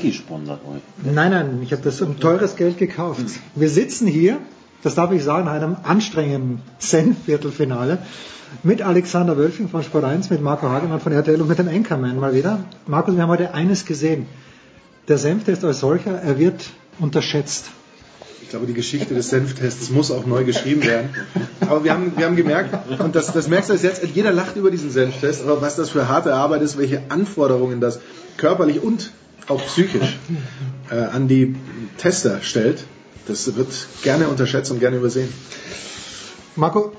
Ist Nike-Sponsor heute. Nein, nein, ich habe das um teures Geld gekauft. Wir sitzen hier, das darf ich sagen, in einem anstrengenden Senf-Viertelfinale mit Alexander Wölfing von Sport 1, mit Marco Hagemann von RTL und mit dem Anchorman mal wieder. Markus, wir haben heute eines gesehen. Der Senftest als solcher, er wird unterschätzt. Ich glaube, die Geschichte des Senftests muss auch neu geschrieben werden. Aber wir haben, wir haben gemerkt, und das, das merkst du jetzt, jeder lacht über diesen Senftest, aber was das für harte Arbeit ist, welche Anforderungen das körperlich und auch psychisch äh, an die Tester stellt, das wird gerne unterschätzt und gerne übersehen. Marco,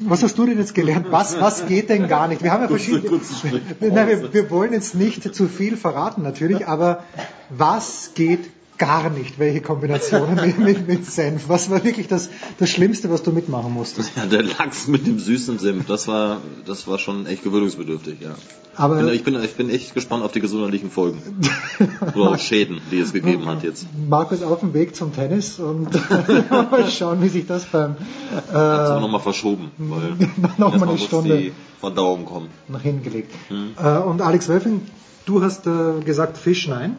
was hast du denn jetzt gelernt? Was, was geht denn gar nicht? Wir haben ja verschiedene. Nein, wir, wir wollen jetzt nicht zu viel verraten natürlich, aber was geht gar nicht, welche Kombinationen mit, mit, mit Senf. Was war wirklich das, das Schlimmste, was du mitmachen musstest? Ja, der Lachs mit dem süßen Senf, das war, das war schon echt gewöhnungsbedürftig, ja. Aber ich, bin, ich, bin, ich bin echt gespannt auf die gesundheitlichen Folgen. Oder auch Schäden, die es gegeben hat jetzt. Markus auf dem Weg zum Tennis und mal schauen, wie sich das beim... Äh, Hat es nochmal verschoben, weil noch mal eine Stunde die Verdauung kommen. Nach hinten gelegt. Hm. Äh, und Alex Wölfing, du hast äh, gesagt Fisch nein.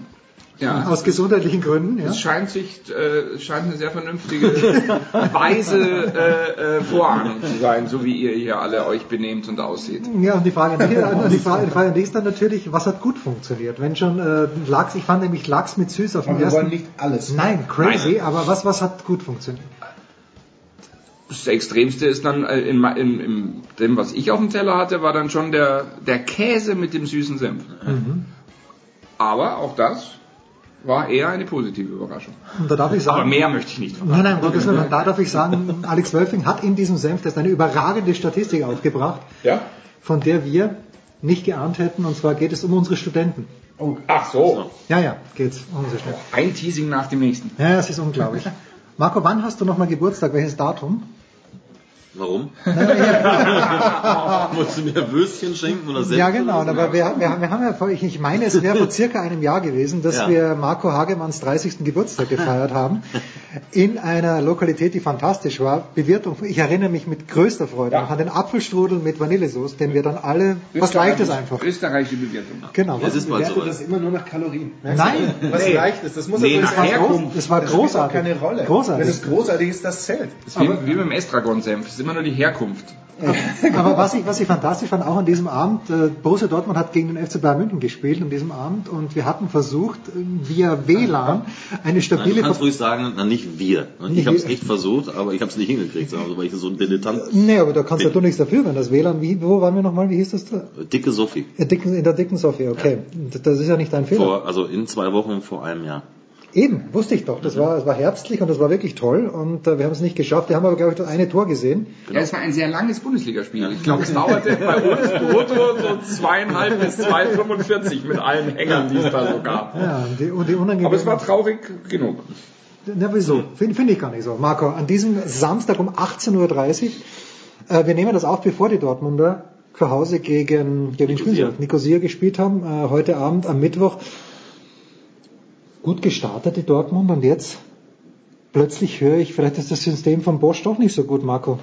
Ja, Aus gesundheitlichen Gründen. Ja? Es scheint sich äh, scheint eine sehr vernünftige, weise äh, äh, Vorahnung zu sein, so wie ihr hier alle euch benehmt und aussieht. Ja, und die Frage, an die, die, Frage, die Frage an die ist dann natürlich, was hat gut funktioniert? Wenn schon äh, Lachs, ich fand nämlich Lachs mit Süß auf dem Aber wir ersten. wollen nicht alles. Nein, crazy, Nein. aber was, was hat gut funktioniert? Das Extremste ist dann äh, in, in, in dem, was ich auf dem Teller hatte, war dann schon der, der Käse mit dem süßen Senf. Mhm. Aber auch das war eher eine positive Überraschung. Und da darf ich sagen, Aber mehr möchte ich nicht verraten. Nein, nein, Gottes Willen, da darf ich sagen, Alex Wölfing hat in diesem Senftest eine überragende Statistik aufgebracht, Ja? von der wir nicht geahnt hätten, und zwar geht es um unsere Studenten. Oh. Ach so. Ja, ja, geht's um unsere Studenten. Ein Teasing nach dem nächsten. Ja, es ist unglaublich. Marco, wann hast du nochmal Geburtstag? Welches Datum? Warum? Wolltest du mir Würstchen schenken oder Senf? Ja, genau. Aber wir, wir, haben- wir haben ja vor, ich, ich meine, es wäre vor circa einem Jahr gewesen, dass Ja. wir Marco Hagemanns 30. Geburtstag gefeiert haben. In einer Lokalität, die fantastisch war. Bewirtung, ich erinnere mich mit größter Freude Ja. noch an den Apfelstrudel mit Vanillesoße, den wir dann alle, was Leichtes einfach. Österreichische Bewertung. Genau. Es ist mal so. Das immer nur nach Kalorien. Nein. Was Nee. leicht ist, das muss Nee, nach das war Herkunft. groß- Das war das spielt auch großartig. keine Rolle. Großartig. Wenn es großartig ist, das zählt. Das ist wie, wie mit dem Estragon-Senf. Das ist immer nur die Herkunft. Aber was ich, was ich fantastisch fand, auch an diesem Abend, äh, Borussia Dortmund hat gegen den FC Bayern München gespielt an diesem Abend und wir hatten versucht, äh, via WLAN eine Nein, stabile du kannst Ver- ruhig sagen, na nicht wir. Nicht Ich habe es echt versucht, aber ich habe es nicht hingekriegt, also, weil ich so ein Dilettant Nee, aber da kannst ja du nichts dafür, wenn das WLAN, wie, wo waren wir nochmal, wie hieß das da? Dicke Sophie. In, dicken, in der dicken Sophie, okay. Das ist ja nicht dein Fehler. Vor, also in zwei Wochen vor einem Jahr. Eben, wusste ich doch. Das war, es war herbstlich und das war wirklich toll und äh, wir haben es nicht geschafft. Wir haben aber, glaube ich, das eine Tor gesehen. Ja, es war ein sehr langes Bundesligaspiel. Ich glaube, es dauerte bei uns brutto so zweieinhalb bis 2,45 mit allen Hängern, die es da so gab. Ja, und die, und die unangenehmen... Aber es war traurig genug. Na, wieso? Finde find ich gar nicht so. Marco, an diesem Samstag um 18.30 Uhr, äh, wir nehmen das auf, bevor die Dortmunder zu Hause gegen, gegen sie? Nicosia gespielt haben, äh, heute Abend am Mittwoch. Gut gestartet, die Dortmund, und jetzt plötzlich höre ich, vielleicht ist das System von Bosch doch nicht so gut, Marco.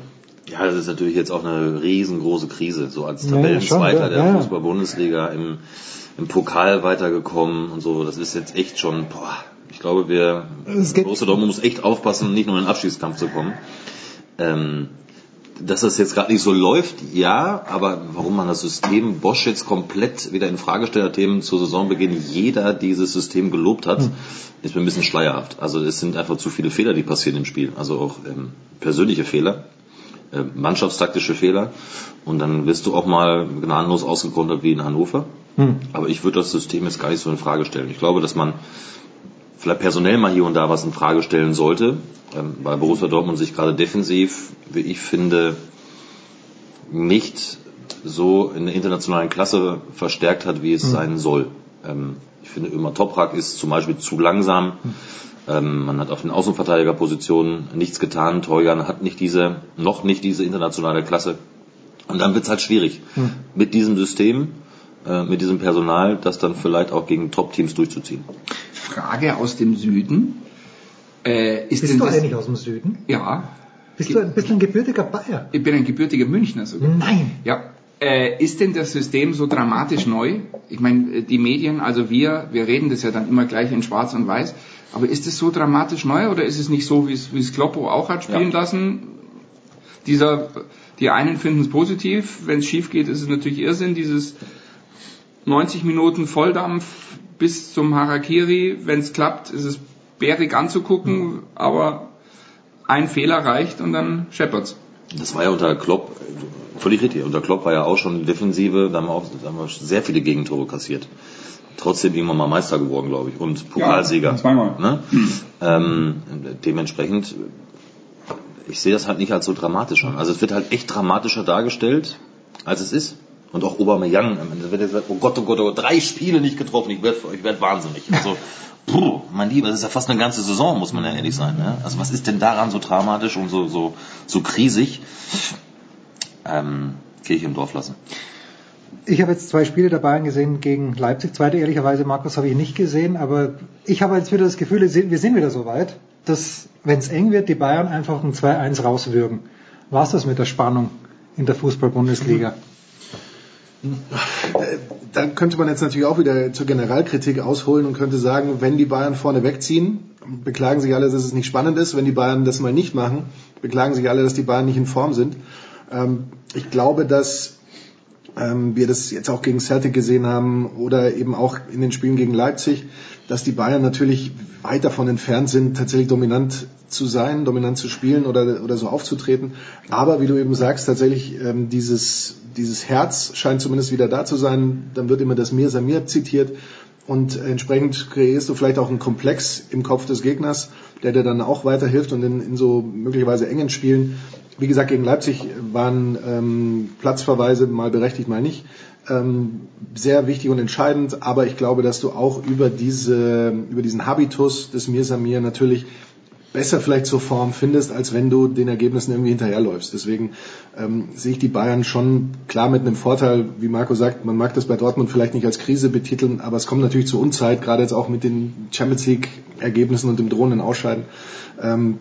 Ja, das ist natürlich jetzt auch eine riesengroße Krise. So als Ja, ja, Tabellenzweiter schon, ja, der ja. Fußball-Bundesliga im, im Pokal weitergekommen und so. Das ist jetzt echt schon, boah, ich glaube, wir, Borussia Dortmund muss echt aufpassen, nicht nur in den Abschiedskampf zu kommen. Ähm, dass das jetzt gerade nicht so läuft, ja, aber warum man das System Bosch jetzt komplett wieder in Frage stellt, nachdem zu Saisonbeginn jeder dieses System gelobt hat, ist mir ein bisschen schleierhaft. Also es sind einfach zu viele Fehler, die passieren im Spiel. Also auch ähm, persönliche Fehler, äh, mannschaftstaktische Fehler. Und dann wirst du auch mal gnadenlos ausgekontert wie in Hannover. Aber ich würde das System jetzt gar nicht so in Frage stellen. Ich glaube, dass man vielleicht personell mal hier und da was in Frage stellen sollte, ähm, weil Borussia Dortmund sich gerade defensiv, wie ich finde, nicht so in der internationalen Klasse verstärkt hat, wie es sein soll. Ähm, ich finde immer Toprak ist zum Beispiel zu langsam. Ähm, man hat auf den Außenverteidigerpositionen nichts getan. Torjan hat nicht diese, noch nicht diese internationale Klasse. Und dann wird es halt schwierig, mit diesem System, äh, mit diesem Personal, das dann vielleicht auch gegen Top-Teams durchzuziehen. Frage aus dem Süden. Äh, ist Bist denn du das, eigentlich aus dem Süden? Ja, Bist du ein bisschen gebürtiger Bayer? ich bin ein gebürtiger Münchner sogar. Nein. Ja. Äh, ist denn das System so dramatisch neu? Ich meine, äh, die Medien, also wir, wir reden das ja dann immer gleich in Schwarz und Weiß. Aber ist es so dramatisch neu oder ist es nicht so, wie es, wie es Kloppo auch hat spielen Ja. lassen? Dieser, die einen finden es positiv, wenn es schief geht, ist es natürlich Irrsinn. Dieses 90 Minuten Volldampf bis zum Harakiri, wenn es klappt, ist es bärig anzugucken, aber ein Fehler reicht und dann scheppert's. Das war ja unter Klopp, völlig richtig, unter Klopp war ja auch schon Defensive, da haben wir auch da haben wir sehr viele Gegentore kassiert. Trotzdem irgendwann mal Meister geworden, glaube ich, und Pokalsieger. Ja, zweimal. Ne? Ähm, dementsprechend, ich sehe das halt nicht als so dramatisch an. Also es wird halt echt dramatischer dargestellt, als es ist. Und auch Aubameyang, am Ende wird jetzt gesagt, oh Gott, oh Gott, oh Gott, drei Spiele nicht getroffen, ich werde ich werd wahnsinnig. Also, puh, mein Lieber, das ist ja fast eine ganze Saison, muss man ja ehrlich sein. Ne? Also was ist denn daran so dramatisch und so, so, so krisig? Ähm, Kirche im Dorf lassen. Ich habe jetzt zwei Spiele der Bayern gesehen gegen Leipzig. Zweite ehrlicherweise, Markus, habe ich nicht gesehen. Aber ich habe jetzt wieder das Gefühl, wir sind wieder so weit, dass, wenn es eng wird, die Bayern einfach ein 2-1 rauswürgen. War's das mit der Spannung in der Fußball-Bundesliga? Da könnte man jetzt natürlich auch wieder zur Generalkritik ausholen und könnte sagen, wenn die Bayern vorne wegziehen, beklagen sich alle, dass es nicht spannend ist. Wenn die Bayern das mal nicht machen, beklagen sich alle, dass die Bayern nicht in Form sind. Ähm, ich glaube, dass ähm, wir das jetzt auch gegen Celtic gesehen haben oder eben auch in den Spielen gegen Leipzig, dass die Bayern natürlich weit davon entfernt sind, tatsächlich dominant zu sein, dominant zu spielen oder, oder so aufzutreten. Aber wie du eben sagst, tatsächlich ähm, dieses, dieses Herz scheint zumindest wieder da zu sein. Dann wird immer das Mir Samir zitiert. Und entsprechend kreierst du vielleicht auch einen Komplex im Kopf des Gegners, der dir dann auch weiterhilft und in, in so möglicherweise engen Spielen. Wie gesagt, gegen Leipzig waren ähm, Platzverweise mal berechtigt, mal nicht. Ähm, sehr wichtig und entscheidend, aber ich glaube, dass du auch über diese, über diesen Habitus des Mir Samir natürlich besser vielleicht zur Form findest, als wenn du den Ergebnissen irgendwie hinterherläufst. Deswegen ähm, sehe ich die Bayern schon klar mit einem Vorteil, wie Marco sagt, man mag das bei Dortmund vielleicht nicht als Krise betiteln, aber es kommt natürlich zur Unzeit, gerade jetzt auch mit den Champions League Ergebnissen und dem drohenden Ausscheiden. Ähm,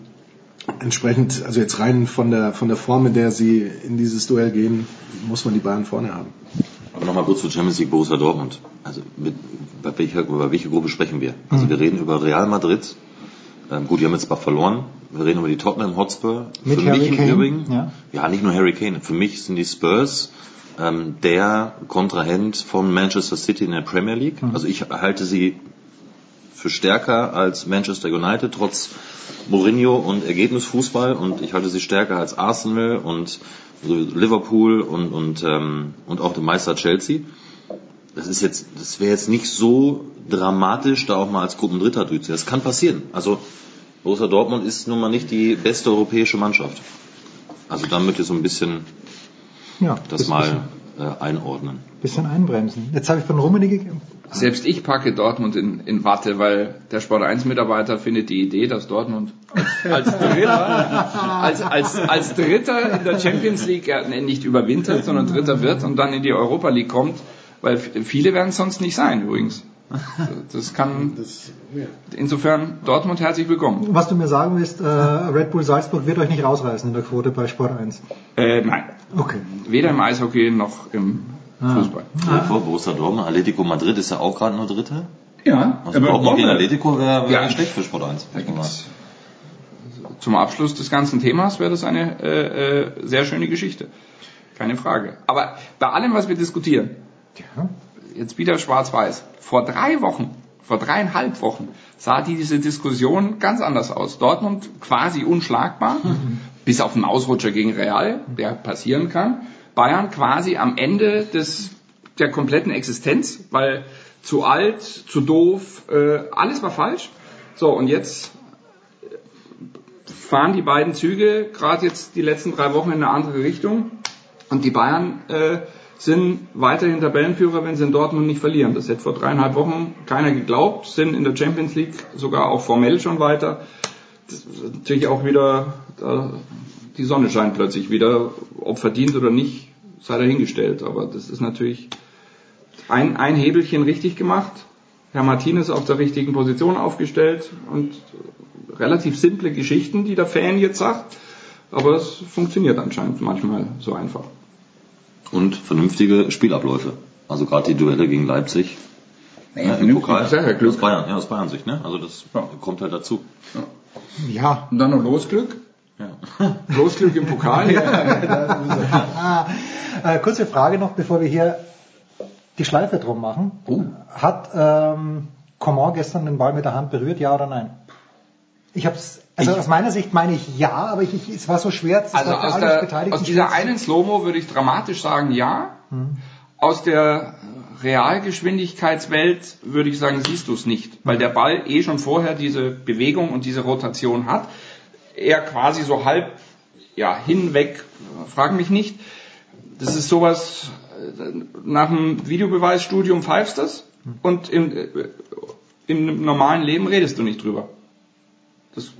entsprechend, also jetzt rein von der von der Form, in der sie in dieses Duell gehen, muss man die Bayern vorne haben. Aber nochmal kurz zu Champions League Borussia Dortmund. Also mit, bei welcher, über welche Gruppe sprechen wir? Also wir reden über Real Madrid. Ähm, gut, die haben jetzt zwar verloren. Wir reden über die Tottenham Hotspur. Mit Für Harry mich im Kane, Übrigen, ja. ja, nicht nur Harry Kane. Für mich sind die Spurs ähm, der Kontrahent von Manchester City in der Premier League. Also ich halte sie für stärker als Manchester United, trotz Mourinho und Ergebnisfußball. Und ich halte sie stärker als Arsenal und Liverpool und, und, ähm, und auch den Meister Chelsea. Das ist jetzt, das wäre jetzt nicht so dramatisch, da auch mal als Gruppendritter durchzuziehen. Das kann passieren. Also Borussia Dortmund ist nun mal nicht die beste europäische Mannschaft. Also da möchte ich so ein bisschen Ja, das bisschen- mal äh, einordnen. Bisschen einbremsen. Jetzt habe ich von Rummenigge Selbst ich packe Dortmund in, in Watte, weil der Sport 1 Mitarbeiter findet die Idee, dass Dortmund als Dritter, als, als, als Dritter in der Champions League ja, nicht überwintert, sondern Dritter wird und dann in die Europa League kommt, weil viele werden es sonst nicht sein übrigens. Das kann Das, ja. insofern Dortmund herzlich willkommen. Was du mir sagen willst, äh, Red Bull Salzburg wird euch nicht rausreißen in der Quote bei Sport 1. Äh, nein, Okay. weder im Eishockey noch im Ah. Fußball. Dir vor, Borussia Dortmund, Atletico Madrid ist ja auch gerade nur Dritte. Ja, Also Dortmund gegen Atletico wäre wär Ja. schlecht für Sport 1. Da gibt's zum Abschluss des ganzen Themas wäre das eine äh, äh, sehr schöne Geschichte. Keine Frage. Aber bei allem, was wir diskutieren, Ja. jetzt wieder schwarz-weiß. Vor drei Wochen, vor dreieinhalb Wochen sah diese Diskussion ganz anders aus. Dortmund quasi unschlagbar, bis auf einen Ausrutscher gegen Real, der passieren kann. Bayern quasi am Ende des, der kompletten Existenz, weil zu alt, zu doof, äh, alles war falsch. So, und jetzt fahren die beiden Züge gerade jetzt die letzten drei Wochen in eine andere Richtung. Und die Bayern äh, sind weiterhin Tabellenführer, wenn sie in Dortmund nicht verlieren. Das hätte vor dreieinhalb Wochen keiner geglaubt, sind in der Champions League sogar auch formell schon weiter. Das ist natürlich auch wieder, da, die Sonne scheint plötzlich wieder, ob verdient oder nicht, sei dahingestellt. Aber das ist natürlich ein, ein Hebelchen richtig gemacht. Herr Martinez auf der richtigen Position aufgestellt und relativ simple Geschichten, die der Fan jetzt sagt. Aber es funktioniert anscheinend manchmal so einfach. Und vernünftige Spielabläufe. Also gerade die Duelle gegen Leipzig. Naja, Ja, im Pokal. das ist ja Glück. Aus Bayern, ja, aus Bayern Sicht, ne? Also das Ja. kommt halt dazu. Ja. Und dann noch Losglück. Ja. Losglück im Pokal. Ah, äh, kurze Frage noch, bevor wir hier die Schleife drum machen. Hat ähm, Coman gestern den Ball mit der Hand berührt, ja oder nein? Ich habe es, also Ich- aus meiner Sicht meine ich ja, aber ich, ich, es war so schwer. es Also aus, der, aus dieser schwer zu- einen Slow-Mo würde ich dramatisch sagen, ja. Aus der Realgeschwindigkeitswelt würde ich sagen, siehst du es nicht, weil der Ball eh schon vorher diese Bewegung und diese Rotation hat. Er quasi so halb ja, hinweg, frag mich nicht. Das ist sowas, äh, nach dem Videobeweisstudium pfeifst das und im, äh, im normalen Leben redest du nicht drüber. Das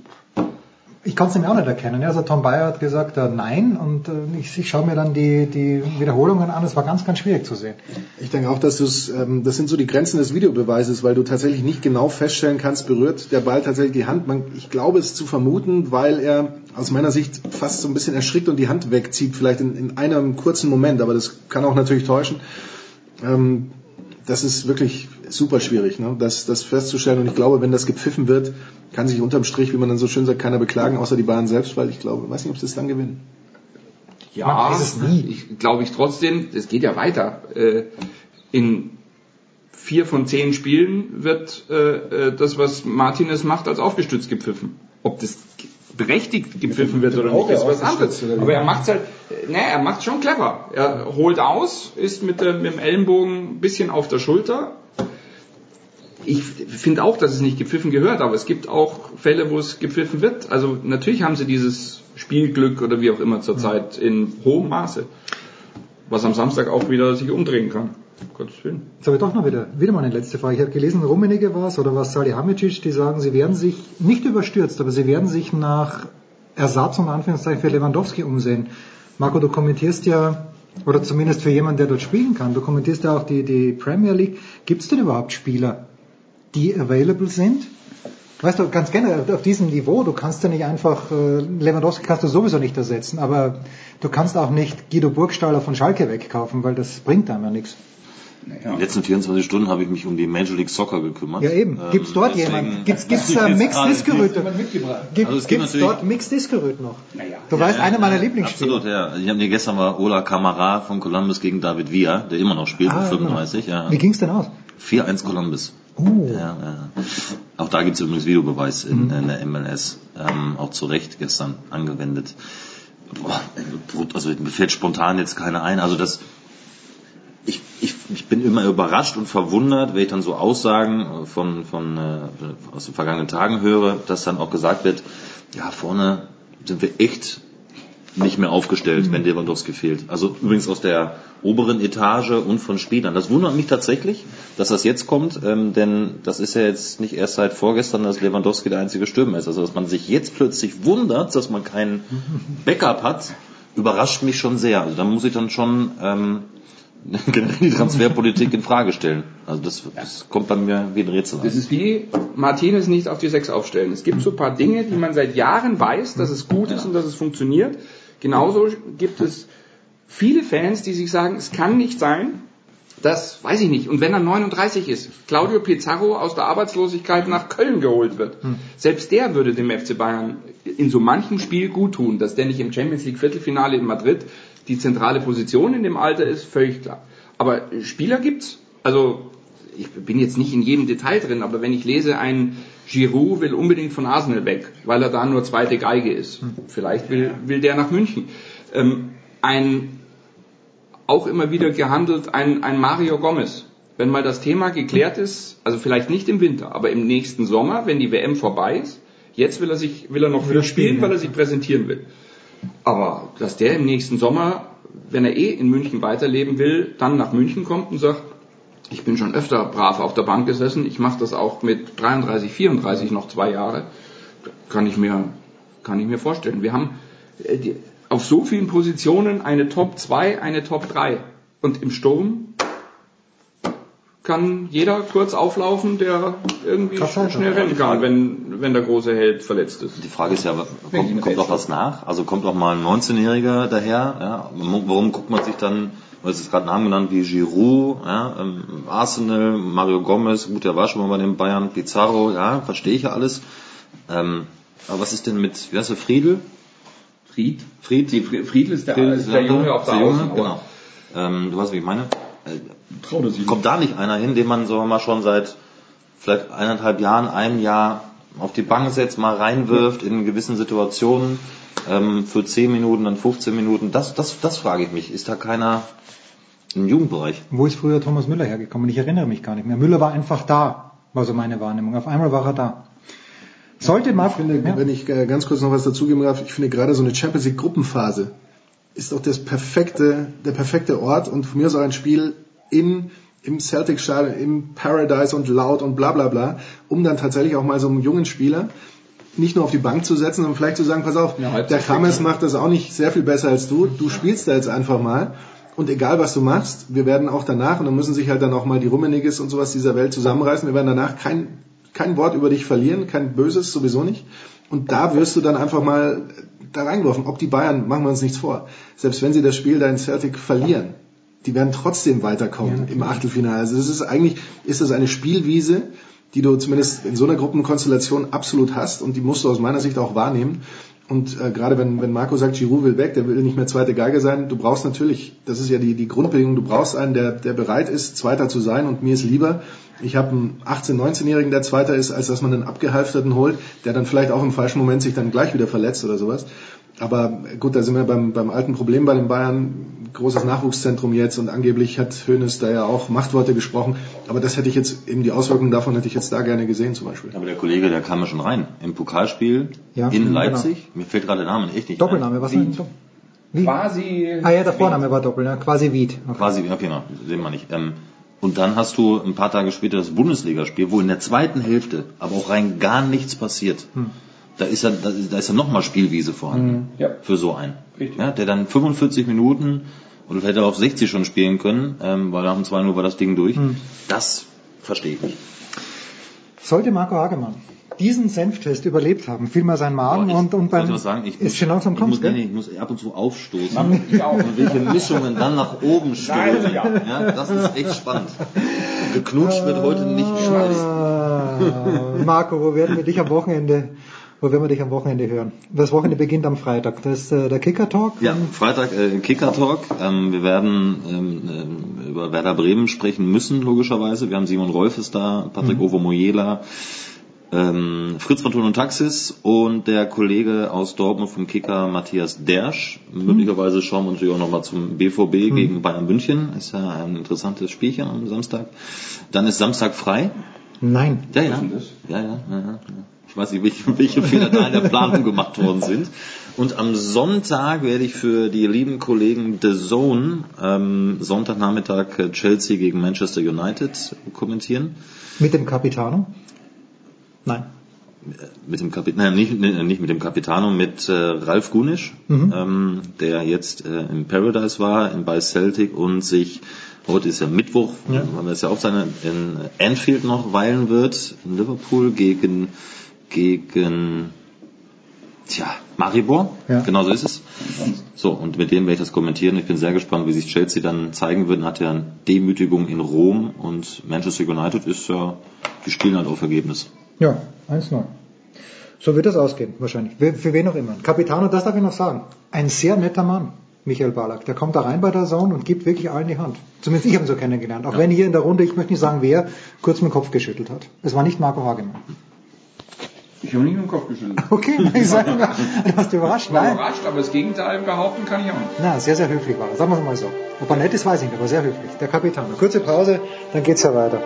Ich kann es nämlich auch nicht erkennen. Also Tom Bayer hat gesagt äh, nein und äh, ich, ich schaue mir dann die, die Wiederholungen an. Es war ganz, ganz schwierig zu sehen. Ich denke auch, dass du's, ähm, das sind so die Grenzen des Videobeweises, weil du tatsächlich nicht genau feststellen kannst, berührt der Ball tatsächlich die Hand. Man, ich glaube es zu vermuten, weil er aus meiner Sicht fast so ein bisschen erschrickt und die Hand wegzieht, vielleicht in, in einem kurzen Moment, aber das kann auch natürlich täuschen. Ähm, das ist wirklich super schwierig, ne? das, das festzustellen. Und ich glaube, wenn das gepfiffen wird, kann sich unterm Strich, wie man dann so schön sagt, keiner beklagen, außer die Bayern selbst, weil ich glaube, weiß nicht, ob sie es dann gewinnen. Ja. Ich glaube ich trotzdem, es geht ja weiter. Äh, In vier von zehn Spielen wird äh, äh, das, was Martinez macht, als aufgestützt gepfiffen. Ob das berechtigt gepfiffen wird oder nicht, ist was anderes. Aber er macht halt, ne, er macht schon clever. Er holt aus, ist mit, der, mit dem Ellenbogen ein bisschen auf der Schulter. Ich finde auch, dass es nicht gepfiffen gehört, aber es gibt auch Fälle, wo es gepfiffen wird. Also natürlich haben sie dieses Spielglück oder wie auch immer zurzeit in hohem Maße, was am Samstag auch wieder sich umdrehen kann. Gottes Willen. Jetzt habe ich doch noch wieder, wieder mal eine letzte Frage. Ich habe gelesen, Rummenigge war es oder was Salihamidzic, die sagen, sie werden sich nicht überstürzt, aber sie werden sich nach Ersatz und Anführungszeichen für Lewandowski umsehen. Marco, du kommentierst ja, oder zumindest für jemanden, der dort spielen kann, du kommentierst ja auch die, die Premier League. Gibt es denn überhaupt Spieler, die available sind? Weißt du, ganz generell auf diesem Niveau, du kannst ja nicht einfach, äh, Lewandowski kannst du sowieso nicht ersetzen, aber du kannst auch nicht Guido Burgstaller von Schalke wegkaufen, weil das bringt einem ja nichts. In den letzten 24 Stunden habe ich mich um die Major League Soccer gekümmert. Ja eben. Ähm, Gibt's dort deswegen- jemanden? Gibt's, gibt's da jetzt Mixed gerade Disc-Gerüte? Gibt, Also es gibt gibt's dort Mixed Disc-Gerüte noch? Du weißt, einer meiner Lieblingsspiele. Absolut, ja. Ich habe dir gestern war Ola Kamara von Columbus gegen David Villa, der immer noch spielt, Ah, mit 35. Ja. Wie ging's denn aus? 4-1 Columbus. Oh. Ja, ja. Auch da gibt es übrigens Videobeweis in, in der MLS, ähm, auch zu Recht gestern angewendet. Boah, also mir fällt spontan jetzt keine ein. Also das, ich, ich, ich bin immer überrascht und verwundert, wenn ich dann so Aussagen von, von äh, aus den vergangenen Tagen höre, dass dann auch gesagt wird, ja vorne sind wir echt nicht mehr aufgestellt, wenn Lewandowski fehlt. Also übrigens aus der oberen Etage und von Spielern. Das wundert mich tatsächlich, dass das jetzt kommt, ähm, denn das ist ja jetzt nicht erst seit vorgestern, dass Lewandowski der einzige Stürmer ist. Also dass man sich jetzt plötzlich wundert, dass man keinen Backup hat, überrascht mich schon sehr. Also da muss ich dann schon ähm, die Transferpolitik in Frage stellen. Also das, das kommt bei mir wie ein Rätsel. Das ist wie Martinez nicht auf die Sechs aufstellen. Es gibt so ein paar Dinge, die man seit Jahren weiß, dass es gut ist und dass es funktioniert. Genauso gibt es viele Fans, die sich sagen, es kann nicht sein, dass, weiß ich nicht, und wenn er 39 ist, Claudio Pizarro aus der Arbeitslosigkeit nach Köln geholt wird, hm. selbst der würde dem FC Bayern in so manchem Spiel gut tun, dass der nicht im Champions League Viertelfinale in Madrid die zentrale Position in dem Alter ist, völlig klar. Aber Spieler gibt's. Also ich bin jetzt nicht in jedem Detail drin, aber wenn ich lese, ein Giroud will unbedingt von Arsenal weg, weil er da nur zweite Geige ist. Hm. Vielleicht will, will der nach München. Ähm, ein auch immer wieder gehandelt ein, ein Mario Gomez. Wenn mal das Thema geklärt ist, also vielleicht nicht im Winter, aber im nächsten Sommer, wenn die WM vorbei ist, jetzt will er sich, will er noch viel spielen, weil er sich präsentieren will. Aber dass der im nächsten Sommer, wenn er eh in München weiterleben will, dann nach München kommt und sagt, ich bin schon öfter brav auf der Bank gesessen, ich mache das auch mit 33, 34 noch zwei Jahre, kann ich mir, kann ich mir vorstellen. Wir haben äh, auf so vielen Positionen eine Top 2, eine Top 3. Und im Sturm kann jeder kurz auflaufen, der irgendwie schnell rennen kann, wenn, wenn der große Held verletzt ist. Die Frage ist ja, kommt, kommt doch was nach? Also kommt doch mal ein 19-Jähriger daher? Ja? Warum guckt man sich dann, du hast jetzt gerade Namen genannt, wie Giroud, ja? Ähm, Arsenal, Mario Gomez, gut, der war schon mal bei den Bayern, Pizarro, ja, verstehe ich ja alles. Ähm, aber was ist denn mit, wie heißt der, Friedel? Fried? Fried? Die Friedl ist der, Friedl ist der, der Junge auf der, der Junge, Außen, genau. Ähm, du weißt, wie ich meine? Kommt da nicht einer hin, den man so mal schon seit vielleicht eineinhalb Jahren, einem Jahr auf die Bank setzt, mal reinwirft in gewissen Situationen ähm, für 10 Minuten, dann 15 Minuten? Das, das, das frage ich mich. Ist da keiner im Jugendbereich? Wo ist früher Thomas Müller hergekommen? Ich erinnere mich gar nicht mehr. Müller war einfach da, war so meine Wahrnehmung. Auf einmal war er da. Sollte mal. Ich finde, ja. wenn ich äh, ganz kurz noch was dazugeben darf, ich finde gerade so eine Champions League Gruppenphase ist doch das perfekte, der perfekte Ort und von mir ist auch ein Spiel in, im Celtic Stadion, im Paradise und laut und bla bla bla, um dann tatsächlich auch mal so einen jungen Spieler nicht nur auf die Bank zu setzen, sondern vielleicht zu sagen, pass auf, ja, der Chames macht das auch nicht sehr viel besser als du, du spielst da jetzt einfach mal und egal was du machst, wir werden auch danach, und dann müssen sich halt dann auch mal die Rummeniges und sowas dieser Welt zusammenreißen, wir werden danach kein kein Wort über dich verlieren, kein Böses sowieso nicht. Und da wirst du dann einfach mal da reingeworfen. Ob die Bayern, machen wir uns nichts vor. Selbst wenn sie das Spiel da in Celtic verlieren, die werden trotzdem weiterkommen ja, im Achtelfinale. Also das ist eigentlich, ist das eine Spielwiese, die du zumindest in so einer Gruppenkonstellation absolut hast und die musst du aus meiner Sicht auch wahrnehmen. Und äh, gerade wenn, wenn Marco sagt, Giroud will weg, der will nicht mehr zweite Geige sein, du brauchst natürlich, das ist ja die, die Grundbedingung, du brauchst einen, der, der bereit ist, Zweiter zu sein. Und mir ist lieber, ich habe einen 18-, 19-Jährigen, der Zweiter ist, als dass man einen Abgehalfterten holt, der dann vielleicht auch im falschen Moment sich dann gleich wieder verletzt oder sowas. Aber gut, da sind wir beim, beim alten Problem bei den Bayern. Großes Nachwuchszentrum jetzt und angeblich hat Hoeneß da ja auch Machtworte gesprochen. Aber das hätte ich jetzt, eben die Auswirkungen davon hätte ich jetzt da gerne gesehen zum Beispiel. Aber der Kollege, der kam ja schon rein. Im Pokalspiel ja, in genau. Leipzig. Genau. Mir fällt gerade der Name echt nicht Doppelname, was denn? Wie? Quasi. Ah ja, der Vorname war Doppel, ja. quasi Wied. Okay. Quasi, okay, genau, sehen wir nicht. Ähm, und dann hast du ein paar Tage später das Bundesligaspiel, wo in der zweiten Hälfte aber auch rein gar nichts passiert. Hm da ist ja, da, da ist ja nochmal Spielwiese vorhanden mhm. ja. für so einen. Ja, der dann 45 Minuten oder hätte auf 60 schon spielen können, ähm, weil nach dem 2-0 war das Ding durch. Mhm. Das verstehe ich nicht. Sollte Marco Hagemann diesen Senftest überlebt haben, fiel mal sein Magen ich, und, und beim was sagen? Ich ist muss, schon langsam kommst, ich muss, nee, ich muss ab und zu aufstoßen. Ich auch. Und welche Mischungen dann nach oben stoßen. Ja. ja. das ist echt spannend. Geknutscht wird heute nicht ah, Marco, wo werden wir dich am Wochenende wo werden wir dich am Wochenende hören? Das Wochenende beginnt am Freitag. Das ist äh, der Kicker Talk. Ja, Freitag äh, Kicker Talk. Ähm, wir werden ähm, äh, über Werder Bremen sprechen müssen, logischerweise. Wir haben Simon Rolf ist da, Patrick mhm. Ovo Moyela, ähm, Fritz von Thun und Taxis und der Kollege aus Dortmund vom Kicker Matthias Dersch. Mhm. Möglicherweise schauen wir natürlich auch nochmal zum BVB mhm. gegen Bayern München. Ist ja ein interessantes Spielchen am Samstag. Dann ist Samstag frei. Nein. Ja, ja. Ja, ja, ja, ja. Ich weiß nicht, welche, welche Fehler da in der Planung gemacht worden sind. Und am Sonntag werde ich für die lieben Kollegen The Zone ähm, Sonntagnachmittag Chelsea gegen Manchester United kommentieren. Mit dem Capitano? Nein. mit dem Kapit nein, nicht, nicht mit dem Capitano, mit äh, Ralf Gunisch, mhm. ähm, der jetzt äh, im Paradise war, in bei Celtic und sich heute ist ja Mittwoch, ja. wir es ja auch seine in Anfield noch weilen wird, in Liverpool gegen gegen Tja, Maribor, ja. genau so ist es. So, und mit dem werde ich das kommentieren. Ich bin sehr gespannt, wie sich Chelsea dann zeigen wird. Hat ja eine Demütigung in Rom und Manchester United ist ja, die spielen halt auf Ergebnis. Ja, 1-0. So wird das ausgehen, wahrscheinlich. Für wen auch immer. Capitano, das darf ich noch sagen. Ein sehr netter Mann, Michael Ballack. Der kommt da rein bei der Zone und gibt wirklich allen die Hand. Zumindest ich habe ihn so kennengelernt. Auch ja. wenn hier in der Runde, ich möchte nicht sagen wer, kurz mit dem Kopf geschüttelt hat. Es war nicht Marco Hagemann. Ich habe nicht mit dem Kopf geschüttelt. Okay, ich sage mal, du hast überrascht. Ich war Nein. überrascht, aber das Gegenteil behaupten kann ich auch nicht. Na, sehr, sehr höflich war er. Sagen wir es mal so. Ob er nett ist, weiß ich nicht, aber sehr höflich. Der Kapitän. Eine kurze Pause, dann geht's ja weiter.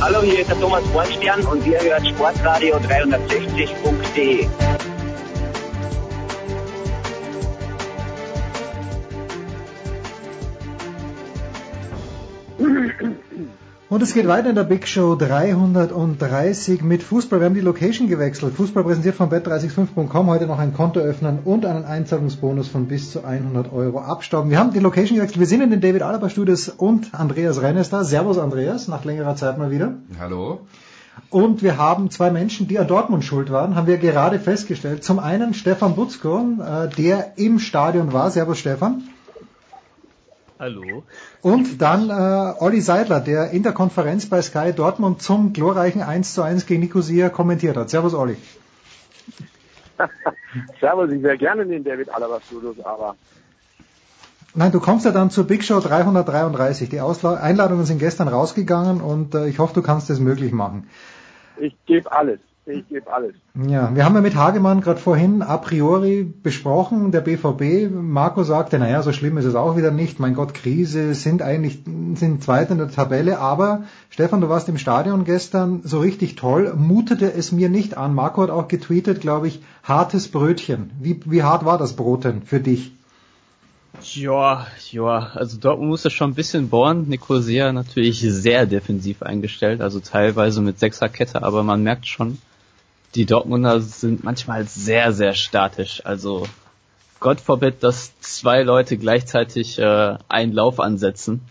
Hallo, hier ist der Thomas Bornstern und ihr hört Sportradio 360.de. Und es geht weiter in der Big Show 330 mit Fußball. Wir haben die Location gewechselt. Fußball präsentiert von bet365.com. Heute noch ein Konto öffnen und einen Einzahlungsbonus von bis zu 100 Euro abstauben. Wir haben die Location gewechselt. Wir sind in den David Alaba Studios und Andreas Rennes da. Servus Andreas, nach längerer Zeit mal wieder. Hallo. Und wir haben zwei Menschen, die an Dortmund schuld waren, haben wir gerade festgestellt. Zum einen Stefan Butzko, äh, der im Stadion war. Servus Stefan. Hallo. Und dann äh, Olli Seidler, der in der Konferenz bei Sky Dortmund zum glorreichen 1 zu 1 gegen Nicosia kommentiert hat. Servus Olli. Servus, ich wäre gerne in den David Alaba Studios, aber Nein, du kommst ja dann zur Big Show 333. Die Ausla Einladungen sind gestern rausgegangen und äh, ich hoffe, du kannst es möglich machen. Ich gebe alles ich gebe alles. Ja, wir haben ja mit Hagemann gerade vorhin a priori besprochen, der BVB. Marco sagte, naja, so schlimm ist es auch wieder nicht. Mein Gott, Krise, sind eigentlich, sind Zweiter in der Tabelle. Aber, Stefan, du warst im Stadion gestern so richtig toll. Mutete es mir nicht an. Marco hat auch getweetet, glaube ich, hartes Brötchen. Wie, wie hart war das Brot denn für dich? Ja, ja, also Dortmund musste schon ein bisschen bohren. Nicosia natürlich sehr defensiv eingestellt, also teilweise mit Sechserkette, aber man merkt schon, die Dortmunder sind manchmal sehr, sehr statisch. Also Gott forbid, dass zwei Leute gleichzeitig äh, einen Lauf ansetzen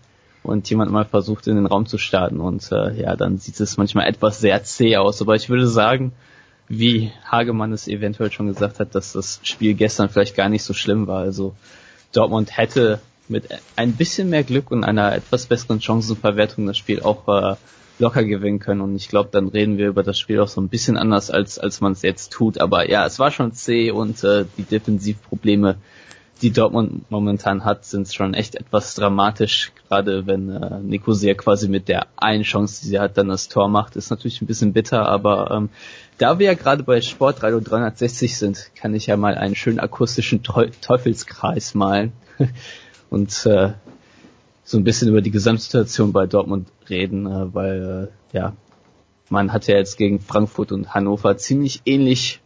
und jemand mal versucht in den Raum zu starten und äh, ja, dann sieht es manchmal etwas sehr zäh aus. Aber ich würde sagen, wie Hagemann es eventuell schon gesagt hat, dass das Spiel gestern vielleicht gar nicht so schlimm war. Also Dortmund hätte mit ein bisschen mehr Glück und einer etwas besseren Chancenverwertung das Spiel auch äh, locker gewinnen können. Und ich glaube, dann reden wir über das Spiel auch so ein bisschen anders, als, als man es jetzt tut. Aber ja, es war schon zäh und äh, die Defensivprobleme, die Dortmund momentan hat, sind schon echt etwas dramatisch. Gerade wenn äh, Nicosia quasi mit der einen Chance, die sie hat, dann das Tor macht, ist natürlich ein bisschen bitter. Aber ähm, da wir ja gerade bei Sportradio 360 sind, kann ich ja mal einen schönen akustischen Teufelskreis malen. und äh, so ein bisschen über die Gesamtsituation bei Dortmund reden, äh, weil äh, ja man hat ja jetzt gegen Frankfurt und Hannover ziemlich ähnlich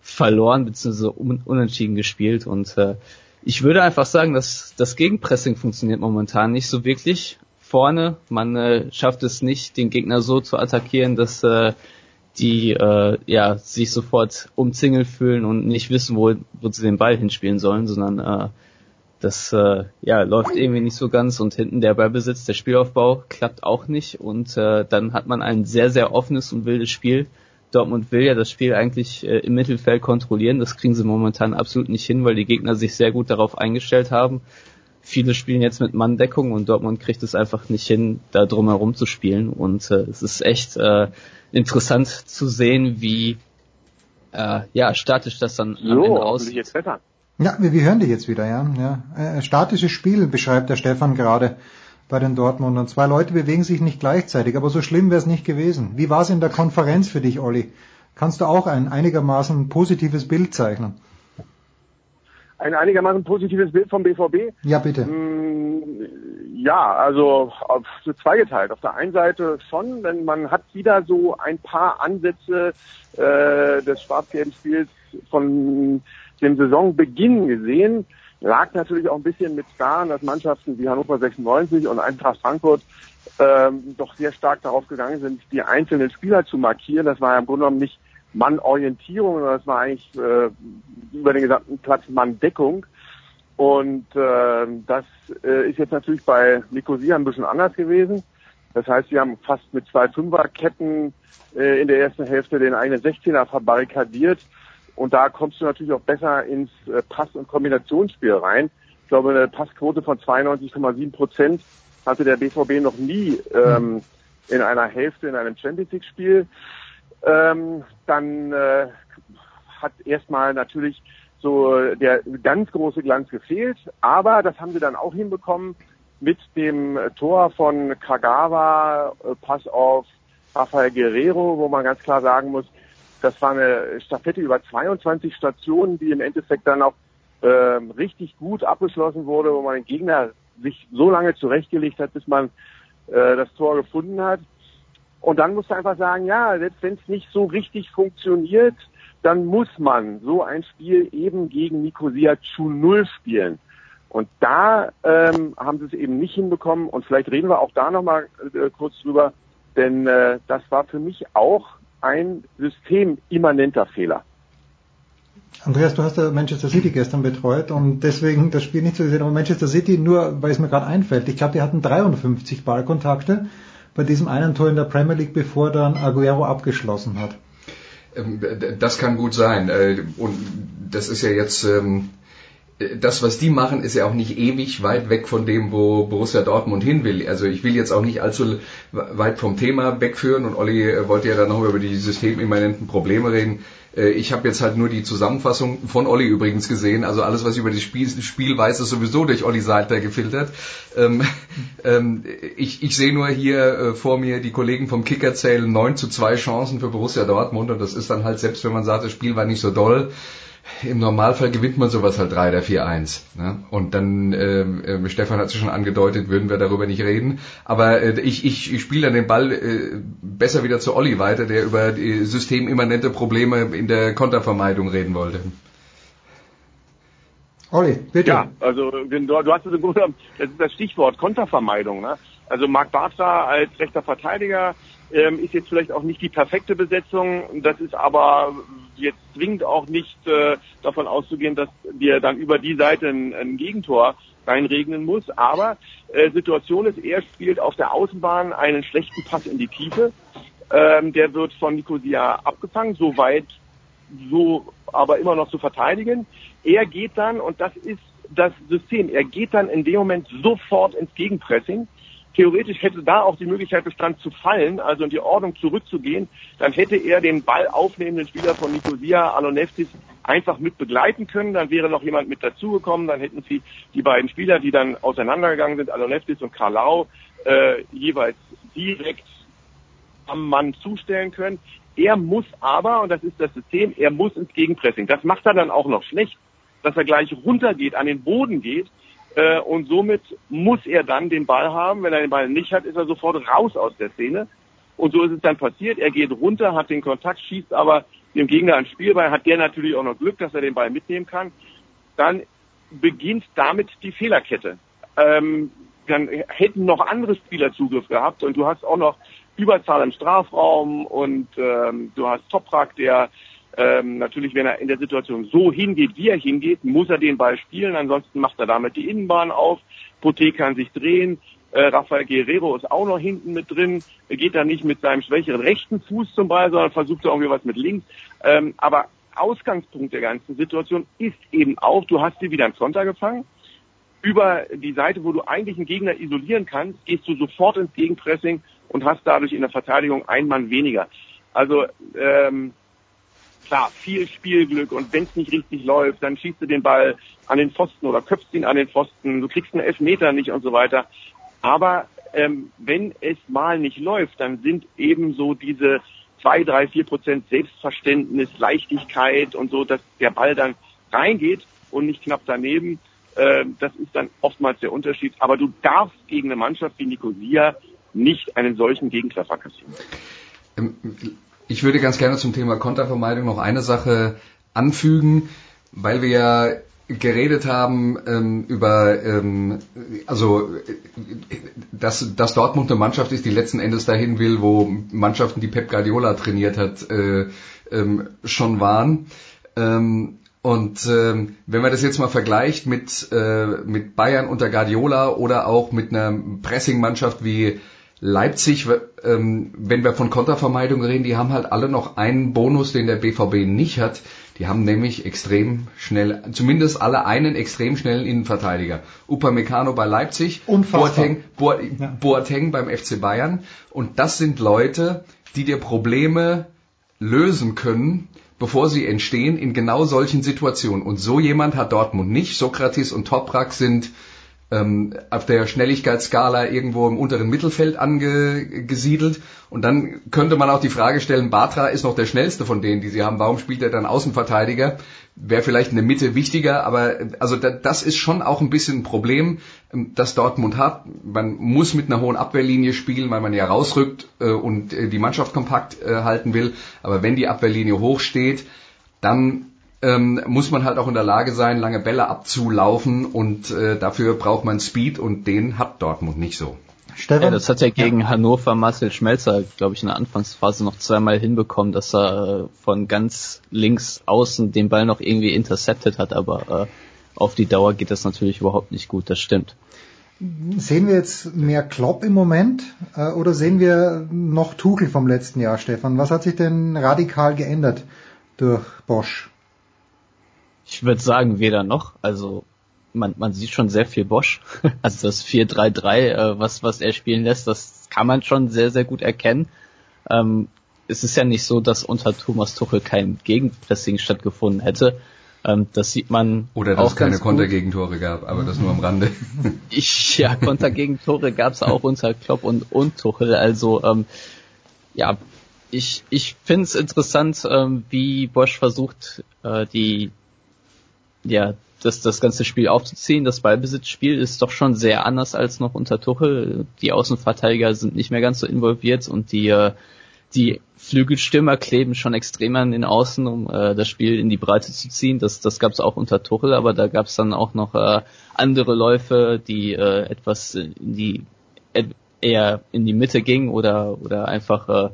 verloren bzw. Un unentschieden gespielt und äh, ich würde einfach sagen, dass das Gegenpressing funktioniert momentan nicht so wirklich vorne. Man äh, schafft es nicht, den Gegner so zu attackieren, dass äh, die äh, ja sich sofort umzingelt fühlen und nicht wissen, wo, wo sie den Ball hinspielen sollen, sondern äh, das äh, ja, läuft irgendwie nicht so ganz und hinten der Ballbesitz, der Spielaufbau klappt auch nicht und äh, dann hat man ein sehr, sehr offenes und wildes Spiel. Dortmund will ja das Spiel eigentlich äh, im Mittelfeld kontrollieren. Das kriegen sie momentan absolut nicht hin, weil die Gegner sich sehr gut darauf eingestellt haben. Viele spielen jetzt mit Manndeckung und Dortmund kriegt es einfach nicht hin, da drumherum zu spielen. Und äh, es ist echt äh, interessant zu sehen, wie äh, ja statisch das dann so, am Ende aussieht. Jetzt. Ja, wir, wir hören dich jetzt wieder, ja. ja. Äh, statisches Spiel beschreibt der Stefan gerade bei den Dortmundern. Zwei Leute bewegen sich nicht gleichzeitig, aber so schlimm wäre es nicht gewesen. Wie war es in der Konferenz für dich, Olli? Kannst du auch ein einigermaßen positives Bild zeichnen? Ein einigermaßen positives Bild vom BVB? Ja, bitte. Mm, ja, also auf, so zweigeteilt. Auf der einen Seite schon, denn man hat wieder so ein paar Ansätze äh, des schwarz-gelben Spiels von dem Saisonbeginn gesehen. lag natürlich auch ein bisschen mit daran, dass Mannschaften wie Hannover 96 und Eintracht Frankfurt ähm, doch sehr stark darauf gegangen sind, die einzelnen Spieler zu markieren. Das war ja im Grunde genommen nicht Mannorientierung, sondern das war eigentlich äh, über den gesamten Platz Manndeckung. Und äh, das äh, ist jetzt natürlich bei Nicosia ein bisschen anders gewesen. Das heißt, wir haben fast mit zwei Fünferketten äh, in der ersten Hälfte den eigenen 16er verbarrikadiert. Und da kommst du natürlich auch besser ins äh, Pass- und Kombinationsspiel rein. Ich glaube, eine Passquote von 92,7 Prozent hatte der BVB noch nie ähm, in einer Hälfte in einem Champions League-Spiel. Ähm, dann äh, hat erstmal natürlich so der ganz große Glanz gefehlt, aber das haben sie dann auch hinbekommen mit dem Tor von Kagawa, äh, Pass auf Rafael Guerrero, wo man ganz klar sagen muss, das war eine Staffette über 22 Stationen, die im Endeffekt dann auch ähm, richtig gut abgeschlossen wurde, wo man den Gegner sich so lange zurechtgelegt hat, bis man äh, das Tor gefunden hat. Und dann musst du einfach sagen, ja, selbst wenn es nicht so richtig funktioniert, dann muss man so ein Spiel eben gegen Nicosia zu Null spielen. Und da ähm, haben sie es eben nicht hinbekommen. Und vielleicht reden wir auch da nochmal äh, kurz drüber, denn äh, das war für mich auch ein systemimmanenter Fehler. Andreas, du hast ja Manchester City gestern betreut und deswegen das Spiel nicht so gesehen, aber Manchester City, nur weil es mir gerade einfällt, ich glaube, die hatten 53 Ballkontakte bei diesem einen Tor in der Premier League, bevor dann Aguero abgeschlossen hat. Ähm, das kann gut sein. Äh, und das ist ja jetzt ähm, das, was die machen, ist ja auch nicht ewig weit weg von dem, wo Borussia Dortmund hin will. Also ich will jetzt auch nicht allzu weit vom Thema wegführen und Olli äh, wollte ja dann noch über die systemimmanenten Probleme reden. Äh, ich habe jetzt halt nur die Zusammenfassung von Olli übrigens gesehen. Also alles, was ich über das Spiel, Spiel weiß, ist sowieso durch Olli Seidler gefiltert. Ähm, ähm, ich, ich sehe nur hier äh, vor mir, die Kollegen vom Kicker zählen 9 zu 2 Chancen für Borussia Dortmund und das ist dann halt, selbst wenn man sagt, das Spiel war nicht so doll, im Normalfall gewinnt man sowas halt 3 oder 4-1. Ne? Und dann, ähm, äh, Stefan hat es schon angedeutet, würden wir darüber nicht reden. Aber äh, ich, ich, ich spiele dann den Ball äh, besser wieder zu Olli weiter, der über die systemimmanente Probleme in der Kontervermeidung reden wollte. Olli, bitte. Ja, also du, du hast es im Grunde das ist das Stichwort Kontervermeidung. Ne? Also Marc Bartra als rechter Verteidiger ähm, ist jetzt vielleicht auch nicht die perfekte Besetzung. Das ist aber jetzt zwingend auch nicht äh, davon auszugehen, dass dir dann über die Seite ein, ein Gegentor reinregnen muss. Aber äh, Situation ist, er spielt auf der Außenbahn einen schlechten Pass in die Tiefe. Ähm, der wird von Nicosia abgefangen, soweit so aber immer noch zu verteidigen. Er geht dann, und das ist das System, er geht dann in dem Moment sofort ins Gegenpressing Theoretisch hätte da auch die Möglichkeit bestanden zu fallen, also in die Ordnung zurückzugehen. Dann hätte er den Ball aufnehmenden Spieler von Nicosia, Aloneftis, einfach mit begleiten können. Dann wäre noch jemand mit dazugekommen. Dann hätten sie die beiden Spieler, die dann auseinandergegangen sind, Aloneftis und Karlau, äh, jeweils direkt am Mann zustellen können. Er muss aber, und das ist das System, er muss ins Gegenpressing. Das macht er dann auch noch schlecht, dass er gleich runtergeht, an den Boden geht äh, und somit muss er dann den Ball haben. Wenn er den Ball nicht hat, ist er sofort raus aus der Szene. Und so ist es dann passiert. Er geht runter, hat den Kontakt, schießt aber dem Gegner ein Spielball, hat der natürlich auch noch Glück, dass er den Ball mitnehmen kann. Dann beginnt damit die Fehlerkette. Ähm, dann hätten noch andere Spieler Zugriff gehabt und du hast auch noch Überzahl im Strafraum und ähm, du hast Toprak, der ähm, natürlich, wenn er in der Situation so hingeht, wie er hingeht, muss er den Ball spielen. Ansonsten macht er damit die Innenbahn auf. Poté kann sich drehen. Äh, Rafael Guerrero ist auch noch hinten mit drin. Er geht da nicht mit seinem schwächeren rechten Fuß zum Ball, sondern versucht da irgendwie was mit links. Ähm, aber Ausgangspunkt der ganzen Situation ist eben auch, du hast dir wieder einen Konter gefangen. Über die Seite, wo du eigentlich einen Gegner isolieren kannst, gehst du sofort ins Gegenpressing und hast dadurch in der Verteidigung einen Mann weniger. Also ähm, klar, viel Spielglück und wenn es nicht richtig läuft, dann schießt du den Ball an den Pfosten oder köpfst ihn an den Pfosten, du kriegst einen Elfmeter nicht und so weiter. Aber ähm, wenn es mal nicht läuft, dann sind eben so diese zwei, drei, vier Prozent Selbstverständnis, Leichtigkeit und so, dass der Ball dann reingeht und nicht knapp daneben. Äh, das ist dann oftmals der Unterschied. Aber du darfst gegen eine Mannschaft wie Nicosia nicht einen solchen Gegentreffer kassieren. Ich würde ganz gerne zum Thema Kontervermeidung noch eine Sache anfügen, weil wir ja geredet haben ähm, über, ähm, also dass, dass Dortmund eine Mannschaft ist, die letzten Endes dahin will, wo Mannschaften, die Pep Guardiola trainiert hat, äh, ähm, schon waren. Ähm, und ähm, wenn man das jetzt mal vergleicht mit, äh, mit Bayern unter Guardiola oder auch mit einer Pressing-Mannschaft wie Leipzig, ähm, wenn wir von Kontervermeidung reden, die haben halt alle noch einen Bonus, den der BVB nicht hat. Die haben nämlich extrem schnell, zumindest alle einen extrem schnellen Innenverteidiger. Upamecano bei Leipzig, Boateng, Boateng beim FC Bayern. Und das sind Leute, die dir Probleme lösen können, bevor sie entstehen in genau solchen Situationen. Und so jemand hat Dortmund nicht. Sokrates und Toprak sind ähm, auf der Schnelligkeitsskala irgendwo im unteren Mittelfeld angesiedelt. Und dann könnte man auch die Frage stellen, Batra ist noch der schnellste von denen, die sie haben. Warum spielt er dann Außenverteidiger? Wäre vielleicht in der Mitte wichtiger, aber also das ist schon auch ein bisschen ein Problem, ähm, das Dortmund hat. Man muss mit einer hohen Abwehrlinie spielen, weil man ja rausrückt äh, und äh, die Mannschaft kompakt äh, halten will. Aber wenn die Abwehrlinie hoch steht, dann ähm, muss man halt auch in der Lage sein, lange Bälle abzulaufen und äh, dafür braucht man Speed und den hat Dortmund nicht so. Stefan? Ja, das hat ja gegen ja. Hannover Marcel Schmelzer, glaube ich, in der Anfangsphase noch zweimal hinbekommen, dass er äh, von ganz links außen den Ball noch irgendwie intercepted hat, aber äh, auf die Dauer geht das natürlich überhaupt nicht gut, das stimmt. Sehen wir jetzt mehr Klopp im Moment äh, oder sehen wir noch Tuchel vom letzten Jahr, Stefan? Was hat sich denn radikal geändert durch Bosch? Ich würde sagen, weder noch. Also man, man sieht schon sehr viel Bosch. Also das 4-3-3, äh, was, was er spielen lässt, das kann man schon sehr, sehr gut erkennen. Ähm, es ist ja nicht so, dass unter Thomas Tuchel kein Gegenpressing stattgefunden hätte. Ähm, das sieht man. Oder dass es keine Kontergegentore gab, aber das nur am Rande. Ich, ja, Kontergegentore gab es auch unter Klopp und, und Tuchel. Also ähm, ja, ich, ich finde es interessant, ähm, wie Bosch versucht, äh, die ja, das, das ganze Spiel aufzuziehen. Das Ballbesitzspiel ist doch schon sehr anders als noch unter Tuchel. Die Außenverteidiger sind nicht mehr ganz so involviert und die, äh, die Flügelstürmer kleben schon extrem an den Außen, um äh, das Spiel in die Breite zu ziehen. Das, das gab es auch unter Tuchel, aber da gab es dann auch noch äh, andere Läufe, die äh, etwas in die eher in die Mitte gingen oder oder einfach äh,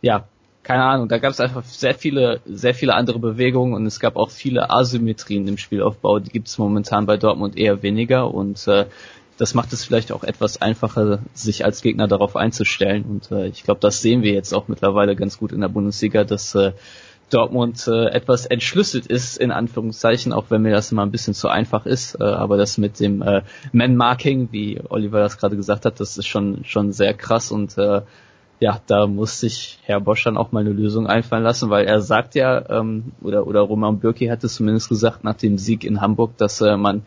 ja keine Ahnung, da gab es einfach sehr viele, sehr viele andere Bewegungen und es gab auch viele Asymmetrien im Spielaufbau. Die gibt es momentan bei Dortmund eher weniger und äh, das macht es vielleicht auch etwas einfacher, sich als Gegner darauf einzustellen. Und äh, ich glaube, das sehen wir jetzt auch mittlerweile ganz gut in der Bundesliga, dass äh, Dortmund äh, etwas entschlüsselt ist, in Anführungszeichen, auch wenn mir das immer ein bisschen zu einfach ist. Äh, aber das mit dem äh, Man-Marking, wie Oliver das gerade gesagt hat, das ist schon, schon sehr krass und äh, ja, da muss sich Herr Bosch dann auch mal eine Lösung einfallen lassen, weil er sagt ja, ähm, oder, oder Roman Bürki hat es zumindest gesagt nach dem Sieg in Hamburg, dass äh, man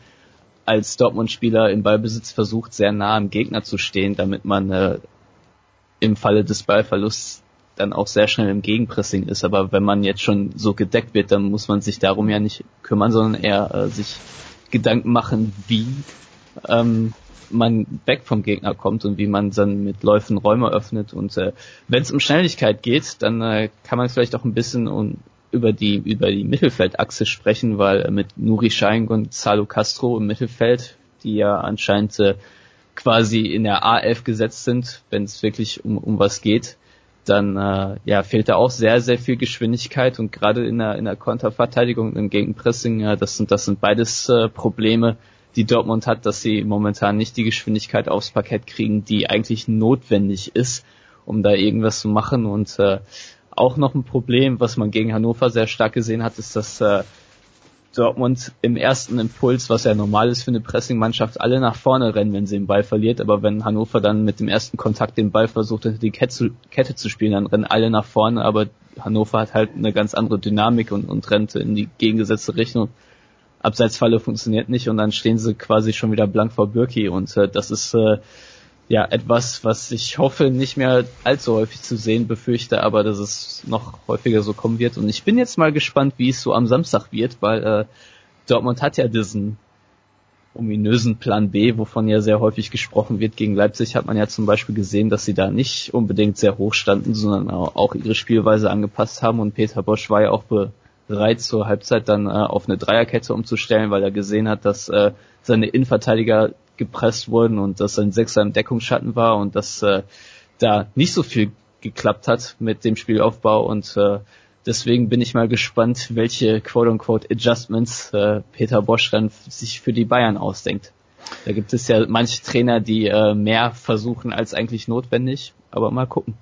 als Dortmund-Spieler im Ballbesitz versucht, sehr nah am Gegner zu stehen, damit man äh, im Falle des Ballverlusts dann auch sehr schnell im Gegenpressing ist. Aber wenn man jetzt schon so gedeckt wird, dann muss man sich darum ja nicht kümmern, sondern eher äh, sich Gedanken machen, wie ähm, man weg vom Gegner kommt und wie man dann mit Läufen Räume öffnet. Und äh, wenn es um Schnelligkeit geht, dann äh, kann man vielleicht auch ein bisschen um, über die über die Mittelfeldachse sprechen, weil äh, mit Nuri Schein und Salo Castro im Mittelfeld, die ja anscheinend äh, quasi in der A11 gesetzt sind, wenn es wirklich um, um was geht, dann äh, ja, fehlt da auch sehr, sehr viel Geschwindigkeit und gerade in der, in der Konterverteidigung im Gegenpressing, ja, das sind, das sind beides äh, Probleme, die Dortmund hat, dass sie momentan nicht die Geschwindigkeit aufs Parkett kriegen, die eigentlich notwendig ist, um da irgendwas zu machen. Und äh, auch noch ein Problem, was man gegen Hannover sehr stark gesehen hat, ist, dass äh, Dortmund im ersten Impuls, was ja normal ist für eine Pressingmannschaft, alle nach vorne rennen, wenn sie den Ball verliert. Aber wenn Hannover dann mit dem ersten Kontakt den Ball versucht, hinter die Kette zu, spielen, dann rennen alle nach vorne. Aber Hannover hat halt eine ganz andere Dynamik und, und rennt in die gegengesetzte Richtung. Abseitsfalle funktioniert nicht und dann stehen sie quasi schon wieder blank vor Birki und äh, das ist äh, ja etwas, was ich hoffe nicht mehr allzu häufig zu sehen befürchte, aber dass es noch häufiger so kommen wird und ich bin jetzt mal gespannt, wie es so am Samstag wird, weil äh, Dortmund hat ja diesen ominösen Plan B, wovon ja sehr häufig gesprochen wird. Gegen Leipzig hat man ja zum Beispiel gesehen, dass sie da nicht unbedingt sehr hoch standen, sondern auch ihre Spielweise angepasst haben und Peter Bosch war ja auch be bereit zur Halbzeit dann äh, auf eine Dreierkette umzustellen, weil er gesehen hat, dass äh, seine Innenverteidiger gepresst wurden und dass sein Sechser im Deckungsschatten war und dass äh, da nicht so viel geklappt hat mit dem Spielaufbau und äh, deswegen bin ich mal gespannt, welche quote-unquote Adjustments äh, Peter Bosch dann sich für die Bayern ausdenkt. Da gibt es ja manche Trainer, die äh, mehr versuchen als eigentlich notwendig, aber mal gucken.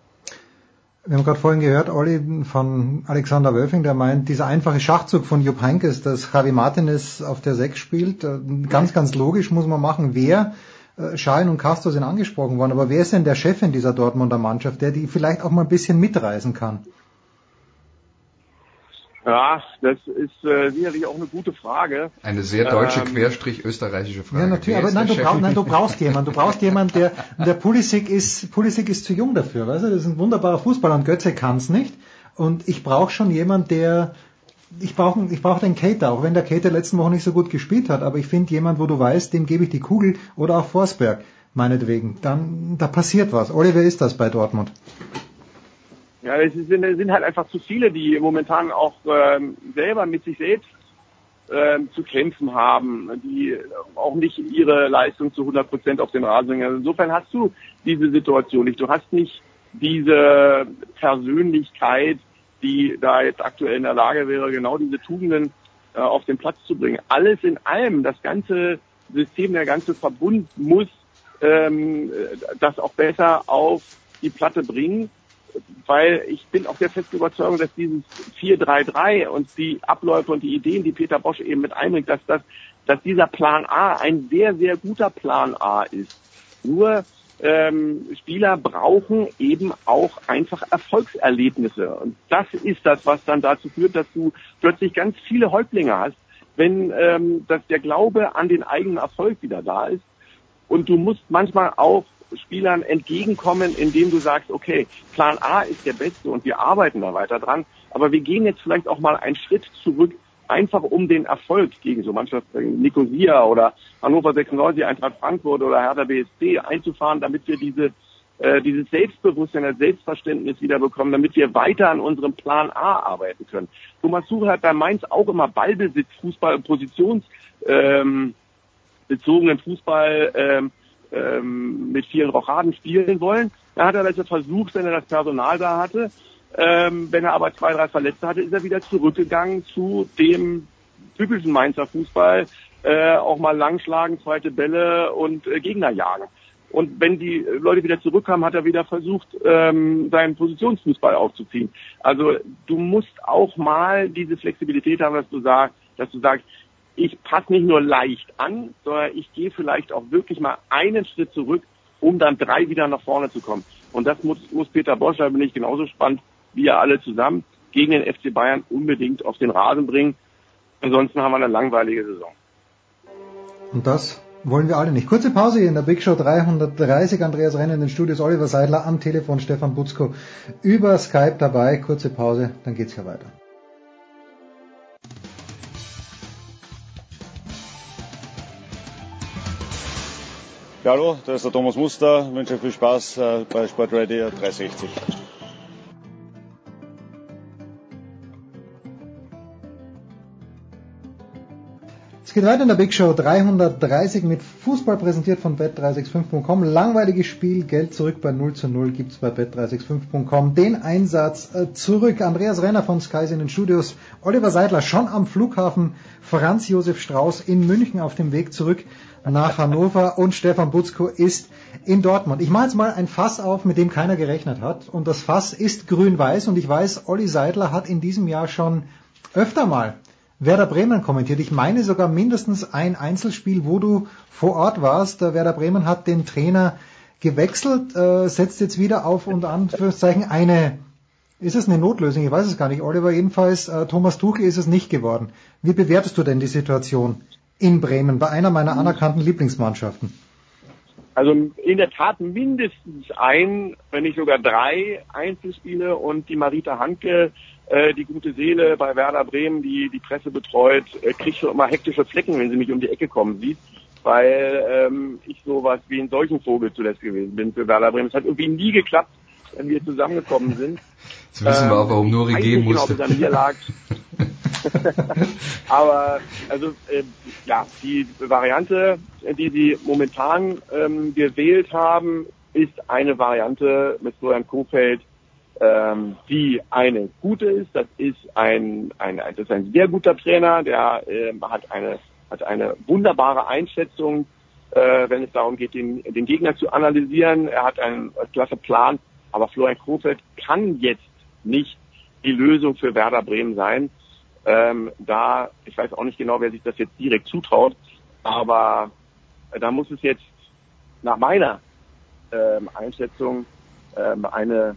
Wir haben gerade vorhin gehört, Olli, von Alexander Wölfing, der meint, dieser einfache Schachzug von Jupp Heynckes, dass Javi Martinez auf der 6 spielt, äh, ganz, ganz logisch muss man machen, wer äh, Schein und Castro sind angesprochen worden, aber wer ist denn der Chef in dieser Dortmunder Mannschaft, der die vielleicht auch mal ein bisschen mitreisen kann? Ja, das ist äh, sicherlich auch eine gute Frage. Eine sehr deutsche, ähm, querstrich österreichische Frage. Ja, natürlich, aber nein du, brauch, nein du, brauchst jemanden. Du brauchst jemanden, der, der Pulisic ist, Pulisic ist zu jung dafür, weißt du? Das ist ein wunderbarer Fußballer und Götze kann's nicht. Und ich brauche schon jemanden, der, ich brauche ich brauch den Cater, auch wenn der Cater letzten Woche nicht so gut gespielt hat, aber ich finde jemand, wo du weißt, dem gebe ich die Kugel oder auch Forsberg, meinetwegen. Dann, da passiert was. Oliver ist das bei Dortmund. Ja, es sind, sind halt einfach zu viele, die momentan auch ähm, selber mit sich selbst ähm, zu kämpfen haben, die auch nicht ihre Leistung zu 100 Prozent auf den Rasen bringen. Also insofern hast du diese Situation nicht. Du hast nicht diese Persönlichkeit, die da jetzt aktuell in der Lage wäre, genau diese Tugenden äh, auf den Platz zu bringen. Alles in allem, das ganze System, der ganze Verbund muss ähm, das auch besser auf die Platte bringen weil ich bin auch der festen Überzeugung, dass dieses 4-3-3 und die Abläufe und die Ideen, die Peter Bosch eben mit einbringt, dass das, dass dieser Plan A ein sehr, sehr guter Plan A ist. Nur ähm, Spieler brauchen eben auch einfach Erfolgserlebnisse. Und das ist das, was dann dazu führt, dass du plötzlich ganz viele Häuptlinge hast, wenn ähm, dass der Glaube an den eigenen Erfolg wieder da ist. Und du musst manchmal auch Spielern entgegenkommen, indem du sagst, okay, Plan A ist der beste und wir arbeiten da weiter dran, aber wir gehen jetzt vielleicht auch mal einen Schritt zurück, einfach um den Erfolg gegen so Mannschaften Nicosia oder Hannover 96, Eintracht Frankfurt oder Hertha BSC einzufahren, damit wir diese äh, dieses Selbstbewusstsein, das Selbstverständnis wieder bekommen, damit wir weiter an unserem Plan A arbeiten können. Thomas Tuchel hat bei Mainz auch immer Ballbesitz, Fußball, Positions ähm, bezogenen Fußball ähm, ähm, mit vielen Rochaden spielen wollen. Da hat er also versucht, wenn er das Personal da hatte. Ähm, wenn er aber zwei, drei Verletzte hatte, ist er wieder zurückgegangen zu dem typischen Mainzer Fußball, äh, auch mal langschlagen, zweite Bälle und äh, Gegner jagen. Und wenn die Leute wieder zurückkamen, hat er wieder versucht, ähm, seinen Positionsfußball aufzuziehen. Also du musst auch mal diese Flexibilität haben, dass du sagst, dass du sagst, ich passe nicht nur leicht an, sondern ich gehe vielleicht auch wirklich mal einen Schritt zurück, um dann drei wieder nach vorne zu kommen. Und das muss, muss Peter Bosch, da bin ich genauso spannend wie ihr alle zusammen, gegen den FC Bayern unbedingt auf den Rasen bringen. Ansonsten haben wir eine langweilige Saison. Und das wollen wir alle nicht. Kurze Pause hier in der Big Show 330. Andreas Renner in den Studios, Oliver Seidler am Telefon, Stefan Butzko über Skype dabei. Kurze Pause, dann geht's hier weiter. Ja, hallo, da ist der Thomas Muster. Ich wünsche viel Spaß äh, bei Sportradio 360. geht weiter in der Big Show 330 mit Fußball präsentiert von bet365.com. Langweiliges Spiel, Geld zurück bei 0 zu 0 gibt's bei bet365.com. Den Einsatz äh, zurück. Andreas Renner von Sky in den Studios. Oliver Seidler schon am Flughafen. Franz Josef Strauß in München auf dem Weg zurück nach Hannover und Stefan Butzko ist in Dortmund. Ich mache jetzt mal ein Fass auf, mit dem keiner gerechnet hat. Und das Fass ist grün-weiß und ich weiß, Olli Seidler hat in diesem Jahr schon öfter mal Werder Bremen kommentiert. Ich meine sogar mindestens ein Einzelspiel, wo du vor Ort warst. Der Werder Bremen hat den Trainer gewechselt, äh, setzt jetzt wieder auf unter Anführungszeichen eine, ist es eine Notlösung? Ich weiß es gar nicht. Oliver, jedenfalls, äh, Thomas Tuchel ist es nicht geworden. Wie bewertest du denn die Situation? in Bremen, bei einer meiner anerkannten Lieblingsmannschaften? Also in der Tat mindestens ein, wenn nicht sogar drei Einzelspiele und die Marita Hanke, äh, die gute Seele bei Werder Bremen, die die Presse betreut, äh, kriegt schon immer hektische Flecken, wenn sie mich um die Ecke kommen sieht, weil ähm, ich sowas wie ein solchen Vogel zuletzt gewesen bin für Werder Bremen. Es hat irgendwie nie geklappt, wenn wir zusammengekommen sind. Jetzt wissen wir auch, warum ähm, Nuri gehen musste. Genau, Aber also äh, ja, die Variante, die sie momentan ähm, gewählt haben, ist eine Variante mit Florian Kofeld, ähm, die eine gute ist. Das ist ein, ein, das ist ein sehr guter Trainer, der ähm, hat eine hat eine wunderbare Einschätzung, äh, wenn es darum geht, den, den Gegner zu analysieren. Er hat einen klasse Plan, aber Florian Kofeld kann jetzt nicht die Lösung für Werder Bremen sein. Ähm, da, ich weiß auch nicht genau, wer sich das jetzt direkt zutraut, aber da muss es jetzt nach meiner ähm, Einschätzung ähm, eine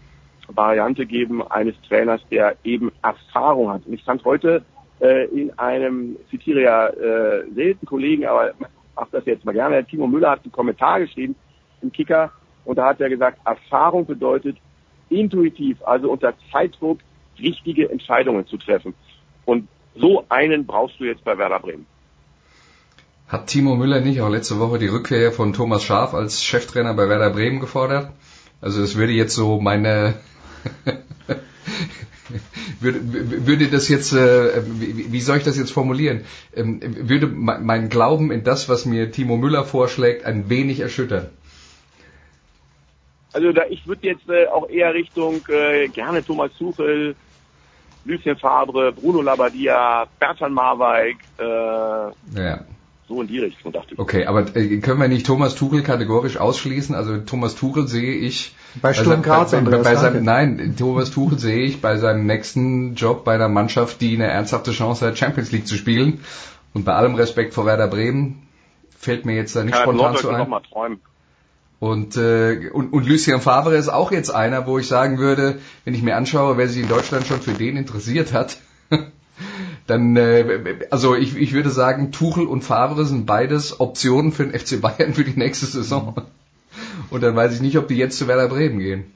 Variante geben eines Trainers, der eben Erfahrung hat. Und ich fand heute äh, in einem, ich zitiere ja äh, selten Kollegen, aber mach das jetzt mal gerne, Timo Müller hat einen Kommentar geschrieben im Kicker und da hat er gesagt, Erfahrung bedeutet intuitiv, also unter Zeitdruck richtige Entscheidungen zu treffen. Und so einen brauchst du jetzt bei Werder Bremen. Hat Timo Müller nicht auch letzte Woche die Rückkehr von Thomas Schaf als Cheftrainer bei Werder Bremen gefordert? Also das würde jetzt so meine würde, würde das jetzt, äh, wie, wie soll ich das jetzt formulieren? Ähm, würde mein Glauben in das, was mir Timo Müller vorschlägt, ein wenig erschüttern? Also da, ich würde jetzt äh, auch eher Richtung äh, gerne Thomas Tuchel, Lucien Fabre, Bruno Labbadia, Bertrand Marwijk, äh, ja. so in die Richtung dachte ich. Okay, aber äh, können wir nicht Thomas Tuchel kategorisch ausschließen? Also Thomas Tuchel sehe ich bei Sturm Graz, bei, bei, bei seinem, Nein, Thomas Tuchel sehe ich bei seinem nächsten Job bei einer Mannschaft, die eine ernsthafte Chance hat, Champions League zu spielen. Und bei allem Respekt vor Werder Bremen fällt mir jetzt da nicht ja, spontan zu ein. Noch mal träumen. Und, äh, und, und Lucien Favre ist auch jetzt einer, wo ich sagen würde, wenn ich mir anschaue, wer sich in Deutschland schon für den interessiert hat, dann, äh, also ich, ich würde sagen, Tuchel und Favre sind beides Optionen für den FC Bayern für die nächste Saison. Und dann weiß ich nicht, ob die jetzt zu Werder Bremen gehen.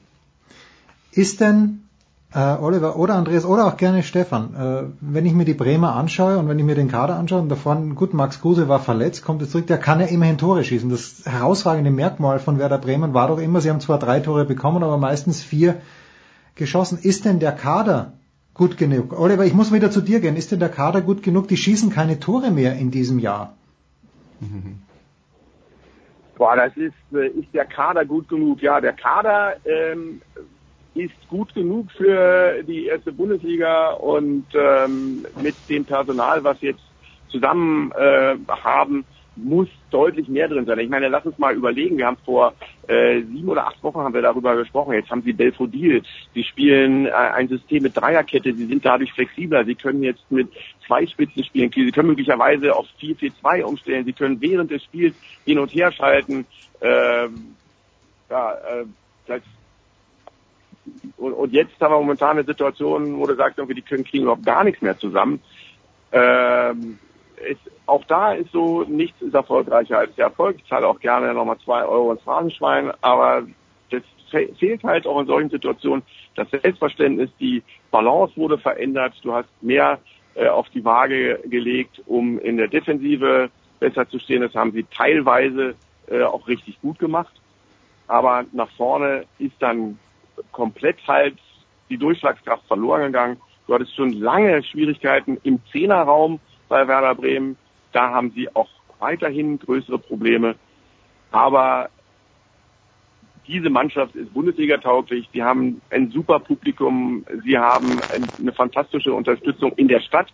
Ist denn äh, Oliver oder Andreas oder auch gerne Stefan, äh, wenn ich mir die Bremer anschaue und wenn ich mir den Kader anschaue und davon, gut, Max Kruse war verletzt, kommt jetzt zurück, der kann ja immerhin Tore schießen. Das herausragende Merkmal von Werder Bremen war doch immer, sie haben zwar drei Tore bekommen, aber meistens vier geschossen. Ist denn der Kader gut genug? Oliver, ich muss wieder zu dir gehen. Ist denn der Kader gut genug? Die schießen keine Tore mehr in diesem Jahr. Boah, das ist, äh, ist der Kader gut genug? Ja, der Kader ähm, ist gut genug für die erste Bundesliga und ähm, mit dem Personal, was jetzt zusammen äh, haben, muss deutlich mehr drin sein. Ich meine, lass uns mal überlegen. Wir haben vor äh, sieben oder acht Wochen haben wir darüber gesprochen. Jetzt haben sie Belfodil. Sie spielen äh, ein System mit Dreierkette. Sie sind dadurch flexibler. Sie können jetzt mit zwei Spitzen spielen. Sie können möglicherweise auf 4-4-2 umstellen. Sie können während des Spiels hin und her schalten. Ähm, ja, äh, das, und, und jetzt haben wir momentan eine Situation, wo du sagst, irgendwie, die können kriegen überhaupt gar nichts mehr zusammen. Ähm, ist, auch da ist so, nichts ist erfolgreicher als der Erfolg. Ich zahle auch gerne nochmal zwei Euro ins Phrasenschwein, aber das fehlt halt auch in solchen Situationen das Selbstverständnis, die Balance wurde verändert, du hast mehr äh, auf die Waage gelegt, um in der Defensive besser zu stehen. Das haben sie teilweise äh, auch richtig gut gemacht. Aber nach vorne ist dann komplett halt die Durchschlagskraft verloren gegangen. Du hattest schon lange Schwierigkeiten im Zehnerraum bei Werder Bremen. Da haben sie auch weiterhin größere Probleme. Aber diese Mannschaft ist Bundesliga tauglich. Sie haben ein super Publikum. Sie haben eine fantastische Unterstützung in der Stadt.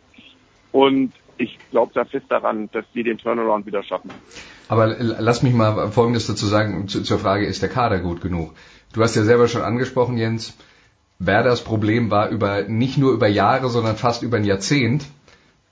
Und ich glaube da fest daran, dass sie den Turnaround wieder schaffen. Aber lass mich mal Folgendes dazu sagen zur Frage, ist der Kader gut genug? Du hast ja selber schon angesprochen, Jens, Werders Problem war über, nicht nur über Jahre, sondern fast über ein Jahrzehnt,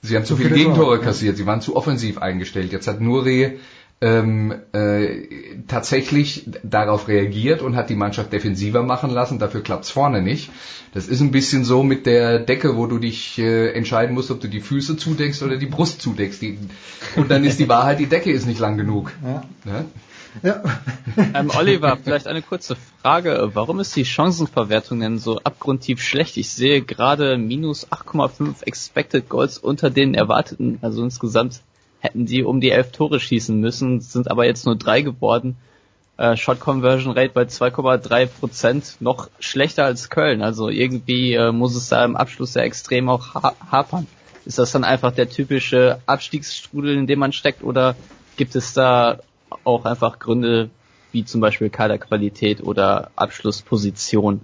Sie haben zu, viele, viele Gegentore ja. kassiert, sie waren zu offensiv eingestellt. Jetzt hat Nuri ähm, äh, tatsächlich darauf reagiert und hat die Mannschaft defensiver machen lassen. Dafür klappt's vorne nicht. Das ist ein bisschen so mit der Decke, wo du dich äh, entscheiden musst, ob du die Füße zudeckst oder die Brust zudeckst. Die, und dann ist die Wahrheit, die Decke ist nicht lang genug. Ja. Ja? Ja. ähm, Oliver, vielleicht eine kurze Frage. Warum ist die Chancenverwertung denn so abgrundtief schlecht? Ich sehe gerade minus 8,5 Expected Goals unter den erwarteten. Also insgesamt hätten die um die elf Tore schießen müssen, sind aber jetzt nur drei geworden. Äh, Shot Conversion Rate bei 2,3 Prozent, noch schlechter als Köln. Also irgendwie äh, muss es da im Abschluss sehr extrem auch ha hapern. ist das dann einfach der typische Abstiegsstrudel, in dem man steckt, oder gibt es da auch einfach Gründe, wie zum Beispiel Kaderqualität oder Abschlussposition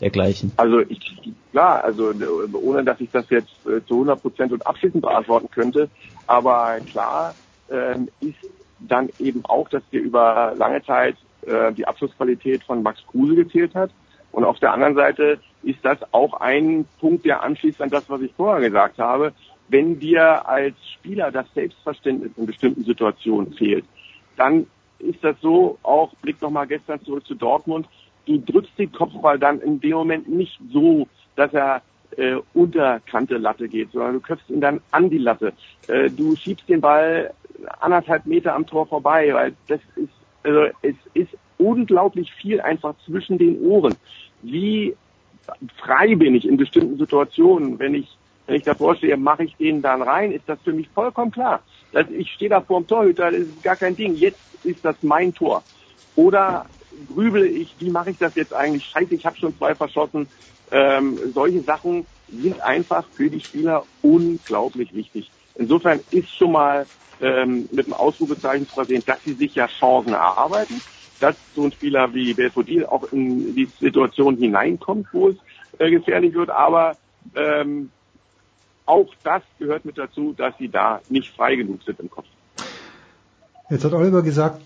dergleichen? Also ich, klar, also ohne dass ich das jetzt äh, zu 100 Prozent und abschließend beantworten könnte, aber klar ähm, ist dann eben auch, dass wir über lange Zeit äh, die Abschlussqualität von Max Kruse gezählt hat. Und auf der anderen Seite ist das auch ein Punkt, der anschließt an das, was ich vorher gesagt habe. Wenn dir als Spieler das Selbstverständnis in bestimmten Situationen fehlt, dann ist das so, auch Blick nochmal gestern zurück zu Dortmund, du drückst den Kopfball dann in dem Moment nicht so, dass er äh, unter Kante Latte geht, sondern du köpfst ihn dann an die Latte. Äh, du schiebst den Ball anderthalb Meter am Tor vorbei, weil das ist, also es ist unglaublich viel einfach zwischen den Ohren. Wie frei bin ich in bestimmten Situationen, wenn ich wenn ich davor stehe, mache ich den dann rein, ist das für mich vollkommen klar. Ich stehe da vor dem Torhüter, das ist gar kein Ding. Jetzt ist das mein Tor. Oder grübele ich, wie mache ich das jetzt eigentlich? Scheiße, ich habe schon zwei verschossen. Ähm, solche Sachen sind einfach für die Spieler unglaublich wichtig. Insofern ist schon mal ähm, mit einem Ausrufezeichen zu versehen, dass sie sich ja Chancen erarbeiten, dass so ein Spieler wie Belfodil auch in die Situation hineinkommt, wo es äh, gefährlich wird, aber ähm, auch das gehört mit dazu, dass sie da nicht frei genug sind im Kopf. Jetzt hat Oliver gesagt,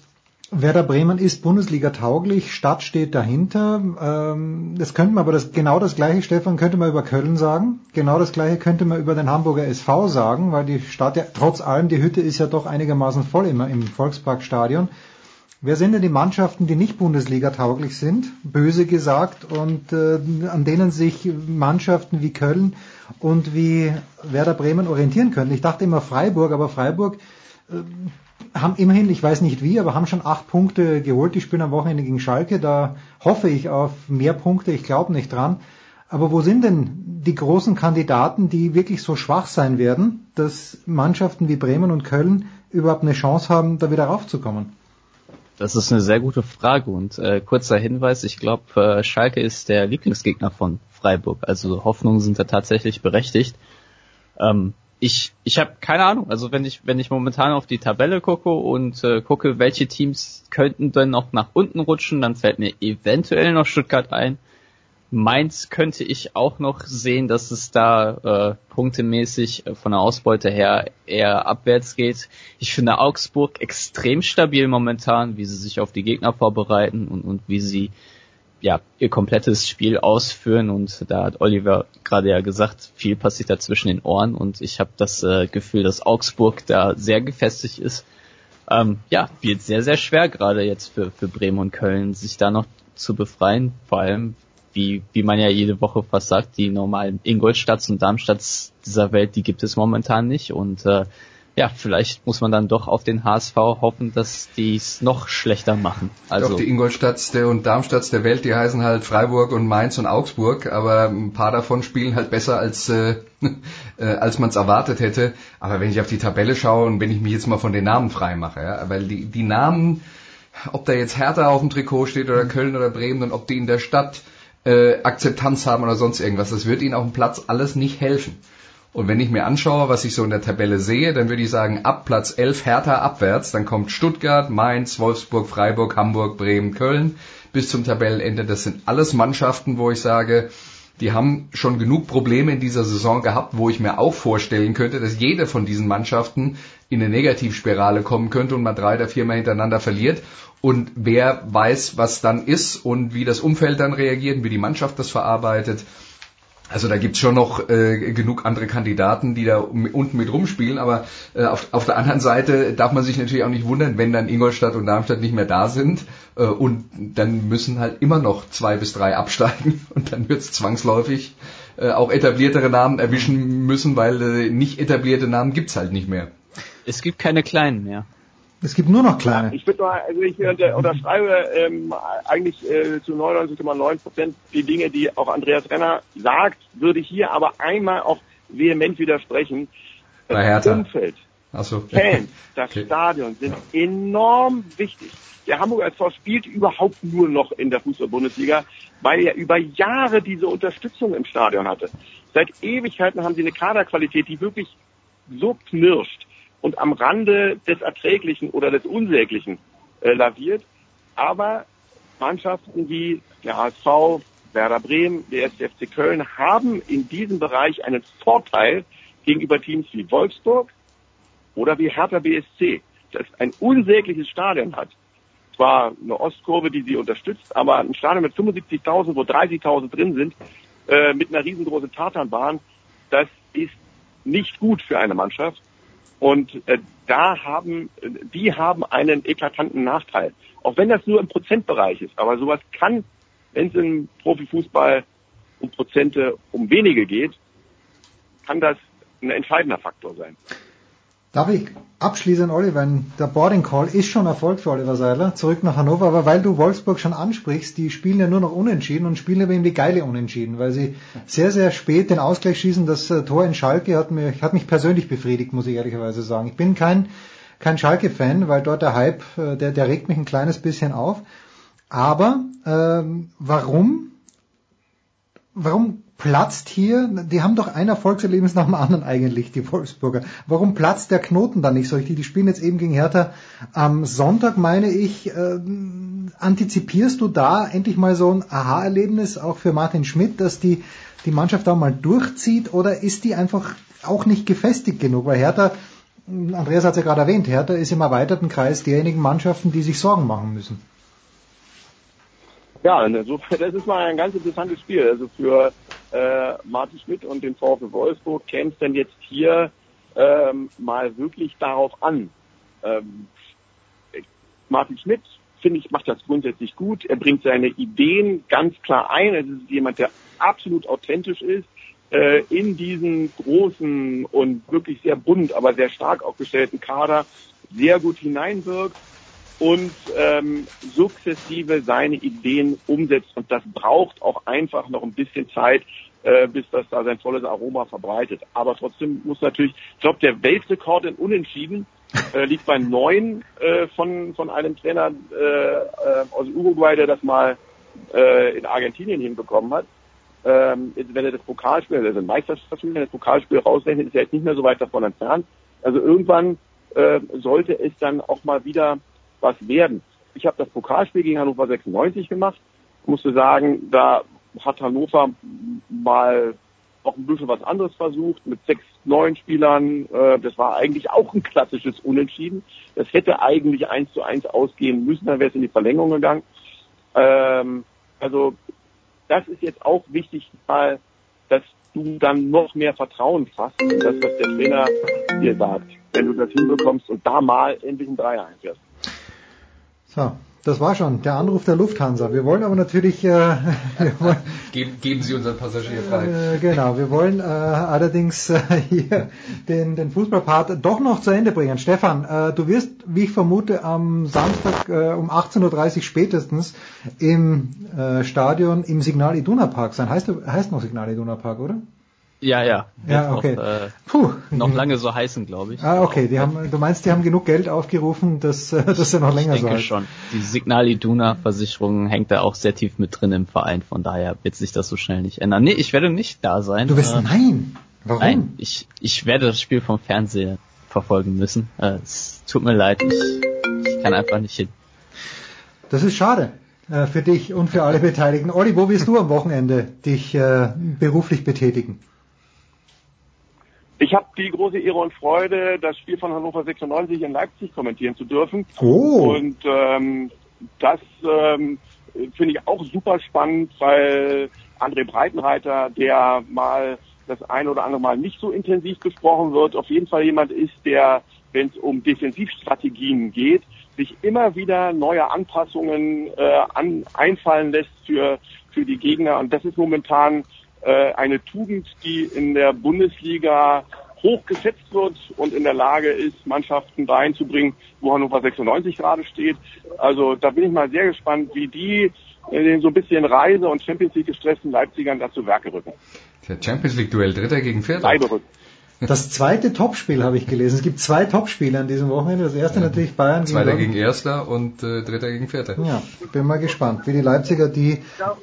Werder Bremen ist Bundesliga tauglich, Stadt steht dahinter. Ähm, das könnte man aber das, genau das gleiche, Stefan, könnte man über Köln sagen. Genau das gleiche könnte man über den Hamburger SV sagen, weil die Stadt ja trotz allem, die Hütte ist ja doch einigermaßen voll immer im Volksparkstadion. Wer sind denn die Mannschaften, die nicht Bundesliga tauglich sind, böse gesagt, und äh, an denen sich Mannschaften wie Köln und wie Werder Bremen orientieren können? Ich dachte immer Freiburg, aber Freiburg äh, haben immerhin, ich weiß nicht wie, aber haben schon acht Punkte geholt. Die spielen am Wochenende gegen Schalke. Da hoffe ich auf mehr Punkte. Ich glaube nicht dran. Aber wo sind denn die großen Kandidaten, die wirklich so schwach sein werden, dass Mannschaften wie Bremen und Köln überhaupt eine Chance haben, da wieder raufzukommen? Das ist eine sehr gute Frage und äh, kurzer Hinweis, ich glaube, äh, Schalke ist der Lieblingsgegner von Freiburg. Also Hoffnungen sind da tatsächlich berechtigt. Ähm, ich ich habe keine Ahnung. Also wenn ich wenn ich momentan auf die Tabelle gucke und äh, gucke, welche Teams könnten denn noch nach unten rutschen, dann fällt mir eventuell noch Stuttgart ein. Mainz könnte ich auch noch sehen, dass es da äh, punktemäßig äh, von der Ausbeute her eher abwärts geht. Ich finde Augsburg extrem stabil momentan, wie sie sich auf die Gegner vorbereiten und, und wie sie ja, ihr komplettes Spiel ausführen und da hat Oliver gerade ja gesagt, viel passiert da zwischen den Ohren und ich habe das äh, Gefühl, dass Augsburg da sehr gefestigt ist. Ähm, ja, wird sehr, sehr schwer gerade jetzt für, für Bremen und Köln, sich da noch zu befreien, vor allem wie, wie man ja jede Woche fast sagt, die normalen Ingolstadts und Darmstadts dieser Welt, die gibt es momentan nicht und äh, ja, vielleicht muss man dann doch auf den HSV hoffen, dass die es noch schlechter machen. Also doch, die Ingolstadts und Darmstadts der Welt, die heißen halt Freiburg und Mainz und Augsburg, aber ein paar davon spielen halt besser als äh, äh, als man es erwartet hätte. Aber wenn ich auf die Tabelle schaue und wenn ich mich jetzt mal von den Namen frei mache, ja, weil die die Namen, ob da jetzt Hertha auf dem Trikot steht oder Köln oder Bremen und ob die in der Stadt äh, Akzeptanz haben oder sonst irgendwas, das wird ihnen auf dem Platz alles nicht helfen. Und wenn ich mir anschaue, was ich so in der Tabelle sehe, dann würde ich sagen, ab Platz 11 Hertha abwärts, dann kommt Stuttgart, Mainz, Wolfsburg, Freiburg, Hamburg, Bremen, Köln bis zum Tabellenende. Das sind alles Mannschaften, wo ich sage, die haben schon genug Probleme in dieser Saison gehabt, wo ich mir auch vorstellen könnte, dass jede von diesen Mannschaften in eine Negativspirale kommen könnte und mal drei oder viermal hintereinander verliert. Und wer weiß, was dann ist und wie das Umfeld dann reagiert und wie die Mannschaft das verarbeitet. Also da gibt's schon noch äh, genug andere Kandidaten, die da unten mit rumspielen, aber äh, auf, auf der anderen Seite darf man sich natürlich auch nicht wundern, wenn dann Ingolstadt und Darmstadt nicht mehr da sind äh, und dann müssen halt immer noch zwei bis drei absteigen und dann wird's zwangsläufig äh, auch etabliertere Namen erwischen müssen, weil äh, nicht etablierte Namen gibt's halt nicht mehr. Es gibt keine kleinen mehr. Es gibt nur noch kleine. Ich würde also ich unterschreibe ähm, eigentlich äh, zu 99,9 Prozent die Dinge, die auch Andreas Renner sagt, würde hier aber einmal auch vehement widersprechen. Bei Hertha. Umfeld Also. Fans, das okay. Stadion sind enorm wichtig. Der Hamburger SV spielt überhaupt nur noch in der Fußball-Bundesliga, weil er über Jahre diese Unterstützung im Stadion hatte. Seit Ewigkeiten haben sie eine Kaderqualität, die wirklich so knirscht und am Rande des Erträglichen oder des Unsäglichen äh, laviert. Aber Mannschaften wie der HSV, Werder Bremen, der SFC Köln haben in diesem Bereich einen Vorteil gegenüber Teams wie Wolfsburg oder wie Hertha BSC, das ein unsägliches Stadion hat. Zwar eine Ostkurve, die sie unterstützt, aber ein Stadion mit 75.000, wo 30.000 drin sind, äh, mit einer riesengroßen Tatanbahn, das ist nicht gut für eine Mannschaft. Und äh, da haben, die haben einen eklatanten Nachteil. Auch wenn das nur im Prozentbereich ist. Aber sowas kann, wenn es im Profifußball um Prozente um wenige geht, kann das ein entscheidender Faktor sein. Darf ich abschließen, Oliver? Der Boarding Call ist schon Erfolg für Oliver Seiler, zurück nach Hannover, aber weil du Wolfsburg schon ansprichst, die spielen ja nur noch unentschieden und spielen aber irgendwie geile Unentschieden, weil sie sehr, sehr spät den Ausgleich schießen. Das äh, Tor in Schalke hat mich, hat mich persönlich befriedigt, muss ich ehrlicherweise sagen. Ich bin kein, kein Schalke-Fan, weil dort der Hype, äh, der, der regt mich ein kleines bisschen auf. Aber ähm, warum? Warum platzt hier, die haben doch ein Erfolgserlebnis nach dem anderen eigentlich, die Wolfsburger. Warum platzt der Knoten dann nicht so richtig? Die spielen jetzt eben gegen Hertha am Sonntag, meine ich. Äh, antizipierst du da endlich mal so ein Aha-Erlebnis auch für Martin Schmidt, dass die, die Mannschaft da mal durchzieht oder ist die einfach auch nicht gefestigt genug? Weil Hertha, Andreas hat es ja gerade erwähnt, Hertha ist im erweiterten Kreis derjenigen Mannschaften, die sich Sorgen machen müssen. Ja, insofern, das ist mal ein ganz interessantes Spiel. Also für äh, Martin Schmidt und den VfB Wolfsburg käme es denn jetzt hier ähm, mal wirklich darauf an. Ähm, Martin Schmidt, finde ich, macht das grundsätzlich gut. Er bringt seine Ideen ganz klar ein. Es ist jemand, der absolut authentisch ist, äh, in diesen großen und wirklich sehr bunt, aber sehr stark aufgestellten Kader sehr gut hineinwirkt und ähm, sukzessive seine Ideen umsetzt. Und das braucht auch einfach noch ein bisschen Zeit, äh, bis das da sein volles Aroma verbreitet. Aber trotzdem muss natürlich, ich glaube, der Weltrekord in Unentschieden äh, liegt bei neun äh, von, von einem Trainer äh, äh, aus Uruguay, der das mal äh, in Argentinien hinbekommen hat. Ähm, wenn er das Pokalspiel, also ein Meisterschaftsspiel, wenn das Pokalspiel rausrechnet, ist er jetzt nicht mehr so weit davon entfernt. Also irgendwann äh, sollte es dann auch mal wieder was werden. Ich habe das Pokalspiel gegen Hannover 96 gemacht, musste sagen, da hat Hannover mal auch ein bisschen was anderes versucht mit sechs neuen Spielern. Äh, das war eigentlich auch ein klassisches Unentschieden. Das hätte eigentlich eins zu eins ausgehen müssen, dann wäre es in die Verlängerung gegangen. Ähm, also das ist jetzt auch wichtig, mal, dass du dann noch mehr Vertrauen fasst in das, was der Trainer dir sagt, wenn du das hinbekommst und da mal endlich ein Dreier einfährst. So, das war schon der Anruf der Lufthansa. Wir wollen aber natürlich äh, wollen, geben, geben, Sie unseren Passagier frei. Äh, genau, wir wollen äh, allerdings äh, hier den, den Fußballpart doch noch zu Ende bringen. Stefan, äh, du wirst, wie ich vermute, am Samstag äh, um 18.30 Uhr spätestens im äh, Stadion im Signal Iduna Park sein. Heißt, heißt noch Signal Iduna Park, oder? Ja, ja. Ja, okay. Noch, äh, Puh. noch lange so heißen, glaube ich. Ah, okay. Die haben, du meinst, die haben genug Geld aufgerufen, dass, dass er noch länger ich denke soll. schon. Die Signal Iduna Versicherung hängt da auch sehr tief mit drin im Verein, von daher wird sich das so schnell nicht ändern. Nee, ich werde nicht da sein. Du wirst, äh, nein. Warum? Nein, ich, ich werde das Spiel vom Fernseher verfolgen müssen. Äh, es tut mir leid, ich, ich kann einfach nicht hin. Das ist schade äh, für dich und für alle Beteiligten. Olli, wo wirst du am Wochenende dich äh, beruflich betätigen? Ich habe die große Ehre und Freude, das Spiel von Hannover 96 in Leipzig kommentieren zu dürfen. Oh. Und ähm, das ähm, finde ich auch super spannend, weil André Breitenreiter, der mal das ein oder andere Mal nicht so intensiv gesprochen wird, auf jeden Fall jemand ist, der, wenn es um Defensivstrategien geht, sich immer wieder neue Anpassungen äh, an, einfallen lässt für, für die Gegner. Und das ist momentan äh, eine Tugend, die in der Bundesliga hoch geschätzt wird und in der Lage ist, Mannschaften dahin zu bringen, wo Hannover 96 gerade steht. Also da bin ich mal sehr gespannt, wie die in den so ein bisschen Reise- und Champions League gestressten Leipzigern dazu Werke rücken. Der Champions League Duell Dritter gegen Vierter. Leibe rücken. Das zweite Topspiel habe ich gelesen. Es gibt zwei Topspiele an diesem Wochenende. Das erste natürlich Bayern gegen Zweiter gegen Erster und äh, Dritter gegen Vierter. Ja, bin mal gespannt, wie die Leipziger, die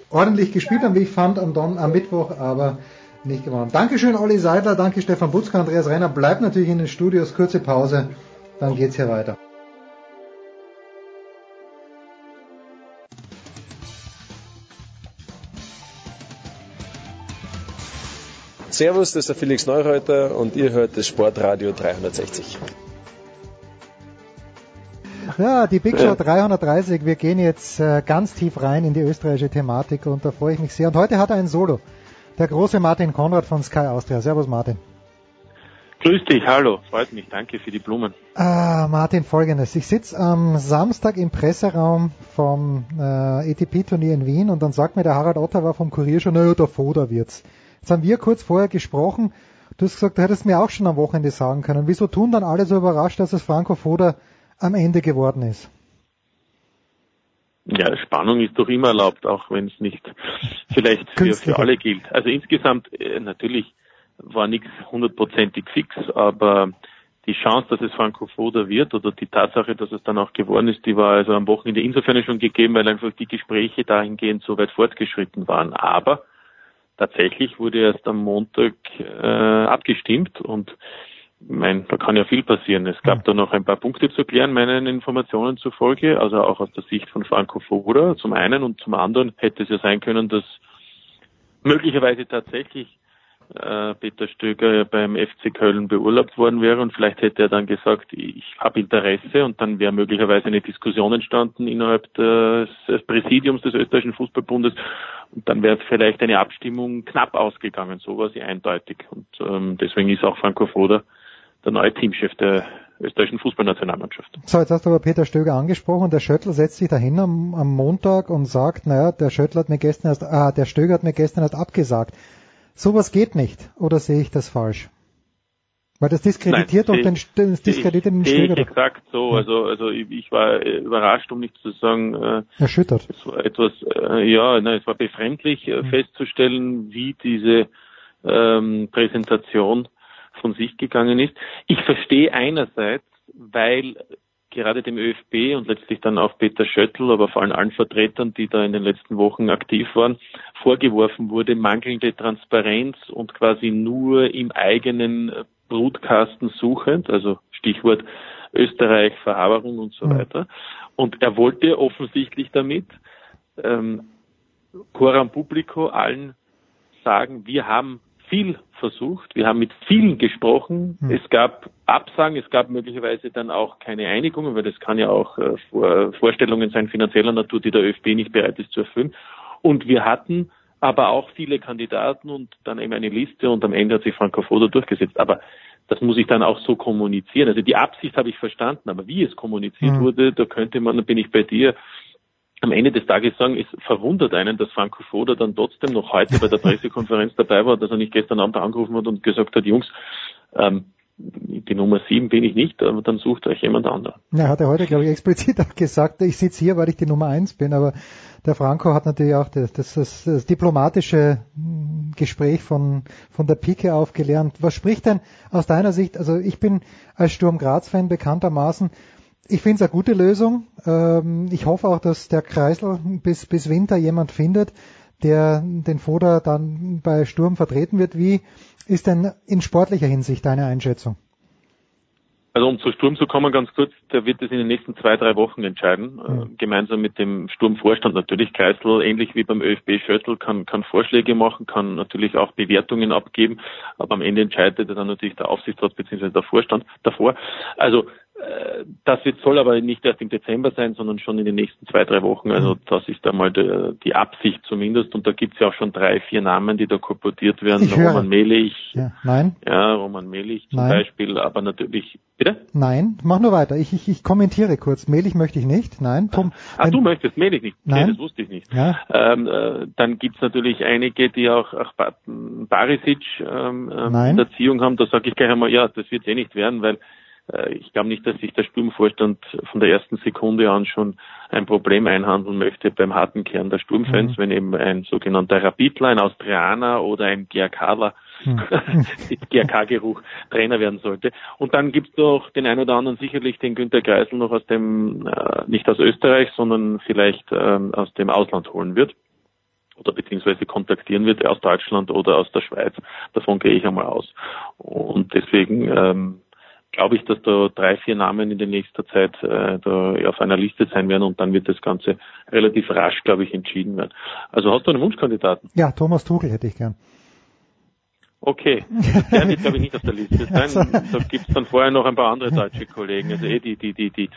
ordentlich gespielt haben, wie ich fand, am, Don am Mittwoch, aber nicht gewonnen. Dankeschön, Olli Seidler, danke Stefan Butzka, Andreas Renner. Bleibt natürlich in den Studios, kurze Pause, dann geht's hier weiter. Servus, das ist der Felix Neureuter und ihr hört das Sportradio 360. Ja, die Big Show 330. Wir gehen jetzt äh, ganz tief rein in die österreichische Thematik und da freue ich mich sehr. Und heute hat er ein Solo. Der große Martin Konrad von Sky Austria. Servus Martin. Grüß dich, hallo, freut mich, danke für die Blumen. Ah, Martin, folgendes. Ich sitze am Samstag im Presseraum vom äh, ATP-Turnier in Wien und dann sagt mir der Harald Ottawa vom Kurier schon, naja, der Foda wird's. Jetzt haben wir kurz vorher gesprochen. Du hast gesagt, du hättest mir auch schon am Wochenende sagen können. Wieso tun dann alle so überrascht, dass es Franco Foda am Ende geworden ist? Ja, Spannung ist doch immer erlaubt, auch wenn es nicht vielleicht für, für alle gilt. Also insgesamt äh, natürlich war nichts hundertprozentig fix, aber die Chance, dass es Franco Foda wird oder die Tatsache, dass es dann auch geworden ist, die war also am Wochenende insofern schon gegeben, weil einfach die Gespräche dahingehend so weit fortgeschritten waren. Aber tatsächlich wurde erst am Montag äh, abgestimmt und mein, da kann ja viel passieren. Es gab da noch ein paar Punkte zu klären, meinen Informationen zufolge, also auch aus der Sicht von Franco Foda zum einen und zum anderen hätte es ja sein können, dass möglicherweise tatsächlich Peter Stöger beim FC Köln beurlaubt worden wäre und vielleicht hätte er dann gesagt, ich habe Interesse und dann wäre möglicherweise eine Diskussion entstanden innerhalb des, des Präsidiums des österreichischen Fußballbundes und dann wäre vielleicht eine Abstimmung knapp ausgegangen, so war sie eindeutig und ähm, deswegen ist auch Franco Foda der neue Teamchef der österreichischen Fußballnationalmannschaft. So, jetzt hast du aber Peter Stöger angesprochen. Der Schöttl setzt sich dahin am, am Montag und sagt, naja, der Schöttl hat mir gestern erst, ah, der Stöger hat mir gestern erst abgesagt. Sowas geht nicht, oder sehe ich das falsch? Weil das diskreditiert Nein, doch den, das diskreditiert den Stöger. Exakt so. Also, also ich, war äh, überrascht, um nicht zu sagen, äh, erschüttert. Es war etwas, äh, ja, nein, es war befremdlich äh, mhm. festzustellen, wie diese ähm, Präsentation von sich gegangen ist. Ich verstehe einerseits, weil gerade dem ÖFB und letztlich dann auch Peter Schöttl, aber vor allem allen Vertretern, die da in den letzten Wochen aktiv waren, vorgeworfen wurde, mangelnde Transparenz und quasi nur im eigenen Brutkasten suchend, also Stichwort Österreich, Verhaberung und so weiter. Und er wollte offensichtlich damit ähm, Coram Publico allen sagen, wir haben viel versucht, wir haben mit vielen gesprochen. Mhm. Es gab Absagen, es gab möglicherweise dann auch keine Einigungen, weil das kann ja auch äh, Vorstellungen sein finanzieller Natur, die der ÖFB nicht bereit ist zu erfüllen. Und wir hatten aber auch viele Kandidaten und dann eben eine Liste und am Ende hat sich Franco Foda durchgesetzt. Aber das muss ich dann auch so kommunizieren. Also die Absicht habe ich verstanden, aber wie es kommuniziert mhm. wurde, da könnte man, da bin ich bei dir, am Ende des Tages sagen, es verwundert einen, dass Franco Foda dann trotzdem noch heute bei der Pressekonferenz dabei war, dass er nicht gestern Abend angerufen hat und gesagt hat, Jungs, ähm, die Nummer sieben bin ich nicht, aber dann sucht euch jemand anderen. Ja, hat er heute, glaube ich, explizit auch gesagt, ich sitze hier, weil ich die Nummer eins bin, aber der Franco hat natürlich auch das, das, das, das diplomatische hm, Gespräch von, von der Pike aufgelernt. Was spricht denn aus deiner Sicht, also ich bin als Sturm Graz-Fan bekanntermaßen ich finde es eine gute Lösung. Ähm, ich hoffe auch, dass der Kreisel bis, bis Winter jemand findet, der den Foda dann bei Sturm vertreten wird. Wie ist denn in sportlicher Hinsicht deine Einschätzung? Also um zu Sturm zu kommen, ganz kurz, der wird es in den nächsten zwei, drei Wochen entscheiden. Mhm. Äh, gemeinsam mit dem Sturmvorstand natürlich. Kreisel, ähnlich wie beim ÖFB Schöttl, kann, kann Vorschläge machen, kann natürlich auch Bewertungen abgeben, aber am Ende entscheidet dann natürlich der Aufsichtsrat bzw. der Vorstand davor. Also das wird, soll aber nicht erst im Dezember sein, sondern schon in den nächsten zwei, drei Wochen. Also mhm. das ist einmal die, die Absicht zumindest. Und da gibt es ja auch schon drei, vier Namen, die da kolportiert werden. Ich Roman Melich. Ja, nein. Ja, Roman Melich zum nein. Beispiel, aber natürlich. Bitte? Nein, mach nur weiter. Ich, ich, ich kommentiere kurz. Melich möchte ich nicht. Nein. Tom, ah, du möchtest Melich nicht. Nein. Nee, das wusste ich nicht. Ja. Ähm, äh, dann gibt's natürlich einige, die auch, auch Barisic ähm, ähm, in der Erziehung haben. Da sage ich gleich einmal, ja, das wird eh nicht werden, weil ich glaube nicht, dass sich der Sturmvorstand von der ersten Sekunde an schon ein Problem einhandeln möchte beim harten Kern der Sturmfans, mhm. wenn eben ein sogenannter Rapidler, ein Austrianer oder ein GRKler mhm. GRK-Geruch Trainer werden sollte. Und dann gibt es noch den einen oder anderen sicherlich den Günter Kreisel noch aus dem, äh, nicht aus Österreich, sondern vielleicht ähm, aus dem Ausland holen wird oder beziehungsweise kontaktieren wird aus Deutschland oder aus der Schweiz. Davon gehe ich einmal aus. Und deswegen ähm, glaube ich, dass da drei, vier Namen in der nächsten Zeit äh, da auf einer Liste sein werden und dann wird das Ganze relativ rasch, glaube ich, entschieden werden. Also hast du einen Wunschkandidaten? Ja, Thomas Tuchel hätte ich gern. Okay, der wird glaube ich nicht auf der Liste sein. Da gibt es dann vorher noch ein paar andere deutsche Kollegen, also eh die, die, die, die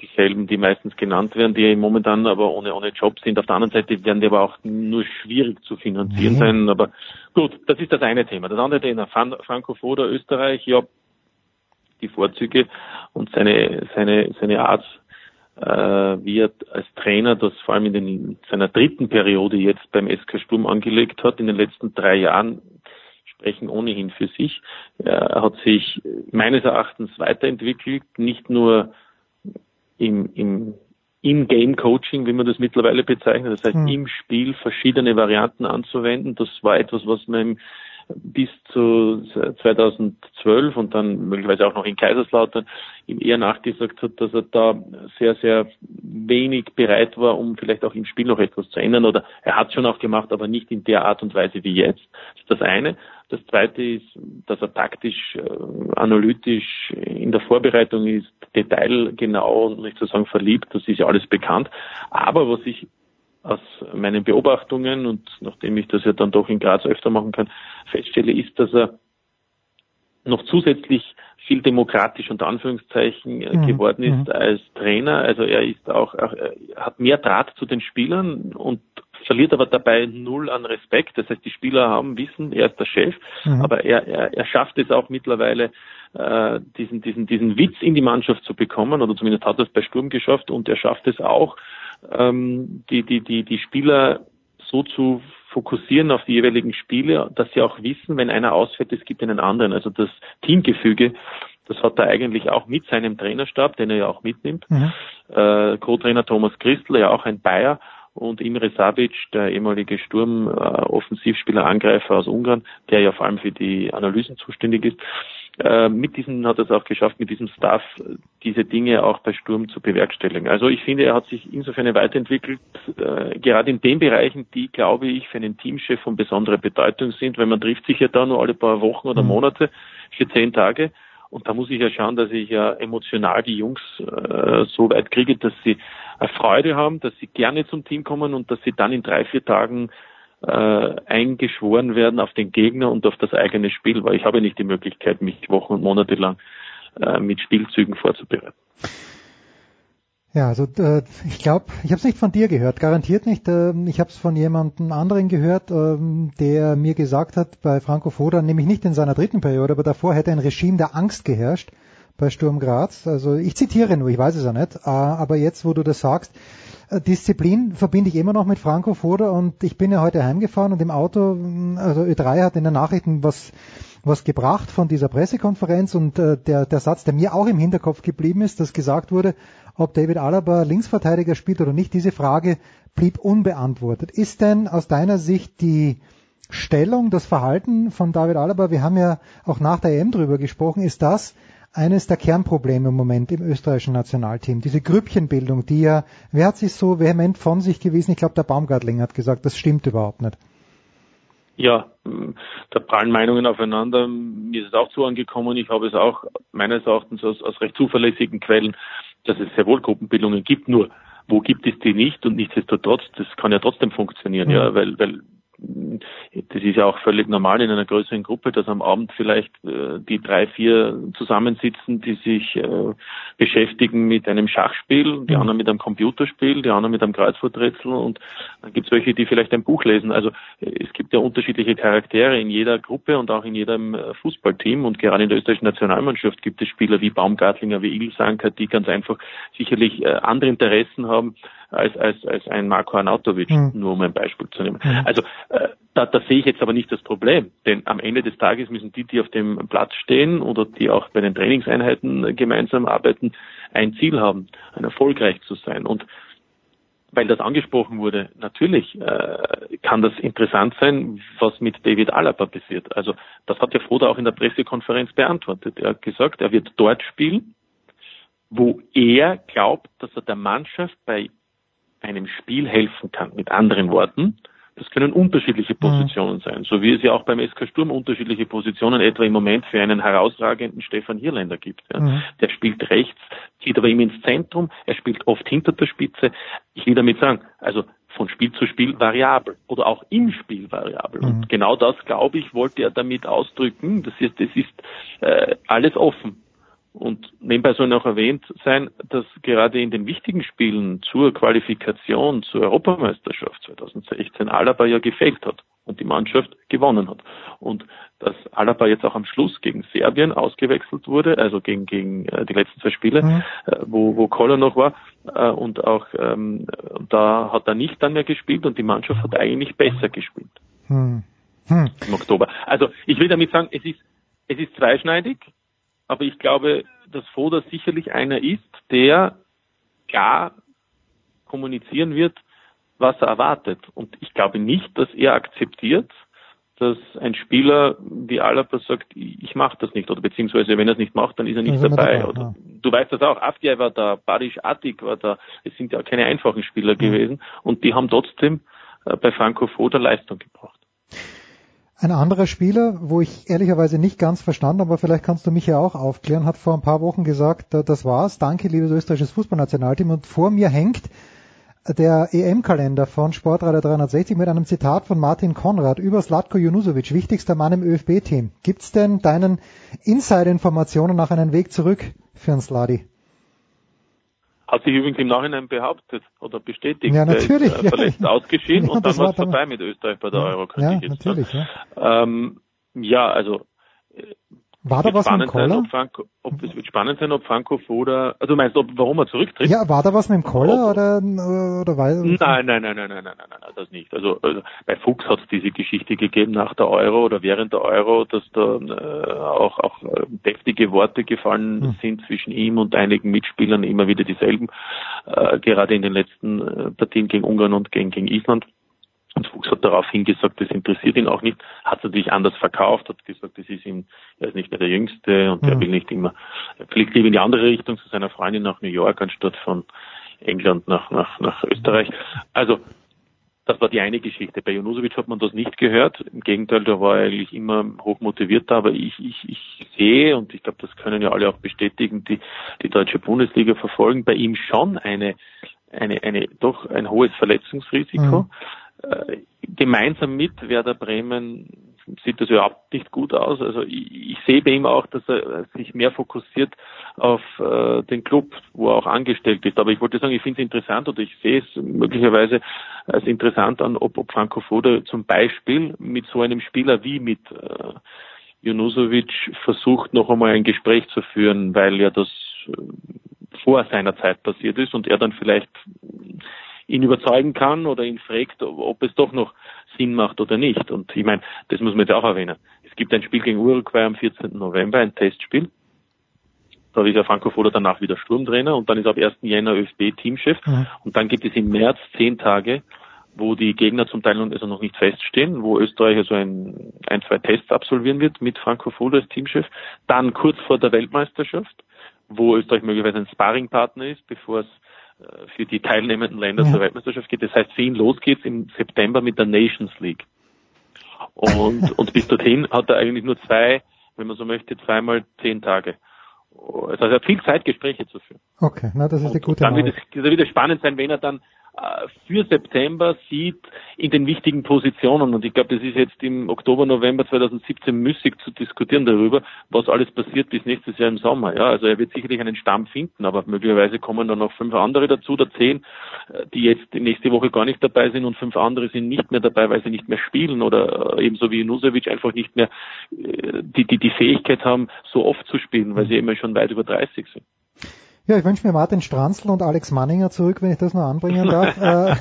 dieselben, die meistens genannt werden, die momentan aber ohne, ohne Job sind. Auf der anderen Seite werden die aber auch nur schwierig zu finanzieren mhm. sein. Aber gut, das ist das eine Thema. Das andere Thema, Franco Foda, Österreich, ja, die Vorzüge und seine, seine, seine Art, äh, wie er als Trainer das vor allem in den, seiner dritten Periode jetzt beim SK Sturm angelegt hat, in den letzten drei Jahren sprechen ohnehin für sich. Er hat sich meines Erachtens weiterentwickelt, nicht nur im, im in-Game-Coaching, wie man das mittlerweile bezeichnet, das heißt mhm. im Spiel verschiedene Varianten anzuwenden. Das war etwas, was man bis zu 2012 und dann möglicherweise auch noch in Kaiserslautern ihm eher nachgesagt hat, dass er da sehr, sehr wenig bereit war, um vielleicht auch im Spiel noch etwas zu ändern. Oder er hat schon auch gemacht, aber nicht in der Art und Weise wie jetzt. Das ist das eine. Das zweite ist, dass er taktisch, äh, analytisch in der Vorbereitung ist, detailgenau und nicht zu sagen verliebt. Das ist ja alles bekannt. Aber was ich aus meinen Beobachtungen und nachdem ich das ja dann doch in Graz öfter machen kann, feststelle, ist, dass er noch zusätzlich viel demokratisch unter Anführungszeichen äh, mhm. geworden ist mhm. als Trainer. Also er ist auch, er hat mehr Draht zu den Spielern und verliert aber dabei null an Respekt. Das heißt, die Spieler haben Wissen, er ist der Chef, mhm. aber er, er, er schafft es auch mittlerweile, äh, diesen, diesen, diesen Witz in die Mannschaft zu bekommen, oder zumindest hat er es bei Sturm geschafft und er schafft es auch, ähm, die, die, die, die Spieler so zu fokussieren auf die jeweiligen Spiele, dass sie auch wissen, wenn einer ausfällt, es gibt einen anderen. Also das Teamgefüge, das hat er eigentlich auch mit seinem Trainerstab, den er ja auch mitnimmt. Mhm. Äh, Co-Trainer Thomas Christel, ja auch ein Bayer und Imre Savic, der ehemalige Sturm-Offensivspieler, äh, Angreifer aus Ungarn, der ja vor allem für die Analysen zuständig ist. Äh, mit diesem hat er es auch geschafft, mit diesem Staff diese Dinge auch bei Sturm zu bewerkstelligen. Also ich finde, er hat sich insofern weiterentwickelt, äh, gerade in den Bereichen, die, glaube ich, für einen Teamchef von besonderer Bedeutung sind, weil man trifft sich ja da nur alle paar Wochen oder mhm. Monate für zehn Tage. Und da muss ich ja schauen, dass ich ja emotional die Jungs äh, so weit kriege, dass sie äh, Freude haben, dass sie gerne zum Team kommen und dass sie dann in drei, vier Tagen äh, eingeschworen werden auf den Gegner und auf das eigene Spiel, weil ich habe nicht die Möglichkeit, mich Wochen und Monate lang äh, mit Spielzügen vorzubereiten. Ja, also äh, ich glaube, ich habe es nicht von dir gehört, garantiert nicht. Äh, ich habe es von jemandem anderen gehört, äh, der mir gesagt hat, bei Franco Foda, nämlich nicht in seiner dritten Periode, aber davor hätte ein Regime der Angst geherrscht bei Sturm Graz. Also ich zitiere nur, ich weiß es ja nicht, äh, aber jetzt, wo du das sagst, äh, Disziplin verbinde ich immer noch mit Franco Foda und ich bin ja heute heimgefahren und im Auto, also Ö3 hat in den Nachrichten was was gebracht von dieser Pressekonferenz und äh, der, der Satz, der mir auch im Hinterkopf geblieben ist, dass gesagt wurde, ob David Alaba Linksverteidiger spielt oder nicht, diese Frage blieb unbeantwortet. Ist denn aus deiner Sicht die Stellung, das Verhalten von David Alaba, wir haben ja auch nach der EM drüber gesprochen, ist das eines der Kernprobleme im Moment im österreichischen Nationalteam. Diese Grüppchenbildung, die ja, wer hat sich so vehement von sich gewiesen? Ich glaube, der Baumgartling hat gesagt, das stimmt überhaupt nicht. Ja, da prallen Meinungen aufeinander. Mir ist es auch so angekommen. Ich habe es auch meines Erachtens aus, aus recht zuverlässigen Quellen, dass es sehr wohl Gruppenbildungen gibt. Nur, wo gibt es die nicht? Und nichtsdestotrotz, das kann ja trotzdem funktionieren, mhm. ja, weil, weil das ist ja auch völlig normal in einer größeren Gruppe, dass am Abend vielleicht äh, die drei, vier zusammensitzen, die sich äh, beschäftigen mit einem Schachspiel, die mhm. anderen mit einem Computerspiel, die anderen mit einem Kreuzworträtsel und dann gibt es welche, die vielleicht ein Buch lesen. Also äh, es gibt ja unterschiedliche Charaktere in jeder Gruppe und auch in jedem äh, Fußballteam und gerade in der österreichischen Nationalmannschaft gibt es Spieler wie Baumgartlinger, wie Ilsanker, die ganz einfach sicherlich äh, andere Interessen haben als, als, als ein Marco Arnautovic, mhm. nur um ein Beispiel zu nehmen. Mhm. Also äh, da, da sehe ich jetzt aber nicht das Problem, denn am Ende des Tages müssen die, die auf dem Platz stehen oder die auch bei den Trainingseinheiten gemeinsam arbeiten, ein Ziel haben, ein erfolgreich zu sein. Und weil das angesprochen wurde, natürlich äh, kann das interessant sein, was mit David Alaba passiert. Also das hat der Froda auch in der Pressekonferenz beantwortet. Er hat gesagt, er wird dort spielen, wo er glaubt, dass er der Mannschaft bei einem Spiel helfen kann. Mit anderen Worten, das können unterschiedliche mhm. Positionen mhm. sein, so wie es ja auch beim SK Sturm unterschiedliche Positionen etwa im Moment für einen herausragenden Stefan Hirländer gibt. Ja. Mhm. Der spielt rechts, zieht aber immer ins Zentrum, er spielt oft hinter der Spitze. Ich will damit sagen, also von Spiel zu Spiel variabel oder auch im Spiel variabel. Mhm. Und genau das, glaube ich, wollte er damit ausdrücken. Das ist, das ist äh, alles offen. Und nebenbei soll noch erwähnt sein, dass gerade in den wichtigen Spielen zur Qualifikation zur Europameisterschaft 2016 Alaba ja gefehlt hat und die Mannschaft gewonnen hat. Und dass Alaba jetzt auch am Schluss gegen Serbien ausgewechselt wurde, also gegen, gegen äh, die letzten zwei Spiele, mhm. äh, wo, wo Koller noch war, äh, und auch ähm, da hat er nicht dann mehr gespielt und die Mannschaft hat eigentlich besser gespielt. Mhm. Mhm. Im Oktober. Also ich will damit sagen, es ist, es ist zweischneidig aber ich glaube, dass Foda sicherlich einer ist, der klar kommunizieren wird, was er erwartet. Und ich glaube nicht, dass er akzeptiert, dass ein Spieler wie Alaba sagt, ich mache das nicht, oder beziehungsweise wenn er es nicht macht, dann ist er nicht dabei. dabei oder, ja. Du weißt das auch, Afdiay war da, Badisch Attik war da, es sind ja keine einfachen Spieler mhm. gewesen und die haben trotzdem äh, bei Franco Foda Leistung gebracht. Ein anderer Spieler, wo ich ehrlicherweise nicht ganz verstanden, aber vielleicht kannst du mich ja auch aufklären, hat vor ein paar Wochen gesagt, äh, das war's, danke liebes österreichisches Fußballnationalteam und vor mir hängt der EM-Kalender von Sportradio 360 mit einem Zitat von Martin Konrad über Slatko Junusovic, wichtigster Mann im ÖFB-Team. Gibt's denn deinen Insider-Informationen nach einen Weg zurück für einen Sladi? Hat sich übrigens im Nachhinein behauptet oder bestätigt. Ja, natürlich. Der ist, äh, verletzt ja. ausgeschieden ja, und dann war es vorbei mit Österreich bei der Euro, ja, ich jetzt natürlich. Ja. Ähm, ja, also äh, war da was mit Koller? Sein, ob Franco, ob, es wird spannend sein, ob Franco Foda, also meinst du, ob, warum er zurücktritt? Ja, war da was mit dem Koller ob, oder, oder weiß Nein, nein, nein, nein, nein, nein, nein, nein, das nicht. Also, also bei Fuchs hat es diese Geschichte gegeben nach der Euro oder während der Euro, dass da äh, auch, auch äh, deftige Worte gefallen hm. sind zwischen ihm und einigen Mitspielern, immer wieder dieselben, äh, gerade in den letzten äh, Partien gegen Ungarn und gegen, gegen Island. Und Fuchs hat darauf hingesagt, das interessiert ihn auch nicht, hat natürlich anders verkauft, hat gesagt, das ist ihm, er ist nicht mehr der Jüngste und mhm. er will nicht immer, er fliegt lieber in die andere Richtung zu seiner Freundin nach New York anstatt von England nach, nach, nach Österreich. Also, das war die eine Geschichte. Bei Junusovic hat man das nicht gehört. Im Gegenteil, da war er eigentlich immer hoch motiviert. Aber ich, ich, ich sehe, und ich glaube, das können ja alle auch bestätigen, die die deutsche Bundesliga verfolgen, bei ihm schon eine, eine, eine doch ein hohes Verletzungsrisiko. Mhm. Äh, gemeinsam mit Werder Bremen sieht das überhaupt nicht gut aus. Also ich, ich sehe bei ihm auch, dass er sich mehr fokussiert auf äh, den Club, wo er auch angestellt ist. Aber ich wollte sagen, ich finde es interessant oder ich sehe es möglicherweise als interessant an, ob, ob Franco Foda zum Beispiel mit so einem Spieler wie mit äh, Junusovic versucht, noch einmal ein Gespräch zu führen, weil ja das äh, vor seiner Zeit passiert ist und er dann vielleicht ihn überzeugen kann oder ihn fragt, ob es doch noch Sinn macht oder nicht. Und ich meine, das muss man jetzt auch erwähnen. Es gibt ein Spiel gegen Uruguay am 14. November, ein Testspiel. Da ist ja Franco Foda danach wieder Sturmtrainer und dann ist ab 1. Jänner ÖFB-Teamchef. Mhm. Und dann gibt es im März zehn Tage, wo die Gegner zum Teil also noch nicht feststehen, wo Österreich also ein, ein, zwei Tests absolvieren wird mit Franco Foda als Teamchef. Dann kurz vor der Weltmeisterschaft, wo Österreich möglicherweise ein Sparringpartner ist, bevor es für die teilnehmenden Länder ja. zur Weltmeisterschaft geht. Das heißt, für ihn los geht's im September mit der Nations League. Und, und bis dorthin hat er eigentlich nur zwei, wenn man so möchte, zweimal zehn Tage. Also er hat viel Zeit, Gespräche zu führen. Okay, na, das ist eine gute Dann wird es, wird es spannend sein, wenn er dann äh, für September sieht in den wichtigen Positionen. Und ich glaube, das ist jetzt im Oktober, November 2017 müßig zu diskutieren darüber, was alles passiert bis nächstes Jahr im Sommer. Ja, also er wird sicherlich einen Stamm finden, aber möglicherweise kommen dann noch fünf andere dazu oder zehn, äh, die jetzt nächste Woche gar nicht dabei sind und fünf andere sind nicht mehr dabei, weil sie nicht mehr spielen oder äh, ebenso wie Nusevic einfach nicht mehr die, die, die Fähigkeit haben, so oft zu spielen, weil sie immer schon weit über 30 sind. Ja, ich wünsche mir Martin Stranzl und Alex Manninger zurück, wenn ich das noch anbringen darf. äh,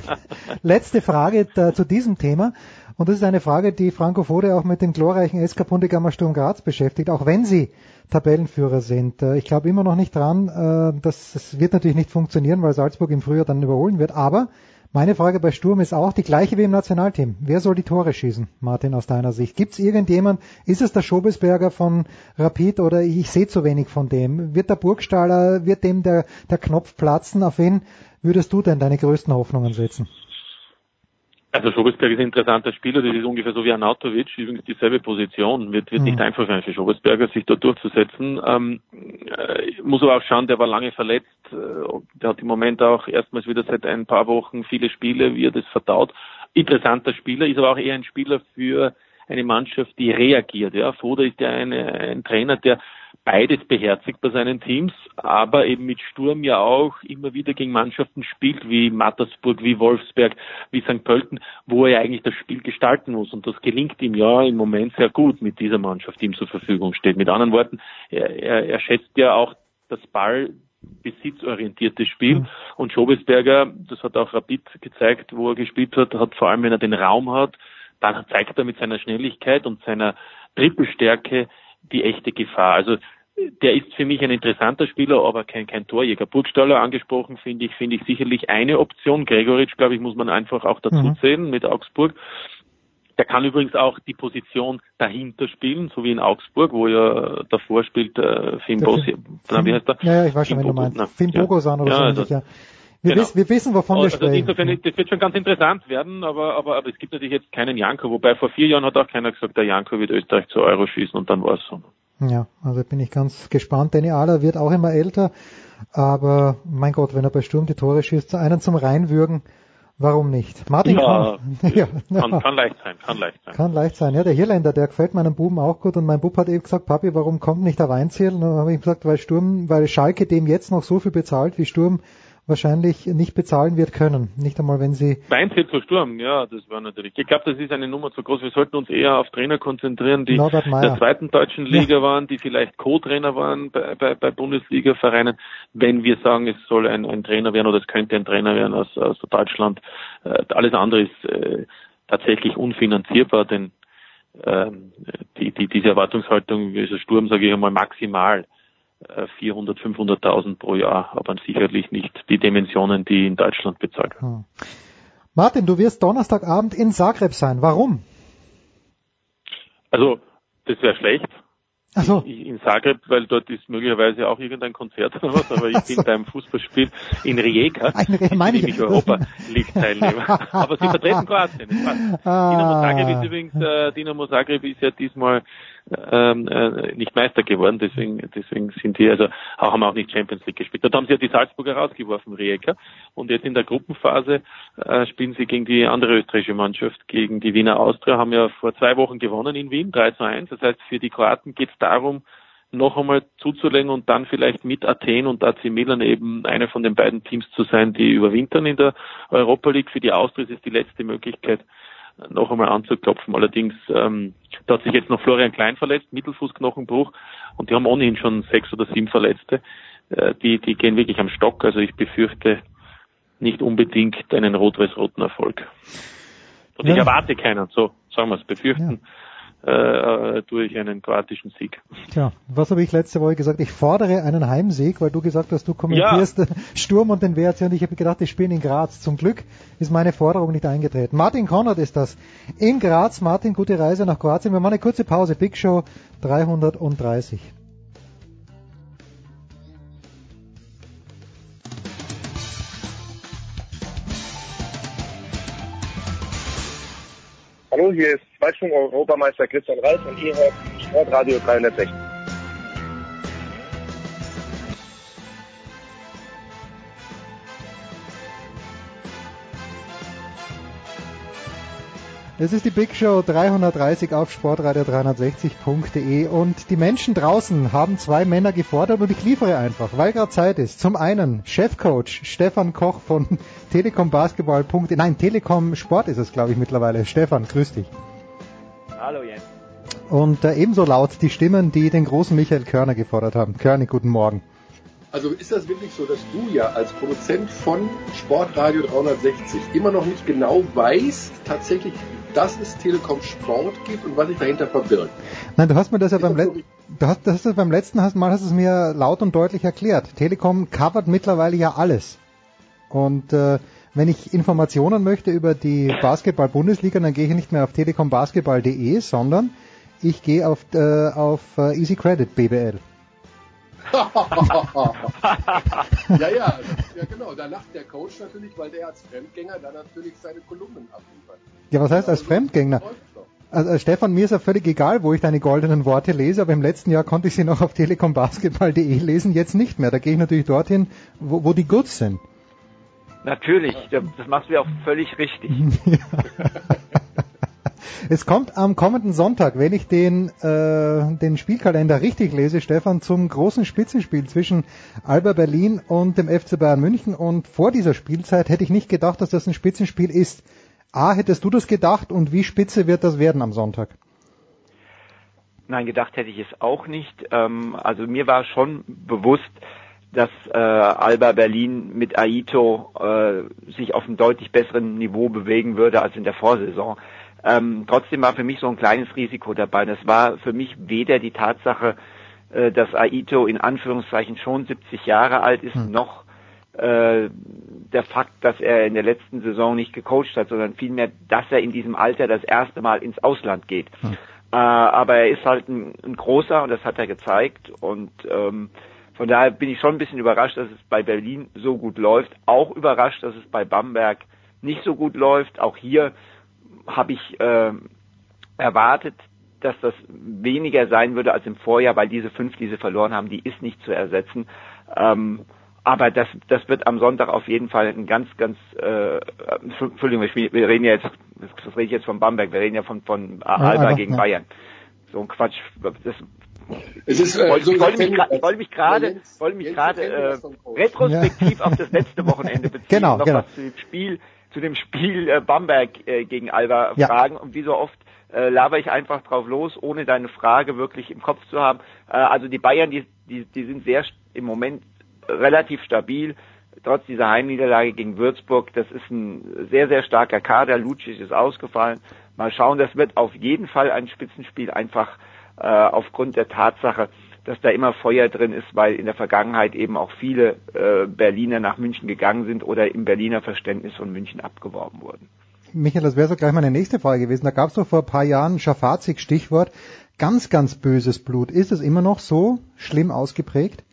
letzte Frage da, zu diesem Thema. Und das ist eine Frage, die Franco Fode auch mit dem glorreichen SK Puntigammer Sturm Graz beschäftigt, auch wenn sie Tabellenführer sind. Äh, ich glaube immer noch nicht dran, äh, dass es wird natürlich nicht funktionieren, weil Salzburg im Frühjahr dann überholen wird. Aber meine Frage bei Sturm ist auch die gleiche wie im Nationalteam. Wer soll die Tore schießen, Martin, aus deiner Sicht? Gibt es irgendjemand, ist es der Schobesberger von Rapid oder ich sehe zu wenig von dem? Wird der Burgstaller, wird dem der, der Knopf platzen? Auf wen würdest du denn deine größten Hoffnungen setzen? Also Schobesberg ist ein interessanter Spieler, das ist ungefähr so wie Anatovic, übrigens dieselbe Position, wird, wird mhm. nicht einfach sein für Schobesberger, sich da durchzusetzen. Ähm, äh, muss aber auch schauen, der war lange verletzt, äh, der hat im Moment auch erstmals wieder seit ein paar Wochen viele Spiele, wie er das verdaut. Interessanter Spieler, ist aber auch eher ein Spieler für eine Mannschaft, die reagiert. Ja, Foda ist ja eine, ein Trainer, der beides beherzigt bei seinen Teams, aber eben mit Sturm ja auch immer wieder gegen Mannschaften spielt, wie Mattersburg, wie Wolfsberg, wie St. Pölten, wo er eigentlich das Spiel gestalten muss. Und das gelingt ihm ja im Moment sehr gut mit dieser Mannschaft, die ihm zur Verfügung steht. Mit anderen Worten, er, er, er schätzt ja auch das Ball besitzorientierte Spiel. Mhm. Und Schobesberger, das hat auch Rapid gezeigt, wo er gespielt hat, hat vor allem, wenn er den Raum hat, dann zeigt er mit seiner Schnelligkeit und seiner Trippelstärke die echte Gefahr. Also der ist für mich ein interessanter Spieler, aber kein, kein Torjäger. Burgstaller angesprochen finde ich, finde ich sicherlich eine Option. Gregoritsch, glaube ich, muss man einfach auch dazu mhm. zählen mit Augsburg. Der kann übrigens auch die Position dahinter spielen, so wie in Augsburg, wo er davor spielt äh, Finn Bossi. Wie heißt der? Ja, ja, ich weiß schon, wenn du meinst. Finn Bogosan oder ja, so. Also, ja. Wir, genau. wissen, wir wissen, wovon wir also sprechen. Insofern, das wird schon ganz interessant werden, aber, aber, aber es gibt natürlich jetzt keinen Janko, wobei vor vier Jahren hat auch keiner gesagt, der Janko wird Österreich zu Euro schießen und dann war es so. Ja, also bin ich ganz gespannt. Danny Ahler wird auch immer älter, aber mein Gott, wenn er bei Sturm die Tore schießt, einen zum Reinwürgen, warum nicht? Martin ja, kann, ja, kann, kann, leicht sein, kann leicht sein. Kann leicht sein. Ja, der Hirländer, der gefällt meinem Buben auch gut und mein Bub hat eben gesagt, Papi, warum kommt nicht der Weinziel? Und dann habe ich gesagt, weil Sturm, weil Schalke dem jetzt noch so viel bezahlt, wie Sturm wahrscheinlich nicht bezahlen wird können. Nicht einmal, wenn sie. Weinzel zu Sturm, ja, das war natürlich. Ich glaube, das ist eine Nummer zu groß. Wir sollten uns eher auf Trainer konzentrieren, die in der zweiten deutschen Liga ja. waren, die vielleicht Co-Trainer waren bei, bei, bei Bundesliga-Vereinen. Wenn wir sagen, es soll ein, ein Trainer werden oder es könnte ein Trainer werden aus, aus Deutschland, äh, alles andere ist äh, tatsächlich unfinanzierbar, denn äh, die, die, diese Erwartungshaltung, wie so Sturm, sage ich einmal, maximal 400, äh, 500.000 pro Jahr, aber sicherlich nicht die Dimensionen, die in Deutschland bezahlt werden. Hm. Martin, du wirst Donnerstagabend in Zagreb sein. Warum? Also, das wäre schlecht. Ach so. in Zagreb, weil dort ist möglicherweise auch irgendein Konzert oder was, aber ich bin beim Fußballspiel in Rijeka, meine ich. ich Europa League Teilnehmer. aber sie vertreten Kroatien. Ah. Dinamo Zagreb ist übrigens, äh, Dinamo Zagreb ist ja diesmal ähm, äh, nicht Meister geworden, deswegen, deswegen sind die, also auch haben auch nicht Champions League gespielt. Dort haben sie ja die Salzburger rausgeworfen, Rijeka. Und jetzt in der Gruppenphase äh, spielen sie gegen die andere österreichische Mannschaft, gegen die Wiener Austria, haben ja vor zwei Wochen gewonnen in Wien, 3 zu 1. Das heißt, für die Kroaten geht es darum, noch einmal zuzulegen und dann vielleicht mit Athen und AC Milan eben eine von den beiden Teams zu sein, die überwintern in der Europa League. Für die Austria ist es die letzte Möglichkeit, noch einmal anzuklopfen. Allerdings, ähm, da hat sich jetzt noch Florian Klein verletzt, Mittelfußknochenbruch, und die haben ohnehin schon sechs oder sieben Verletzte. Äh, die, die gehen wirklich am Stock. Also ich befürchte nicht unbedingt einen rot-weiß-roten Erfolg. Und ja. ich erwarte keinen, so sagen wir es, befürchten. Ja äh, durch einen kroatischen Sieg. Tja, was habe ich letzte Woche gesagt? Ich fordere einen Heimsieg, weil du gesagt hast, du kommentierst ja. Sturm und den WRC und ich habe gedacht, die spielen in Graz. Zum Glück ist meine Forderung nicht eingetreten. Martin Konrad ist das. In Graz, Martin, gute Reise nach Kroatien. Wir machen eine kurze Pause. Big Show 330. Hallo, hier ist Zweitschwung-Europameister Christian Reif und ihr hört Sportradio 360. Es ist die Big Show 330 auf sportradio360.de und die Menschen draußen haben zwei Männer gefordert und ich liefere einfach, weil gerade Zeit ist. Zum einen Chefcoach Stefan Koch von Telekom Basketball. Nein, Telekom Sport ist es, glaube ich, mittlerweile. Stefan, grüß dich. Hallo Jens. Und äh, ebenso laut die Stimmen, die den großen Michael Körner gefordert haben. Körner, guten Morgen. Also ist das wirklich so, dass du ja als Produzent von Sportradio 360 immer noch nicht genau weißt, tatsächlich, dass es Telekom Sport gibt und was sich dahinter verbirgt? Nein, du hast mir das ja beim, Let du hast, das hast du beim letzten Mal hast es mir laut und deutlich erklärt. Telekom covert mittlerweile ja alles. Und äh, wenn ich Informationen möchte über die Basketball-Bundesliga, dann gehe ich nicht mehr auf telekombasketball.de, sondern ich gehe auf, äh, auf äh, Easy Credit BBL. Ja, ja, ja, genau. Da lacht der Coach natürlich, weil der als Fremdgänger dann natürlich seine Kolumnen abliefert. Ja, was heißt als Fremdgänger? Also, äh, Stefan, mir ist ja völlig egal, wo ich deine goldenen Worte lese, aber im letzten Jahr konnte ich sie noch auf telekombasketball.de lesen, jetzt nicht mehr. Da gehe ich natürlich dorthin, wo, wo die Goods sind. Natürlich, das machst du ja auch völlig richtig. Es kommt am kommenden Sonntag, wenn ich den, äh, den Spielkalender richtig lese, Stefan, zum großen Spitzenspiel zwischen Alba Berlin und dem FC Bayern München. Und vor dieser Spielzeit hätte ich nicht gedacht, dass das ein Spitzenspiel ist. A, hättest du das gedacht und wie spitze wird das werden am Sonntag? Nein, gedacht hätte ich es auch nicht. Ähm, also mir war schon bewusst, dass äh, Alba Berlin mit Aito äh, sich auf einem deutlich besseren Niveau bewegen würde als in der Vorsaison. Ähm, trotzdem war für mich so ein kleines Risiko dabei. Das war für mich weder die Tatsache, äh, dass Aito in Anführungszeichen schon 70 Jahre alt ist, hm. noch äh, der Fakt, dass er in der letzten Saison nicht gecoacht hat, sondern vielmehr, dass er in diesem Alter das erste Mal ins Ausland geht. Hm. Äh, aber er ist halt ein, ein, großer und das hat er gezeigt und ähm, von daher bin ich schon ein bisschen überrascht, dass es bei Berlin so gut läuft. Auch überrascht, dass es bei Bamberg nicht so gut läuft. Auch hier habe ich äh, erwartet, dass das weniger sein würde als im Vorjahr, weil diese fünf, die sie verloren haben, die ist nicht zu ersetzen. Ähm, aber das, das wird am Sonntag auf jeden Fall ein ganz, ganz, äh, Entschuldigung, wir reden ja jetzt, das rede ich jetzt von Bamberg, wir reden ja von, von Alba ja, gegen ja. Bayern. So ein Quatsch. Das, es ist, äh, so ich wollte mich, ich wollte mich gerade, wollte mich gerade äh, retrospektiv ja. auf das letzte Wochenende beziehen, genau, noch genau. was zu dem Spiel zu dem Spiel äh, Bamberg äh, gegen Alba ja. fragen und wie so oft äh, laber ich einfach drauf los, ohne deine Frage wirklich im Kopf zu haben. Äh, also die Bayern, die, die, die sind sehr im Moment relativ stabil, trotz dieser Heimniederlage gegen Würzburg. Das ist ein sehr, sehr starker Kader. Lucic ist ausgefallen. Mal schauen, das wird auf jeden Fall ein Spitzenspiel, einfach äh, aufgrund der Tatsache, dass da immer Feuer drin ist, weil in der Vergangenheit eben auch viele äh, Berliner nach München gegangen sind oder im Berliner Verständnis von München abgeworben wurden. Michael, das wäre so gleich meine nächste Frage gewesen. Da gab es doch vor ein paar Jahren Schafazik Stichwort ganz, ganz böses Blut. Ist es immer noch so schlimm ausgeprägt?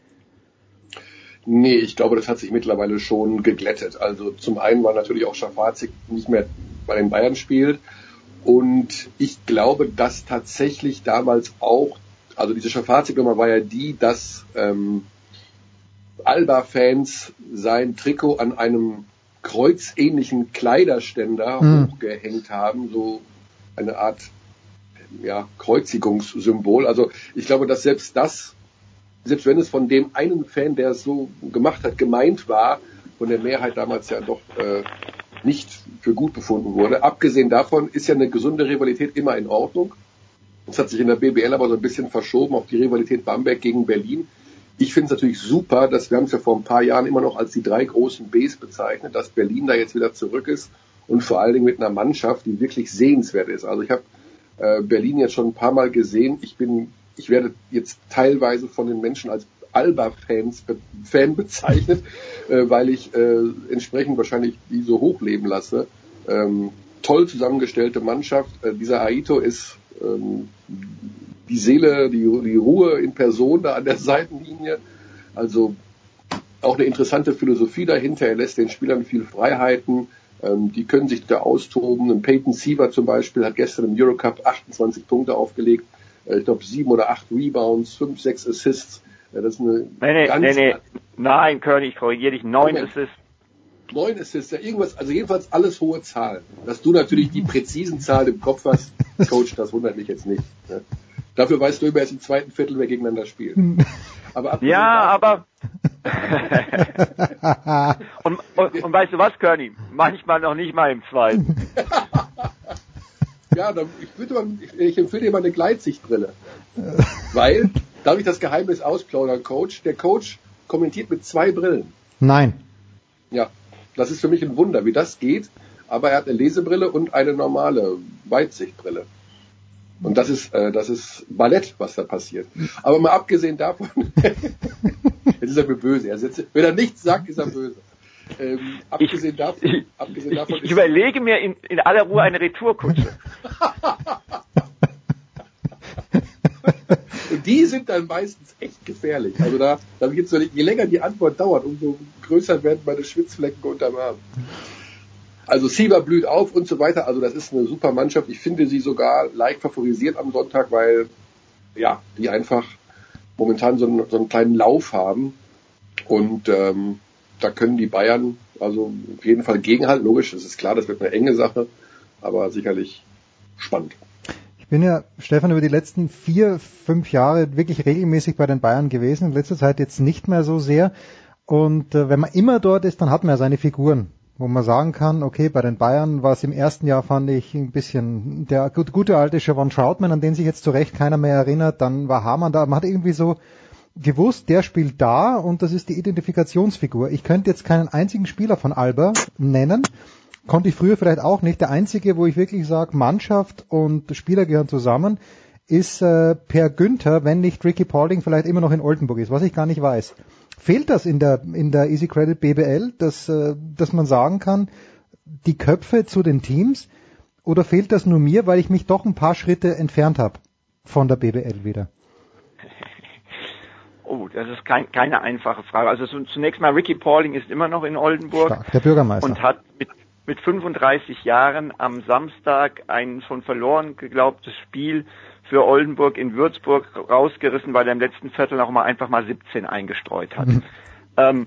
Nee, ich glaube, das hat sich mittlerweile schon geglättet. Also zum einen, weil natürlich auch Schafazik nicht mehr bei den Bayern spielt. Und ich glaube, dass tatsächlich damals auch also diese Schafazik-Nummer war ja die, dass ähm, Alba-Fans sein Trikot an einem kreuzähnlichen Kleiderständer mhm. hochgehängt haben, so eine Art ja, Kreuzigungssymbol. Also ich glaube, dass selbst das, selbst wenn es von dem einen Fan, der es so gemacht hat, gemeint war, von der Mehrheit damals ja doch äh, nicht für gut befunden wurde. Abgesehen davon ist ja eine gesunde Rivalität immer in Ordnung. Das hat sich in der BBL aber so ein bisschen verschoben auf die Rivalität Bamberg gegen Berlin. Ich finde es natürlich super, dass wir haben es ja vor ein paar Jahren immer noch als die drei großen Bs bezeichnet, dass Berlin da jetzt wieder zurück ist und vor allen Dingen mit einer Mannschaft, die wirklich sehenswert ist. Also ich habe äh, Berlin jetzt schon ein paar Mal gesehen. Ich bin, ich werde jetzt teilweise von den Menschen als Alba-Fans Fan bezeichnet, äh, weil ich äh, entsprechend wahrscheinlich die so hochleben lasse. Ähm, toll zusammengestellte Mannschaft. Äh, dieser Aito ist ähm, die Seele, die, die Ruhe in Person da an der Seitenlinie. Also auch eine interessante Philosophie dahinter. Er lässt den Spielern viel Freiheiten. Ähm, die können sich da austoben. Ein Peyton Siever zum Beispiel hat gestern im Eurocup 28 Punkte aufgelegt. Äh, ich glaube sieben oder acht Rebounds, fünf, sechs Assists. Ja, das ist eine nee, nee, ganz nee, nee. Nein, König, ich korrigiere dich. Neun. Assists neun Assists, ja irgendwas, also jedenfalls alles hohe Zahlen. Dass du natürlich die präzisen Zahlen im Kopf hast, Coach, das wundert mich jetzt nicht. Ne? Dafür weißt du immer erst im zweiten Viertel, wer gegeneinander spielt. Aber ja, aber und, und, und, weißt du was, Körny? Manchmal noch nicht mal im zweiten. ja, dann, ich, würde mal, ich, ich empfehle dir mal eine Gleitsichtbrille. Weil, darf ich das Geheimnis ausplaudern, Coach? Der Coach kommentiert mit zwei Brillen. Nein. Ja, das ist für mich ein Wunder, wie das geht. Aber er hat eine Lesebrille und eine normale Weitsichtbrille. Und das ist, äh, das ist Ballett, was da passiert. Aber mal abgesehen davon, jetzt ist er mir böse. Er sitzt, wenn er nichts sagt, ist er böse. Ähm, abgesehen davon, ich, abgesehen davon ich, ich überlege mir in, in aller Ruhe eine Retourkutsche. Die sind dann meistens echt gefährlich. Also da, da gibt's so, je länger die Antwort dauert, umso größer werden meine Schwitzflecken unterm Arm. Also Sieber blüht auf und so weiter. Also das ist eine super Mannschaft. Ich finde sie sogar leicht favorisiert am Sonntag, weil ja, die einfach momentan so einen, so einen kleinen Lauf haben. Und ähm, da können die Bayern also auf jeden Fall gegenhalten. Logisch, das ist klar, das wird eine enge Sache, aber sicherlich spannend. Ich bin ja, Stefan, über die letzten vier, fünf Jahre wirklich regelmäßig bei den Bayern gewesen, in letzter Zeit jetzt nicht mehr so sehr. Und äh, wenn man immer dort ist, dann hat man ja seine Figuren, wo man sagen kann, okay, bei den Bayern war es im ersten Jahr, fand ich, ein bisschen der gut, gute alte Siobhan Troutman, an den sich jetzt zu Recht keiner mehr erinnert, dann war Hamann da, man hat irgendwie so gewusst, der spielt da und das ist die Identifikationsfigur. Ich könnte jetzt keinen einzigen Spieler von Alba nennen, konnte ich früher vielleicht auch nicht. Der einzige, wo ich wirklich sage, Mannschaft und Spieler gehören zusammen, ist äh, Per Günther, wenn nicht Ricky Paulding vielleicht immer noch in Oldenburg ist, was ich gar nicht weiß. Fehlt das in der in der Easy Credit BBL, dass äh, dass man sagen kann, die Köpfe zu den Teams, oder fehlt das nur mir, weil ich mich doch ein paar Schritte entfernt habe von der BBL wieder? Oh, das ist kein, keine einfache Frage. Also zunächst mal, Ricky Pauling ist immer noch in Oldenburg Stark, der Bürgermeister. und hat mit mit 35 Jahren am Samstag ein schon verloren geglaubtes Spiel für Oldenburg in Würzburg rausgerissen, weil er im letzten Viertel noch mal einfach mal 17 eingestreut hat. Mhm. Ähm,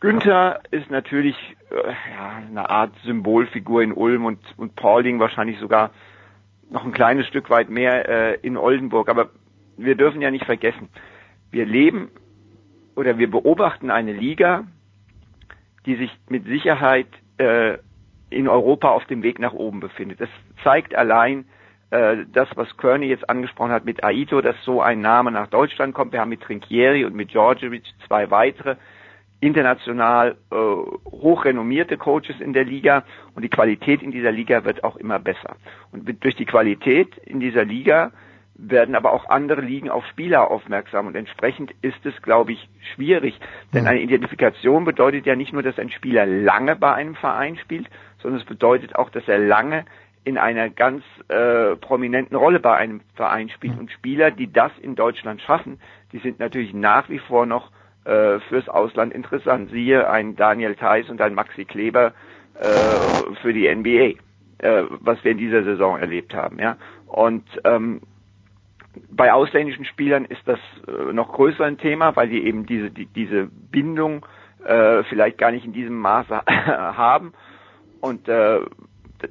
Günther ist natürlich äh, ja, eine Art Symbolfigur in Ulm und, und Paulding wahrscheinlich sogar noch ein kleines Stück weit mehr äh, in Oldenburg. Aber wir dürfen ja nicht vergessen, wir leben oder wir beobachten eine Liga, die sich mit Sicherheit äh, in Europa auf dem Weg nach oben befindet. Das zeigt allein äh, das, was Kearney jetzt angesprochen hat mit Aito, dass so ein Name nach Deutschland kommt. Wir haben mit Trinkieri und mit Georgievich zwei weitere international äh, hochrenommierte Coaches in der Liga und die Qualität in dieser Liga wird auch immer besser. Und durch die Qualität in dieser Liga werden aber auch andere Ligen auf Spieler aufmerksam und entsprechend ist es, glaube ich, schwierig. Denn eine Identifikation bedeutet ja nicht nur, dass ein Spieler lange bei einem Verein spielt, sondern es bedeutet auch, dass er lange in einer ganz äh, prominenten Rolle bei einem Verein spielt. Und Spieler, die das in Deutschland schaffen, die sind natürlich nach wie vor noch äh, fürs Ausland interessant. Siehe ein Daniel Theiss und ein Maxi Kleber äh, für die NBA, äh, was wir in dieser Saison erlebt haben. Ja, und ähm, bei ausländischen Spielern ist das äh, noch größer ein Thema, weil die eben diese, die, diese Bindung äh, vielleicht gar nicht in diesem Maße haben. Und äh,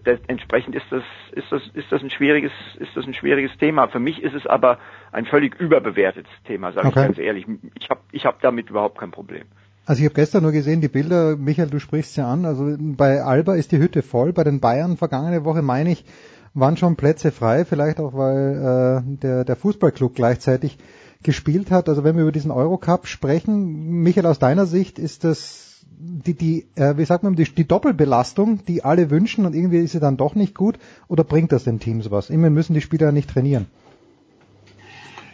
das, entsprechend ist das, ist das, ist das ein schwieriges, ist das ein schwieriges Thema. Für mich ist es aber ein völlig überbewertetes Thema, sage okay. ich ganz ehrlich. Ich habe ich hab damit überhaupt kein Problem. Also ich habe gestern nur gesehen, die Bilder, Michael, du sprichst ja an, also bei Alba ist die Hütte voll, bei den Bayern vergangene Woche meine ich, waren schon Plätze frei, vielleicht auch weil äh, der, der Fußballclub gleichzeitig gespielt hat. Also wenn wir über diesen Eurocup sprechen, Michael, aus deiner Sicht ist das die, die äh, wie sagt man, die, die Doppelbelastung, die alle wünschen und irgendwie ist sie dann doch nicht gut oder bringt das den Teams was? Immerhin müssen die Spieler nicht trainieren.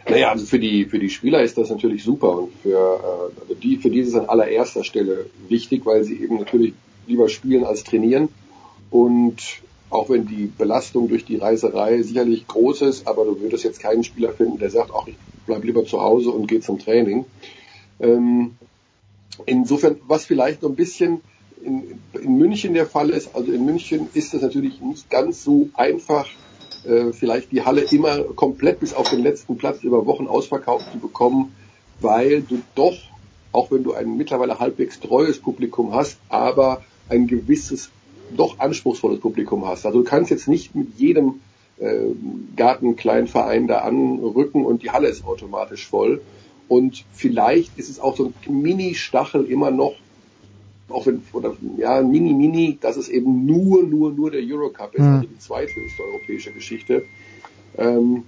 Naja, also für die, für die Spieler ist das natürlich super und für, äh, also die, für die ist es an allererster Stelle wichtig, weil sie eben natürlich lieber spielen als trainieren und auch wenn die Belastung durch die Reiserei sicherlich groß ist, aber du würdest jetzt keinen Spieler finden, der sagt, ach, ich bleib lieber zu Hause und gehe zum Training. Ähm, insofern, was vielleicht noch ein bisschen in, in, München der Fall ist, also in München ist es natürlich nicht ganz so einfach, äh, vielleicht die Halle immer komplett bis auf den letzten Platz über Wochen ausverkauft zu bekommen, weil du doch, auch wenn du ein mittlerweile halbwegs treues Publikum hast, aber ein gewisses doch anspruchsvolles Publikum hast. Also du kannst jetzt nicht mit jedem äh, Gartenkleinverein da anrücken und die Halle ist automatisch voll. Und vielleicht ist es auch so ein Mini-Stachel immer noch, auch wenn, oder ja, Mini-Mini, dass es eben nur, nur, nur der Eurocup ist, mhm. also die zweithöchste europäische Geschichte. Ähm,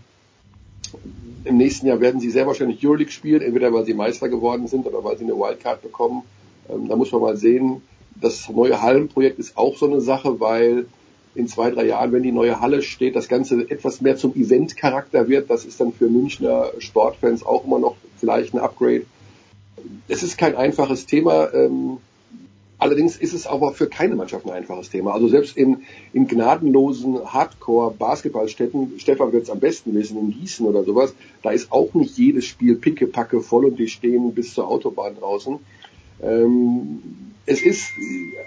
Im nächsten Jahr werden sie sehr wahrscheinlich Euroleague spielen, entweder weil sie Meister geworden sind oder weil sie eine Wildcard bekommen. Ähm, da muss man mal sehen. Das neue Hallenprojekt ist auch so eine Sache, weil in zwei, drei Jahren, wenn die neue Halle steht, das Ganze etwas mehr zum Event-Charakter wird. Das ist dann für Münchner Sportfans auch immer noch vielleicht ein Upgrade. Es ist kein einfaches Thema. Ähm, allerdings ist es aber für keine Mannschaft ein einfaches Thema. Also selbst in, in gnadenlosen Hardcore-Basketballstätten, Stefan wird es am besten wissen, in Gießen oder sowas, da ist auch nicht jedes Spiel pickepacke voll und die stehen bis zur Autobahn draußen. Ähm, es ist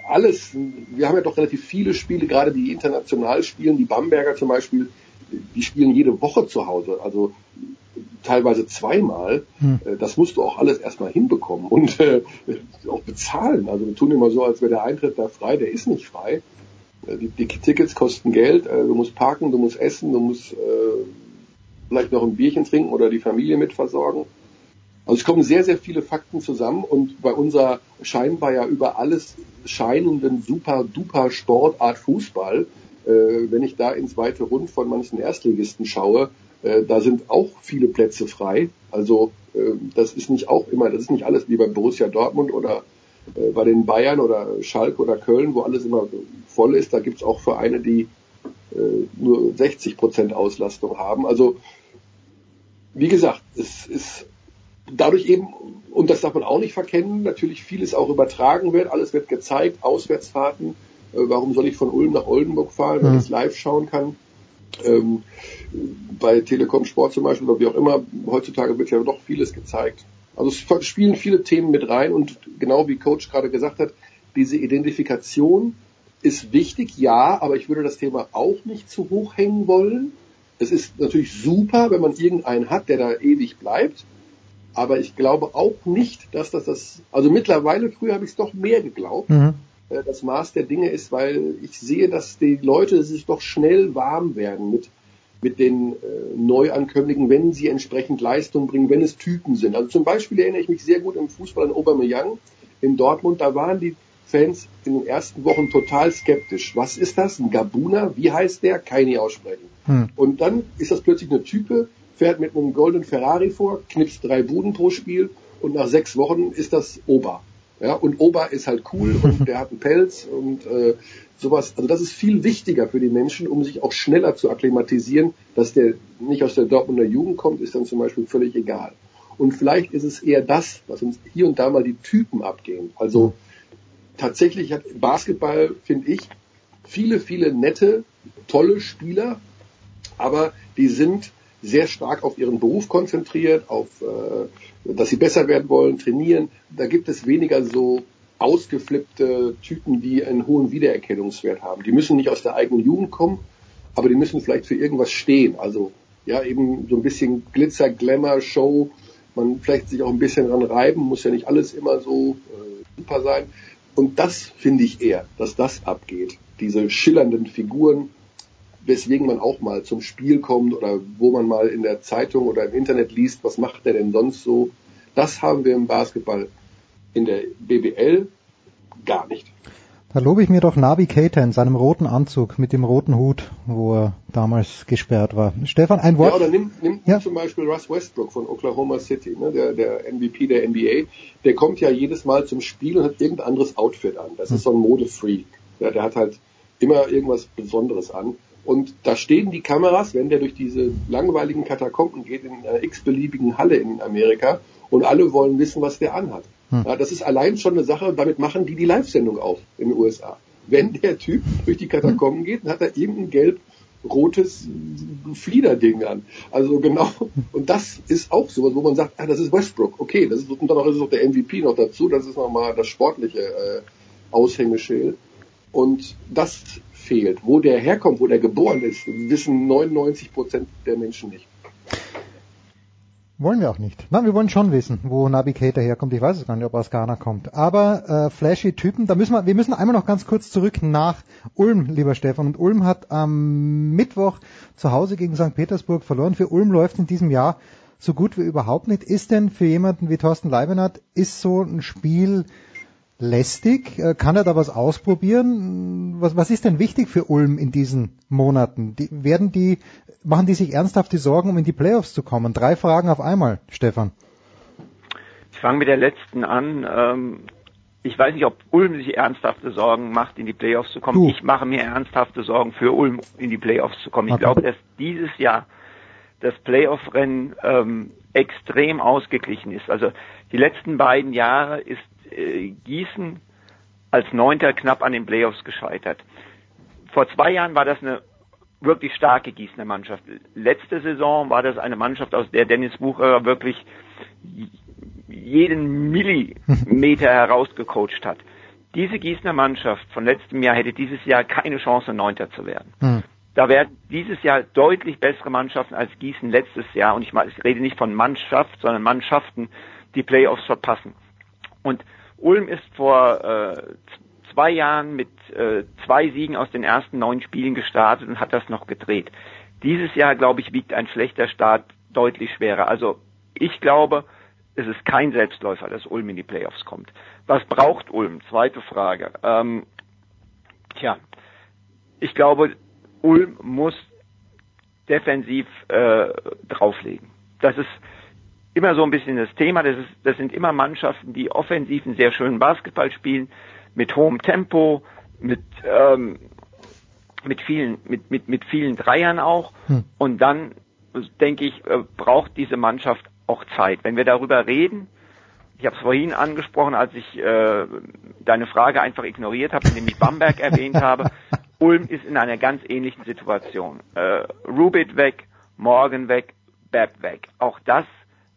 alles, wir haben ja doch relativ viele Spiele, gerade die international spielen, die Bamberger zum Beispiel, die spielen jede Woche zu Hause, also teilweise zweimal. Hm. Äh, das musst du auch alles erstmal hinbekommen und äh, auch bezahlen. Also wir tun immer so, als wäre der Eintritt da frei, der ist nicht frei. Äh, die, die Tickets kosten Geld, äh, du musst parken, du musst essen, du musst äh, vielleicht noch ein Bierchen trinken oder die Familie mit versorgen. Also es kommen sehr, sehr viele Fakten zusammen und bei unserer scheinbar ja über alles scheinenden super duper Sportart Fußball, äh, wenn ich da ins weite Rund von manchen Erstligisten schaue, äh, da sind auch viele Plätze frei. Also äh, das ist nicht auch immer, das ist nicht alles wie bei Borussia Dortmund oder äh, bei den Bayern oder Schalke oder Köln, wo alles immer voll ist. Da gibt's auch Vereine, die äh, nur 60 Prozent Auslastung haben. Also wie gesagt, es ist dadurch eben, und das darf man auch nicht verkennen, natürlich vieles auch übertragen wird, alles wird gezeigt, Auswärtsfahrten. Äh, warum soll ich von Ulm nach Oldenburg fahren, wenn mhm. ich es live schauen kann? Ähm, bei Telekom Sport zum Beispiel oder wie auch immer, heutzutage wird ja doch vieles gezeigt. Also es spielen viele Themen mit rein und genau wie Coach gerade gesagt hat, diese Identifikation ist wichtig, ja, aber ich würde das Thema auch nicht zu hoch hängen wollen. Es ist natürlich super, wenn man irgendeinen hat, der da ewig bleibt. Aber ich glaube auch nicht, dass das das, also mittlerweile, früher habe ich es doch mehr geglaubt, mhm. äh, das Maß der Dinge ist, weil ich sehe, dass die Leute sich doch schnell warm werden mit, mit den äh, Neuankömmlingen, wenn sie entsprechend Leistung bringen, wenn es Typen sind. Also zum Beispiel erinnere ich mich sehr gut im Fußball an Aubameyang in Dortmund, da waren die Fans in den ersten Wochen total skeptisch. Was ist das? Ein Gabuna? Wie heißt der? Keine aussprechen. Hm. Und dann ist das plötzlich eine Type, fährt mit einem goldenen Ferrari vor, knipst drei Buden pro Spiel und nach sechs Wochen ist das Ober. Ja, und Ober ist halt cool und der hat einen Pelz und äh, sowas. Also das ist viel wichtiger für die Menschen, um sich auch schneller zu akklimatisieren. Dass der nicht aus der Dortmunder Jugend kommt, ist dann zum Beispiel völlig egal. Und vielleicht ist es eher das, was uns hier und da mal die Typen abgehen. Also tatsächlich hat Basketball, finde ich, viele, viele nette, tolle Spieler, aber die sind sehr stark auf ihren Beruf konzentriert, auf, äh, dass sie besser werden wollen, trainieren. Da gibt es weniger so ausgeflippte Typen, die einen hohen Wiedererkennungswert haben. Die müssen nicht aus der eigenen Jugend kommen, aber die müssen vielleicht für irgendwas stehen. Also ja, eben so ein bisschen Glitzer, Glamour, Show. Man vielleicht sich auch ein bisschen dran reiben, muss ja nicht alles immer so äh, super sein. Und das finde ich eher, dass das abgeht. Diese schillernden Figuren, weswegen man auch mal zum Spiel kommt oder wo man mal in der Zeitung oder im Internet liest, was macht der denn sonst so. Das haben wir im Basketball in der BBL gar nicht. Da lobe ich mir doch Navi Keita in seinem roten Anzug mit dem roten Hut, wo er damals gesperrt war. Stefan, ein Wort? Ja, oder nimm, nimm ja. zum Beispiel Russ Westbrook von Oklahoma City, ne, der, der MVP der NBA. Der kommt ja jedes Mal zum Spiel und hat irgendein anderes Outfit an. Das hm. ist so ein Modefreak. Ja, der hat halt immer irgendwas Besonderes an. Und da stehen die Kameras, wenn der durch diese langweiligen Katakomben geht, in einer x-beliebigen Halle in Amerika und alle wollen wissen, was der anhat. Hm. Ja, das ist allein schon eine Sache, damit machen die die Live-Sendung auf in den USA. Wenn der Typ durch die Katakomben geht, dann hat er irgendein gelb-rotes Fliederding an. Also genau, und das ist auch sowas, wo man sagt, ah, das ist Westbrook, okay, das ist, und dann ist es noch der MVP noch dazu, das ist nochmal das sportliche äh, Aushängeschild. Und das fehlt. Wo der herkommt, wo der geboren ist, wissen 99 Prozent der Menschen nicht. Wollen wir auch nicht. Nein, wir wollen schon wissen, wo Navigator herkommt. Ich weiß es gar nicht, ob er aus Ghana kommt. Aber äh, flashy Typen, da müssen wir, wir müssen einmal noch ganz kurz zurück nach Ulm, lieber Stefan. Und Ulm hat am Mittwoch zu Hause gegen St. Petersburg verloren. Für Ulm läuft in diesem Jahr so gut wie überhaupt nicht. Ist denn für jemanden wie Thorsten Leibenhardt, ist so ein Spiel lästig? Äh, Kann er da was ausprobieren? Was, was ist denn wichtig für Ulm in diesen Monaten? Die, werden die, machen die sich ernsthafte Sorgen, um in die Playoffs zu kommen? Drei Fragen auf einmal, Stefan. Ich fange mit der letzten an. Ähm, ich weiß nicht, ob Ulm sich ernsthafte Sorgen macht, in die Playoffs zu kommen. Du. Ich mache mir ernsthafte Sorgen für Ulm, in die Playoffs zu kommen. Ich Okay. glaube, dass dieses Jahr das Playoff-Rennen ähm, extrem ausgeglichen ist. Also die letzten beiden Jahre ist äh, Gießen als Neunter knapp an den Playoffs gescheitert. Vor zwei Jahren war das eine wirklich starke Gießener Mannschaft. Letzte Saison war das eine Mannschaft, aus der Dennis Bucher wirklich jeden Millimeter herausgecoacht hat. Diese Gießener Mannschaft von letztem Jahr hätte dieses Jahr keine Chance, Neunter zu werden. Hm. Da werden dieses Jahr deutlich bessere Mannschaften als Gießen letztes Jahr, und ich, ich rede nicht von Mannschaft, sondern Mannschaften, die Playoffs verpassen. Und Ulm ist vor äh, zwei Jahren mit äh, zwei Siegen aus den ersten neun Spielen gestartet und hat das noch gedreht. Dieses Jahr, glaube ich, wiegt ein schlechter Start deutlich schwerer. Also ich glaube, es ist kein Selbstläufer, dass Ulm in die Playoffs kommt. Was braucht Ulm? Zweite Frage. Ähm, tja, ich glaube, Ulm muss defensiv äh, drauflegen. Das ist immer so ein bisschen das Thema. Das, ist, das sind immer Mannschaften, die offensiv einen sehr schönen Basketball spielen, mit hohem Tempo, mit ähm, mit vielen mit mit mit vielen Dreiern auch. Hm. Und dann denke ich, äh, braucht diese Mannschaft auch Zeit. Wenn wir darüber reden, ich habe es vorhin angesprochen, als ich äh, deine Frage einfach ignoriert habe, indem ich Bamberg erwähnt habe. Ulm ist in einer ganz ähnlichen Situation. Äh, Rubit weg, Morgan weg, Bepp weg. Auch das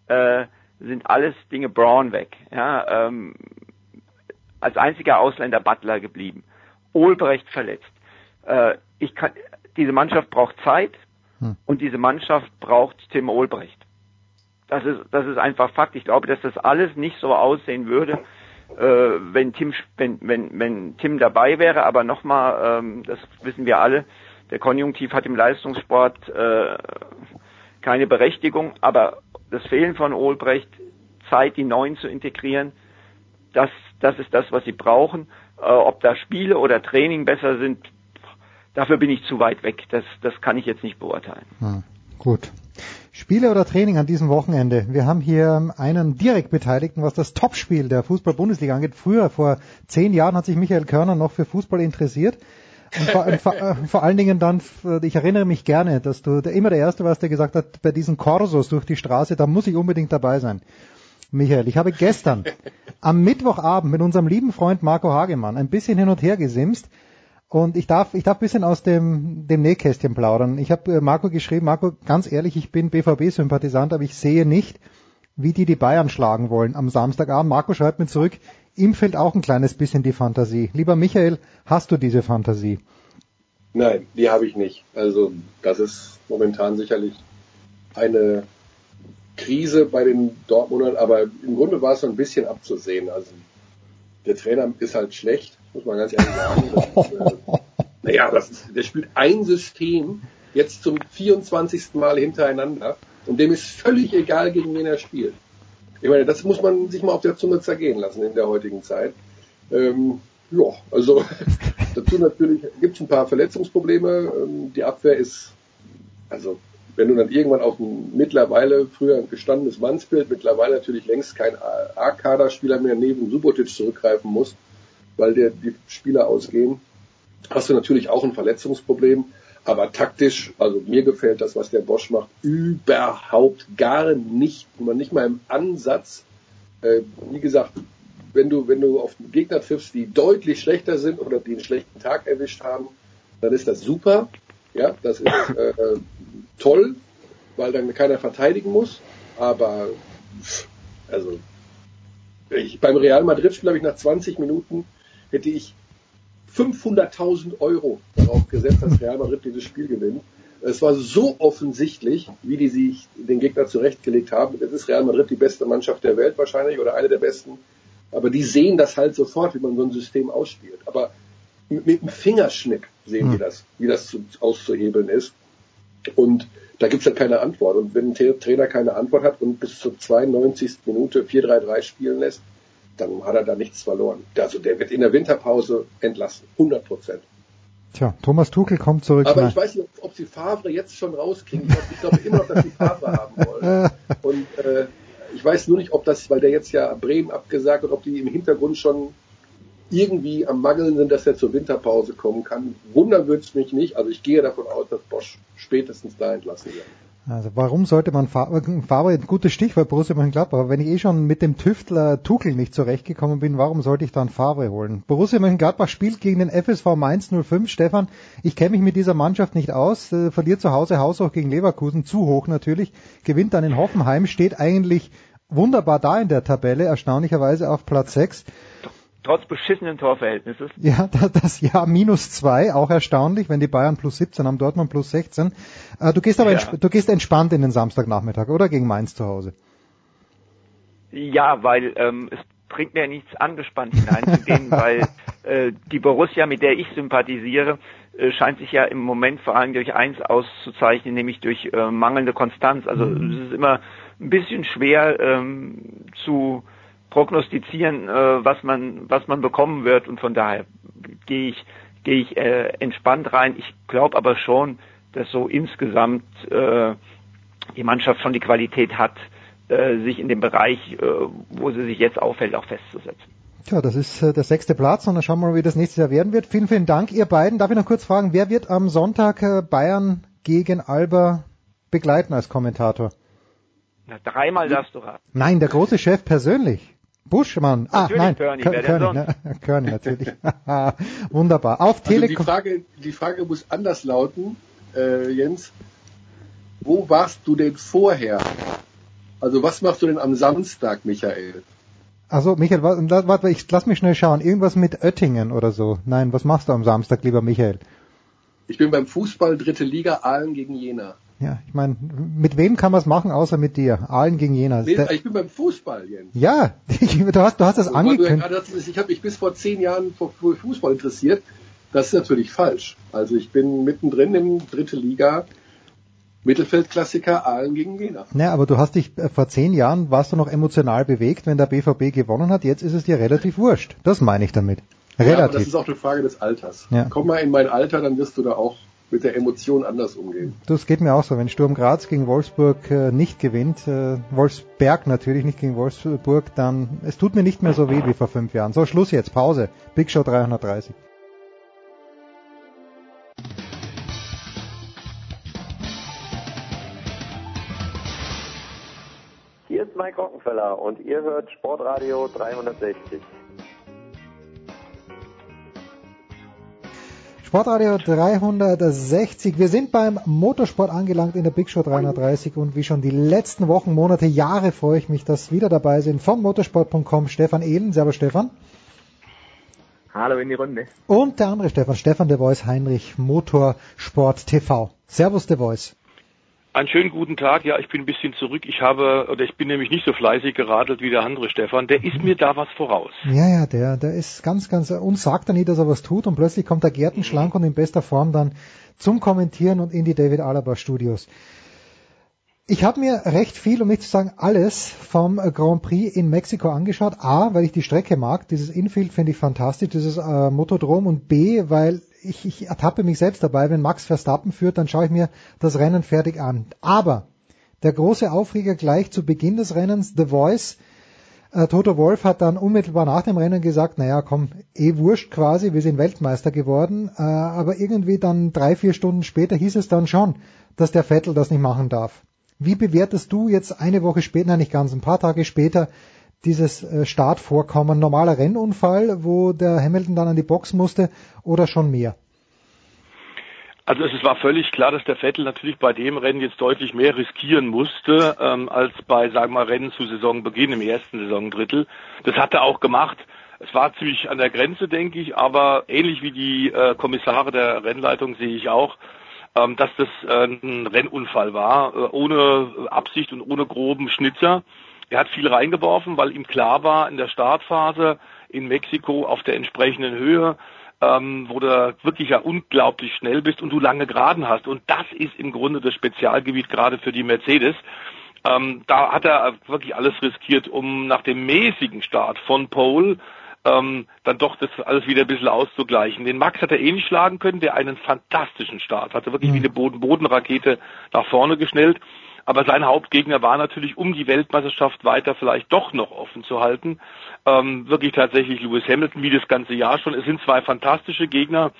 äh, sind alles Dinge Braun weg. Ja, ähm, als einziger Ausländer Butler geblieben. Olbrecht verletzt. Äh, ich kann, diese Mannschaft braucht Zeit Hm. und diese Mannschaft braucht Tim Olbrecht. Das ist, das ist einfach Fakt. Ich glaube, dass das alles nicht so aussehen würde, äh, wenn Tim, wenn, wenn, wenn Tim dabei wäre. Aber nochmal, ähm, das wissen wir alle, der Konjunktiv hat im Leistungssport äh, keine Berechtigung. Aber das Fehlen von Olbrecht, Zeit, die Neuen zu integrieren, das, das ist das, was sie brauchen. Äh, ob da Spiele oder Training besser sind, dafür bin ich zu weit weg. Das, das kann ich jetzt nicht beurteilen. Hm, gut. Spiele oder Training an diesem Wochenende? Wir haben hier einen direkt Beteiligten, was das Topspiel der Fußball-Bundesliga angeht. Früher, vor zehn Jahren, hat sich Michael Körner noch für Fußball interessiert. Vor, vor, äh, vor allen Dingen dann, äh, ich erinnere mich gerne, dass du immer der Erste warst, der gesagt hat, bei diesen Korsos durch die Straße, da muss ich unbedingt dabei sein. Michael, ich habe gestern am Mittwochabend mit unserem lieben Freund Marco Hagemann ein bisschen hin und her gesimst und ich darf, ich darf bisschen aus dem, dem Nähkästchen plaudern. Ich habe äh, Marco geschrieben, Marco, ganz ehrlich, ich bin BVB-Sympathisant, aber ich sehe nicht, wie die die Bayern schlagen wollen am Samstagabend. Marco schreibt mir zurück, ihm fehlt auch ein kleines bisschen die Fantasie. Lieber Michael, hast du diese Fantasie? Nein, die habe ich nicht. Also das ist momentan sicherlich eine Krise bei den Dortmundern, aber im Grunde war es so ein bisschen abzusehen. Also der Trainer ist halt schlecht, muss man ganz ehrlich sagen. Das äh, naja, das ist, der spielt ein System jetzt zum 24. Mal hintereinander und dem ist völlig egal, gegen wen er spielt. Ich meine, das muss man sich mal auf der Zunge zergehen lassen in der heutigen Zeit. Ähm, ja, also dazu natürlich gibt es ein paar Verletzungsprobleme. Ähm, die Abwehr ist, also wenn du dann irgendwann auf ein mittlerweile früher ein gestandenes Mannsbild, mittlerweile natürlich längst kein A-Kader-Spieler mehr neben Subotic zurückgreifen musst, weil der, die Spieler ausgehen, hast du natürlich auch ein Verletzungsproblem. Aber taktisch, also mir gefällt das, was der Bosch macht, überhaupt gar nicht, nicht mal im Ansatz. Äh, wie gesagt, wenn du, wenn du auf Gegner triffst, die deutlich schlechter sind oder die einen schlechten Tag erwischt haben, dann ist das super. Ja, das ist äh, toll, weil dann keiner verteidigen muss. Aber also ich, beim Real Madrid-Spiel habe ich nach 20 Minuten hätte ich 500.000 Euro darauf gesetzt, dass Real Madrid dieses Spiel gewinnt. Es war so offensichtlich, wie die sich den Gegner zurechtgelegt haben. Jetzt ist Real Madrid die beste Mannschaft der Welt wahrscheinlich oder eine der besten. Aber die sehen das halt sofort, wie man so ein System ausspielt. Aber mit dem Fingerschnipp sehen die das, wie das zu, auszuhebeln ist. Und da gibt's dann keine Antwort. Und wenn ein Trainer keine Antwort hat und bis zur 92. Minute 4-3-3 spielen lässt, dann hat er da nichts verloren. Also der wird in der Winterpause entlassen, 100 Prozent. Tja, Thomas Tuchel kommt zurück. Aber ich weiß nicht, ob, ob sie Favre jetzt schon rauskriegen. Ich glaube immer noch, dass sie Favre haben wollen. Und äh, ich weiß nur nicht, ob das, weil der jetzt ja Bremen abgesagt hat, ob die im Hintergrund schon irgendwie am Mangeln sind, dass er zur Winterpause kommen kann. Wundern würde es mich nicht. Also ich gehe davon aus, dass Bosch spätestens da entlassen wird. Also warum sollte man Favre ein gutes Stichwort Borussia Mönchengladbach, aber wenn ich eh schon mit dem Tüftler Tuchel nicht zurechtgekommen bin, warum sollte ich dann Favre holen? Borussia Mönchengladbach spielt gegen den FSV Mainz 05. Stefan, ich kenne mich mit dieser Mannschaft nicht aus, äh, verliert zu Hause haushoch gegen Leverkusen, zu hoch natürlich, gewinnt dann in Hoffenheim, steht eigentlich wunderbar da in der Tabelle, erstaunlicherweise auf Platz 6 trotz beschissenen Torverhältnisses. Ja, das Jahr minus zwei, auch erstaunlich, wenn die Bayern plus 17 haben, Dortmund plus 16. Äh, du gehst aber ja. du gehst entspannt in den Samstagnachmittag, oder? Gegen Mainz zu Hause. Ja, weil ähm, es bringt mir nichts angespannt hineinzugehen, weil äh, die Borussia, mit der ich sympathisiere, äh, scheint sich ja im Moment vor allem durch eins auszuzeichnen, nämlich durch äh, mangelnde Konstanz. Also mhm. es ist immer ein bisschen schwer ähm, zu prognostizieren, äh, was man was man bekommen wird und von daher gehe ich gehe ich äh, entspannt rein. Ich glaube aber schon, dass so insgesamt äh, die Mannschaft schon die Qualität hat, äh, sich in dem Bereich, äh, wo sie sich jetzt aufhält, auch festzusetzen. Tja, das ist äh, der sechste Platz und dann schauen wir mal, wie das nächstes Jahr werden wird. Vielen, vielen Dank, ihr beiden. Darf ich noch kurz fragen, wer wird am Sonntag äh, Bayern gegen Alba begleiten als Kommentator? Na, dreimal darfst du raten. Nein, der große Chef persönlich. Buschmann. Ah, natürlich nein. Körny, Körny, Körny, ne? Körny natürlich. Wunderbar. Auf also Telekom. Die Frage, die Frage muss anders lauten, äh, Jens. Wo warst du denn vorher? Also was machst du denn am Samstag, Michael? Also Michael, warte, ich lass mich schnell schauen. Irgendwas mit Oettingen oder so. Nein, was machst du am Samstag, lieber Michael? Ich bin beim Fußball dritte Liga Aalen gegen Jena. Ja, ich meine, mit wem kann man es machen, außer mit dir? Aalen gegen Jena. Nee, ich bin beim Fußball, Jens. Ja, du hast, du hast das angekündigt. Ja ich habe mich bis vor zehn Jahren für Fußball interessiert. Das ist natürlich falsch. Also ich bin mittendrin im dritte Liga. Mittelfeldklassiker Aalen gegen Jena. Ja, aber du hast dich äh, vor zehn Jahren warst du noch emotional bewegt, wenn der BVB gewonnen hat. Jetzt ist es dir relativ wurscht. Das meine ich damit. Relativ. Ja, aber das ist auch eine Frage des Alters. Ja. Komm mal in mein Alter, dann wirst du da auch mit der Emotion anders umgehen. Das geht mir auch so. Wenn Sturm Graz gegen Wolfsburg äh, nicht gewinnt, äh, Wolfsberg natürlich nicht gegen Wolfsburg, dann es tut mir nicht mehr so weh wie vor fünf Jahren. So, Schluss jetzt, Pause. Big Show 330. Hier ist Mike Rockenfeller und ihr hört Sportradio 360. Sportradio 360. Wir sind beim Motorsport angelangt in der Big Show 330 und wie schon die letzten Wochen, Monate, Jahre freue ich mich, dass wieder dabei sind vom motorsport.com Stefan Ehlen. Servus Stefan. Hallo in die Runde. Und der andere Stefan, Stefan De Voice Heinrich, Motorsport TV. Servus De Voice. Einen schönen guten Tag. Ja, ich bin ein bisschen zurück. Ich habe, oder ich bin nämlich nicht so fleißig geradelt wie der andere Stefan. Der ist mir da was voraus. Ja, ja, der, der ist ganz, ganz, uns sagt er nie, dass er was tut und plötzlich kommt der Gärtenschlank und in bester Form dann zum Kommentieren und in die David Alaba Studios. Ich habe mir recht viel, um nicht zu sagen alles, vom Grand Prix in Mexiko angeschaut. A, weil ich die Strecke mag. Dieses Infield finde ich fantastisch, dieses äh, Motodrom. Und B, weil ich, ich ertappe mich selbst dabei, wenn Max Verstappen führt, dann schaue ich mir das Rennen fertig an. Aber der große Aufreger gleich zu Beginn des Rennens, The Voice, äh, Toto Wolf hat dann unmittelbar nach dem Rennen gesagt, naja, komm, eh wurscht quasi, wir sind Weltmeister geworden, äh, aber irgendwie dann drei, vier Stunden später hieß es dann schon, dass der Vettel das nicht machen darf. Wie bewertest du jetzt eine Woche später, nein, nicht ganz, ein paar Tage später, dieses äh, Startvorkommen? Normaler Rennunfall, wo der Hamilton dann an die Box musste oder schon mehr? Also es war völlig klar, dass der Vettel natürlich bei dem Rennen jetzt deutlich mehr riskieren musste ähm, als bei, sagen wir mal, Rennen zu Saisonbeginn im ersten Saisondrittel. Das hat er auch gemacht. Es war ziemlich an der Grenze, denke ich, aber ähnlich wie die äh, Kommissare der Rennleitung sehe ich auch, ähm, dass das äh, ein Rennunfall war, äh, ohne Absicht und ohne groben Schnitzer. Er hat viel reingeworfen, weil ihm klar war, in der Startphase in Mexiko auf der entsprechenden Höhe, ähm, wo du wirklich ja unglaublich schnell bist und du lange Geraden hast. Und das ist im Grunde das Spezialgebiet gerade für die Mercedes. Ähm, da hat er wirklich alles riskiert, um nach dem mäßigen Start von Pole ähm, dann doch das alles wieder ein bisschen auszugleichen. Den Max hat er eh nicht schlagen können, der einen fantastischen Start hatte, wirklich wie eine Boden-Boden-Rakete nach vorne geschnellt. Aber sein Hauptgegner war natürlich, um die Weltmeisterschaft weiter vielleicht doch noch offen zu halten, ähm, wirklich tatsächlich Lewis Hamilton, wie das ganze Jahr schon. Es sind zwei fantastische Gegner.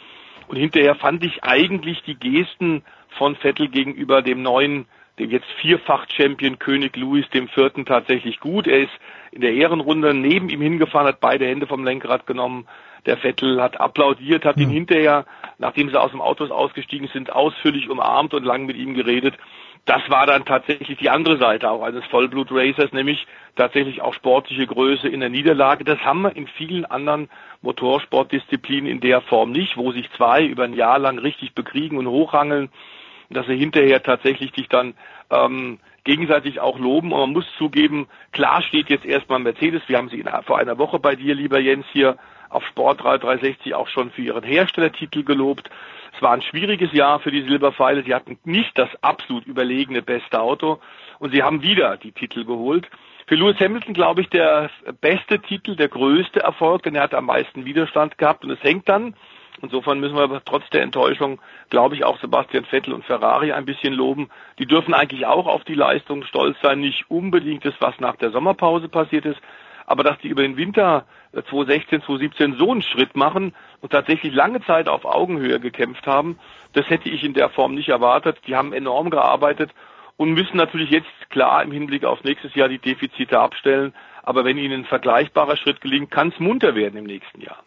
Und hinterher fand ich eigentlich die Gesten von Vettel gegenüber dem neuen dem jetzt Vierfach-Champion König Louis dem Vierten tatsächlich gut. Er ist in der Ehrenrunde neben ihm hingefahren, hat beide Hände vom Lenkrad genommen. Der Vettel hat applaudiert, hat ihn hinterher, nachdem sie aus dem Auto ausgestiegen sind, ausführlich umarmt und lang mit ihm geredet. Das war dann tatsächlich die andere Seite auch eines Vollblut-Racers, nämlich tatsächlich auch sportliche Größe in der Niederlage. Das haben wir in vielen anderen Motorsportdisziplinen in der Form nicht, wo sich zwei über ein Jahr lang richtig bekriegen und hochrangeln dass sie hinterher tatsächlich dich dann ähm, gegenseitig auch loben. Und man muss zugeben, klar steht jetzt erstmal Mercedes. Wir haben sie in, vor einer Woche bei dir, lieber Jens, hier auf Sport 360 auch schon für ihren Herstellertitel gelobt. Es war ein schwieriges Jahr für die Silberpfeile. Sie hatten nicht das absolut überlegene beste Auto und sie haben wieder die Titel geholt. Für Lewis Hamilton, glaube ich, der beste Titel, der größte Erfolg, denn er hat am meisten Widerstand gehabt und es hängt dann Insofern müssen wir aber trotz der Enttäuschung, glaube ich, auch Sebastian Vettel und Ferrari ein bisschen loben. Die dürfen eigentlich auch auf die Leistung stolz sein. Nicht unbedingt das, was nach der Sommerpause passiert ist, aber dass die über den Winter 2016, 2017 so einen Schritt machen und tatsächlich lange Zeit auf Augenhöhe gekämpft haben, das hätte ich in der Form nicht erwartet. Die haben enorm gearbeitet und müssen natürlich jetzt klar im Hinblick auf nächstes Jahr die Defizite abstellen. Aber wenn ihnen ein vergleichbarer Schritt gelingt, kann es munter werden im nächsten Jahr.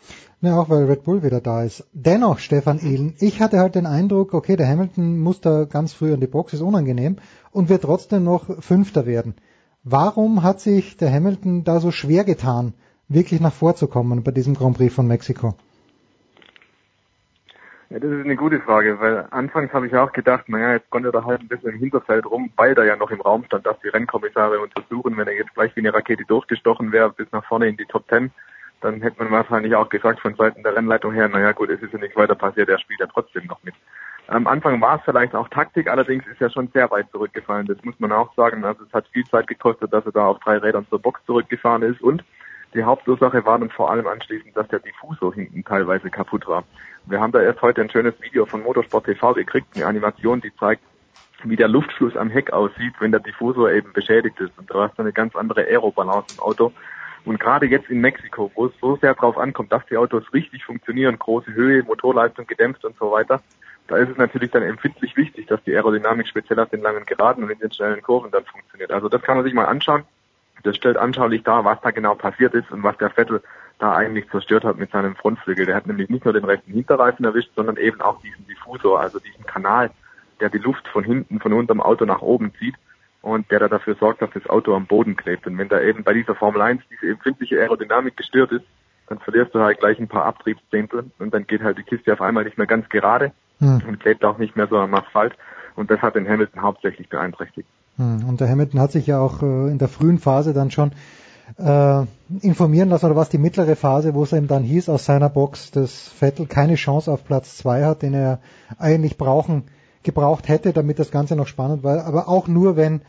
Ja, auch weil Red Bull wieder da ist. Dennoch, Stefan Ehlen, ich hatte halt den Eindruck, okay, der Hamilton muss da ganz früh an die Box, ist unangenehm und wird trotzdem noch Fünfter werden. Warum hat sich der Hamilton da so schwer getan, wirklich nach vorzukommen bei diesem Grand Prix von Mexiko? Ja, das ist eine gute Frage, weil anfangs habe ich auch gedacht, naja, jetzt konnte er halt ein bisschen im Hinterfeld rum, weil da ja noch im Raum stand, dass die Rennkommissare untersuchen, wenn er jetzt gleich wie eine Rakete durchgestochen wäre bis nach vorne in die Top Ten, dann hätte man wahrscheinlich auch gesagt von Seiten der Rennleitung her, naja gut, es ist ja nichts weiter passiert, er spielt ja trotzdem noch mit. Am Anfang war es vielleicht auch Taktik, allerdings ist er schon sehr weit zurückgefallen, das muss man auch sagen. Also es hat viel Zeit gekostet, dass er da auf drei Rädern zur Box zurückgefahren ist und die Hauptursache war dann vor allem anschließend, dass der Diffusor hinten teilweise kaputt war. Wir haben da erst heute ein schönes Video von Motorsport TV gekriegt, eine Animation, die zeigt, wie der Luftfluss am Heck aussieht, wenn der Diffusor eben beschädigt ist. Und du hast eine ganz andere Aerobalance im Auto. Und gerade jetzt in Mexiko, wo es so sehr darauf ankommt, dass die Autos richtig funktionieren, große Höhe, Motorleistung gedämpft und so weiter, da ist es natürlich dann empfindlich wichtig, dass die Aerodynamik speziell auf den langen Geraden und in den schnellen Kurven dann funktioniert. Also das kann man sich mal anschauen. Das stellt anschaulich dar, was da genau passiert ist und was der Vettel da eigentlich zerstört hat mit seinem Frontflügel. Der hat nämlich nicht nur den rechten Hinterreifen erwischt, sondern eben auch diesen Diffusor, also diesen Kanal, der die Luft von hinten, von unterm Auto nach oben zieht und der da dafür sorgt, dass das Auto am Boden klebt. Und wenn da eben bei dieser Formel 1 diese empfindliche Aerodynamik gestört ist, dann verlierst du halt gleich ein paar Abtriebszehntel und dann geht halt die Kiste auf einmal nicht mehr ganz gerade hm. und klebt auch nicht mehr so am Asphalt. Und das hat den Hamilton hauptsächlich beeinträchtigt. Hm. Und der Hamilton hat sich ja auch äh, in der frühen Phase dann schon äh, informieren lassen, oder was die mittlere Phase, wo es ihm dann hieß aus seiner Box, dass Vettel keine Chance auf Platz zwei hat, den er eigentlich brauchen, gebraucht hätte, damit das Ganze noch spannend war, aber auch nur, wenn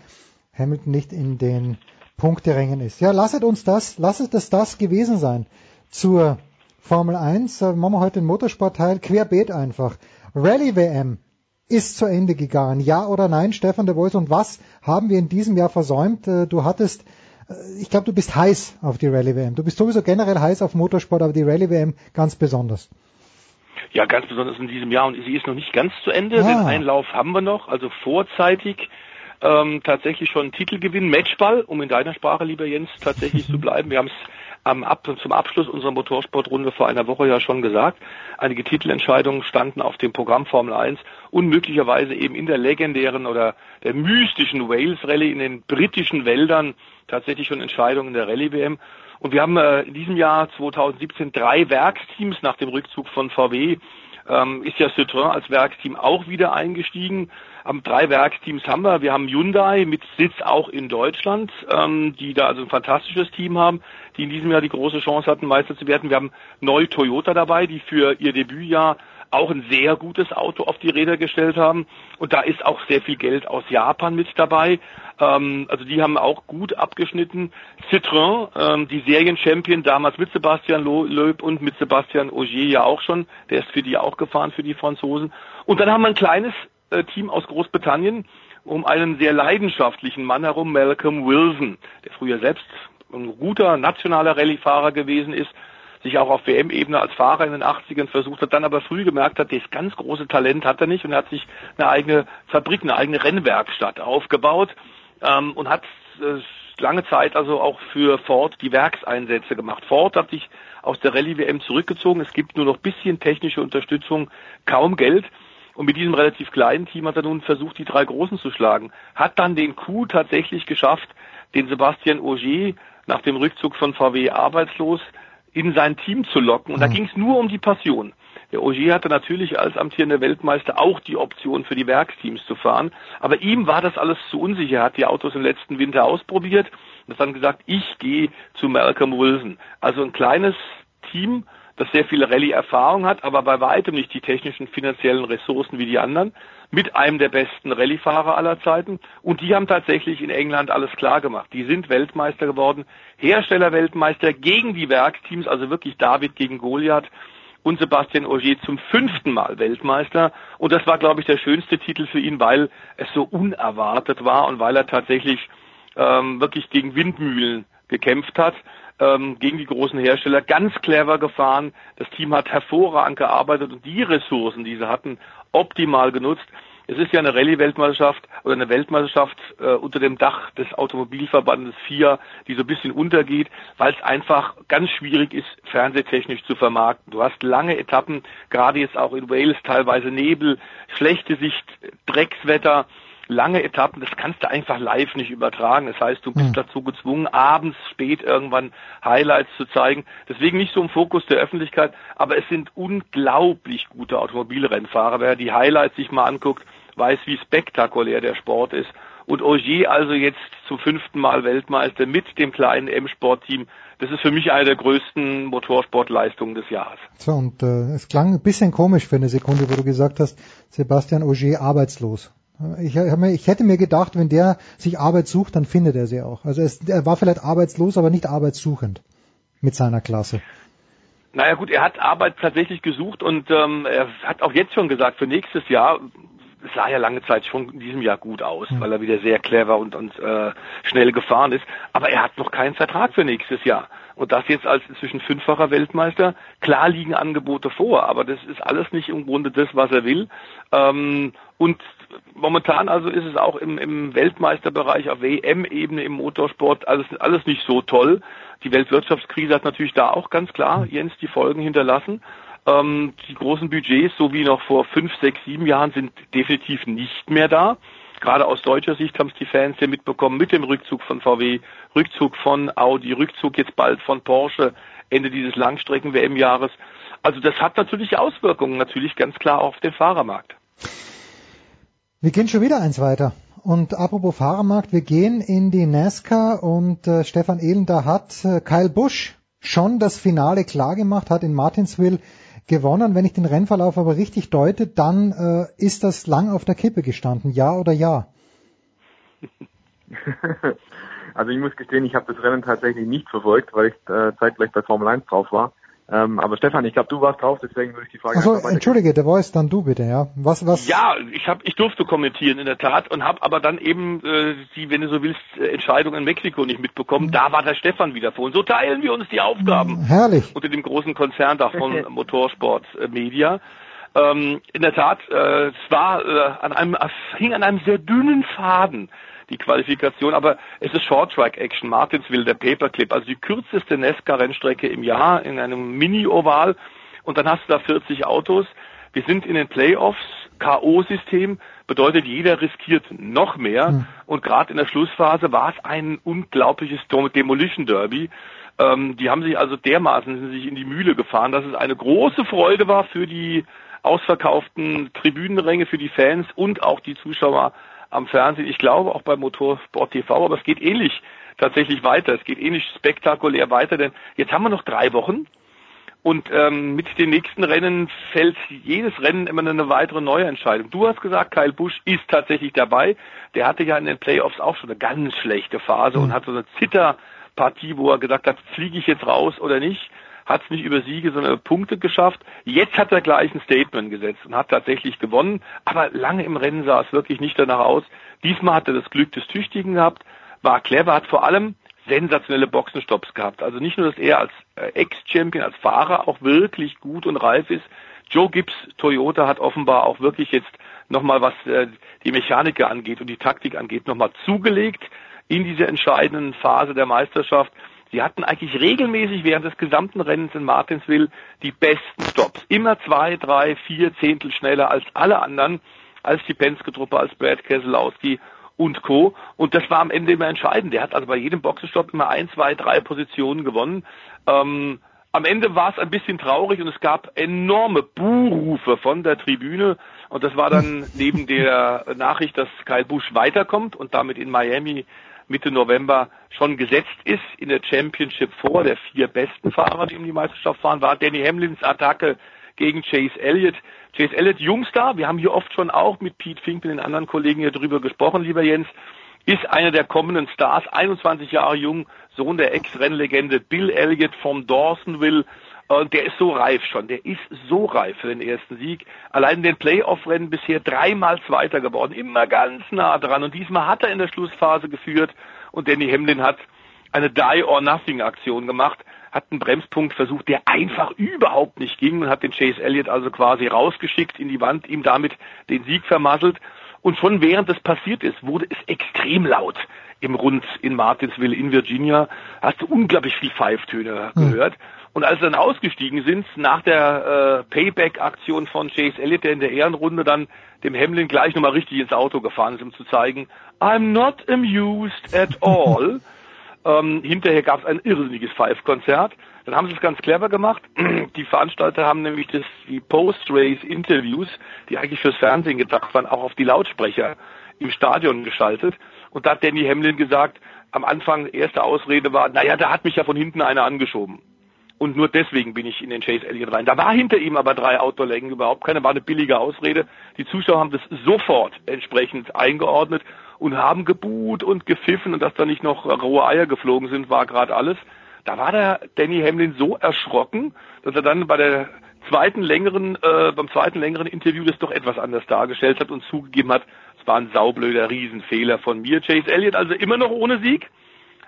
Hamilton nicht in den Punkterängen ist. Ja, lasset uns das, lasset es das gewesen sein zur Formel 1. Äh, machen wir heute den Motorsportteil querbeet einfach. Rallye WM ist zu Ende gegangen. Ja oder nein, Stefan de Vois? Und was haben wir in diesem Jahr versäumt? Äh, du hattest, äh, ich glaube, du bist heiß auf die Rallye WM. Du bist sowieso generell heiß auf Motorsport, aber die Rallye WM ganz besonders. Ja, ganz besonders in diesem Jahr. Und sie ist noch nicht ganz zu Ende. Ah. Den Einlauf haben wir noch, also vorzeitig. Ähm, tatsächlich schon Titelgewinn, Matchball, um in deiner Sprache, lieber Jens, tatsächlich zu bleiben. Wir haben es am Ab zum Abschluss unserer Motorsportrunde vor einer Woche ja schon gesagt. Einige Titelentscheidungen standen auf dem Programm Formel 1 und möglicherweise eben in der legendären oder der mystischen Wales Rallye in den britischen Wäldern tatsächlich schon Entscheidungen der Rallye WM. Und wir haben äh, in diesem Jahr 2017 drei Werksteams nach dem Rückzug von VW ähm, ist ja Citroën als Werksteam auch wieder eingestiegen. Am drei Werksteams haben wir. Wir haben Hyundai mit Sitz auch in Deutschland, ähm, die da also ein fantastisches Team haben, die in diesem Jahr die große Chance hatten, Meister zu werden. Wir haben neu Toyota dabei, die für ihr Debütjahr auch ein sehr gutes Auto auf die Räder gestellt haben. Und da ist auch sehr viel Geld aus Japan mit dabei. Ähm, also die haben auch gut abgeschnitten. Citroën, ähm, die Serienchampion, damals mit Sebastian Loeb und mit Sebastian Ogier ja auch schon. Der ist für die auch gefahren, für die Franzosen. Und dann haben wir ein kleines Team aus Großbritannien um einen sehr leidenschaftlichen Mann herum, Malcolm Wilson, der früher selbst ein guter nationaler Rallyefahrer gewesen ist, sich auch auf WM-Ebene als Fahrer in den 80ern versucht hat, dann aber früh gemerkt hat, das ganz große Talent hat er nicht und er hat sich eine eigene Fabrik, eine eigene Rennwerkstatt aufgebaut ähm, und hat äh, lange Zeit also auch für Ford die Werkseinsätze gemacht. Ford hat sich aus der Rallye-WM zurückgezogen. Es gibt nur noch bisschen technische Unterstützung, kaum Geld. Und mit diesem relativ kleinen Team hat er nun versucht, die drei Großen zu schlagen. Hat dann den Coup tatsächlich geschafft, den Sebastian Auger nach dem Rückzug von VW arbeitslos in sein Team zu locken. Und da ging es nur um die Passion. Der Auger hatte natürlich als amtierender Weltmeister auch die Option für die Werksteams zu fahren. Aber ihm war das alles zu unsicher. Er hat die Autos im letzten Winter ausprobiert und hat dann gesagt, ich gehe zu Malcolm Wilson. Also ein kleines Team, das sehr viel Rallye-Erfahrung hat, aber bei weitem nicht die technischen, finanziellen Ressourcen wie die anderen, mit einem der besten Rallye-Fahrer aller Zeiten. Und die haben tatsächlich in England alles klar gemacht. Die sind Weltmeister geworden, Herstellerweltmeister gegen die Werksteams, also wirklich David gegen Goliath und Sebastian Ogier zum fünften Mal Weltmeister. Und das war, glaube ich, der schönste Titel für ihn, weil es so unerwartet war und weil er tatsächlich ähm, wirklich gegen Windmühlen gekämpft hat ähm, gegen die großen Hersteller ganz clever gefahren. Das Team hat hervorragend gearbeitet und die Ressourcen, die sie hatten, optimal genutzt. Es ist ja eine Rallye-Weltmeisterschaft oder eine Weltmeisterschaft äh, unter dem Dach des Automobilverbandes FIA, die so ein bisschen untergeht, weil es einfach ganz schwierig ist, fernsehtechnisch zu vermarkten. Du hast lange Etappen, gerade jetzt auch in Wales teilweise Nebel, schlechte Sicht, Dreckswetter lange Etappen, das kannst du einfach live nicht übertragen. Das heißt, du bist mhm. dazu gezwungen, abends spät irgendwann Highlights zu zeigen. Deswegen nicht so im Fokus der Öffentlichkeit, aber es sind unglaublich gute Automobilrennfahrer. Wer die Highlights sich mal anguckt, weiß, wie spektakulär der Sport ist. Und Ogier also jetzt zum fünften Mal Weltmeister mit dem kleinen M-Sport-Team. Das ist für mich eine der größten Motorsportleistungen des Jahres. So, und äh, es klang ein bisschen komisch für eine Sekunde, wo du gesagt hast, Sebastian Ogier arbeitslos. Ich, ich, hätte mir gedacht, wenn der sich Arbeit sucht, dann findet er sie auch. Also es, er war vielleicht arbeitslos, aber nicht arbeitssuchend mit seiner Klasse. Naja gut, er hat Arbeit tatsächlich gesucht und ähm, er hat auch jetzt schon gesagt, für nächstes Jahr sah ja lange Zeit schon in diesem Jahr gut aus, mhm. weil er wieder sehr clever und, und äh, schnell gefahren ist. Aber er hat noch keinen Vertrag für nächstes Jahr. Und das jetzt als inzwischen fünffacher Weltmeister. Klar liegen Angebote vor, aber das ist alles nicht im Grunde das, was er will. Ähm, und momentan also ist es auch im, im Weltmeisterbereich auf WM-Ebene im Motorsport alles, alles nicht so toll. Die Weltwirtschaftskrise hat natürlich da auch ganz klar, Jens, die Folgen hinterlassen. Ähm, die großen Budgets, so wie noch vor fünf, sechs, sieben Jahren, sind definitiv nicht mehr da. Gerade aus deutscher Sicht haben es die Fans ja mitbekommen mit dem Rückzug von VW, Rückzug von Audi, Rückzug jetzt bald von Porsche, Ende dieses Langstrecken-WM-Jahres. Also das hat natürlich Auswirkungen, natürlich ganz klar auf den Fahrermarkt. Wir gehen schon wieder eins weiter. Und apropos Fahrermarkt, wir gehen in die NASCAR und äh, Stefan Elender hat äh, Kyle Busch schon das Finale klar gemacht, hat in Martinsville gewonnen. Wenn ich den Rennverlauf aber richtig deute, dann äh, ist das lang auf der Kippe gestanden. Ja oder ja? Also ich muss gestehen, ich habe das Rennen tatsächlich nicht verfolgt, weil ich äh, zeitgleich bei Formel 1 drauf war. Ähm, aber Stefan, ich glaube, du warst drauf, deswegen würde ich die Frage. Also entschuldige, der Voice, dann du bitte, ja. Was, was? Ja, ich habe, ich durfte kommentieren in der Tat und habe aber dann eben äh, die, wenn du so willst, äh, Entscheidung in Mexiko nicht mitbekommen. Mhm. Da war der Stefan wieder vor. Und so teilen wir uns die Aufgaben. Mhm, herrlich. Unter dem großen Konzern da von Motorsport äh, Media. Ähm, in der Tat, äh, es war äh, an einem, es hing an einem sehr dünnen Faden die Qualifikation, aber es ist Short Track Action, Martinsville, der Paperclip, also die kürzeste Nesca-Rennstrecke im Jahr in einem Mini-Oval und dann hast du da 40 Autos. Wir sind in den Playoffs, K.O.-System, bedeutet jeder riskiert noch mehr mhm. und gerade in der Schlussphase war es ein unglaubliches Demolition Derby. Ähm, die haben sich also dermaßen sich in die Mühle gefahren, dass es eine große Freude war für die ausverkauften Tribünenränge, für die Fans und auch die Zuschauer am Fernsehen. Ich glaube auch bei Motorsport TV, aber es geht ähnlich tatsächlich weiter. Es geht ähnlich spektakulär weiter, denn jetzt haben wir noch drei Wochen Und ähm, mit den nächsten Rennen fällt jedes Rennen immer eine weitere neue Entscheidung. Du hast gesagt, Kyle Busch ist tatsächlich dabei. Der hatte ja in den Playoffs auch schon eine ganz schlechte Phase und hat so eine Zitterpartie, wo er gesagt hat, fliege ich jetzt raus oder nicht hat es nicht über Siege, sondern über Punkte geschafft. Jetzt hat er gleich ein Statement gesetzt und hat tatsächlich gewonnen. Aber lange im Rennen sah es wirklich nicht danach aus. Diesmal hat er das Glück des Tüchtigen gehabt, war clever, hat vor allem sensationelle Boxenstopps gehabt. Also nicht nur, dass er als äh, Ex-Champion, als Fahrer auch wirklich gut und reif ist. Joe Gibbs Toyota hat offenbar auch wirklich jetzt nochmal, was äh, die Mechaniker angeht und die Taktik angeht, nochmal zugelegt in dieser entscheidenden Phase der Meisterschaft. Sie hatten eigentlich regelmäßig während des gesamten Rennens in Martinsville die besten Stops. Immer zwei, drei, vier Zehntel schneller als alle anderen, als die Penske-Truppe, als Brad Keselowski und Co. Und das war am Ende immer entscheidend. Der hat also bei jedem Boxenstopp immer ein, zwei, drei Positionen gewonnen. Ähm, am Ende war es ein bisschen traurig und es gab enorme Buhrufe von der Tribüne. Und das war dann neben der Nachricht, dass Kyle Busch weiterkommt und damit in Miami Mitte November schon gesetzt ist in der Championship vor der vier besten Fahrer, die um die Meisterschaft fahren, war Danny Hamlins Attacke gegen Chase Elliott. Chase Elliott, Jungstar, wir haben hier oft schon auch mit Pete Fink und den anderen Kollegen hier drüber gesprochen, lieber Jens, ist einer der kommenden Stars, 21 Jahre jung, Sohn der Ex-Rennlegende Bill Elliott vom Dawsonville. Und der ist so reif schon, der ist so reif für den ersten Sieg. Allein in den Playoff-Rennen bisher dreimal Zweiter geworden, immer ganz nah dran. Und diesmal hat er in der Schlussphase geführt und Danny Hamlin hat eine Die-or-Nothing-Aktion gemacht, hat einen Bremspunkt versucht, der einfach überhaupt nicht ging und hat den Chase Elliott also quasi rausgeschickt in die Wand, ihm damit den Sieg vermasselt. Und schon während das passiert ist, wurde es extrem laut im Rund in Martinsville in Virginia. Hast du unglaublich viel Pfeiftöne hm. gehört. Und als sie dann ausgestiegen sind, nach der äh, Payback-Aktion von Chase Elliott, der in der Ehrenrunde dann dem Hamlin gleich nochmal richtig ins Auto gefahren ist, um zu zeigen, I'm not amused at all. ähm, hinterher gab es ein irrsinniges Five-Konzert. Dann haben sie es ganz clever gemacht. Die Veranstalter haben nämlich das, die Post-Race-Interviews, die eigentlich fürs Fernsehen gedacht waren, auch auf die Lautsprecher im Stadion geschaltet. Und da hat Danny Hamlin gesagt, am Anfang erste Ausrede war, naja, da hat mich ja von hinten einer angeschoben. Und nur deswegen bin ich in den Chase Elliott rein. Da war hinter ihm aber drei Autolängen überhaupt keine, war eine billige Ausrede. Die Zuschauer haben das sofort entsprechend eingeordnet und haben gebuht und gepfiffen und dass da nicht noch rohe Eier geflogen sind, war gerade alles. Da war der Danny Hamlin so erschrocken, dass er dann bei der zweiten längeren, äh, beim zweiten längeren Interview das doch etwas anders dargestellt hat und zugegeben hat, es war ein saublöder Riesenfehler von mir. Chase Elliott also immer noch ohne Sieg,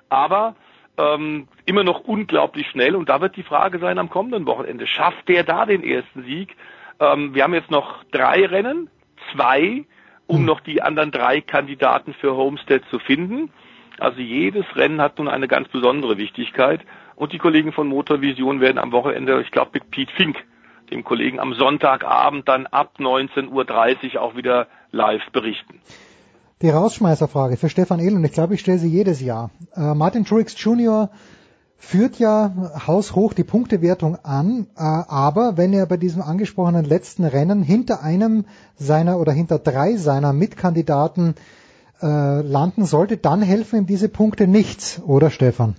aber ähm, immer noch unglaublich schnell. Und da wird die Frage sein am kommenden Wochenende, schafft der da den ersten Sieg? Ähm, wir haben jetzt noch drei Rennen, zwei, um hm. noch die anderen drei Kandidaten für Homestead zu finden. Also jedes Rennen hat nun eine ganz besondere Wichtigkeit. Und die Kollegen von Motorvision werden am Wochenende, ich glaube mit Pete Fink, dem Kollegen, am Sonntagabend dann ab 19.30 Uhr auch wieder live berichten. Die Rausschmeißerfrage für Stefan Ehl und ich glaube, ich stelle sie jedes Jahr. Äh, Martin Truex Jr. führt ja haushoch die Punktewertung an, äh, aber wenn er bei diesem angesprochenen letzten Rennen hinter einem seiner oder hinter drei seiner Mitkandidaten äh, landen sollte, dann helfen ihm diese Punkte nichts, oder Stefan?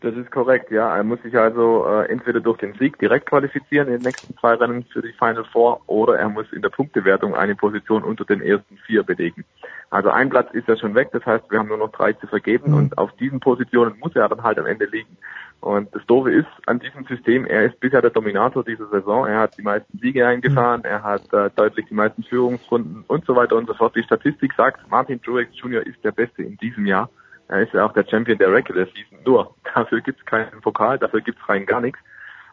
Das ist korrekt, ja. Er muss sich also äh, entweder durch den Sieg direkt qualifizieren in den nächsten zwei Rennen für die Final Four oder er muss in der Punktewertung eine Position unter den ersten vier belegen. Also ein Platz ist ja schon weg, das heißt, wir haben nur noch drei zu vergeben mhm. und auf diesen Positionen muss er dann halt am Ende liegen. Und das Doofe ist an diesem System, er ist bisher der Dominator dieser Saison, er hat die meisten Siege eingefahren, er hat äh, deutlich die meisten Führungsrunden und so weiter und so fort. Die Statistik sagt, Martin Truex Jr. ist der Beste in diesem Jahr. Er ist ja auch der Champion der Regular Season. Nur, dafür gibt's keinen Pokal, dafür gibt's rein gar nichts.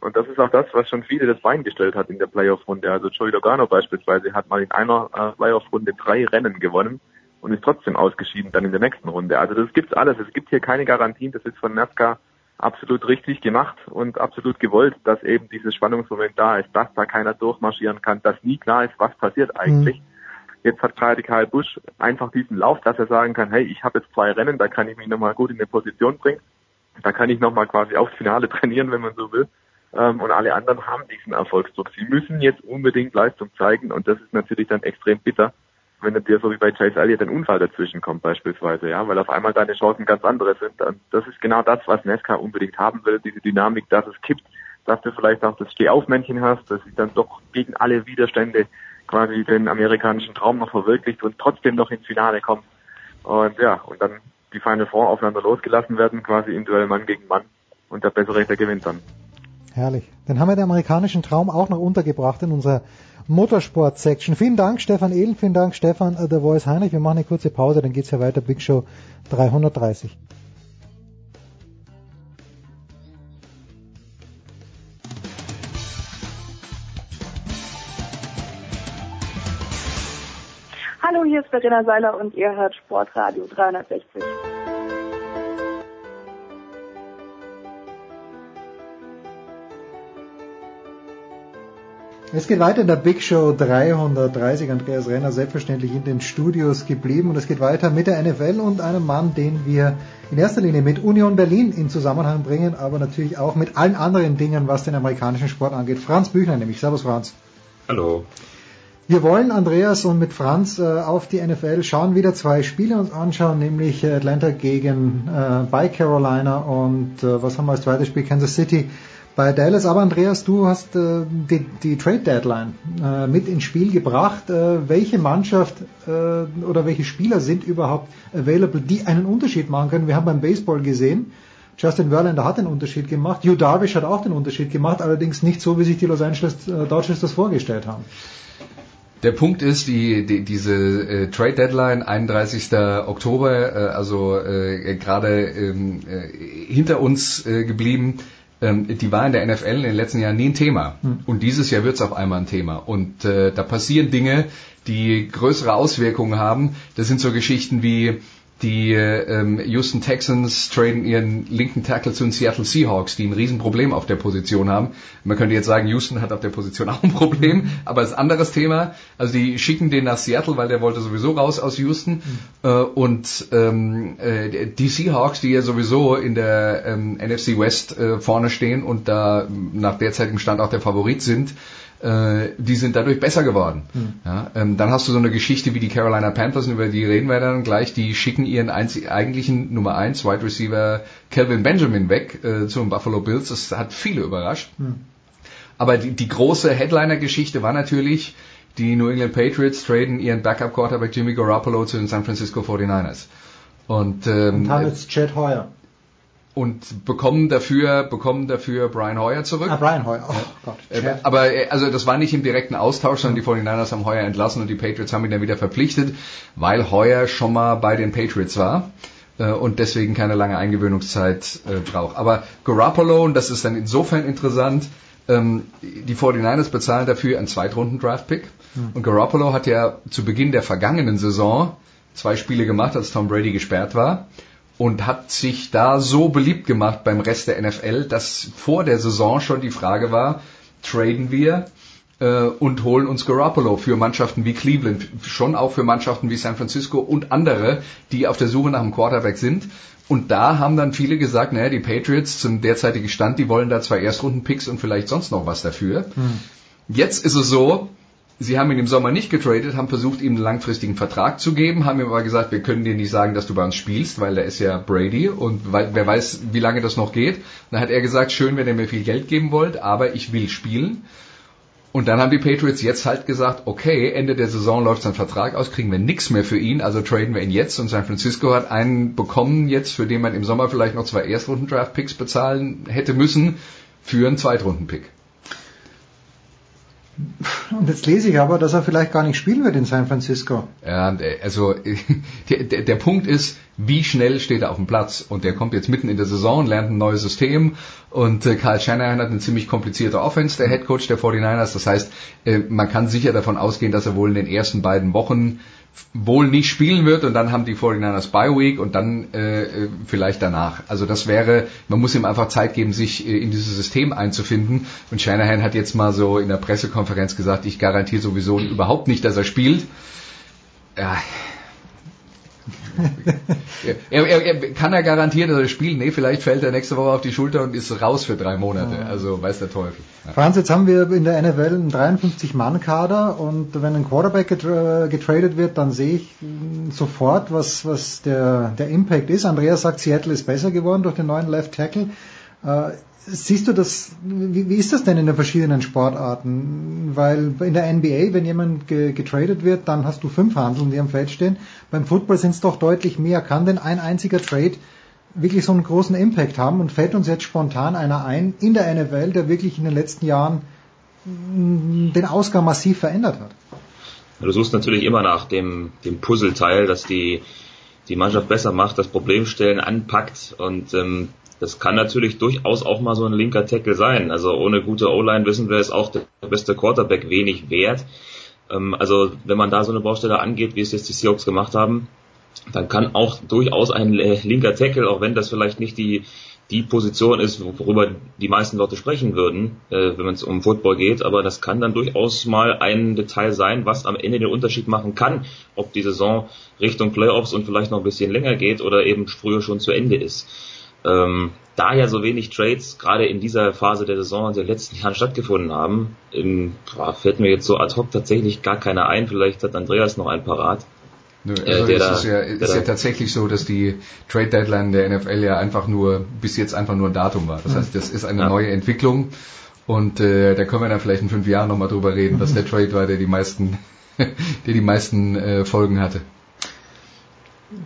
Und das ist auch das, was schon viele das Bein gestellt hat in der Playoff-Runde. Also Joey Logano beispielsweise hat mal in einer äh, Playoff-Runde drei Rennen gewonnen und ist trotzdem ausgeschieden dann in der nächsten Runde. Also das gibt's alles. Es gibt hier keine Garantien. Das ist von NASCAR absolut richtig gemacht und absolut gewollt, dass eben dieses Spannungsmoment da ist, dass da keiner durchmarschieren kann, dass nie klar ist, was passiert eigentlich. Mhm. Jetzt hat gerade Karl Busch einfach diesen Lauf, dass er sagen kann, hey, ich habe jetzt zwei Rennen, da kann ich mich nochmal gut in eine Position bringen. Da kann ich nochmal quasi aufs Finale trainieren, wenn man so will. Ähm, und alle anderen haben diesen Erfolgsdruck. Sie müssen jetzt unbedingt Leistung zeigen und das ist natürlich dann extrem bitter, wenn dir so wie bei Chase Elliott ein Unfall dazwischen kommt beispielsweise, ja, weil auf einmal deine Chancen ganz andere sind. Und das ist genau das, was Nesca unbedingt haben will, diese Dynamik, dass es kippt, dass du vielleicht auch das Stehaufmännchen hast, dass sie dann doch gegen alle Widerstände quasi den amerikanischen Traum noch verwirklicht und trotzdem noch ins Finale kommt. Und ja, und dann die Final Four aufeinander losgelassen werden, quasi im Duell Mann gegen Mann. Und der bessere, der gewinnt dann. Herrlich. Dann haben wir den amerikanischen Traum auch noch untergebracht in unserer Motorsport-Section. Vielen Dank, Stefan Ehlen, vielen Dank, Stefan äh, The Voice Heinrich. Wir machen eine kurze Pause, dann geht's ja weiter. Big Show 330. Hallo, hier ist Verena Seiler und ihr hört Sportradio 360. Es geht weiter in der Big Show 330. Andreas Renner selbstverständlich in den Studios geblieben und es geht weiter mit der NFL und einem Mann, den wir in erster Linie mit Union Berlin in Zusammenhang bringen, aber natürlich auch mit allen anderen Dingen, was den amerikanischen Sport angeht. Franz Büchner nämlich. Servus Franz. Hallo. Wir wollen, Andreas, und mit Franz äh, auf die NFL schauen, wieder zwei Spiele uns anschauen, nämlich Atlanta gegen äh, bei Carolina und äh, was haben wir als zweites Spiel? Kansas City bei Dallas. Aber Andreas, du hast äh, die, die Trade Deadline äh, mit ins Spiel gebracht. Äh, welche Mannschaft äh, oder welche Spieler sind überhaupt available, die einen Unterschied machen können? Wir haben beim Baseball gesehen, Justin Verlander hat den Unterschied gemacht. Hugh Darvish hat auch den Unterschied gemacht, allerdings nicht so, wie sich die Los Angeles äh, Dodgers das vorgestellt haben. Der Punkt ist, die, die diese äh, Trade Deadline 31. Oktober, äh, also äh, gerade ähm, äh, hinter uns äh, geblieben, ähm, die war in der NFL in den letzten Jahren nie ein Thema. Hm. Und dieses Jahr wird es auf einmal ein Thema. Und äh, da passieren Dinge, die größere Auswirkungen haben. Das sind so Geschichten wie die ähm, Houston Texans traden ihren linken Tackle zu den Seattle Seahawks, die ein Riesenproblem auf der Position haben. Man könnte jetzt sagen, Houston hat auf der Position auch ein Problem, aber es ist ein anderes Thema. Also die schicken den nach Seattle, weil der wollte sowieso raus aus Houston. Äh, und ähm, äh, die Seahawks, die ja sowieso in der ähm, NFC West äh, vorne stehen und da nach derzeitigem Stand auch der Favorit sind, äh, die sind dadurch besser geworden. Hm. Ja, ähm, dann hast du so eine Geschichte wie die Carolina Panthers, über die reden wir dann gleich, die schicken ihren einzig, eigentlichen Nummer 1 Wide Receiver Calvin Benjamin weg äh, zum Buffalo Bills. Das hat viele überrascht. Hm. Aber die, die große Headliner-Geschichte war natürlich, die New England Patriots traden ihren Backup-Quarterback Jimmy Garoppolo zu den San Francisco 49ers. Und, ähm, Und haben jetzt Chad Hoyer. Und bekommen dafür bekommen dafür Brian Hoyer zurück. Ah, Brian Hoyer. Oh Gott. Äh, Chad. Aber äh, also das war nicht im direkten Austausch, sondern die 49ers haben Hoyer entlassen und die Patriots haben ihn dann wieder verpflichtet, weil Hoyer schon mal bei den Patriots war äh, und deswegen keine lange Eingewöhnungszeit braucht. Aber Garoppolo, und das ist dann insofern interessant, ähm, die 49ers bezahlen dafür einen Zweitrunden-Draft-Pick. Hm. Und Garoppolo hat ja zu Beginn der vergangenen Saison zwei Spiele gemacht, als Tom Brady gesperrt war und hat sich da so beliebt gemacht beim Rest der NFL, dass vor der Saison schon die Frage war, traden wir äh, und holen uns Garoppolo für Mannschaften wie Cleveland, schon auch für Mannschaften wie San Francisco und andere, die auf der Suche nach einem Quarterback sind. Und da haben dann viele gesagt, naja, die Patriots zum derzeitigen Stand, die wollen da zwei Erstrunden-Picks und vielleicht sonst noch was dafür. Hm. Jetzt ist es so, sie haben ihn im Sommer nicht getradet, haben versucht, ihm einen langfristigen Vertrag zu geben, haben ihm aber gesagt, wir können dir nicht sagen, dass du bei uns spielst, weil er ist ja Brady und wer weiß, wie lange das noch geht. Dann hat er gesagt, schön, wenn ihr mir viel Geld geben wollt, aber ich will spielen. Und dann haben die Patriots jetzt halt gesagt, okay, Ende der Saison läuft sein Vertrag aus, kriegen wir nichts mehr für ihn, also traden wir ihn jetzt. Und San Francisco hat einen bekommen jetzt, für den man im Sommer vielleicht noch zwei Erstrunden-Draft-Picks bezahlen hätte müssen, für einen Zweitrunden-Pick. Und jetzt lese ich aber, dass er vielleicht gar nicht spielen wird in San Francisco. Ja, also der, der, Punkt ist, wie schnell steht er auf dem Platz? Und der kommt jetzt mitten in der Saison, lernt ein neues System und äh, Karl Shanahan hat eine ziemlich komplizierte Offense, der Head Coach der 49ers. Das heißt, äh, man kann sicher davon ausgehen, dass er wohl in den ersten beiden Wochen wohl nicht spielen wird und dann haben die 49ers Bye Week und dann äh, vielleicht danach. Also das wäre, man muss ihm einfach Zeit geben, sich äh, in dieses System einzufinden. Und Shanahan hat jetzt mal so in der Pressekonferenz gesagt, ich garantiere sowieso überhaupt nicht, dass er spielt. Ja, er, er, er, kann er garantieren, dass er spielt? Nee, vielleicht fällt er nächste Woche auf die Schulter und ist raus für drei Monate. Also weiß der Teufel. Ja. Franz, jetzt haben wir in der NFL einen 53-Mann-Kader und wenn ein Quarterback getra getradet wird, dann sehe ich sofort, was, was der, der Impact ist. Andreas sagt, Seattle ist besser geworden durch den neuen Left Tackle. Siehst du das, wie, ist das denn in den verschiedenen Sportarten? Weil in der NBA, wenn jemand ge, getradet wird, dann hast du fünf Handeln, die am Feld stehen. Beim Football sind es doch deutlich mehr. Kann denn ein einziger Trade wirklich so einen großen Impact haben und fällt uns jetzt spontan einer ein in der NFL, der wirklich in den letzten Jahren den Ausgang massiv verändert hat? Du suchst natürlich immer nach dem, dem Puzzleteil, das die, die Mannschaft besser macht, das Problemstellen anpackt und ähm, das kann natürlich durchaus auch mal so ein linker Tackle sein. Also ohne gute O-Line wissen wir, ist auch der beste Quarterback wenig wert. Ähm, also wenn man da so eine Baustelle angeht, wie es jetzt die Seahawks gemacht haben, dann kann auch durchaus ein äh, linker Tackle, auch wenn das vielleicht nicht die die Position ist, worüber die meisten Leute sprechen würden, äh, wenn es um Football geht, aber das kann dann durchaus mal ein Detail sein, was am Ende den Unterschied machen kann, ob die Saison Richtung Playoffs und vielleicht noch ein bisschen länger geht oder eben früher schon zu Ende ist. Ähm, da ja so wenig Trades gerade in dieser Phase der Saison in den letzten Jahren stattgefunden haben, ähm, boah, fällt mir jetzt so ad hoc tatsächlich gar keiner ein. Vielleicht hat Andreas noch ein parat. Nö, äh, also äh, es ist, ja, ist ja tatsächlich so, dass die Trade Deadline der NFL ja einfach nur bis jetzt einfach nur ein Datum war. Das heißt, das ist eine ja. neue Entwicklung und äh, da können wir dann vielleicht in fünf Jahren nochmal drüber reden, was der Trade war, der die meisten, der die meisten äh, Folgen hatte.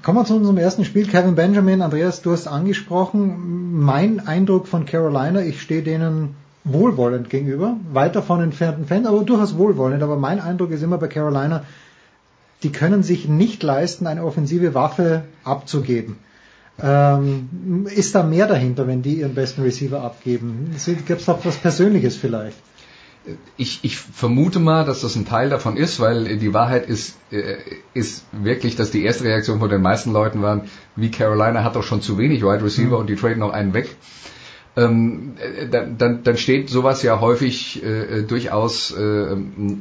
Kommen wir zu unserem ersten Spiel. Kevin Benjamin, Andreas, du hast angesprochen, mein Eindruck von Carolina, ich stehe denen wohlwollend gegenüber, weit davon entfernten Fan, aber durchaus wohlwollend. Aber mein Eindruck ist immer bei Carolina, die können sich nicht leisten, eine offensive Waffe abzugeben. Ähm, ist da mehr dahinter, wenn die ihren besten Receiver abgeben? Gibt es da was Persönliches vielleicht? Ich, ich vermute mal, dass das ein Teil davon ist, weil die Wahrheit ist, äh, ist wirklich, dass die erste Reaktion von den meisten Leuten waren, wie Carolina hat doch schon zu wenig Wide Receiver mhm. und die traden noch einen weg. Ähm, dann, dann, dann steht sowas ja häufig äh, durchaus äh,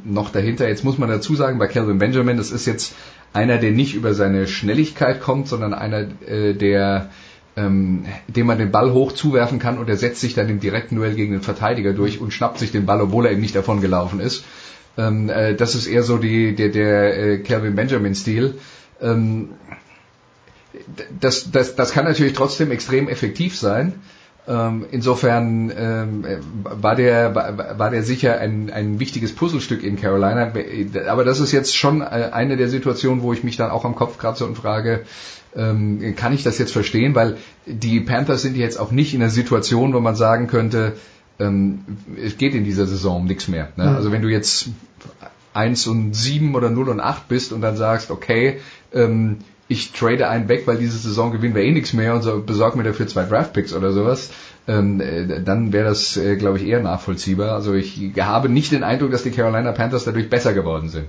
noch dahinter. Jetzt muss man dazu sagen, bei Calvin Benjamin, das ist jetzt einer, der nicht über seine Schnelligkeit kommt, sondern einer, äh, der ähm, dem man den Ball hoch zuwerfen kann und er setzt sich dann im direkten Duell gegen den Verteidiger durch und schnappt sich den Ball, obwohl er eben nicht davon gelaufen ist. Ähm, äh, das ist eher so die, der, der äh, Calvin Benjamin-Stil. Ähm, das, das, das kann natürlich trotzdem extrem effektiv sein. Ähm, insofern ähm, war der war der sicher ein, ein wichtiges Puzzlestück in Carolina. Aber das ist jetzt schon äh, eine der Situationen, wo ich mich dann auch am Kopf kratze und frage, ähm, kann ich das jetzt verstehen? Weil die Panthers sind jetzt auch nicht in der Situation, wo man sagen könnte, ähm, es geht in dieser Saison um nichts mehr. Ne? Mhm. Also wenn du jetzt 1 und 7 oder 0 und 8 bist und dann sagst, okay, ähm, ich trade einen weg, weil diese Saison gewinnen wir eh nichts mehr und so besorg mir dafür zwei Draftpicks oder sowas, ähm, äh, dann wäre das, äh, glaube ich, eher nachvollziehbar. Also ich habe nicht den Eindruck, dass die Carolina Panthers dadurch besser geworden sind.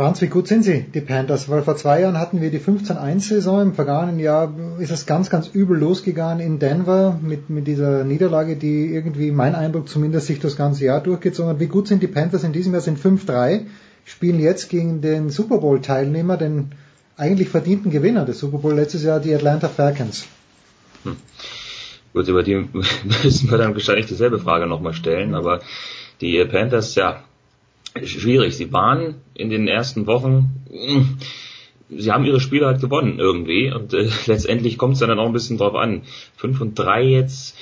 Franz, wie gut sind sie, die Panthers? Weil vor zwei Jahren hatten wir die 15-1-Saison, im vergangenen Jahr ist es ganz, ganz übel losgegangen in Denver mit, mit dieser Niederlage, die irgendwie, mein Eindruck zumindest, sich das ganze Jahr durchgezogen hat. Wie gut sind die Panthers in diesem Jahr? Sind 5-3, spielen jetzt gegen den Super Bowl-Teilnehmer, den eigentlich verdienten Gewinner des Super Bowl letztes Jahr, die Atlanta Falcons. Hm. Gut, über die müssen wir dann wahrscheinlich dieselbe Frage nochmal stellen, aber die Panthers, ja, schwierig. Sie waren in den ersten Wochen, hm, sie haben ihre Spiele halt gewonnen irgendwie und äh, letztendlich kommt es dann auch ein bisschen drauf an. 5 und 3 jetzt,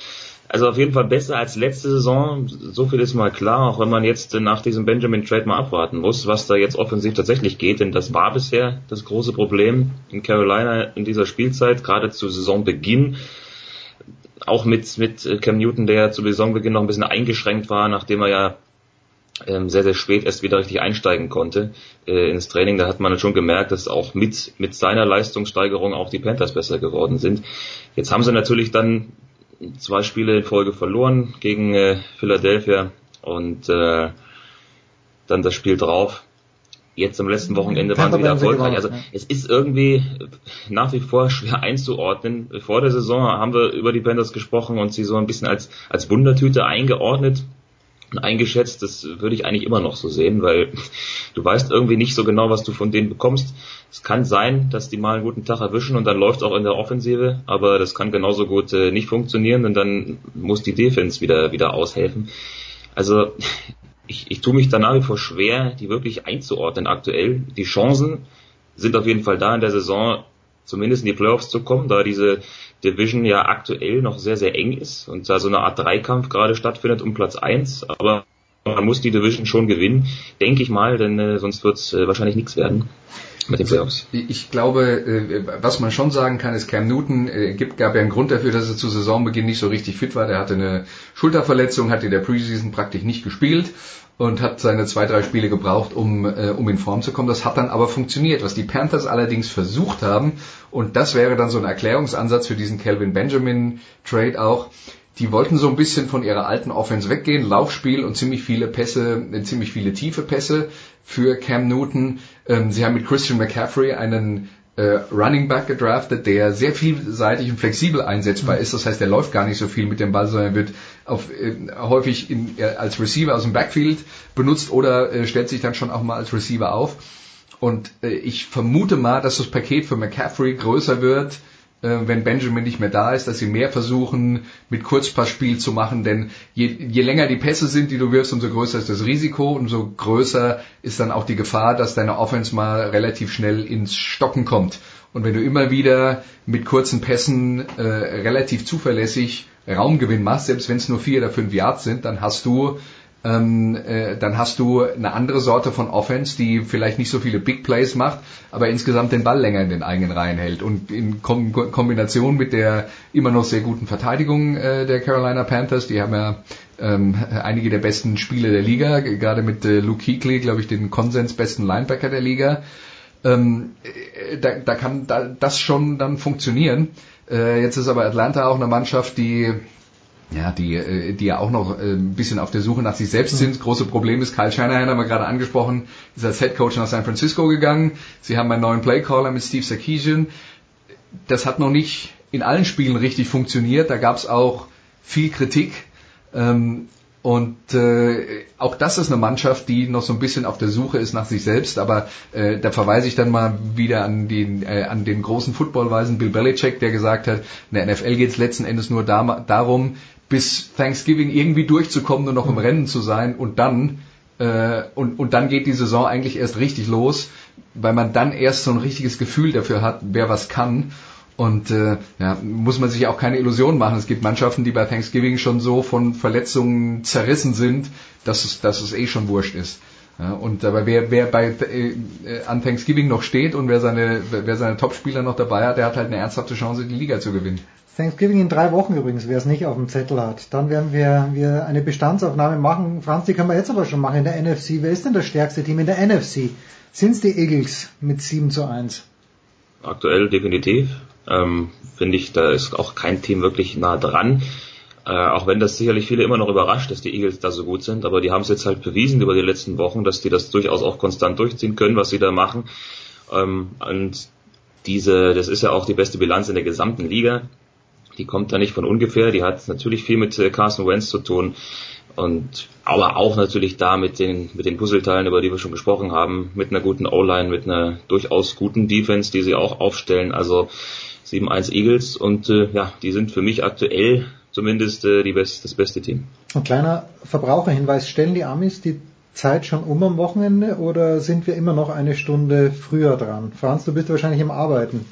also auf jeden Fall besser als letzte Saison. So viel ist mal klar, auch wenn man jetzt nach diesem Benjamin Trade mal abwarten muss, was da jetzt offensiv tatsächlich geht, denn das war bisher das große Problem in Carolina in dieser Spielzeit, gerade zu Saisonbeginn. Auch mit, mit Cam Newton, der zu Saisonbeginn noch ein bisschen eingeschränkt war, nachdem er ja ähm, sehr, sehr spät erst wieder richtig einsteigen konnte äh, ins Training. Da hat man schon gemerkt, dass auch mit, mit seiner Leistungssteigerung auch die Panthers besser geworden sind. Jetzt haben sie natürlich dann zwei Spiele in Folge verloren gegen äh, Philadelphia und äh, dann das Spiel drauf. Jetzt am letzten Wochenende waren sie wieder erfolgreich. Also es ist irgendwie nach wie vor schwer einzuordnen. Vor der Saison haben wir über die Panthers gesprochen und sie so ein bisschen als, als Wundertüte eingeordnet. Eingeschätzt. Das würde ich eigentlich immer noch so sehen, weil du weißt irgendwie nicht so genau, was du von denen bekommst. Es kann sein, dass die mal einen guten Tag erwischen und dann läuft auch in der Offensive, aber das kann genauso gut äh, nicht funktionieren und dann muss die Defense wieder, wieder aushelfen. Also ich, ich tue mich da nach wie vor schwer, die wirklich einzuordnen aktuell. Die Chancen sind auf jeden Fall da in der Saison, zumindest in die Playoffs zu kommen, da diese Division ja aktuell noch sehr, sehr eng ist und da so eine Art Dreikampf gerade stattfindet um Platz eins. Aber man muss die Division schon gewinnen, denke ich mal, denn äh, sonst wird es äh, wahrscheinlich nichts werden mit den Playoffs. Ich glaube, äh, was man schon sagen kann, ist Cam Newton äh, gibt, gab ja einen Grund dafür, dass er zu Saisonbeginn nicht so richtig fit war. Der hatte eine Schulterverletzung, hat in der Preseason praktisch nicht gespielt und hat seine zwei, drei Spiele gebraucht, um, äh, um in Form zu kommen. Das hat dann aber funktioniert. Was die Panthers allerdings versucht haben, und das wäre dann so ein Erklärungsansatz für diesen Calvin Benjamin Trade auch, die wollten so ein bisschen von ihrer alten Offense weggehen, Laufspiel und ziemlich viele Pässe, äh, ziemlich viele tiefe Pässe für Cam Newton. Ähm, sie haben mit Christian McCaffrey einen äh, Running Back gedraftet, der sehr vielseitig und flexibel einsetzbar mhm. ist. Das heißt, er läuft gar nicht so viel mit dem Ball, sondern wird auf, äh, häufig in, äh, als Receiver aus dem Backfield benutzt oder äh, stellt sich dann schon auch mal als Receiver auf. Und äh, ich vermute mal, dass das Paket für McCaffrey größer wird, wenn Benjamin nicht mehr da ist, dass sie mehr versuchen, mit Kurzpassspiel zu machen, denn je, je länger die Pässe sind, die du wirfst, umso größer ist das Risiko, umso größer ist dann auch die Gefahr, dass deine Offense mal relativ schnell ins Stocken kommt. Und wenn du immer wieder mit kurzen Pässen äh, relativ zuverlässig Raumgewinn machst, selbst wenn es nur vier oder fünf Yards sind, dann hast du ähm, äh, dann hast du eine andere Sorte von Offense, die vielleicht nicht so viele Big Plays macht, aber insgesamt den Ball länger in den eigenen Reihen hält. Und in Kom Kombination mit der immer noch sehr guten Verteidigung äh, der Carolina Panthers, die haben ja ähm, einige der besten Spiele der Liga, gerade mit äh, Luke Kuechly, glaube ich, den Konsens besten Linebacker der Liga. Ähm, äh, da, da kann da, das schon dann funktionieren. Äh, jetzt ist aber Atlanta auch eine Mannschaft, die ja, die, äh, die ja auch noch äh, ein bisschen auf der Suche nach sich selbst sind. Das große Problem ist, Kyle Shanahan haben wir gerade angesprochen, ist als Head Coach nach San Francisco gegangen. Sie haben einen neuen Playcaller mit Steve Sarkisian. Das hat noch nicht in allen Spielen richtig funktioniert. Da gab es auch viel Kritik. Ähm, und äh, auch das ist eine Mannschaft, die noch so ein bisschen auf der Suche ist nach sich selbst. Aber da verweise ich dann mal wieder an den, an den großen Footballweisen Bill Belichick, der gesagt hat, in der NFL geht es letzten Endes nur da, darum, bis Thanksgiving irgendwie durchzukommen und noch im Rennen zu sein und dann äh, und, und dann geht die Saison eigentlich erst richtig los, weil man dann erst so ein richtiges Gefühl dafür hat, wer was kann. Und äh, ja, muss man sich auch keine Illusionen machen. Es gibt Mannschaften, die bei Thanksgiving schon so von Verletzungen zerrissen sind, dass es, dass es eh schon wurscht ist. Ja, und aber wer, wer bei äh, an Thanksgiving noch steht und wer seine, wer seine Topspieler noch dabei hat, der hat halt eine ernsthafte Chance, die Liga zu gewinnen. Thanksgiving in drei Wochen übrigens, wer es nicht auf dem Zettel hat. Dann werden wir, wir eine Bestandsaufnahme machen. Franz, die können wir jetzt aber schon machen in der NFC. Wer ist denn das stärkste Team in der NFC? Sind es die Eagles mit 7 zu 1? Aktuell definitiv. Ähm, Finde ich, da ist auch kein Team wirklich nah dran. Äh, auch wenn das sicherlich viele immer noch überrascht, dass die Eagles da so gut sind, aber die haben es jetzt halt bewiesen über die letzten Wochen, dass die das durchaus auch konstant durchziehen können, was sie da machen. Ähm, und diese, das ist ja auch die beste Bilanz in der gesamten Liga die kommt da nicht von ungefähr, die hat natürlich viel mit äh, Carson Wentz zu tun und aber auch natürlich da mit den mit den Puzzleteilen, über die wir schon gesprochen haben, mit einer guten O-Line, mit einer durchaus guten Defense, die sie auch aufstellen. Also 7-1 Eagles und äh, ja, die sind für mich aktuell zumindest äh, die best, das beste Team. Ein kleiner Verbraucherhinweis, stellen die Amis die Zeit schon um am Wochenende oder sind wir immer noch eine Stunde früher dran? Franz, du bist wahrscheinlich im Arbeiten.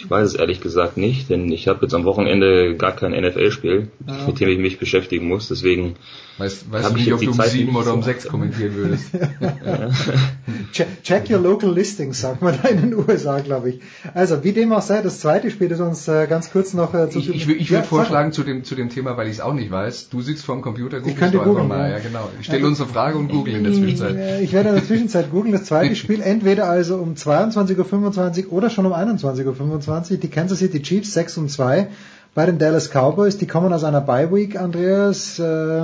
Ich weiß es ehrlich gesagt nicht, denn ich habe jetzt am Wochenende gar kein NFL-Spiel, ah, okay. mit dem ich mich beschäftigen muss. Deswegen weißt, weißt du nicht, ob du um sieben oder um sechs kommentieren würdest. check, check, your local listings, sagt man da in den USA, glaube ich. Also wie dem auch sei, das zweite Spiel ist uns äh, ganz kurz noch äh, zu. Ich, ich, ich würde ja, vorschlagen zu dem zu dem Thema, weil ich es auch nicht weiß. Du sitzt vor dem Computer, googelst ich könnte googeln, mal. Ja. ja genau. Ich stelle uns eine Frage und google in der Zwischenzeit. Ich werde in der Zwischenzeit googeln. Das zweite Spiel entweder also um 22:25 Uhr oder schon um 21:25 Uhr 25. Die Kansas City Chiefs 6 und 2 bei den Dallas Cowboys. Die kommen aus einer Bye Week, Andreas. Äh,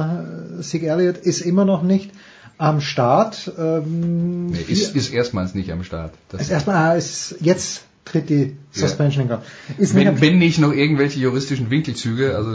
Sig Elliott ist immer noch nicht am Start. Ähm, nee, ist, ist erstmals nicht am Start. Das ist erstmal, ah, ist jetzt tritt die Suspension in Kraft. Wenn, nicht- wenn nicht noch irgendwelche juristischen Winkelzüge, also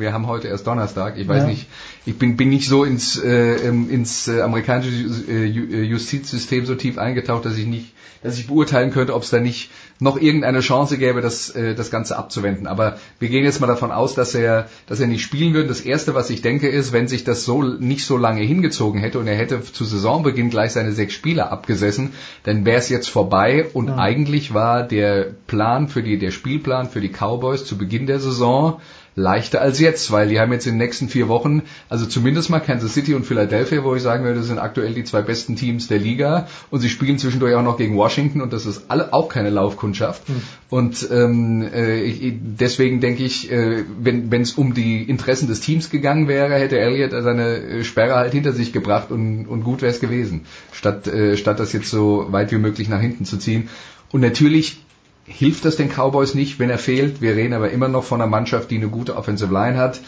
wir haben heute erst Donnerstag, ich weiß Ja. nicht, ich bin, bin nicht so ins, äh, ähm, ins äh, amerikanische äh, äh, Justizsystem so tief eingetaucht, dass ich nicht, dass ich beurteilen könnte, ob es da nicht noch irgendeine Chance gäbe, das, äh, das Ganze abzuwenden. Aber wir gehen jetzt mal davon aus, dass er, dass er nicht spielen würde. Das erste, was ich denke, ist, wenn sich das so nicht so lange hingezogen hätte und er hätte zu Saisonbeginn gleich seine sechs Spiele abgesessen, dann wäre es jetzt vorbei und Ja. eigentlich war der Plan für die, der Spielplan für die Cowboys zu Beginn der Saison leichter als jetzt, weil die haben jetzt in den nächsten vier Wochen, also zumindest mal Kansas City und Philadelphia, wo ich sagen würde, sind aktuell die zwei besten Teams der Liga und sie spielen zwischendurch auch noch gegen Washington und das ist alle auch keine Laufkundschaft. Und ähm, äh, deswegen denke ich, äh, wenn es um die Interessen des Teams gegangen wäre, hätte Elliott seine äh, Sperre halt hinter sich gebracht und, und gut wäre es gewesen, statt, äh, statt das jetzt so weit wie möglich nach hinten zu ziehen. Und natürlich hilft das den Cowboys nicht, wenn er fehlt. Wir reden aber immer noch von einer Mannschaft, die eine gute Offensive Line hat.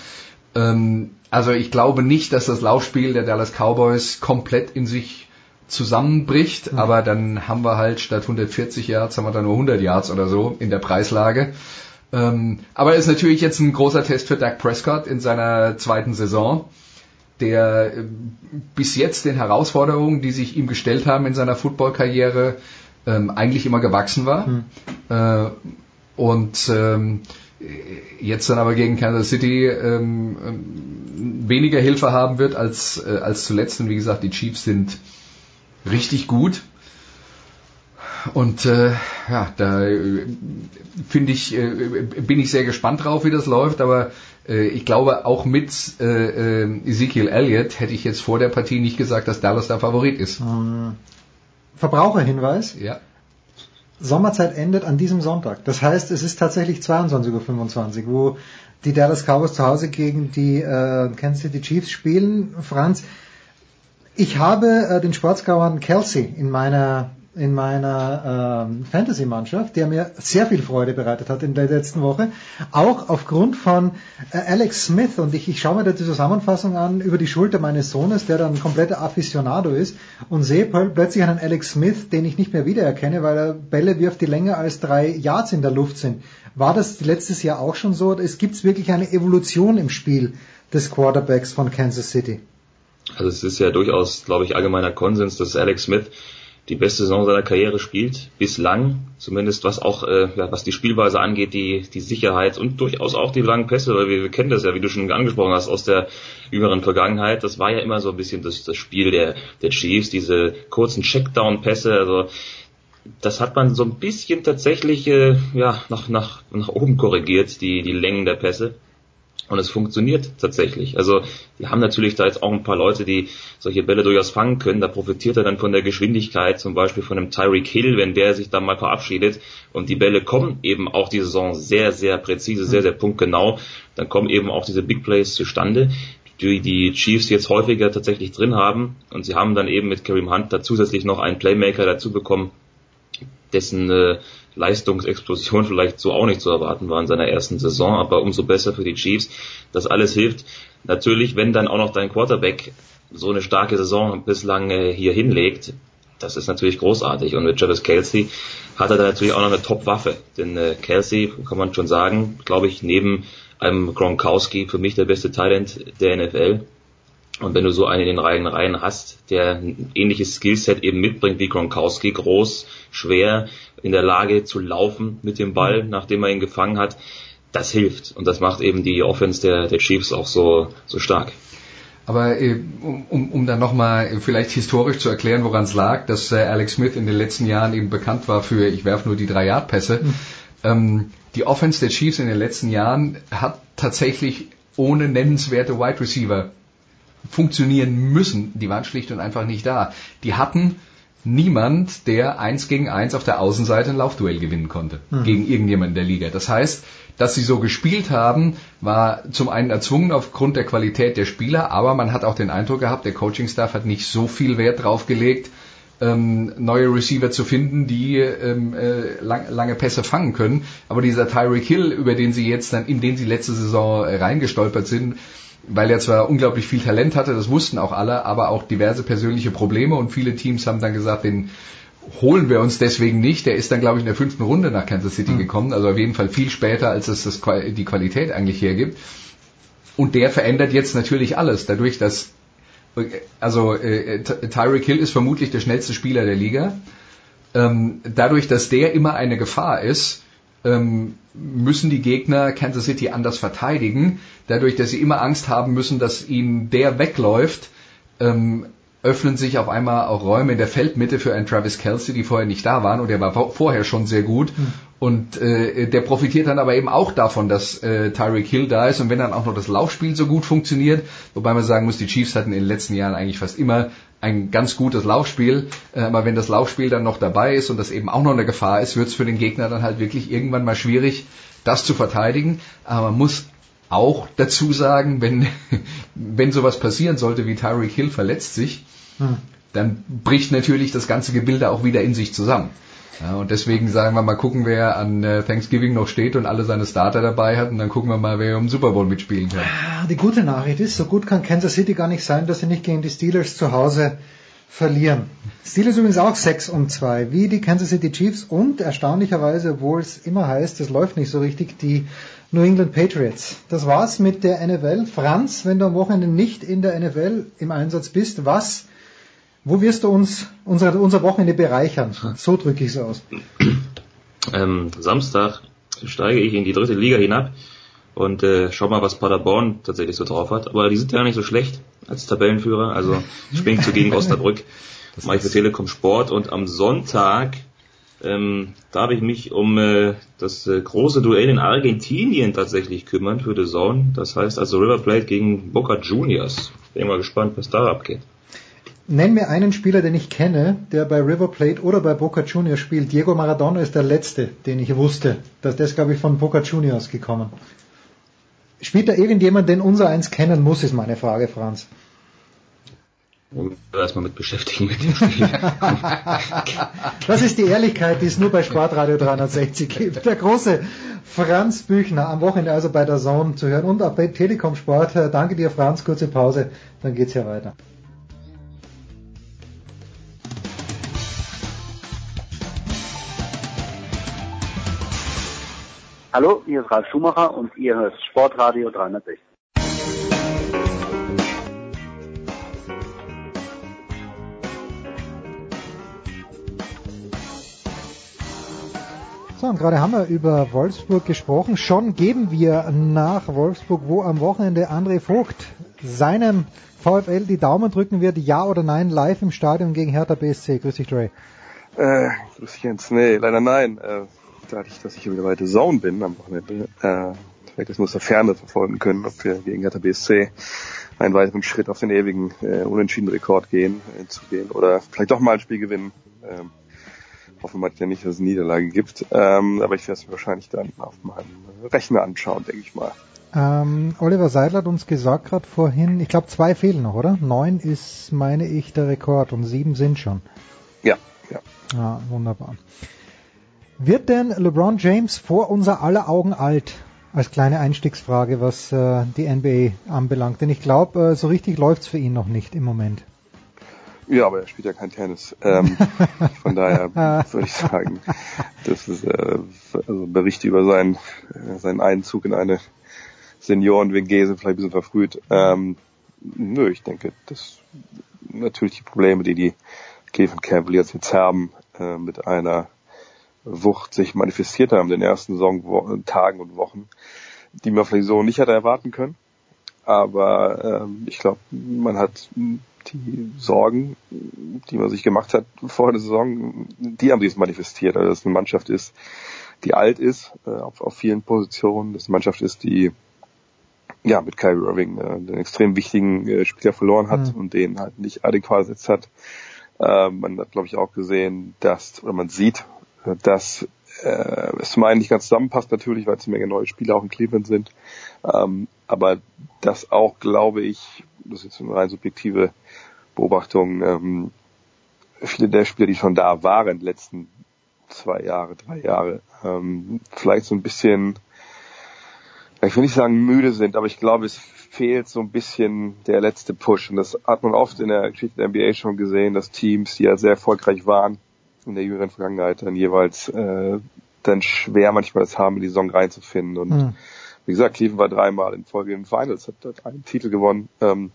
Ähm, also ich glaube nicht, dass das Laufspiel der Dallas Cowboys komplett in sich zusammenbricht, aber dann haben wir halt statt 140 Yards haben wir dann nur 100 Yards oder so in der Preislage. Ähm, aber ist natürlich jetzt ein großer Test für Dak Prescott in seiner zweiten Saison, der äh, bis jetzt den Herausforderungen, die sich ihm gestellt haben in seiner Footballkarriere, ähm, eigentlich immer gewachsen war. Äh, und ähm, jetzt dann aber gegen Kansas City ähm, ähm, weniger Hilfe haben wird als, äh, als zuletzt. Und wie gesagt, die Chiefs sind richtig gut. Und äh, ja, da äh, finde ich, äh, bin ich sehr gespannt drauf, wie das läuft, aber äh, ich glaube auch mit äh, äh, Ezekiel Elliott hätte ich jetzt vor der Partie nicht gesagt, dass Dallas der Favorit ist. Ähm, Verbraucherhinweis. Ja. Sommerzeit endet an diesem Sonntag. Das heißt, es ist tatsächlich 22.25 Uhr, wo die Dallas Cowboys zu Hause gegen die äh, Kansas City Chiefs spielen. Franz, ich habe äh, den Sportscouern Kelsey in meiner in meiner ähm, Fantasy-Mannschaft, der mir sehr viel Freude bereitet hat in der letzten Woche, auch aufgrund von äh, Alex Smith und ich, ich schaue mir da die Zusammenfassung an über die Schulter meines Sohnes, der dann ein kompletter Aficionado ist und sehe pl- plötzlich einen Alex Smith, den ich nicht mehr wiedererkenne, weil er Bälle wirft, die länger als drei Yards in der Luft sind. War das letztes Jahr auch schon so? Es gibt wirklich eine Evolution im Spiel des Quarterbacks von Kansas City. Also es ist ja durchaus, glaube ich, allgemeiner Konsens, dass Alex Smith die beste Saison seiner Karriere spielt, bislang, zumindest was auch, äh, ja, was die Spielweise angeht, die, die Sicherheit und durchaus auch die langen Pässe, weil wir, wir kennen das ja, wie du schon angesprochen hast, aus der jüngeren Vergangenheit. Das war ja immer so ein bisschen das, das Spiel der, der Chiefs, diese kurzen Checkdown-Pässe, also das hat man so ein bisschen tatsächlich äh, ja, nach, nach, nach oben korrigiert, die, die Längen der Pässe. Und es funktioniert tatsächlich. Also die haben natürlich da jetzt auch ein paar Leute, die solche Bälle durchaus fangen können. Da profitiert er dann von der Geschwindigkeit, zum Beispiel von einem Tyreek Hill, wenn der sich dann mal verabschiedet. Und die Bälle kommen eben auch die Saison sehr, sehr präzise, sehr, sehr punktgenau. Dann kommen eben auch diese Big Plays zustande, die die Chiefs jetzt häufiger tatsächlich drin haben. Und sie haben dann eben mit Kareem Hunt da zusätzlich noch einen Playmaker dazu bekommen, dessen äh, Leistungsexplosion vielleicht so auch nicht zu erwarten war in seiner ersten Saison, aber umso besser für die Chiefs. Das alles hilft. Natürlich, wenn dann auch noch dein Quarterback so eine starke Saison bislang äh, hier hinlegt, das ist natürlich großartig. Und mit Travis Kelsey hat er da natürlich auch noch eine Top-Waffe. Denn äh, Kelsey, kann man schon sagen, glaube ich, neben einem Gronkowski für mich der beste Talent der NFL. Und wenn du so einen in den Reihen Reihen hast, der ein ähnliches Skillset eben mitbringt wie Gronkowski, groß, schwer, in der Lage zu laufen mit dem Ball, nachdem er ihn gefangen hat, das hilft. Und das macht eben die Offense der, der Chiefs auch so, so stark. Aber äh, um, um, um dann nochmal vielleicht historisch zu erklären, woran es lag, dass äh, Alex Smith in den letzten Jahren eben bekannt war für, ich werfe nur die drei Yard Pässe. Mhm. Ähm, die Offense der Chiefs in den letzten Jahren hat tatsächlich ohne nennenswerte Wide Receiver funktionieren müssen. Die waren schlicht und einfach nicht da. Die hatten niemand, der eins gegen eins auf der Außenseite ein Laufduell gewinnen konnte mhm. gegen irgendjemanden der Liga. Das heißt, dass sie so gespielt haben, war zum einen erzwungen aufgrund der Qualität der Spieler, aber man hat auch den Eindruck gehabt, der Coaching-Staff hat nicht so viel Wert drauf gelegt, ähm, neue Receiver zu finden, die ähm, äh, lang, lange Pässe fangen können. Aber dieser Tyreek Hill, über den sie jetzt dann, in den sie letzte Saison reingestolpert sind, weil er zwar unglaublich viel Talent hatte, das wussten auch alle, aber auch diverse persönliche Probleme und viele Teams haben dann gesagt, den holen wir uns deswegen nicht. Der ist dann, glaube ich, in der fünften Runde nach Kansas City mhm. gekommen, also auf jeden Fall viel später, als es das, die Qualität eigentlich hergibt. Und der verändert jetzt natürlich alles, dadurch, dass also äh, Tyreek Hill ist vermutlich der schnellste Spieler der Liga. Ähm, dadurch, dass der immer eine Gefahr ist, ähm, müssen die Gegner Kansas City anders verteidigen. Dadurch, dass sie immer Angst haben müssen, dass ihnen der wegläuft, ähm, öffnen sich auf einmal auch Räume in der Feldmitte für einen Travis Kelsey, die vorher nicht da waren und der war vorher schon sehr gut. Mhm. Und äh, der profitiert dann aber eben auch davon, dass äh, Tyreek Hill da ist und wenn dann auch noch das Laufspiel so gut funktioniert, wobei man sagen muss, die Chiefs hatten in den letzten Jahren eigentlich fast immer ein ganz gutes Laufspiel, äh, aber wenn das Laufspiel dann noch dabei ist und das eben auch noch eine Gefahr ist, wird es für den Gegner dann halt wirklich irgendwann mal schwierig, das zu verteidigen. Aber man muss auch dazu sagen, wenn, wenn sowas passieren sollte wie Tyreek Hill verletzt sich, dann bricht natürlich das ganze Gebilde auch wieder in sich zusammen. Ja, und deswegen sagen wir mal gucken, wer an äh, Thanksgiving noch steht und alle seine Starter dabei hat und dann gucken wir mal, wer um Super Bowl mitspielen kann. Ah, die gute Nachricht ist, so gut kann Kansas City gar nicht sein, dass sie nicht gegen die Steelers zu Hause verlieren. Steelers übrigens auch 6 und 2, wie die Kansas City Chiefs und erstaunlicherweise, obwohl es immer heißt, es läuft nicht so richtig, die New England Patriots. Das war's mit der NFL. Franz, wenn du am Wochenende nicht in der NFL im Einsatz bist, was wo wirst du uns unser, unser Wochenende bereichern? So drücke ich es aus. Ähm, Samstag steige ich in die dritte Liga hinab und äh, schau mal, was Paderborn tatsächlich so drauf hat. Aber die sind ja nicht so schlecht als Tabellenführer. Also springt so gegen Osnabrück. Das mache ich für Telekom Sport und am Sonntag ähm, darf ich mich um äh, das äh, große Duell in Argentinien tatsächlich kümmern für The Zone. Das heißt also River Plate gegen Boca Juniors. Bin mal gespannt, was da abgeht. Nenn mir einen Spieler, den ich kenne, der bei River Plate oder bei Boca Juniors spielt. Diego Maradona ist der letzte, den ich wusste. Das, der ist, glaube ich, von Boca Juniors gekommen. Spielt da irgendjemand, den unser eins kennen muss, ist meine Frage, Franz. Erstmal mit beschäftigen mit dem Spiel. das ist die Ehrlichkeit, die es nur bei Sportradio 360 gibt. Der große Franz Büchner am Wochenende also bei der Zone zu hören und auch bei Telekom Sport. Danke dir, Franz. Kurze Pause, dann geht's hier weiter. Hallo, hier ist Ralf Schumacher und ihr hört Sportradio 360. So, und gerade haben wir über Wolfsburg gesprochen. Schon geben wir nach Wolfsburg, wo am Wochenende André Vogt seinem VfL die Daumen drücken wird, ja oder nein, live im Stadion gegen Hertha BSC. Grüß dich, Dre. Äh, grüß dich Jens. Nee, leider nein. Äh, dadurch, dass ich ja wieder bei The Zone bin am Wochenende, äh, vielleicht das nur aus der Ferne verfolgen können, ob wir gegen Hertha BSC einen weiteren Schritt auf den ewigen äh, unentschieden Rekord gehen, äh, zu gehen oder vielleicht doch mal ein Spiel gewinnen. Ähm, hoffen wir ja nicht, dass es eine Niederlage gibt. Ähm, aber ich werde es mir wahrscheinlich dann auf meinem Rechner anschauen, denke ich mal. Ähm, Oliver Seidler hat uns gesagt gerade vorhin, ich glaube zwei fehlen noch, oder? Neun ist, meine ich, der Rekord und sieben sind schon. Ja, ja. Ah, wunderbar. Wird denn LeBron James vor unser aller Augen alt? Als kleine Einstiegsfrage, was äh, die NBA anbelangt. Denn ich glaube, äh, so richtig läuft's für ihn noch nicht im Moment. Ja, aber er spielt ja kein Tennis. Ähm, von daher würde ich sagen, das ist äh, also Berichte über seinen, äh, seinen Einzug in eine Senioren-WG vielleicht ein bisschen verfrüht. Ähm, nö, ich denke, das natürlich die Probleme, die die Cleveland Cavaliers jetzt haben, äh, mit einer Wucht sich manifestiert haben in den ersten Saison Tagen und Wochen, die man vielleicht so nicht hätte erwarten können. Aber ähm, ich glaube, man hat die Sorgen, die man sich gemacht hat vor der Saison, die haben sich manifestiert. Also dass es eine Mannschaft ist, die alt ist äh, auf, auf vielen Positionen, dass es eine Mannschaft ist, die ja mit Kyrie Irving äh, einen extrem wichtigen äh, Spieler verloren hat mhm. und den halt nicht adäquat ersetzt hat. Äh, man hat, glaube ich, auch gesehen, dass, oder man sieht, dass äh, es zum einen nicht ganz zusammenpasst natürlich, weil es eine Menge neue Spieler auch in Cleveland sind, ähm, aber das auch, glaube ich, das ist jetzt eine rein subjektive Beobachtung, ähm, viele der Spieler, die schon da waren, letzten zwei Jahre, drei Jahre, ähm, vielleicht so ein bisschen, ich will nicht sagen müde sind, aber ich glaube, es fehlt so ein bisschen der letzte Push. Und das hat man oft in der Geschichte der NBA schon gesehen, dass Teams, die ja sehr erfolgreich waren, in der jüngeren Vergangenheit dann jeweils äh, dann schwer manchmal das haben, in die Saison reinzufinden. Und Mhm. wie gesagt, Cleveland war dreimal in Folge in Finals, hat, hat einen Titel gewonnen. Ähm,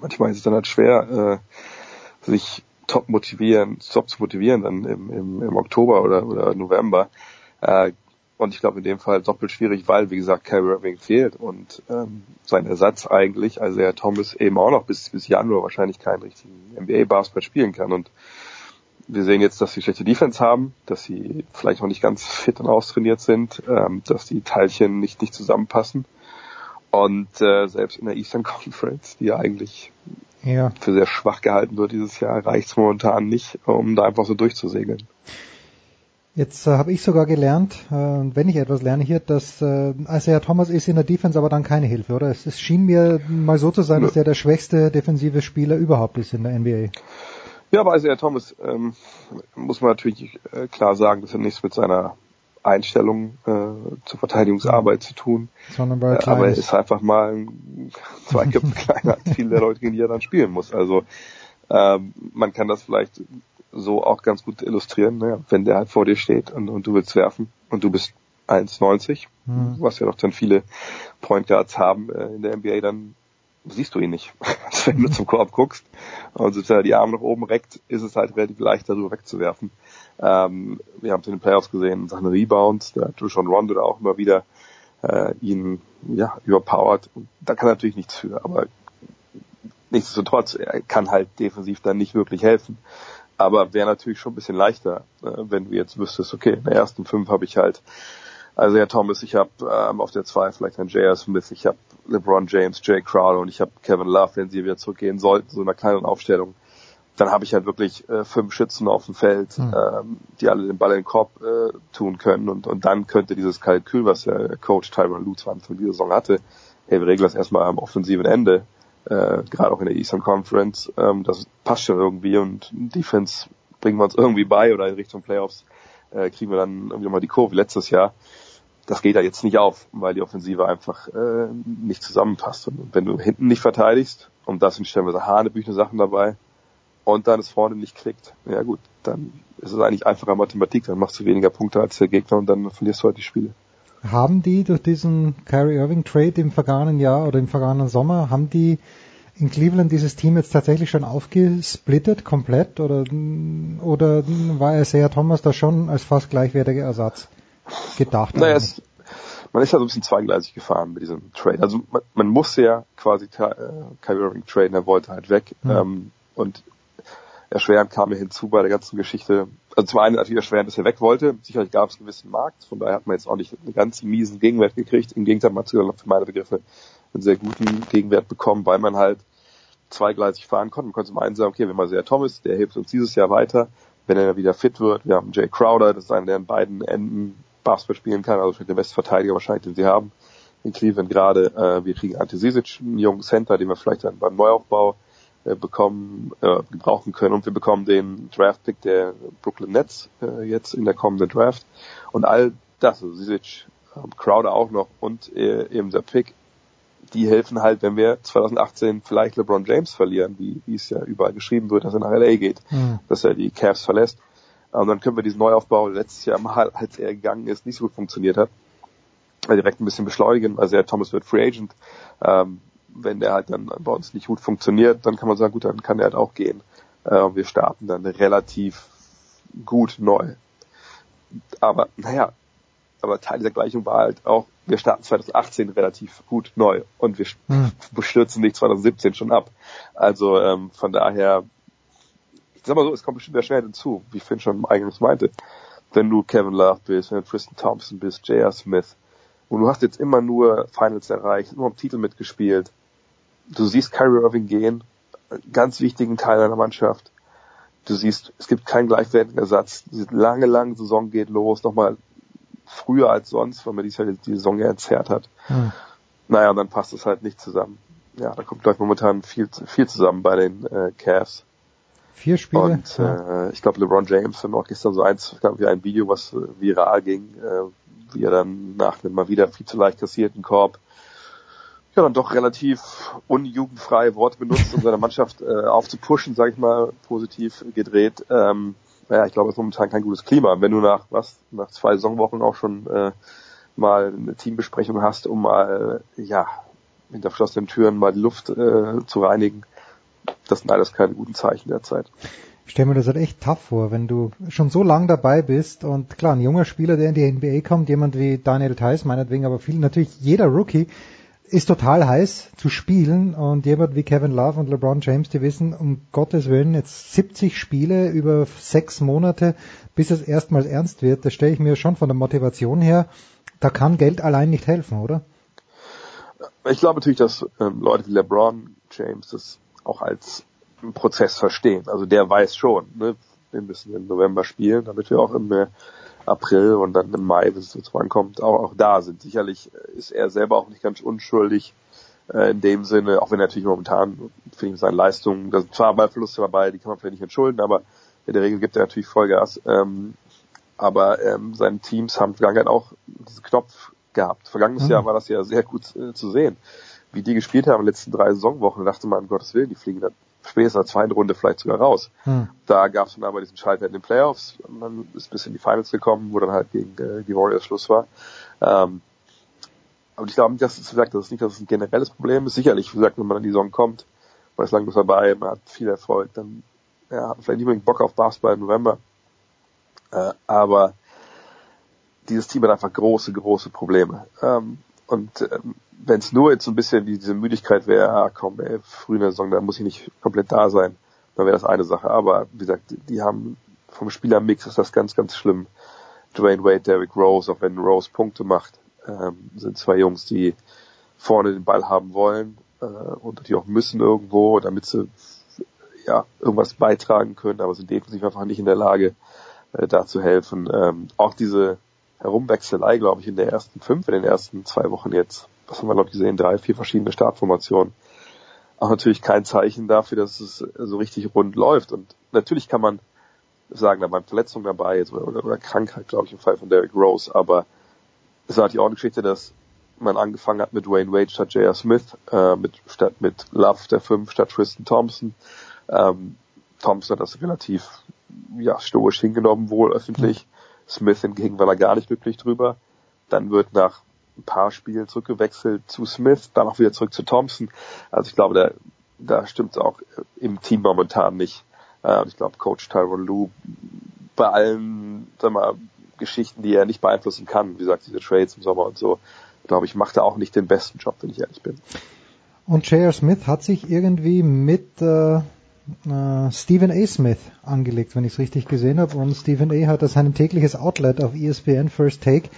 manchmal ist es dann halt schwer, äh, sich top motivieren, top zu motivieren dann im, im, im Oktober oder, oder November. Äh, und ich glaube in dem Fall doppelt schwierig, weil, wie gesagt, Kyrie Irving fehlt und ähm, sein Ersatz eigentlich, also der Thomas eben auch noch bis, bis Januar wahrscheinlich keinen richtigen NBA-Basketball spielen kann. Und wir sehen jetzt, dass sie schlechte Defense haben, dass sie vielleicht noch nicht ganz fit und austrainiert sind, ähm, dass die Teilchen nicht, nicht zusammenpassen. Und äh, selbst in der Eastern Conference, die ja eigentlich Ja. für sehr schwach gehalten wird dieses Jahr, reicht es momentan nicht, um da einfach so durchzusegeln. Jetzt äh, habe ich sogar gelernt, äh, wenn ich etwas lerne hier, dass äh, Isaiah Thomas ist in der Defense aber dann keine Hilfe, oder? Es, es schien mir mal so zu sein, dass er der schwächste defensive Spieler überhaupt ist in der NBA. Ja, aber Isaiah Thomas ähm, muss man natürlich äh, klar sagen, das hat nichts mit seiner Einstellung äh, zur Verteidigungsarbeit zu tun. Sondern weil Äh, aber er ist. einfach mal ein- zwei Köpfe kleiner als viele der Leute, gegen die er dann spielen muss. Also ähm, man kann das vielleicht so auch ganz gut illustrieren, ne? wenn der halt vor dir steht und, und du willst werfen und du bist 1,90, Mhm. was ja doch dann viele Point Guards haben äh, in der NBA, dann siehst du ihn nicht. Also wenn du zum Korb guckst und sozusagen die Arme nach oben reckt, ist es halt relativ leicht, darüber wegzuwerfen. Ähm, wir haben es in den Playoffs gesehen, Sachen Rebounds, da hat John Rondo da auch immer wieder äh, ihn ja, überpowert. Und da kann er natürlich nichts für, aber nichtsdestotrotz, er kann halt defensiv dann nicht wirklich helfen. Aber wäre natürlich schon ein bisschen leichter, äh, wenn du jetzt wüsstest, okay, in der ersten fünf habe ich halt also ja, Thomas, ich habe ähm, auf der zwei vielleicht einen J.R. Smith, ich habe LeBron James, Jay Crowder und ich habe Kevin Love, wenn sie wieder zurückgehen sollten, so in einer kleineren Aufstellung. Dann habe ich halt wirklich äh, fünf Schützen auf dem Feld, Mhm. ähm, die alle den Ball in den Korb äh, tun können und, und dann könnte dieses Kalkül, was der Coach Tyron Lutz am Anfang dieser Saison hatte, hey, wir regeln das erstmal am offensiven Ende, äh, gerade auch in der Eastern Conference, ähm, das passt schon irgendwie und Defense bringen wir uns irgendwie bei oder in Richtung Playoffs äh, kriegen wir dann irgendwie mal die Kurve letztes Jahr. Das geht da jetzt nicht auf, weil die Offensive einfach äh, nicht zusammenpasst. Und wenn du hinten nicht verteidigst, und das sind stellenweise hanebüchene Sachen dabei, und dann es vorne nicht klickt, ja gut, dann ist es eigentlich einfacher Mathematik, dann machst du weniger Punkte als der Gegner und dann verlierst du halt die Spiele. Haben die durch diesen Kyrie Irving Trade im vergangenen Jahr oder im vergangenen Sommer, haben die in Cleveland dieses Team jetzt tatsächlich schon aufgesplittet komplett oder oder war Isaiah Thomas da schon als fast gleichwertiger Ersatz gedacht? Naja, es, man ist ja so ein bisschen zweigleisig gefahren mit diesem Trade. Also man, man musste ja quasi äh, Kyrie Irving traden, er wollte halt weg. Mhm. Ähm, und erschwerend kam mir hinzu bei der ganzen Geschichte, also zum einen natürlich erschwerend, dass er weg wollte. Sicherlich gab es einen gewissen Markt, von daher hat man jetzt auch nicht einen ganz miesen Gegenwert gekriegt. Im Gegenteil, man hat sogar für meine Begriffe einen sehr guten Gegenwert bekommen, weil man halt zweigleisig fahren konnte. Man konnte zum einen sagen, okay, wir haben sehr Thomas, der hilft uns dieses Jahr weiter, wenn er wieder fit wird. Wir haben Jay Crowder, das ist an beiden Enden Basketball spielen kann, also der beste Verteidiger wahrscheinlich, den sie haben in Cleveland gerade. Äh, wir kriegen Ante Sisic, einen jungen Center, den wir vielleicht dann beim Neuaufbau äh, bekommen, äh, gebrauchen können. Und wir bekommen den Draftpick der Brooklyn Nets äh, jetzt in der kommenden Draft. Und all das, also Sisic, ähm, Crowder auch noch und äh, eben der Pick, die helfen halt, wenn wir 2018 vielleicht LeBron James verlieren, wie, wie es ja überall geschrieben wird, dass er nach LA geht, Hm. dass er die Cavs verlässt. Und dann können wir diesen Neuaufbau der letztes Jahr mal, als er gegangen ist, nicht so gut funktioniert hat, äh, direkt ein bisschen beschleunigen. Also der Thomas wird Free Agent. Ähm, wenn der halt dann bei uns nicht gut funktioniert, dann kann man sagen, gut, dann kann er halt auch gehen. Äh, und wir starten dann relativ gut neu. Aber naja, aber Teil dieser Gleichung war halt auch, wir starten 2018 relativ gut neu und wir Hm. bestürzen nicht 2017 schon ab. Also ähm, von daher, ich sag mal so, es kommt bestimmt sehr schnell hinzu, wie Finn schon eingangs meinte. Wenn du Kevin Love bist, wenn du Tristan Thompson bist, J.R. Smith, und du hast jetzt immer nur Finals erreicht, nur am Titel mitgespielt, du siehst Kyrie Irving gehen, ganz wichtigen Teil deiner Mannschaft. Du siehst, es gibt keinen gleichwertigen Ersatz. Diese lange, lange Saison geht los, nochmal früher als sonst, weil man Jahr die Saison ja entzerrt hat. Hm. Naja, und dann passt es halt nicht zusammen. Ja, da kommt gleich momentan viel, viel zusammen bei den äh, Cavs. Vier Spiele. Und ja. äh, ich glaube, LeBron James hat auch gestern so eins, gab wie ein Video, was viral ging, äh, wie er dann nach einem mal wieder viel zu leicht kassierten Korb ja dann doch relativ unjugendfreie Worte benutzt, um seine Mannschaft äh, aufzupushen, sage ich mal, positiv gedreht. Ähm, naja, ich glaube, es ist momentan kein gutes Klima. Wenn du nach was, nach zwei Saisonwochen auch schon äh, mal eine Teambesprechung hast, um mal, ja, hinter verschlossenen Türen mal die Luft äh, zu reinigen, das sind alles keine guten Zeichen derzeit. Ich stelle mir das halt echt tough vor, wenn du schon so lang dabei bist und klar, ein junger Spieler, der in die NBA kommt, jemand wie Daniel Theiss, meinetwegen, aber viel, natürlich jeder Rookie ist total heiß zu spielen und jemand wie Kevin Love und LeBron James, die wissen, um Gottes Willen, jetzt 70 Spiele über sechs Monate, bis es erstmals ernst wird, das stelle ich mir schon von der Motivation her, da kann Geld allein nicht helfen, oder? Ich glaube natürlich, dass ähm, Leute wie LeBron James das auch als Prozess verstehen. Also der weiß schon, ne, wir müssen im November spielen, damit wir auch im äh, April und dann im Mai, wenn es so ankommt, auch, auch da sind. Sicherlich ist er selber auch nicht ganz unschuldig äh, in dem Sinne, auch wenn er natürlich momentan, finde ich, seine Leistungen, da sind zwar Ballverluste dabei, die kann man vielleicht nicht entschulden, aber in der Regel gibt er natürlich Vollgas. Ähm, aber ähm, seine Teams haben Vergangenheit auch diesen Knopf gehabt. Vergangenes mhm. Jahr war das ja sehr gut äh, zu sehen. Wie die gespielt haben in den letzten drei Saisonwochen, da dachte man, um Gottes Willen, die fliegen dann spätestens in der zweiten Runde vielleicht sogar raus. Hm. Da gab es dann aber diesen Schalter in den Playoffs und dann ist bis in die Finals gekommen, wo dann halt gegen äh, die Warriors Schluss war. Ähm, aber ich glaube, das ist, wie gesagt, das ist nicht, dass es ein generelles Problem ist. Sicherlich, wie gesagt, wenn man in die Saison kommt, man ist lange dabei, man hat viel Erfolg, dann ja, hat man vielleicht nicht unbedingt Bock auf Basketball im November. Äh, aber dieses Team hat einfach große, große Probleme. Ähm, und ähm, wenn es nur jetzt so ein bisschen die, diese Müdigkeit wäre, ah, komm, ey, früh in der Saison, da muss ich nicht komplett da sein, dann wäre das eine Sache. Aber wie gesagt, die haben vom Spielermix ist das ganz, ganz schlimm. Dwayne Wade, Derrick Rose, auch wenn Rose Punkte macht, ähm, sind zwei Jungs, die vorne den Ball haben wollen äh, und die auch müssen irgendwo, damit sie ja irgendwas beitragen können, aber sind defensiv einfach nicht in der Lage, äh, da zu helfen. Ähm, auch diese Herumwechselei, glaube ich, in der ersten fünf, in den ersten zwei Wochen jetzt, was haben wir, glaube ich, gesehen, drei, vier verschiedene Startformationen. Auch natürlich kein Zeichen dafür, dass es so richtig rund läuft. Und natürlich kann man sagen, da waren Verletzungen dabei oder, oder, Krankheit, glaube ich, im Fall von Derrick Rose. Aber es war die auch eine Geschichte, dass man angefangen hat mit Wayne Wade statt J.R. Smith, äh, mit, statt mit Love der fünf statt Tristan Thompson. Ähm, Thompson hat das relativ ja, stoisch hingenommen, wohl öffentlich. Smith hingegen war da gar nicht glücklich drüber. Dann wird nach ein paar Spielen zurückgewechselt zu Smith, dann auch wieder zurück zu Thompson. Also ich glaube, da, da stimmt es auch im Team momentan nicht. Äh, ich glaube, Coach Tyron Lue bei allen, sag mal, Geschichten, die er nicht beeinflussen kann, wie gesagt, diese Trades im Sommer und so, glaube ich, macht er auch nicht den besten Job, wenn ich ehrlich bin. Und J.R. Smith hat sich irgendwie mit äh, äh, Stephen A. Smith angelegt, wenn ich es richtig gesehen habe. Und Stephen A. hat das sein tägliches Outlet auf ESPN First Take.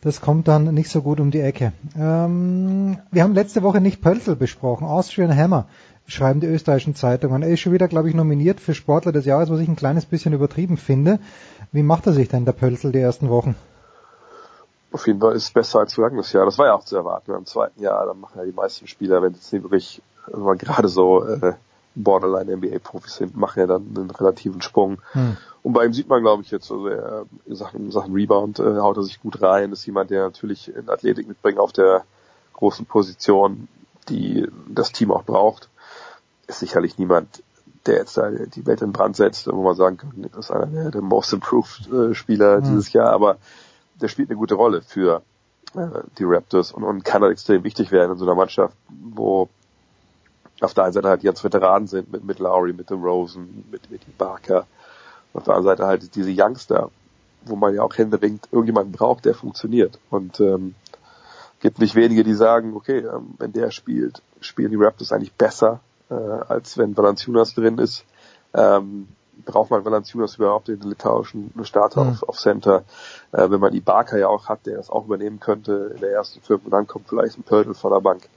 Das kommt dann nicht so gut um die Ecke. Ähm, wir haben letzte Woche nicht Pöltl besprochen. Austrian Hammer schreiben die österreichischen Zeitungen. Er ist schon wieder, glaube ich, nominiert für Sportler des Jahres, was ich ein kleines bisschen übertrieben finde. Wie macht er sich denn, der Pöltl, die ersten Wochen? Auf jeden Fall ist es besser als vergangenes Jahr. Das war ja auch zu erwarten. Im zweiten Jahr, da machen ja die meisten Spieler, wenn es nicht wirklich gerade so äh, Borderline NBA-Profis sind, machen ja dann einen relativen Sprung. Hm. Und bei ihm sieht man, glaube ich, jetzt, also er, in Sachen, in Sachen Rebound äh, haut er sich gut rein, ist jemand, der natürlich in Athletik mitbringt auf der großen Position, die das Team auch braucht. Ist sicherlich niemand, der jetzt da die Welt in Brand setzt, wo man sagen kann, das ist einer der, der most improved äh, Spieler hm. dieses Jahr, aber der spielt eine gute Rolle für äh, die Raptors und, und kann halt extrem wichtig werden in so einer Mannschaft, wo auf der einen Seite halt jetzt Veteranen sind mit, mit Lowry, mit dem Rosen, mit, mit Barker. Auf der anderen Seite halt diese Youngster, wo man ja auch händeringend irgendjemanden braucht, der funktioniert. Und ähm, gibt nicht wenige, die sagen, okay, ähm, wenn der spielt, spielen die Raptors eigentlich besser, äh, als wenn Valanciunas drin ist. Ähm, braucht man Valanciunas überhaupt den litauischen Starter mhm. auf, auf Center, äh, wenn man Ibaka ja auch hat, der das auch übernehmen könnte in der ersten Fünf und dann kommt vielleicht ein Pörtl von der Bank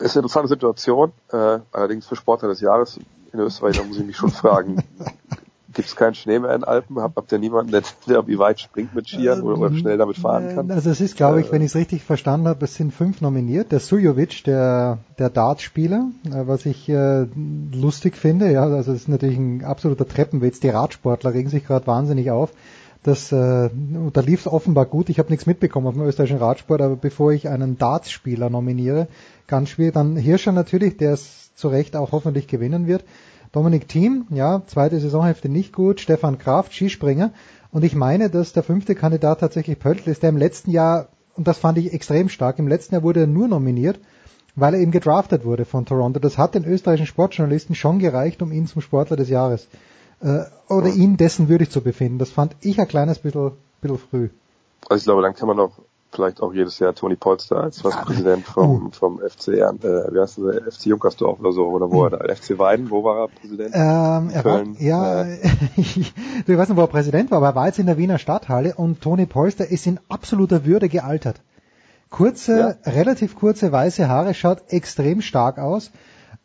ist eine interessante Situation, äh, allerdings für Sportler des Jahres in Österreich, da muss ich mich schon fragen, gibt es keinen Schnee mehr in Alpen? Habt, habt ihr niemanden, der, der wie weit springt mit Skiern oder, oder schnell damit fahren kann? Also es ist, glaube ich, wenn ich es richtig verstanden habe, es sind fünf nominiert. Der Sujovic, der, der Dartspieler, äh, was ich äh, lustig finde, ja, also es ist natürlich ein absoluter Treppenwitz. Die Radsportler regen sich gerade wahnsinnig auf. Das, äh, da lief es offenbar gut. Ich habe nichts mitbekommen auf dem österreichischen Radsport, aber bevor ich einen Dartspieler nominiere, ganz schwierig. Dann Hirscher natürlich, der es zu Recht auch hoffentlich gewinnen wird. Dominik Thiem, ja, zweite Saisonhälfte nicht gut, Stefan Kraft, Skispringer. Und ich meine, dass der fünfte Kandidat tatsächlich Pöltl ist, der im letzten Jahr, und das fand ich extrem stark, im letzten Jahr wurde er nur nominiert, weil er eben gedraftet wurde von Toronto. Das hat den österreichischen Sportjournalisten schon gereicht, um ihn zum Sportler des Jahres äh, oder ihn dessen würdig zu befinden. Das fand ich ein kleines bisschen, bisschen früh. Also ich glaube, dann kann man auch vielleicht auch jedes Jahr Toni Polster als was Präsident vom, uh. vom FC, äh, wie heißt das, FC Junkersdorf oder so, oder wo uh. er da, FC Weiden, wo war er Präsident? Ähm, er Köln. war, ja, äh. ich, ich weiß nicht, wo er Präsident war, aber er war jetzt in der Wiener Stadthalle und Toni Polster ist in absoluter Würde gealtert. Kurze, ja. relativ kurze weiße Haare, schaut extrem stark aus.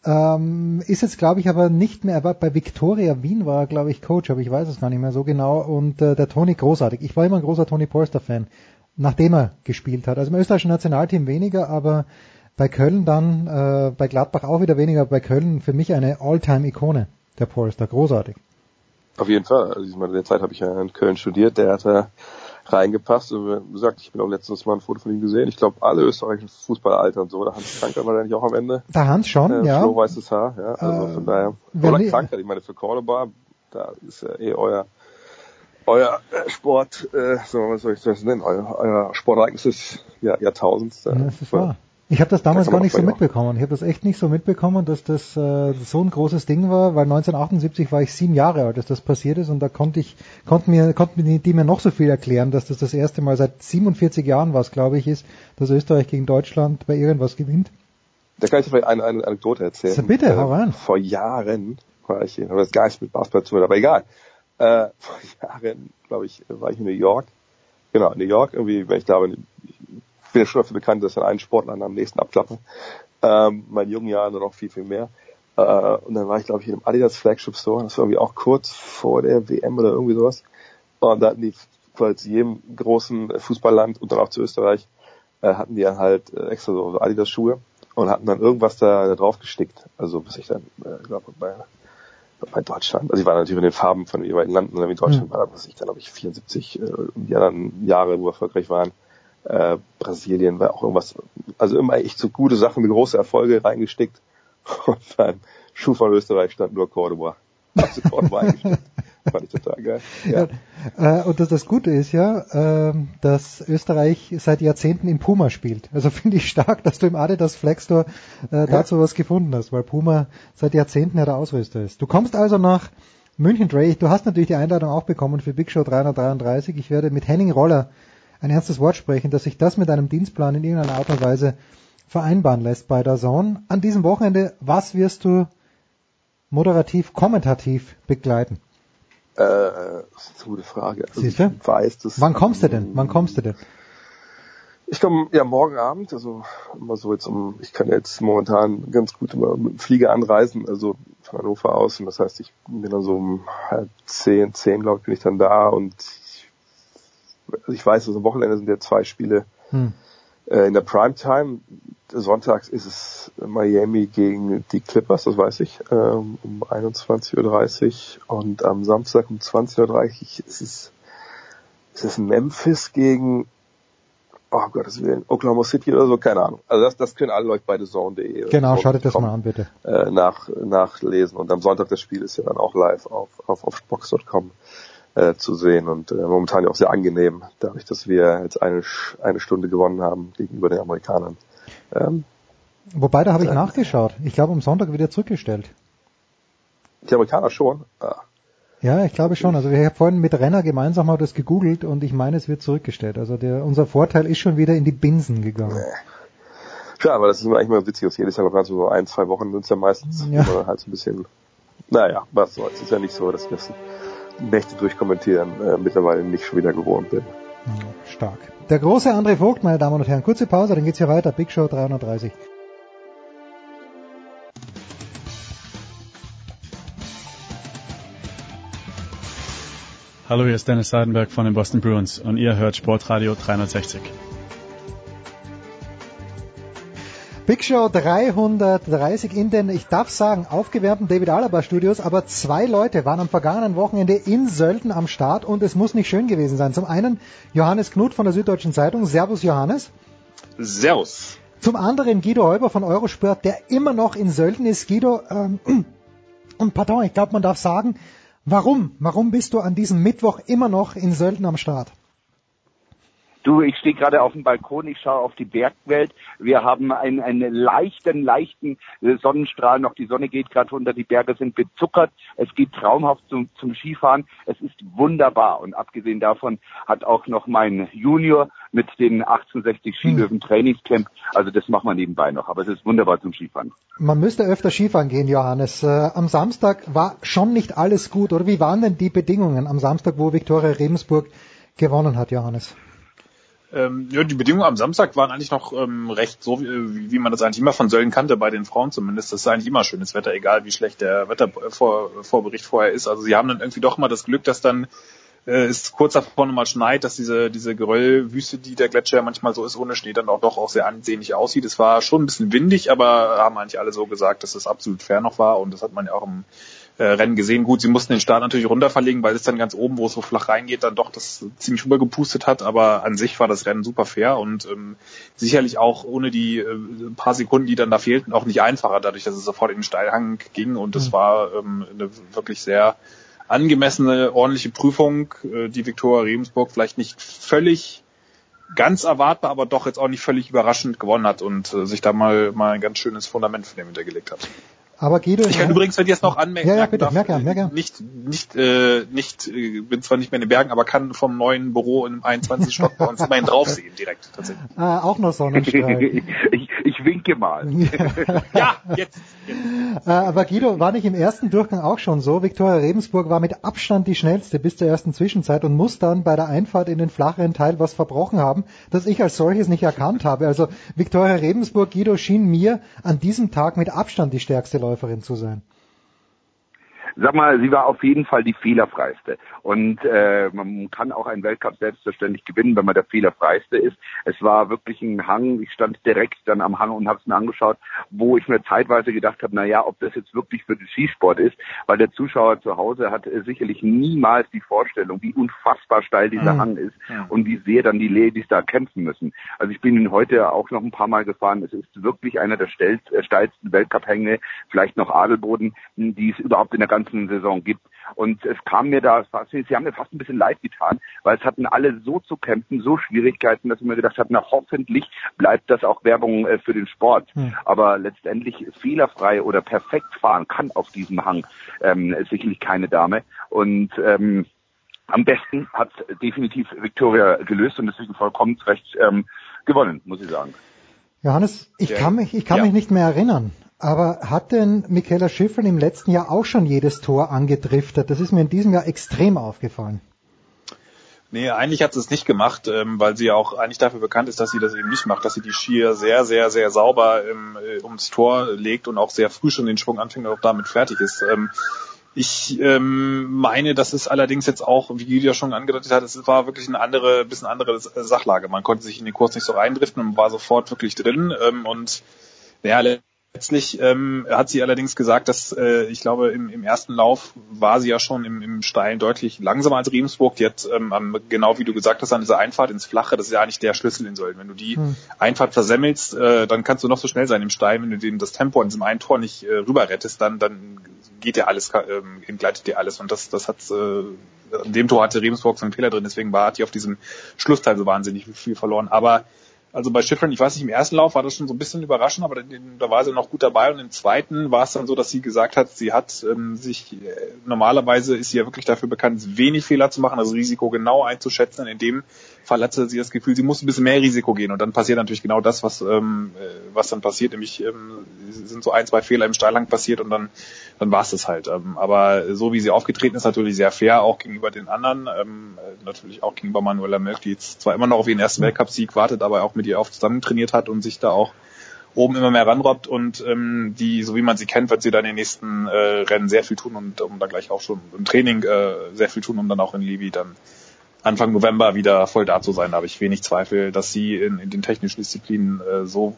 Ähm, ist jetzt, glaube ich, aber nicht mehr, er war bei Victoria Wien war er, glaube ich, Coach, aber ich weiß es gar nicht mehr so genau. Und äh, der Toni großartig. Ich war immer ein großer Toni Polster-Fan nachdem er gespielt hat. Also im österreichischen Nationalteam weniger, aber bei Köln dann, äh, bei Gladbach auch wieder weniger, bei Köln für mich eine All-Time-Ikone, der Polster, großartig. Auf jeden Fall. Also in der Zeit habe ich ja in Köln studiert, der hat da reingepasst. Und wie gesagt, ich bin auch letztens mal ein Foto von ihm gesehen. Ich glaube, alle österreichischen Fußballalter und so. Der Hans Kranker war nicht auch am Ende. Der Hans schon, äh, ja. Flo weißes Haar, ja. Also äh, von daher. Oder Kranker, ich meine, für Cordoba, da ist ja eh euer euer äh, Sport, äh, so was soll ich das nennen, euer, euer Sportereignis des Jahr, Jahrtausends. Äh, das ist wahr. Ich habe das damals gar nicht so mitbekommen. Ich habe das echt nicht so mitbekommen, dass das äh, so ein großes Ding war, weil 1978 war ich sieben Jahre alt, als das passiert ist und da konnte ich, konnten mir, konnten die mir noch so viel erklären, dass das das erste Mal seit 47 Jahren was, glaube ich, ist, dass Österreich gegen Deutschland bei irgendwas gewinnt. Da kann ich dir vielleicht eine, eine Anekdote erzählen. So, bitte, hau rein. Vor Jahren war ich, habe das gar nicht mit Basketball zu tun, aber egal. Äh, vor Jahren, glaube ich, war ich in New York. Genau, in New York, irgendwie, wenn ich da bin, ich bin ja schon dafür bekannt, dass dann einen Sportler am nächsten abklappe. Ähm, meinen jungen Jahren noch viel, viel mehr. Äh, und dann war ich, glaube ich, in einem Adidas Flagship Store. Das war irgendwie auch kurz vor der WM oder irgendwie sowas. Und da hatten die quasi zu jedem großen Fußballland und dann auch zu Österreich, äh, hatten die dann halt äh, extra so, Adidas Schuhe und hatten dann irgendwas da, da drauf gestickt. Also bis ich dann, äh, glaube bei bei Deutschland, also ich war natürlich in den Farben von den jeweiligen Landen, wie Deutschland mhm. war, was ich dann, glaube ich, 74 äh, die anderen Jahre, wo erfolgreich waren. Äh, Brasilien war auch irgendwas, also immer echt so gute Sachen, große Erfolge reingesteckt. Und beim Schuh von Österreich stand nur Cordoba. Also Cordoba eingestellt. Fand ich total geil. Ja. ja äh, und das, das Gute ist ja, äh, dass Österreich seit Jahrzehnten im Puma spielt. Also finde ich stark, dass du im Adidas Flex Store äh, dazu ja. was gefunden hast, weil Puma seit Jahrzehnten ja der Ausrüster ist. Du kommst also nach München, Dre. Du hast natürlich die Einladung auch bekommen für Big Show 333. Ich werde mit Henning Roller ein ernstes Wort sprechen, dass sich das mit einem Dienstplan in irgendeiner Art und Weise vereinbaren lässt bei der Zone. An diesem Wochenende, was wirst du moderativ, kommentativ begleiten? Äh, das ist eine gute Frage. Also Siehst du? Ich weiß, dass, Wann kommst du denn? Wann kommst du denn? Ich komme ja morgen Abend, also immer so jetzt um, ich kann jetzt momentan ganz gut immer mit dem Flieger anreisen, also von Hannover aus und das heißt, ich bin dann so um halb zehn, zehn glaube ich, bin ich dann da und ich, also ich weiß, also am Wochenende sind ja zwei Spiele hm. äh, in der Primetime sonntags ist es Miami gegen die Clippers, das weiß ich, ähm, um 21.30 Uhr und am Samstag um 20.30 Uhr ist es, ist es Memphis gegen, oh Gottes Willen, Oklahoma City oder so, keine Ahnung. Also das, das können alle Leute bei TheZone.de Genau, schaut euch das mal an, bitte. Äh, nach, nachlesen und am Sonntag das Spiel ist ja dann auch live auf, auf, auf Box.com äh, zu sehen und äh, momentan ja auch sehr angenehm, dadurch, dass wir jetzt eine, eine Stunde gewonnen haben gegenüber den Amerikanern. Ähm, Wobei, da habe ich äh, nachgeschaut. Ich glaube, am Sonntag wird er zurückgestellt. Die Amerikaner schon? Ah. Ja, ich glaube schon. Also ich habe vorhin mit Renner gemeinsam mal das gegoogelt und ich meine, es wird zurückgestellt. Also der, unser Vorteil ist schon wieder in die Binsen gegangen. Nee. Ja, aber das ist immer eigentlich mal witzig, dass jedes Jahr noch so ein, zwei Wochen sind es ja meistens, ja. halt so ein bisschen, naja, was soll's. Es ist ja nicht so, das Nächte durchkommentieren äh, mittlerweile nicht schon wieder gewohnt bin. Stark. Der große André Vogt, meine Damen und Herren. Kurze Pause, dann geht's hier weiter. Big Show 330. Hallo, hier ist Dennis Seidenberg von den Boston Bruins und ihr hört Sportradio 360. Big Show 330 in den, ich darf sagen, aufgewärmten David Alaba Studios, aber zwei Leute waren am vergangenen Wochenende in Sölden am Start und es muss nicht schön gewesen sein. Zum einen Johannes Knut von der Süddeutschen Zeitung. Servus Johannes. Servus. Zum anderen Guido Heuber von Eurosport, der immer noch in Sölden ist. Guido, ähm, Und pardon, ich glaube, man darf sagen, warum? Warum bist du an diesem Mittwoch immer noch in Sölden am Start? Du, ich stehe gerade auf dem Balkon, ich schaue auf die Bergwelt. Wir haben einen, einen leichten, leichten Sonnenstrahl noch. Die Sonne geht gerade runter, die Berge sind bezuckert. Es geht traumhaft zum, zum Skifahren. Es ist wunderbar. Und abgesehen davon hat auch noch mein Junior mit den 1860 Skilöwen Trainingscamp. Also das macht man nebenbei noch. Aber es ist wunderbar zum Skifahren. Man müsste öfter Skifahren gehen, Johannes. Äh, am Samstag war schon nicht alles gut. Oder wie waren denn die Bedingungen am Samstag, wo Viktoria Rebensburg gewonnen hat, Johannes? Ähm, ja, die Bedingungen am Samstag waren eigentlich noch ähm, recht so, wie, wie man das eigentlich immer von Sölden kannte, bei den Frauen zumindest. Das ist eigentlich immer schönes Wetter, egal wie schlecht der Wettervorbericht vorher ist. Also sie haben dann irgendwie doch immer das Glück, dass dann äh, es kurz davor nochmal schneit, dass diese, diese Geröllwüste, die der Gletscher manchmal so ist, ohne Schnee dann auch doch auch sehr ansehnlich aussieht. Es war schon ein bisschen windig, aber haben eigentlich alle so gesagt, dass es absolut fair noch war und das hat man ja auch im äh, Rennen gesehen. Gut, sie mussten den Start natürlich runter verlegen, weil es dann ganz oben, wo es so flach reingeht, dann doch das ziemlich rübergepustet hat. Aber an sich war das Rennen super fair und ähm, sicherlich auch ohne die äh, paar Sekunden, die dann da fehlten, auch nicht einfacher, dadurch, dass es sofort in den Steilhang ging. Und es mhm. war ähm, eine wirklich sehr angemessene, ordentliche Prüfung, äh, die Viktoria Rebensburg vielleicht nicht völlig ganz erwartbar, aber doch jetzt auch nicht völlig überraschend gewonnen hat und äh, sich da mal, mal ein ganz schönes Fundament von dem hintergelegt hat. Aber Guido, ich kann ja. übrigens, wenn ich jetzt noch anmerken ja, ja, bitte, darf, gern, gern. nicht, nicht, äh, nicht, äh, bin zwar nicht mehr in den Bergen, aber kann vom neuen Büro im 21. Stock bei uns immerhin draufsehen, direkt, tatsächlich. Ah, auch noch Sonnenstrahl. ich, ich winke mal. ja, jetzt. Äh, aber Guido, war nicht im ersten Durchgang auch schon so? Viktoria Rebensburg war mit Abstand die schnellste bis zur ersten Zwischenzeit und muss dann bei der Einfahrt in den flacheren Teil was verbrochen haben, das ich als solches nicht erkannt habe. Also Viktoria Rebensburg, Guido, schien mir an diesem Tag mit Abstand die stärkste Läuferin zu sein sag mal, sie war auf jeden Fall die fehlerfreiste. Und äh, man kann auch einen Weltcup selbstverständlich gewinnen, wenn man der fehlerfreiste ist. Es war wirklich ein Hang. Ich stand direkt dann am Hang und habe es mir angeschaut, wo ich mir zeitweise gedacht habe, na ja, ob das jetzt wirklich für den Skisport ist, weil der Zuschauer zu Hause hat äh, sicherlich niemals die Vorstellung, wie unfassbar steil dieser mhm. Hang ist ja. und wie sehr dann die Ladies da kämpfen müssen. Also ich bin ihn heute auch noch ein paar Mal gefahren. Es ist wirklich einer der äh, steilsten Weltcup-Hänge, vielleicht noch Adelboden, die es überhaupt in der ganzen ganzen Saison gibt. Und es kam mir da, sie haben mir fast ein bisschen leid getan, weil es hatten alle so zu kämpfen, so Schwierigkeiten, dass ich mir gedacht habe, na hoffentlich bleibt das auch Werbung äh, für den Sport. Hm. Aber letztendlich fehlerfrei oder perfekt fahren kann auf diesem Hang ähm, sicherlich keine Dame. Und ähm, am besten hat definitiv Victoria gelöst und deswegen vollkommen recht ähm, gewonnen, muss ich sagen. Johannes, ich kann mich, ich kann ja. mich nicht mehr erinnern. Aber hat denn Michaela Schiffel im letzten Jahr auch schon jedes Tor angedriftet? Das ist mir in diesem Jahr extrem aufgefallen. Nee, eigentlich hat sie es nicht gemacht, ähm, weil sie ja auch eigentlich dafür bekannt ist, dass sie das eben nicht macht, dass sie die Skier sehr, sehr, sehr sauber ähm, äh, ums Tor legt und auch sehr früh schon den Schwung anfängt und auch damit fertig ist. Ähm, ich ähm, meine, das ist allerdings jetzt auch, wie Julia schon angedeutet hat, es war wirklich eine andere, bisschen andere Sachlage. Man konnte sich in den Kurs nicht so reindriften und war sofort wirklich drin ähm, und ja, Letztlich ähm, hat sie allerdings gesagt, dass äh, ich glaube, im, im ersten Lauf war sie ja schon im, im Steilen deutlich langsamer als Riemsburg. Jetzt ähm, genau wie du gesagt hast, an dieser Einfahrt ins Flache, das ist ja eigentlich der Schlüssel in Säulen. Wenn du die hm. Einfahrt versemmelst, äh, dann kannst du noch so schnell sein im Stein. Wenn du den, das Tempo an diesem einen Tor nicht äh, rüber rettest, dann, dann geht dir alles, ähm, entgleitet dir alles. Und das, das hat äh, an dem Tor hatte Riemsburg so einen Fehler drin, deswegen war hat die auf diesem Schlussteil so wahnsinnig viel verloren. Aber also bei Schiffrin, ich weiß nicht, im ersten Lauf war das schon so ein bisschen überraschend, aber da war sie noch gut dabei und im zweiten war es dann so, dass sie gesagt hat, sie hat ähm, sich, äh, normalerweise ist sie ja wirklich dafür bekannt, wenig Fehler zu machen, das Risiko genau einzuschätzen. In dem Fall hatte sie das Gefühl, sie muss ein bisschen mehr Risiko gehen. Und dann passiert natürlich genau das, was, ähm, äh, was dann passiert, nämlich ähm, sind so ein, zwei Fehler im Steilhang passiert und dann, dann war es das halt. Ähm, aber so wie sie aufgetreten ist, natürlich sehr fair, auch gegenüber den anderen, ähm, äh, natürlich auch gegenüber Manuela Mölk, die jetzt zwar immer noch auf ihren ersten Weltcupsieg wartet, aber auch mit ihr oft zusammen trainiert hat und sich da auch oben immer mehr ranrobbt. Und ähm, die, so wie man sie kennt, wird sie dann in den nächsten äh, Rennen sehr viel tun und um da gleich auch schon im Training äh, sehr viel tun, um dann auch in Livi dann Anfang November wieder voll da zu sein. Da habe ich wenig Zweifel, dass sie in, in den technischen Disziplinen äh, so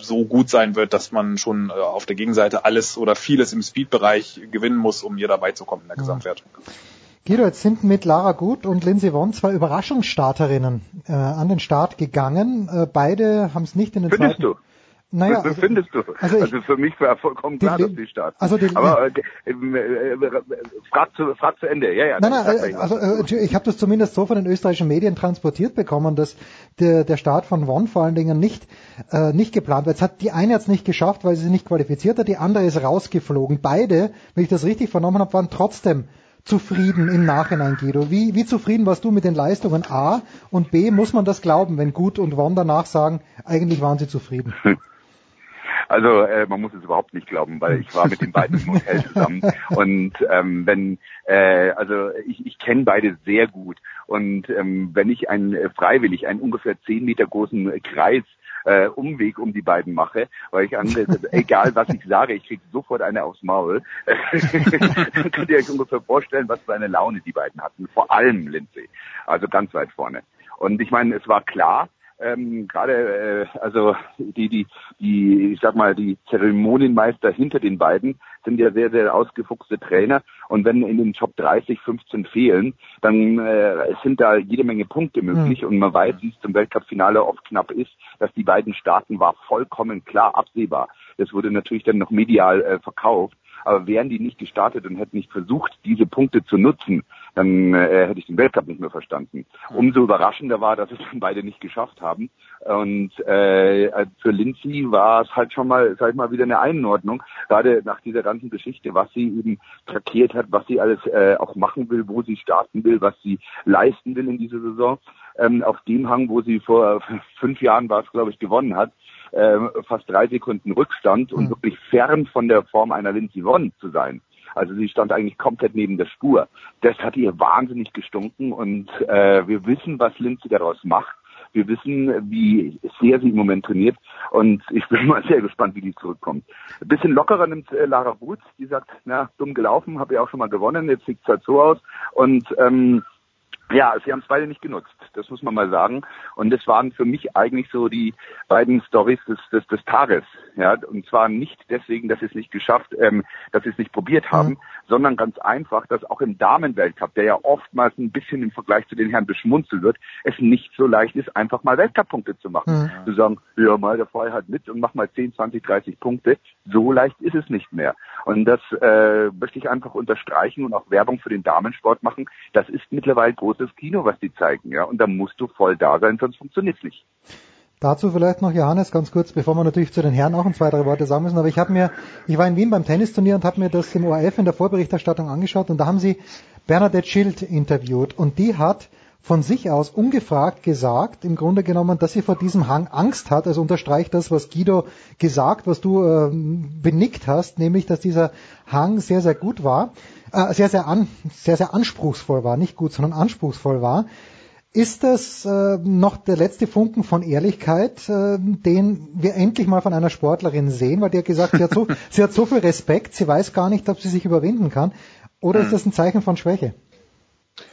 so gut sein wird, dass man schon äh, auf der Gegenseite alles oder vieles im Speed-Bereich gewinnen muss, um hier dabei zu kommen in der Gesamtwertung. Guido, jetzt sind mit Lara Gut und Lindsay Vonn zwei Überraschungsstarterinnen äh, an den Start gegangen. Äh, beide haben es nicht in den Findest zweiten. Naja, Was befindest du? also Also, ich- für mich war vollkommen klar, dass die starten. also die- Aber äh, äh, äh, frag, zu, frag zu Ende. Ja, ja. Nein, nein, also äh, ich habe das zumindest so von den österreichischen Medien transportiert bekommen, dass der, der Start von Won vor allen Dingen nicht, äh, nicht geplant war. Jetzt hat die eine jetzt nicht geschafft, weil sie sich nicht qualifiziert hat, die andere ist rausgeflogen. Beide, wenn ich das richtig vernommen habe, waren trotzdem zufrieden im Nachhinein, Guido. Wie, wie zufrieden warst du mit den Leistungen A und B? Muss man das glauben, wenn Gut und Won danach sagen, eigentlich waren sie zufrieden? Also äh, man muss es überhaupt nicht glauben, weil ich war mit den beiden im Hotel zusammen und ähm, wenn äh, also ich, ich kenne beide sehr gut und ähm, wenn ich einen äh, freiwillig einen ungefähr zehn Meter großen Kreis äh, Umweg um die beiden mache, weil ich an, egal was ich sage, ich kriege sofort eine aufs Maul. Dann könnt ihr euch ungefähr vorstellen, was für eine Laune die beiden hatten. Vor allem Lindsay, also ganz weit vorne. Und ich meine, es war klar, ähm, gerade äh, also die die die ich sag mal die Zeremonienmeister hinter den beiden sind ja sehr sehr ausgefuchste Trainer. Und wenn in den Top 30 15 fehlen dann äh, sind da jede Menge Punkte möglich. Und man weiß wie es zum Weltcup-Finale oft knapp ist dass die beiden starten war vollkommen klar absehbar. Das wurde natürlich dann noch medial äh, verkauft. Aber wären die nicht gestartet und hätten nicht versucht, diese Punkte zu nutzen, dann äh, hätte ich den Weltcup nicht mehr verstanden. Umso überraschender war, dass es dann beide nicht geschafft haben. Und äh, für Lindsay war es halt schon mal, sag ich mal, wieder eine Einordnung, gerade nach dieser ganzen Geschichte, was sie eben trackiert hat, was sie alles äh, auch machen will, wo sie starten will, was sie leisten will in dieser Saison. Ähm, auf dem Hang, wo sie vor fünf Jahren war es, glaube ich, gewonnen hat, äh, fast drei Sekunden Rückstand und wirklich fern von der Form einer Lindsey Vonn zu sein. Also sie stand eigentlich komplett neben der Spur. Das hat ihr wahnsinnig gestunken und äh, wir wissen, was Lindsay daraus macht. Wir wissen, wie sehr sie im Moment trainiert und ich bin mal sehr gespannt, wie die zurückkommt. Ein bisschen lockerer nimmt äh, Lara Woods, die sagt, na, dumm gelaufen, habe ja auch schon mal gewonnen, jetzt sieht es halt so aus und ähm, ja, sie haben es beide nicht genutzt, das muss man mal sagen. Und das waren für mich eigentlich so die beiden Stories des, des, des Tages. Ja, und zwar nicht deswegen, dass sie es nicht geschafft, ähm, dass sie es nicht probiert haben, sondern ganz einfach, dass auch im Damenweltcup, der ja oftmals ein bisschen im Vergleich zu den Herren beschmunzelt wird, es nicht so leicht ist, einfach mal Weltcup-Punkte zu machen. Zu sagen, ja, mal der Fall halt mit und mach mal 10, 20, 30 Punkte. So leicht ist es nicht mehr. Und das äh, möchte ich einfach unterstreichen und auch Werbung für den Damensport machen. Das ist mittlerweile großes Kino, was die zeigen, ja. Und da musst du voll da sein, sonst funktioniert's nicht. Dazu vielleicht noch Johannes ganz kurz, bevor wir natürlich zu den Herren auch ein, zwei, drei Worte sagen müssen. Aber ich habe mir, ich war in Wien beim Tennisturnier und habe mir das im ORF in der Vorberichterstattung angeschaut und da haben sie Bernadette Schild interviewt und die hat von sich aus ungefragt gesagt, im Grunde genommen, dass sie vor diesem Hang Angst hat. Also unterstreicht das, was Guido gesagt, was du ähm, benickt hast, nämlich, dass dieser Hang sehr, sehr gut war, äh, sehr, sehr, an, sehr, sehr anspruchsvoll war, nicht gut, sondern anspruchsvoll war. Ist das äh, noch der letzte Funken von Ehrlichkeit, äh, den wir endlich mal von einer Sportlerin sehen? Weil die hat gesagt, sie hat, so, sie hat so viel Respekt, sie weiß gar nicht, ob sie sich überwinden kann. Oder ist das ein Zeichen von Schwäche?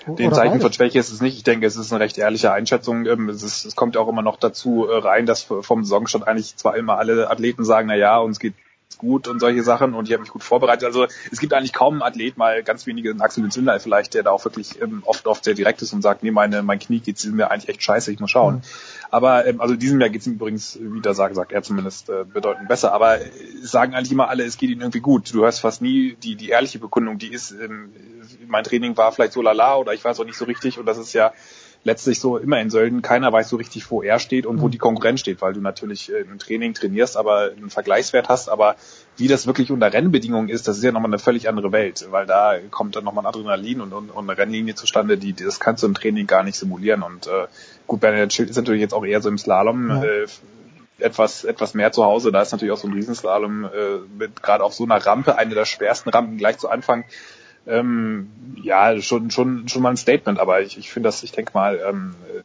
Den Zeichen beides? von Schwäche ist es nicht. Ich denke, es ist eine recht ehrliche Einschätzung. Ähm, Es, ist, es kommt auch immer noch dazu äh, rein, dass vom Saisonstart eigentlich zwar immer alle Athleten sagen, na ja, uns geht gut und solche Sachen und ich habe mich gut vorbereitet. Also es gibt eigentlich kaum einen Athlet, mal ganz wenige, Axel Zünder vielleicht, der da auch wirklich ähm, oft oft sehr direkt ist und sagt, nee, meine, mein Knie geht mir eigentlich echt scheiße, ich muss schauen. Aber ähm, also diesem Jahr geht es ihm übrigens, wieder sagt, sagt er zumindest, äh, bedeutend besser. Aber äh, sagen eigentlich immer alle, es geht ihnen irgendwie gut. Du hörst fast nie die, die ehrliche Bekundung, die ist, ähm, mein Training war vielleicht so lala oder ich weiß auch nicht so richtig und das ist ja letztlich so immer in Sölden, keiner weiß so richtig, wo er steht und wo die Konkurrenz steht, weil du natürlich äh, im Training trainierst, aber einen Vergleichswert hast, aber wie das wirklich unter Rennbedingungen ist, das ist ja nochmal eine völlig andere Welt, weil da kommt dann nochmal ein Adrenalin und, und, und eine Rennlinie zustande, die, das kannst du im Training gar nicht simulieren und äh, gut, Bernhard Schild ist natürlich jetzt auch eher so im Slalom, Ja. äh, etwas etwas mehr zu Hause. Da ist natürlich auch so ein Riesenslalom äh, mit gerade auf so einer Rampe, eine der schwersten Rampen gleich zu Anfang. Ähm, ja, schon schon schon mal ein Statement, aber ich, ich finde das, ich denke mal, ähm, äh,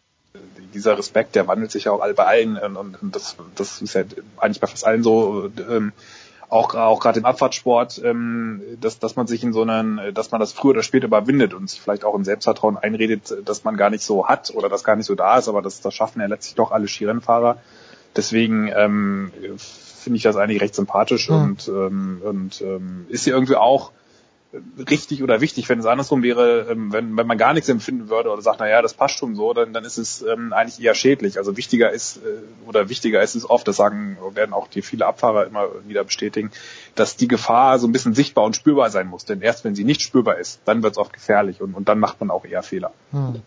dieser Respekt, der wandelt sich ja auch all bei allen und, und, und das das ist ja eigentlich bei fast allen so. Ähm, auch auch gerade im Abfahrtsport, ähm, dass dass man sich in so einen, dass man das früher oder später überwindet und sich vielleicht auch in Selbstvertrauen einredet, dass man gar nicht so hat oder das gar nicht so da ist, aber das das schaffen ja letztlich doch alle Skirennfahrer. Deswegen ähm, finde ich das eigentlich recht sympathisch Mhm. und ähm, und ähm, ist ja irgendwie auch richtig oder wichtig. Wenn es andersrum wäre, ähm, wenn, wenn man gar nichts empfinden würde oder sagt, na ja, das passt schon so, dann, dann ist es ähm, eigentlich eher schädlich. Also wichtiger ist äh, oder wichtiger ist es oft, das sagen werden auch die viele Abfahrer immer wieder bestätigen, dass die Gefahr so ein bisschen sichtbar und spürbar sein muss. Denn erst wenn sie nicht spürbar ist, dann wird es auch gefährlich und, und dann macht man auch eher Fehler. Hm.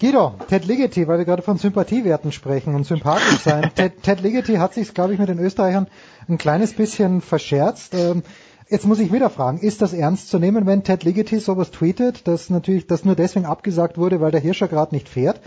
Guido, Ted Ligety, weil wir gerade von Sympathiewerten sprechen und sympathisch sein. Ted, Ted Ligety hat sich, glaube ich, mit den Österreichern ein kleines bisschen verscherzt. Ähm, Jetzt muss ich wieder fragen, ist das ernst zu nehmen, wenn Ted Ligety sowas tweetet, dass natürlich, das nur deswegen abgesagt wurde, weil der Hirscher gerade nicht fährt?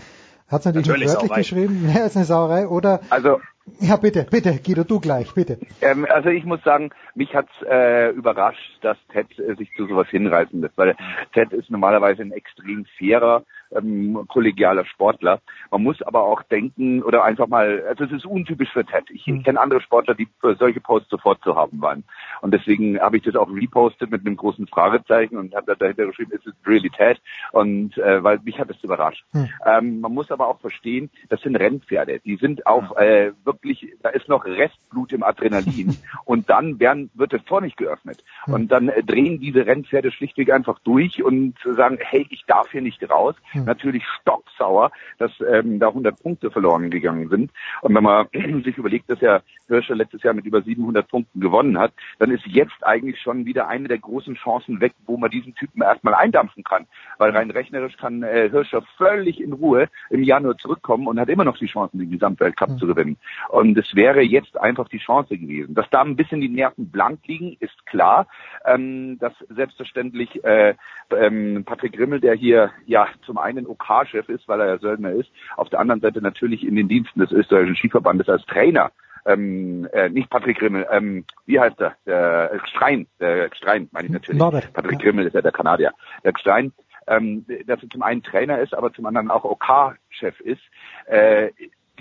Hat es natürlich, natürlich nicht wörtlich Sauerei. geschrieben, ja, ist eine Sauerei, oder? Also, ja, bitte, bitte, Guido, du gleich, bitte. Ähm, also ich muss sagen, mich hat's äh, überrascht, dass Ted äh, sich zu sowas hinreißen lässt, weil Ted ist normalerweise ein extrem fairer, ähm, kollegialer Sportler. Man muss aber auch denken oder einfach mal, also es ist untypisch für Ted. Ich, ich kenne andere Sportler, die für solche Posts sofort zu haben waren. Und deswegen habe ich das auch repostet mit einem großen Fragezeichen und habe da dahinter geschrieben, ist es really Ted? Und äh, weil mich hat es überrascht. Hm. Ähm, man muss aber auch verstehen, das sind Rennpferde. Die sind auf äh, wirklich, da ist noch Restblut im Adrenalin und dann werden, wird das Tor nicht geöffnet. Hm. Und dann äh, drehen diese Rennpferde schlichtweg einfach durch und sagen, hey, ich darf hier nicht raus. Hm. Natürlich stocksauer, dass ähm, da 100 Punkte verloren gegangen sind. Und wenn man sich überlegt, dass ja Hirscher letztes Jahr mit über 700 Punkten gewonnen hat, dann ist jetzt eigentlich schon wieder eine der großen Chancen weg, wo man diesen Typen erstmal eindampfen kann. Weil rein rechnerisch kann äh, Hirscher völlig in Ruhe im Januar zurückkommen und hat immer noch die Chancen, den Gesamtweltcup mhm. zu gewinnen. Und es wäre jetzt einfach die Chance gewesen. Dass da ein bisschen die Nerven blank liegen, ist klar. Ähm, dass selbstverständlich äh, ähm, Patrick Rimmel, der hier ja zum einen OK-Chef ist, weil er ja Söldner ist, auf der anderen Seite natürlich in den Diensten des österreichischen Skiverbandes als Trainer ähm, äh, nicht Patrick Rimmel, ähm, wie heißt er? Der Strein, der Strein, meine ich natürlich. Norbert. Patrick Rimmel ist ja der Kanadier. Der Strein, ähm, dass er zum einen Trainer ist, aber zum anderen auch OK-Chef ist. Äh,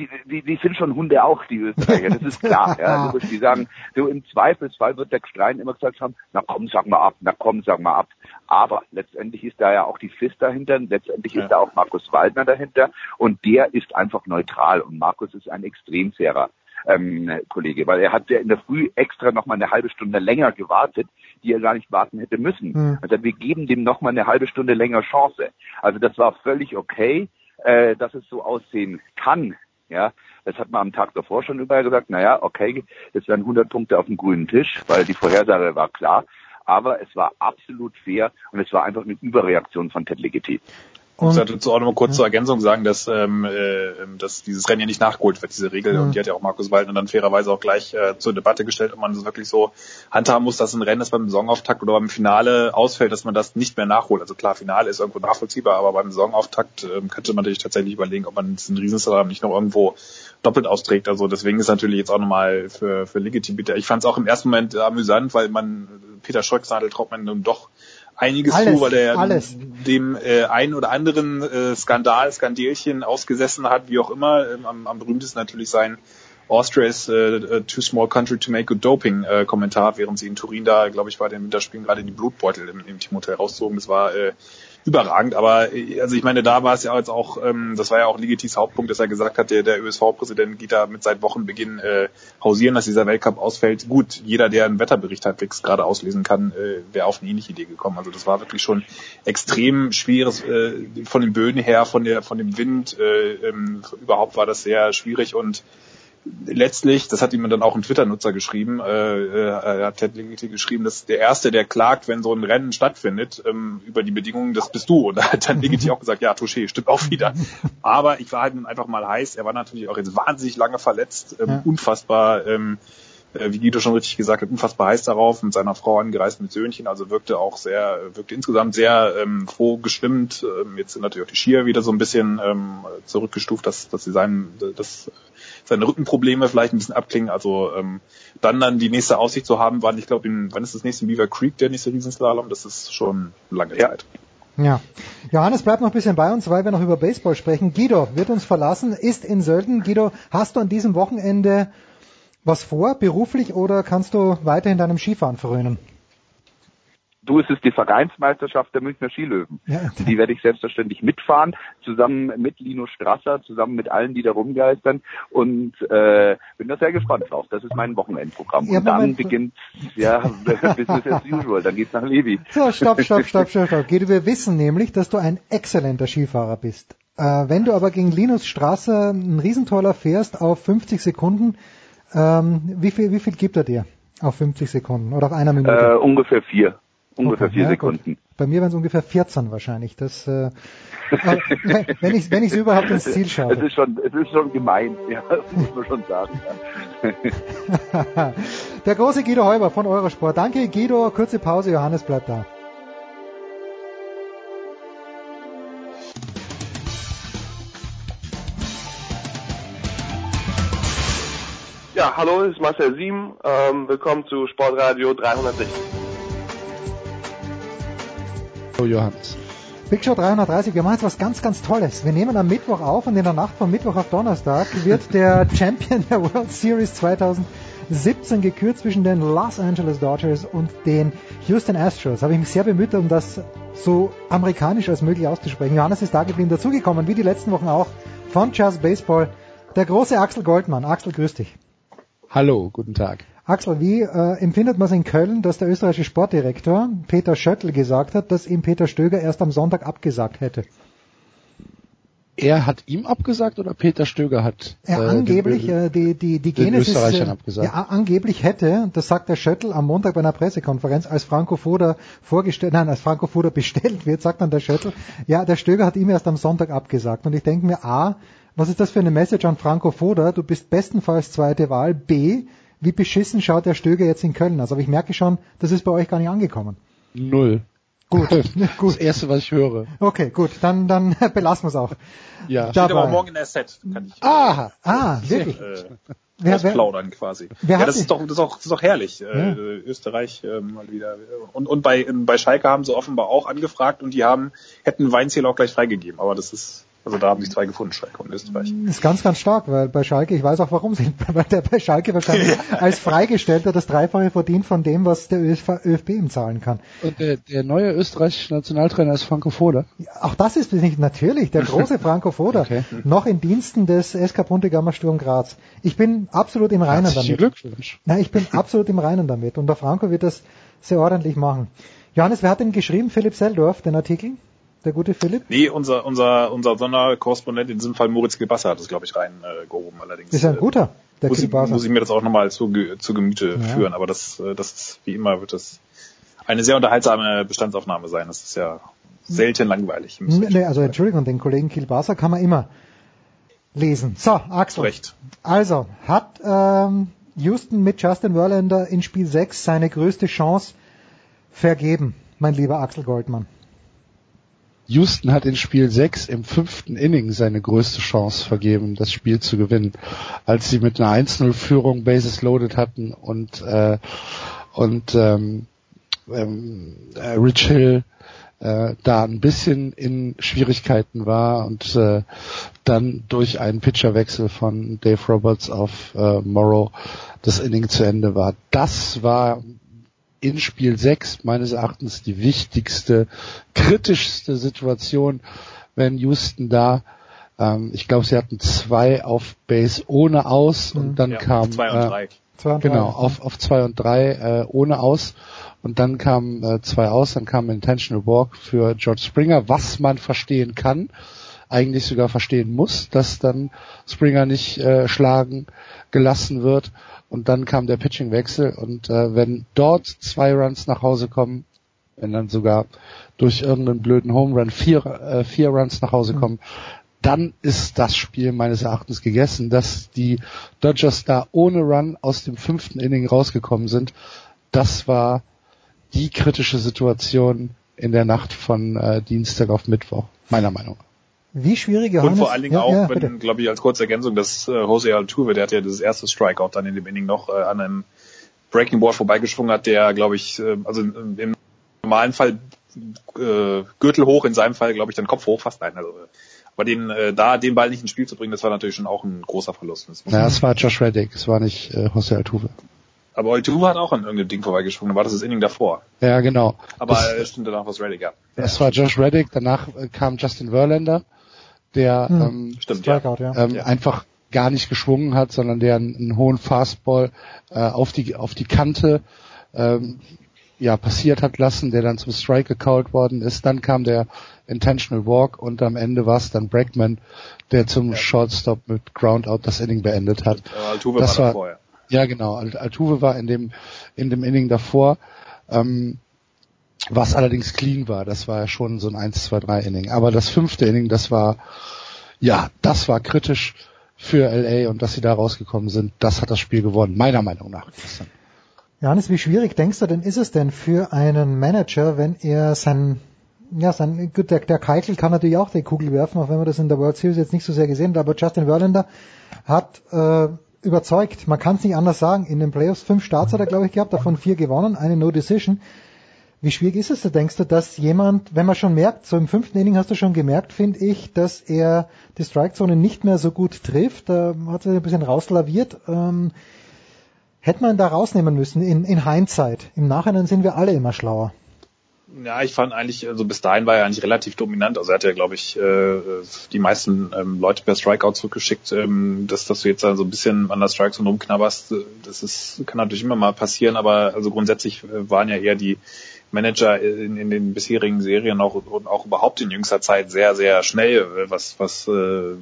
die, die, die sind schon Hunde auch, die Österreicher, das ist klar. ja. Also, die sagen, so im Zweifelsfall wird der Gstein immer gesagt haben, na komm, sag mal ab, na komm, sag mal ab. Aber letztendlich ist da ja auch die FIS dahinter, letztendlich ja. ist da auch Markus Waldner dahinter und der ist einfach neutral und Markus ist ein extrem fairer ähm, Kollege, weil er hat ja in der Früh extra noch mal eine halbe Stunde länger gewartet, die er gar nicht warten hätte müssen. Mhm. Also wir geben dem noch mal eine halbe Stunde länger Chance. Also das war völlig okay, äh, dass es so aussehen kann. Ja, das hat man am Tag davor schon überall gesagt. Naja, okay, es werden 100 Punkte auf dem grünen Tisch, weil die Vorhersage war klar. Aber es war absolut fair und es war einfach eine Überreaktion von Ted Ligeti. Ich muss dazu auch noch mal kurz ja. zur Ergänzung sagen, dass, ähm, äh, dass dieses Rennen ja nicht nachgeholt wird, diese Regel. Ja. Und die hat ja auch Markus Waldner dann fairerweise auch gleich äh, zur Debatte gestellt, ob man das wirklich so handhaben muss, dass ein Rennen, das beim Saisonauftakt oder beim Finale ausfällt, dass man das nicht mehr nachholt. Also klar, Finale ist irgendwo nachvollziehbar, aber beim Saisonauftakt äh, könnte man natürlich tatsächlich überlegen, ob man diesen Riesenslalom nicht noch irgendwo doppelt austrägt. Also deswegen ist natürlich jetzt auch nochmal für, für Legitimité. Ich fand es auch im ersten Moment amüsant, weil man Peter Schröcksnadel traut man nun doch einiges alles, zu, weil er alles. dem äh, einen oder anderen äh, Skandal, Skandelchen ausgesessen hat, wie auch immer. Ähm, am, am berühmtesten natürlich sein Austria is uh, too small country to make good doping äh, Kommentar, während sie in Turin da, glaube ich, bei den Winterspielen gerade die Blutbeutel im, im Teamhotel rauszogen. Das war äh, überragend. Aber äh, also ich meine, da war es ja jetzt auch, ähm, das war ja auch Ligetis Hauptpunkt, dass er gesagt hat, der, der ÖSV-Präsident geht da mit seit Wochenbeginn äh, hausieren, dass dieser Weltcup ausfällt. Gut, jeder, der einen Wetterbericht halbwegs gerade auslesen kann, äh, wäre auf eine ähnliche Idee gekommen. Also das war wirklich schon extrem schweres äh, von den Böden her, von der von dem Wind. Äh, ähm, überhaupt war das sehr schwierig und letztlich, das hat ihm dann auch ein Twitter-Nutzer geschrieben, äh, äh, hat Ted Ligety geschrieben, dass der Erste, der klagt, wenn so ein Rennen stattfindet, ähm, über die Bedingungen, das bist du. Und da hat dann Ligety auch gesagt, ja, Touché, stimmt auch wieder. Aber ich war halt nun einfach mal heiß. Er war natürlich auch jetzt wahnsinnig lange verletzt, ähm, ja. unfassbar, ähm, äh, wie Guido schon richtig gesagt hat, unfassbar heiß darauf, mit seiner Frau angereist mit Söhnchen, also wirkte auch sehr, wirkte insgesamt sehr ähm, froh gestimmt. Ähm, jetzt sind natürlich auch die Skier wieder so ein bisschen ähm, zurückgestuft, dass, dass sie seinem, das seine Rückenprobleme vielleicht ein bisschen abklingen. Also ähm, dann dann die nächste Aussicht zu haben, wann ich glaube, wann ist das nächste Beaver Creek der nächste Riesenslalom? Das ist schon lange ja. Zeit. Ja. Johannes bleibt noch ein bisschen bei uns, weil wir noch über Baseball sprechen. Guido wird uns verlassen, ist in Sölden. Guido, hast du an diesem Wochenende was vor, beruflich, oder kannst du weiterhin deinem Skifahren verröhnen? Du, es ist die Vereinsmeisterschaft der Münchner Skilöwen. Ja. Die werde ich selbstverständlich mitfahren, zusammen mit Lino Strasser, zusammen mit allen, die da rumgeistern und äh, bin da sehr gespannt drauf. Das ist mein Wochenendprogramm. Ja, und dann Moment. beginnt ja Business as usual. Dann geht's nach Levi. So, stopp, stopp, stopp, stopp, stopp. Guido, wir wissen nämlich, dass du ein exzellenter Skifahrer bist. Äh, wenn du aber gegen Linus Strasser einen Riesentoller fährst auf 50 Sekunden, ähm, wie viel, wie viel gibt er dir auf 50 Sekunden oder auf einer Minute? Äh, ungefähr vier. Ungefähr Okay, vier ja, gut. Sekunden. Bei mir wären es ungefähr 14 wahrscheinlich. Das, äh, wenn- ich wenn ich überhaupt ins Ziel Es schaffe. ist schon, es ist schon gemein, ja, das muss man schon sagen. Ja. Der große Guido Heuber von Eurosport. Danke Guido, kurze Pause, Johannes bleibt da. Ja, hallo, es ist Marcel Sieben. Ähm, willkommen zu Sportradio 360. Oh, Johannes. Big Show 330, wir machen jetzt was ganz, ganz Tolles. Wir nehmen am Mittwoch auf und in der Nacht von Mittwoch auf Donnerstag wird der Champion der World Series 2017 gekürt zwischen den Los Angeles Dodgers und den Houston Astros. Habe ich mich sehr bemüht, um das so amerikanisch als möglich auszusprechen. Johannes ist da geblieben, dazugekommen, wie die letzten Wochen auch, von Just Baseball, der große Axel Goldmann. Axel, grüß dich. Hallo, guten Tag. Axel, wie äh, empfindet man es in Köln, dass der österreichische Sportdirektor Peter Schöttl gesagt hat, dass ihm Peter Stöger erst am Sonntag abgesagt hätte? Er hat ihm abgesagt oder Peter Stöger hat Er äh, angeblich, den, äh, die, die, die den Genesis, Österreichern äh, abgesagt. Ja, angeblich hätte, das sagt der Schöttl am Montag bei einer Pressekonferenz, als Franco Foda vorgestellt, nein, als Franco Foda bestellt wird, sagt dann der Schöttl, ja, der Stöger hat ihm erst am Sonntag abgesagt. Und ich denke mir, A, was ist das für eine Message an Franco Foda? Du bist bestenfalls zweite Wahl. B, wie beschissen schaut der Stöger jetzt in Köln aus? Aber ich merke schon, das ist bei euch gar nicht angekommen. Null. Gut, gut. Das erste, was ich höre. Okay, gut, dann, dann belassen wir es auch. Ja. Steht aber Dabei. morgen in der Set. Kann ich Ah, ah, wirklich. äh, Wer- ausplaudern quasi. wer ja, das ist doch, das ist doch, das ist doch herrlich. Äh, Österreich äh, mal wieder. Und, und bei, bei Schalke haben sie offenbar auch angefragt und die haben, hätten Weinziel auch gleich freigegeben. Aber das ist, also da haben sich zwei gefunden, Schalke und Österreich. Das ist ganz, ganz stark, weil bei Schalke, ich weiß auch warum sie, weil der bei Schalke wahrscheinlich als Freigestellter das Dreifache verdient von dem, was der ÖFB, ÖFB ihm zahlen kann. Und der, der neue österreichische Nationaltrainer ist Franco Foda. Auch das ist nicht natürlich der große Franco Foda, noch in Diensten des SK Puntigammer Sturm Graz. Ich bin absolut im Reinen Herzlichen damit. Glückwunsch. Nein, ich bin absolut im Reinen damit und der Franco wird das sehr ordentlich machen. Johannes, wer hat denn geschrieben? Philipp Seldorf, den Artikel? Der gute Philipp? Nee, unser, unser, unser Sonderkorrespondent, in diesem Fall Moritz Gilbasser, hat das, glaube ich, reingehoben. Äh, gehoben. Allerdings Ist ja ein guter, der muss, ich, Kilbasa. muss ich mir das auch nochmal zu, zu Gemüte Ja. führen. Aber das, äh, das ist, wie immer wird das eine sehr unterhaltsame Bestandsaufnahme sein. Das ist ja selten langweilig. Nee, also Entschuldigung, den Kollegen Kilbasa kann man immer lesen. So, Axel. Recht. Also, hat ähm, Houston mit Justin Verlander in Spiel 6 seine größte Chance vergeben, mein lieber Axel Goldmann? Houston hat in Spiel 6 im fünften Inning seine größte Chance vergeben, das Spiel zu gewinnen, als sie mit einer 1-0-Führung Bases loaded hatten und äh, und ähm, ähm, äh, Rich Hill äh, da ein bisschen in Schwierigkeiten war und äh, dann durch einen Pitcherwechsel von Dave Roberts auf äh, Morrow das Inning zu Ende war. Das war in Spiel 6 meines Erachtens die wichtigste, kritischste Situation, wenn Houston da, ähm, ich glaube, sie hatten zwei auf Base ohne aus und dann Ja, kam zwei und äh, drei. Zwei und genau drei. auf auf zwei und drei äh, ohne aus und dann kam äh, zwei aus, dann kam Intentional Walk für George Springer, was man verstehen kann, eigentlich sogar verstehen muss, dass dann Springer nicht äh, schlagen gelassen wird und dann kam der Pitchingwechsel und äh, wenn dort zwei Runs nach Hause kommen, wenn dann sogar durch irgendeinen blöden Home Run vier, äh, vier Runs nach Hause kommen, dann ist das Spiel meines Erachtens gegessen, dass die Dodgers da ohne Run aus dem fünften Inning rausgekommen sind. Das war die kritische Situation in der Nacht von äh, Dienstag auf Mittwoch, meiner Meinung nach. Wie schwierig, Und Johannes? vor allen Dingen ja, auch, ja, wenn, glaube ich, als kurze Ergänzung, dass äh, Jose Altuve, der hat ja das erste Strikeout dann in dem Inning noch äh, an einem Breaking Ball vorbeigeschwungen hat, der, glaube ich, äh, also im, im normalen Fall äh, Gürtel hoch, in seinem Fall, glaube ich, dann Kopf hoch, fast nein. Also, äh, aber den, äh, da den Ball nicht ins Spiel zu bringen, das war natürlich schon auch ein großer Verlust. Das muss Ja, man- es war Josh Reddick, es war nicht äh, Jose Altuve. Aber Oituva hat auch an irgendeinem Ding vorbeigesprungen, war das das Inning davor. Ja, genau. Aber es stimmt danach was Reddick, ja. Das war Josh Reddick, danach äh, kam Justin Verlander, der Hm, ähm, stimmt, Strikeout, ja. ähm, Ja. einfach gar nicht geschwungen hat, sondern der einen, einen hohen Fastball äh, auf die auf die Kante ähm, ja passiert hat lassen, der dann zum Strike gecallt worden ist. Dann kam der Intentional Walk und am Ende war es dann Bregman, der zum Shortstop mit Groundout das Inning beendet hat. Äh, Altuve das war war davor, ja. ja genau, Alt- Altuve war in dem in dem Inning davor. Ähm, was allerdings clean war, das war ja schon so ein 1, 2, 3 Inning. Aber das fünfte Inning, das war, ja, das war kritisch für LA und dass sie da rausgekommen sind, das hat das Spiel gewonnen, meiner Meinung nach. Johannes, wie schwierig denkst du denn, ist es denn für einen Manager, wenn er sein, ja, sein, gut, der, der Keitel kann natürlich auch die Kugel werfen, auch wenn wir das in der World Series jetzt nicht so sehr gesehen haben, aber Justin Verlander hat äh, überzeugt, man kann es nicht anders sagen, in den Playoffs fünf Starts hat er, glaube ich, gehabt, davon vier gewonnen, eine No Decision. Wie schwierig ist es, denkst du, dass jemand, wenn man schon merkt, so im fünften Inning hast du schon gemerkt, finde ich, dass er die Strikezone nicht mehr so gut trifft, da hat er ein bisschen rauslaviert, ähm, hätte man da rausnehmen müssen in, in Hindsight. Im Nachhinein sind wir alle immer schlauer. Ja, ich fand eigentlich, also bis dahin war er eigentlich relativ dominant. Also er hat ja, glaube ich, äh, die meisten ähm, Leute per Strikeout zurückgeschickt. Ähm, dass, dass du jetzt da so ein bisschen an der StrikeZone rumknabberst, äh, das ist, kann natürlich immer mal passieren, aber also grundsätzlich äh, waren ja eher die Manager in, in den bisherigen Serien auch, und auch überhaupt in jüngster Zeit sehr, sehr schnell, was, was äh,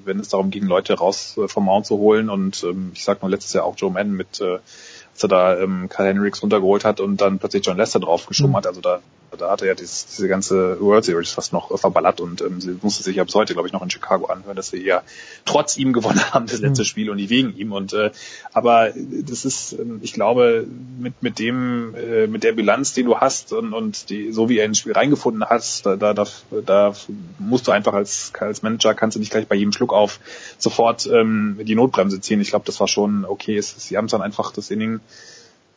wenn es darum ging, Leute raus äh, vom Mount zu holen. Und ähm, ich sag mal letztes Jahr auch Joe Madden mit äh, als er da ähm, Kyle Hendricks runtergeholt hat und dann plötzlich John Lester draufgeschoben Mhm. hat. Also da, da hat er ja dieses, diese ganze World Series fast noch äh, verballert und ähm, sie musste sich ja bis heute, glaube ich, noch in Chicago anhören, dass sie ja trotz ihm gewonnen haben, das letzte Mhm. Spiel und nicht wegen ihm. Und äh, aber das ist, ähm, ich glaube, mit mit dem, äh, mit der Bilanz, die du hast und, und die, so wie er ins Spiel reingefunden hast, da, da, da, da musst du einfach als, als Manager kannst du nicht gleich bei jedem Schluck auf sofort ähm, die Notbremse ziehen. Ich glaube, das war schon okay. Es, sie haben es dann einfach das Inning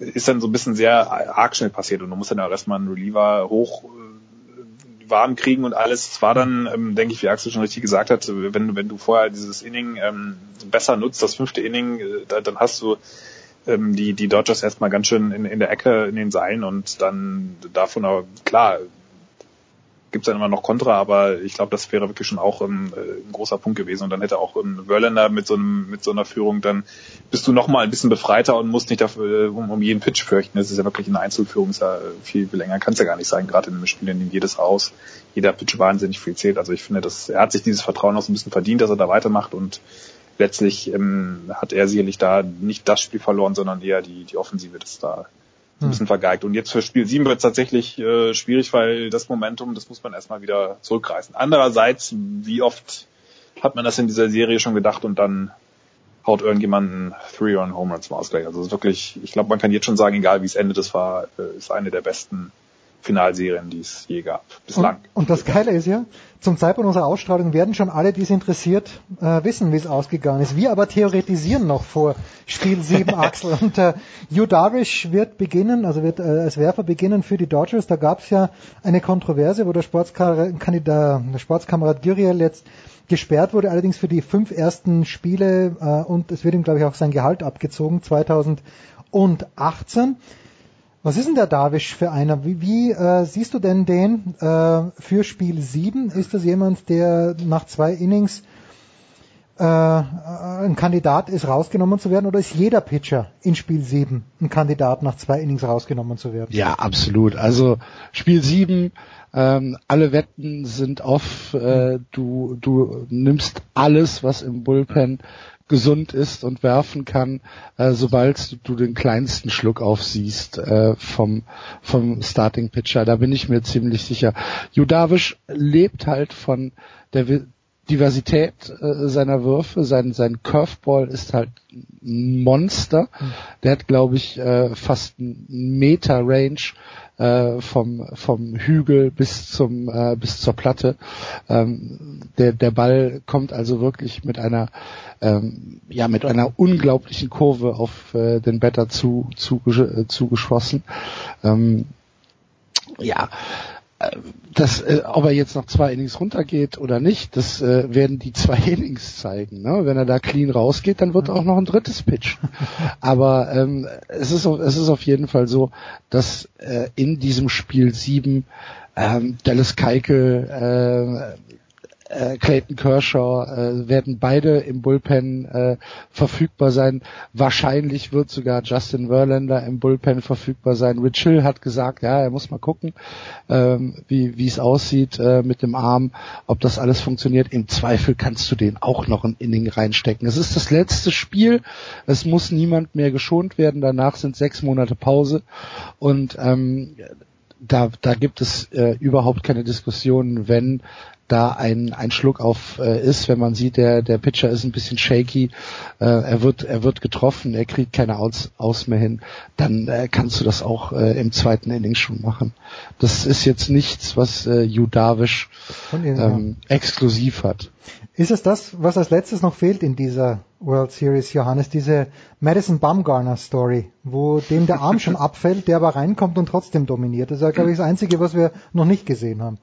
ist dann so ein bisschen sehr arg schnell passiert und du musst dann auch erstmal einen Reliever hoch äh, warm kriegen und alles. Es war dann, ähm, denke ich, wie Axel schon richtig gesagt hat, wenn, wenn du vorher dieses Inning ähm, besser nutzt, das fünfte Inning, äh, da, dann hast du ähm, die, die Dodgers erstmal ganz schön in, in der Ecke in den Seilen und dann davon aber klar gibt's dann immer noch Kontra, aber ich glaube, das wäre wirklich schon auch ein, äh, ein großer Punkt gewesen. Und dann hätte auch ein Verlander mit so einem, mit so einer Führung, dann bist du noch mal ein bisschen befreiter und musst nicht dafür, äh, um, um jeden Pitch fürchten. Das ist ja wirklich eine Einzelführung, ist ja viel, viel länger kann es ja gar nicht sein, gerade in einem Spiel, in dem jedes Aus, jeder Pitch wahnsinnig viel zählt. Also ich finde, dass er hat sich dieses Vertrauen auch so ein bisschen verdient, dass er da weitermacht und letztlich ähm, hat er sicherlich da nicht das Spiel verloren, sondern eher die, die Offensive, das da ein bisschen vergeigt. Und jetzt für Spiel 7 wird es tatsächlich äh, schwierig, weil das Momentum, das muss man erstmal wieder zurückreißen. Andererseits, wie oft hat man das in dieser Serie schon gedacht und dann haut irgendjemand einen Three-Run-Home Run zum Ausgleich. Also es ist wirklich, ich glaube, man kann jetzt schon sagen, egal wie es endet, das war, äh, ist eine der besten Finalserien, die es je gab, bislang. Und, und das Geile ist ja, zum Zeitpunkt unserer Ausstrahlung werden schon alle, die es interessiert, äh, wissen, wie es ausgegangen ist. Wir aber theoretisieren noch vor Spiel 7, Axel. Und äh, Yu Darvish wird beginnen, also wird äh, als Werfer beginnen für die Dodgers. Da gab es ja eine Kontroverse, wo der Sportskandidat, der Sportskamerad Guriel jetzt gesperrt wurde, allerdings für die fünf ersten Spiele äh, und es wird ihm, glaube ich, auch sein Gehalt abgezogen, 2018. Was ist denn der Darvish für einer? Wie, wie äh, siehst du denn den äh, für Spiel 7? Ist das jemand, der nach zwei Innings äh, ein Kandidat ist, rausgenommen zu werden? Oder ist jeder Pitcher in Spiel 7 ein Kandidat, nach zwei Innings rausgenommen zu werden? Ja, absolut. Also Spiel 7, ähm, alle Wetten sind off. Äh, du, du nimmst alles, was im Bullpen gesund ist und werfen kann, äh, sobald du den kleinsten Schluck aufsiehst äh, vom vom Starting Pitcher. Da bin ich mir ziemlich sicher. Judavish lebt halt von der Diversität äh, seiner Würfe. Sein sein Curveball ist halt ein Monster. Der hat, glaube ich, äh, fast einen Meter Range äh, vom vom Hügel bis zum äh, bis zur Platte. Ähm, der der Ball kommt also wirklich mit einer ähm, ja mit einer unglaublichen Kurve auf äh, den Better zu, zu äh, zugeschossen. Ähm, ja, das, äh, ob er jetzt noch zwei Innings runtergeht oder nicht, das äh, werden die zwei Innings zeigen. Ne? Wenn er da clean rausgeht, dann wird auch noch ein drittes Pitch. Aber ähm, es, ist, es ist auf jeden Fall so, dass äh, in diesem Spiel sieben ähm, Dallas Keikel, äh, Clayton Kershaw äh, werden beide im Bullpen äh, verfügbar sein. Wahrscheinlich wird sogar Justin Verlander im Bullpen verfügbar sein. Rich Hill hat gesagt, ja, er muss mal gucken, ähm, wie wie es aussieht äh, mit dem Arm, ob das alles funktioniert. Im Zweifel kannst du den auch noch ein Inning reinstecken. Es ist das letzte Spiel. Es muss niemand mehr geschont werden. Danach sind sechs Monate Pause und ähm, da, da gibt es äh, überhaupt keine Diskussion, wenn da ein, ein Schluck auf äh, ist, wenn man sieht, der, der Pitcher ist ein bisschen shaky, äh, er wird, er wird getroffen, er kriegt keine Aus, aus mehr hin, dann äh, kannst du das auch äh, im zweiten Inning schon machen. Das ist jetzt nichts, was äh, Judavisch ähm, exklusiv hat. Ist es das, was als letztes noch fehlt in dieser World Series, Johannes, diese Madison Bumgarner Story, wo dem der Arm schon abfällt, der aber reinkommt und trotzdem dominiert. Das ist, glaube ich, das Einzige, was wir noch nicht gesehen haben.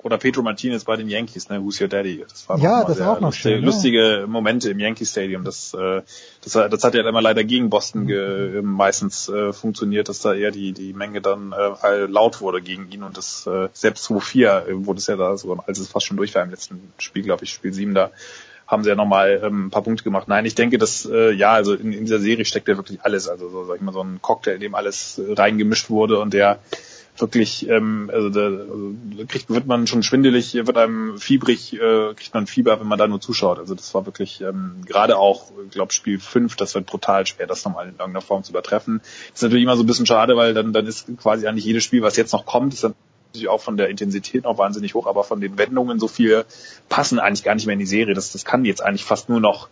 Oder Pedro Martinez bei den Yankees, ne? Who's Your Daddy? Das war ja, das auch noch lustige, schön, lustige Momente im Yankee Stadium. Das, äh, das, das hat ja immer leider gegen Boston ge, meistens äh, funktioniert, dass da eher die, die Menge dann äh, laut wurde gegen ihn und das äh, selbst 2-4 äh, wurde es ja da so, als es fast schon durch war im letzten Spiel, glaube ich, Spiel 7 da haben sie ja nochmal ähm, ein paar Punkte gemacht. Nein, ich denke, dass äh, ja, also in, in dieser Serie steckt ja wirklich alles. Also so, sag ich mal, so ein Cocktail, in dem alles äh, reingemischt wurde und der wirklich, ähm, also da also kriegt, wird man schon schwindelig, wird einem fiebrig, äh, kriegt man Fieber, wenn man da nur zuschaut. Also das war wirklich ähm, gerade auch, ich glaube Spiel 5, das wird brutal schwer, das nochmal in irgendeiner Form zu übertreffen. Das ist natürlich immer so ein bisschen schade, weil dann, dann ist quasi eigentlich jedes Spiel, was jetzt noch kommt, ist dann natürlich auch von der Intensität noch wahnsinnig hoch, aber von den Wendungen so viel passen eigentlich gar nicht mehr in die Serie. Das, das kann jetzt eigentlich fast nur noch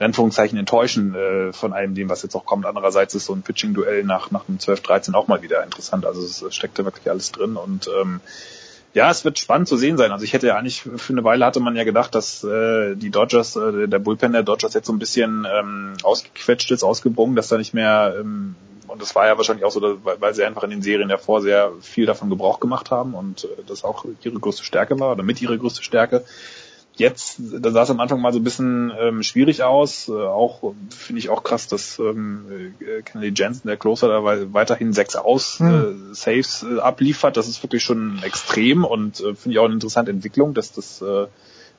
in Anführungszeichen enttäuschen äh, von allem dem, was jetzt auch kommt. Andererseits ist so ein Pitching-Duell nach, nach dem 12-13 auch mal wieder interessant. Also es, es steckt da wirklich alles drin und ähm, ja, es wird spannend zu sehen sein. Also ich hätte ja eigentlich für eine Weile hatte man ja gedacht, dass äh, die Dodgers, äh, der Bullpen der Dodgers jetzt so ein bisschen ähm, ausgequetscht ist, ausgebrungen, dass da nicht mehr ähm, und das war ja wahrscheinlich auch so, dass, weil sie einfach in den Serien davor sehr viel davon Gebrauch gemacht haben und äh, das auch ihre größte Stärke war oder mit ihrer größte Stärke jetzt, da sah es am Anfang mal so ein bisschen ähm, schwierig aus. Äh, auch finde ich auch krass, dass ähm, äh, Kennedy Jensen, der Closer, da weiterhin sechs aus mhm. äh, Saves äh, abliefert. Das ist wirklich schon extrem und äh, finde ich auch eine interessante Entwicklung, dass das äh,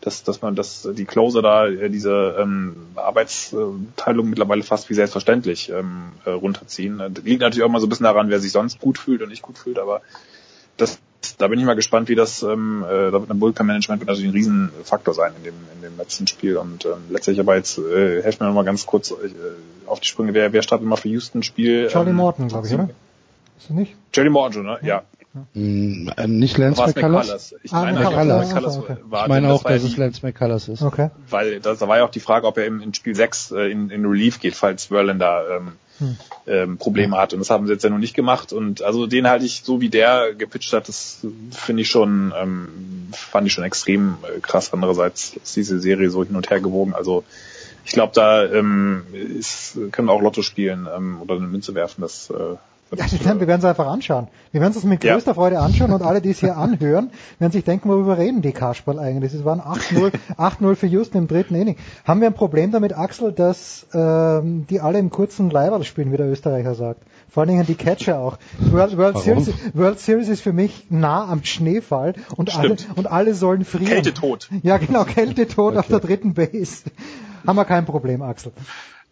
dass, dass man dass die Closer da äh, diese ähm, Arbeitsteilung mittlerweile fast wie selbstverständlich ähm, äh, runterziehen. Das liegt natürlich auch mal so ein bisschen daran, wer sich sonst gut fühlt und nicht gut fühlt, aber das da bin ich mal gespannt, wie das, ähm, äh, da wird ein Bullpen-Management natürlich ein Riesenfaktor sein in dem, in dem letzten Spiel. Und ähm, letztlich aber jetzt, äh, helft mir noch mal ganz kurz äh, auf die Sprünge, wer, wer startet immer für Houston Spiel? Charlie ähm, Morton, glaube ich, oder? Ist er nicht? Charlie Morton, ne? Ja. Mm, nicht Lance McCullers? Ich meine, ah, McCullers. McCullers okay. war, ich meine auch, dass es Lance McCullers ist. Okay. Weil das, da war ja auch die Frage, ob er im, in Spiel 6 äh, in, in Relief geht, falls Verlander ähm, ähm, Probleme hat. Und das haben sie jetzt ja noch nicht gemacht. Und also den halte ich, so wie der gepitcht hat, das finde ich schon, ähm, fand ich schon extrem äh, krass. Andererseits ist diese Serie so hin und her gewogen. Also ich glaube, da ähm, ist, können auch Lotto spielen ähm, oder eine Münze werfen. Das äh, ja, wir werden es einfach anschauen. Wir werden es mit größter ja. Freude anschauen und alle, die es hier anhören, werden sich denken, worüber reden die Kasperl eigentlich? Es waren 8-0 8-0 für Houston im dritten Inning. Haben wir ein Problem damit, Axel, dass ähm, die alle im kurzen Leiberl spielen, wie der Österreicher sagt? Vor allen Dingen die Catcher auch. World, World, Series, World Series ist für mich nah am Schneefall und alle, und alle sollen frieren. Kältetod. Ja, genau, Kältetod okay. auf der dritten Base. Haben wir kein Problem, Axel.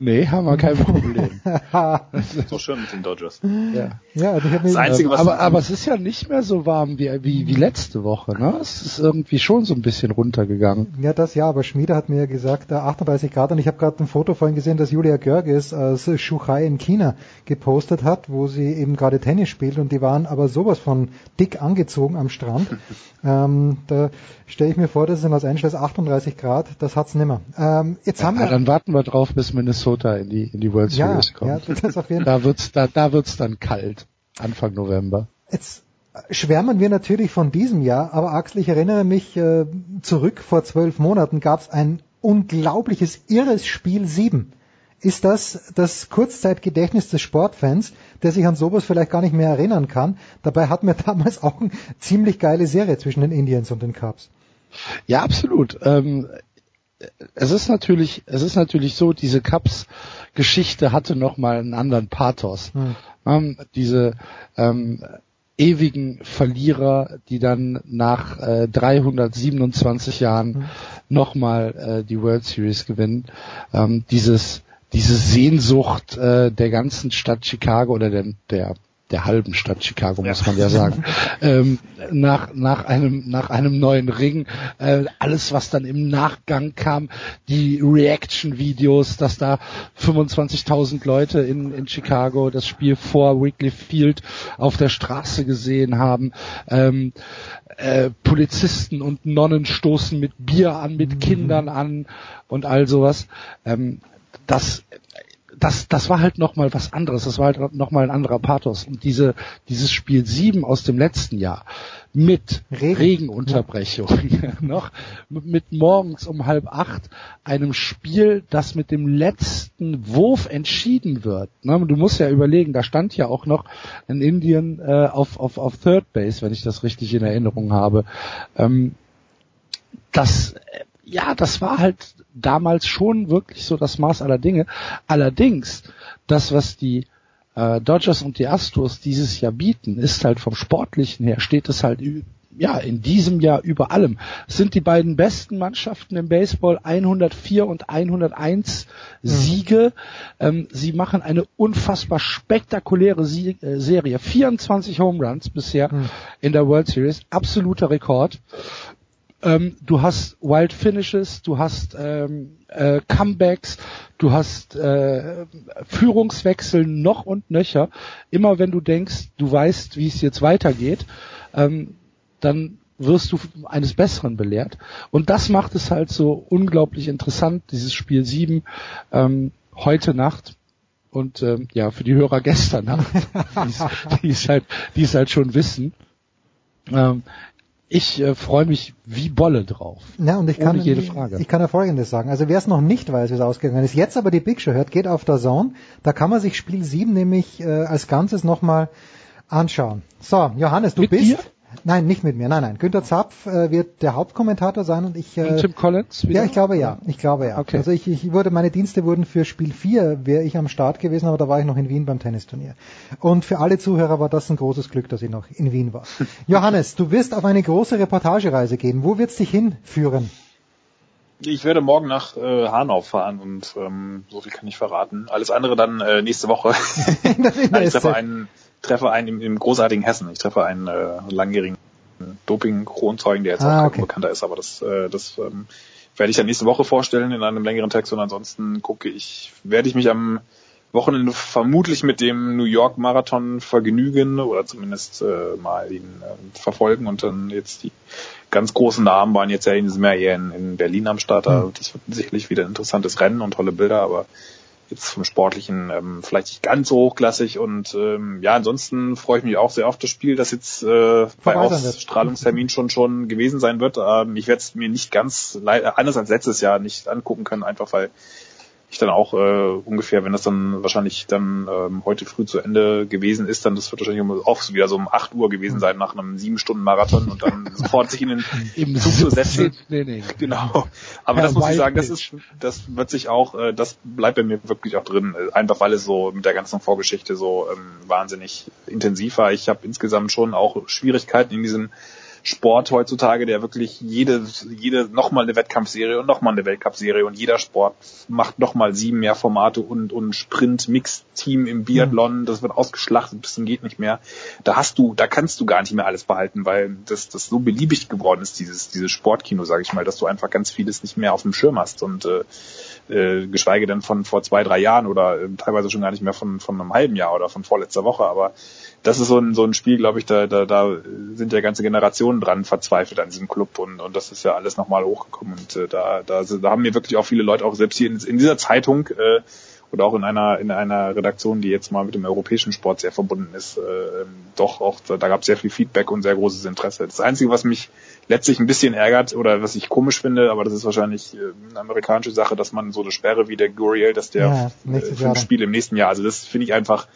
Nee, haben wir kein Problem. so schön mit den Dodgers. Ja, ja ich hab das Einzige, was aber, aber es ist ja nicht mehr so warm wie, wie, wie letzte Woche, ne? Es ist irgendwie schon so ein bisschen runtergegangen. Ja, das ja, aber Schmieder hat mir ja gesagt, 38 Grad und ich habe gerade ein Foto vorhin gesehen, dass Julia Görges aus Shuhai in China gepostet hat, wo sie eben gerade Tennis spielt und die waren aber sowas von dick angezogen am Strand. ähm, da stelle ich mir vor, dass es in Los Angeles 38 Grad, das hat's nimmer. Ähm, jetzt haben ja, wir dann warten wir drauf, bis Minnesota in die in die World Series ja, kommt. Ja, das auf jeden da wird's da, da wird's dann kalt Anfang November. Jetzt schwärmen wir natürlich von diesem Jahr, aber Axel, ich erinnere mich äh, zurück vor zwölf Monaten gab's ein unglaubliches irres Spiel 7 ist das das Kurzzeitgedächtnis des Sportfans, der sich an sowas vielleicht gar nicht mehr erinnern kann. Dabei hatten wir damals auch eine ziemlich geile Serie zwischen den Indians und den Cubs. Ja, absolut. Ähm, es ist natürlich, es ist natürlich so, diese Cups Geschichte hatte noch mal einen anderen Pathos. Hm. Ähm, diese ähm, ewigen Verlierer, die dann nach äh, 327 Jahren Hm. nochmal äh, die World Series gewinnen. Ähm, dieses diese Sehnsucht äh, der ganzen Stadt Chicago oder der, der der halben Stadt Chicago muss man ja sagen. Ähm, nach nach einem nach einem neuen Ring äh, alles was dann im Nachgang kam die Reaction Videos dass da 25.000 Leute in in Chicago das Spiel vor Wrigley Field auf der Straße gesehen haben. Ähm, äh, Polizisten und Nonnen stoßen mit Bier an mit Kindern an und all sowas. Ähm, das das, das war halt nochmal was anderes, das war halt nochmal ein anderer Pathos. Und diese, dieses Spiel 7 aus dem letzten Jahr mit Regen. Regenunterbrechung noch, mit, morgens um halb acht einem Spiel, das mit dem letzten Wurf entschieden wird. Ne? Du musst ja überlegen, da stand ja auch noch ein Indian äh, auf, auf, auf Third Base, wenn ich das richtig in Erinnerung habe. Ähm, das, äh, ja, das war halt damals schon wirklich so das Maß aller Dinge. Allerdings, das, was die äh, Dodgers und die Astros dieses Jahr bieten, ist halt vom Sportlichen her, steht es halt ja, in diesem Jahr über allem. Es sind die beiden besten Mannschaften im Baseball, 104 und 101 Siege. Ähm, sie machen eine unfassbar spektakuläre Sie äh, Serie. 24 Home Runs bisher in der World Series. Absoluter Rekord. Ähm, du hast Wild Finishes, du hast ähm, äh, Comebacks, du hast äh, Führungswechsel noch und nöcher. Immer wenn du denkst, du weißt, wie es jetzt weitergeht, ähm, dann wirst du eines Besseren belehrt. Und das macht es halt so unglaublich interessant, dieses Spiel 7 ähm, heute Nacht. Und ähm, ja, für die Hörer gestern Nacht, die es- halt, halt schon wissen. Ähm, ich äh, freue mich wie Bolle drauf. Ja, und ich kann, Ohne jede Frage. ich kann ja Folgendes sagen. Also wer es noch nicht weiß, wie es ausgegangen ist, jetzt aber die Big Show hört, geht auf der Zone. Da kann man sich Spiel 7 nämlich äh, als Ganzes nochmal anschauen. So, Johannes, du Mit bist... dir? Nein, nicht mit mir. Nein, nein. Günter Zapf äh, wird der Hauptkommentator sein und ich... Äh, Und Tim Collins wieder? Ja, ich glaube ja. Ich glaube ja. Okay. Also ich, ich wurde, meine Dienste wurden für Spiel 4, wäre ich am Start gewesen, aber da war ich noch in Wien beim Tennisturnier. Und für alle Zuhörer war das ein großes Glück, dass ich noch in Wien war. Johannes, du wirst auf eine große Reportagereise gehen. Wo wird's dich hinführen? Ich werde morgen nach äh, Hanau fahren und ähm, so viel kann ich verraten. Alles andere dann äh, nächste Woche. Nein, ich treffe einen, treffe einen im, im großartigen Hessen. Ich treffe einen äh, langjährigen Doping-Kronzeugen, der jetzt Ah, auch okay. bekannter ist, aber das, äh, das ähm, werde ich dann nächste Woche vorstellen in einem längeren Text und ansonsten gucke ich, werde ich mich am Wochenende vermutlich mit dem New York Marathon vergnügen oder zumindest äh, mal ihn äh, verfolgen und dann jetzt die ganz großen Namen waren jetzt ja in diesem Jahr eher in, in Berlin am Start. Da, Mhm. Das wird sicherlich wieder ein interessantes Rennen und tolle Bilder, aber jetzt vom Sportlichen ähm, vielleicht nicht ganz so hochklassig und ähm, ja, ansonsten freue ich mich auch sehr auf das Spiel, das jetzt äh, bei. Ausstrahlungstermin schon schon gewesen sein wird. Ähm, ich werde es mir nicht ganz anders als letztes Jahr nicht angucken können, einfach weil ich dann auch äh, ungefähr, wenn das dann wahrscheinlich dann ähm, heute früh zu Ende gewesen ist, dann das wird wahrscheinlich auch wieder so um 8 Uhr gewesen sein nach einem sieben Stunden Marathon und dann sofort sich in den Im Zug zu setzen. 17. Inning. Genau. Aber Herr das muss ich sagen, das ist, das wird sich auch, äh, das bleibt bei mir wirklich auch drin. Äh, Einfach weil es so mit der ganzen Vorgeschichte so ähm, wahnsinnig intensiv war. Ich habe insgesamt schon auch Schwierigkeiten in diesem Sport heutzutage, der wirklich jede, jede nochmal eine Wettkampfserie und nochmal eine Weltcup-Serie und jeder Sport macht nochmal sieben mehr Formate und, und Sprint-Mix-Team im Biathlon, das wird ausgeschlachtet bis zum geht nicht mehr. Da hast du, da kannst du gar nicht mehr alles behalten, weil das, das so beliebig geworden ist, dieses, dieses Sportkino, sage ich mal, dass du einfach ganz vieles nicht mehr auf dem Schirm hast und äh, äh, geschweige denn von vor zwei, drei Jahren oder äh, teilweise schon gar nicht mehr von, von einem halben Jahr oder von vorletzter Woche, aber das ist so ein, so ein Spiel, glaube ich, da, da, da sind ja ganze Generationen dran verzweifelt an diesem Club und, und das ist ja alles nochmal hochgekommen und äh, da, da, da haben mir wirklich auch viele Leute, auch selbst hier in, in dieser Zeitung äh, oder auch in einer in einer Redaktion, die jetzt mal mit dem europäischen Sport sehr verbunden ist, äh, doch auch da, gab es sehr viel Feedback und sehr großes Interesse. Das Einzige, was mich letztlich ein bisschen ärgert oder was ich komisch finde, aber das ist wahrscheinlich äh, eine amerikanische Sache, dass man so eine Sperre wie der Guriel, dass der Ja, äh, nächstes für Jahr ein dann. Spiel im nächsten Jahr, also das finde ich einfach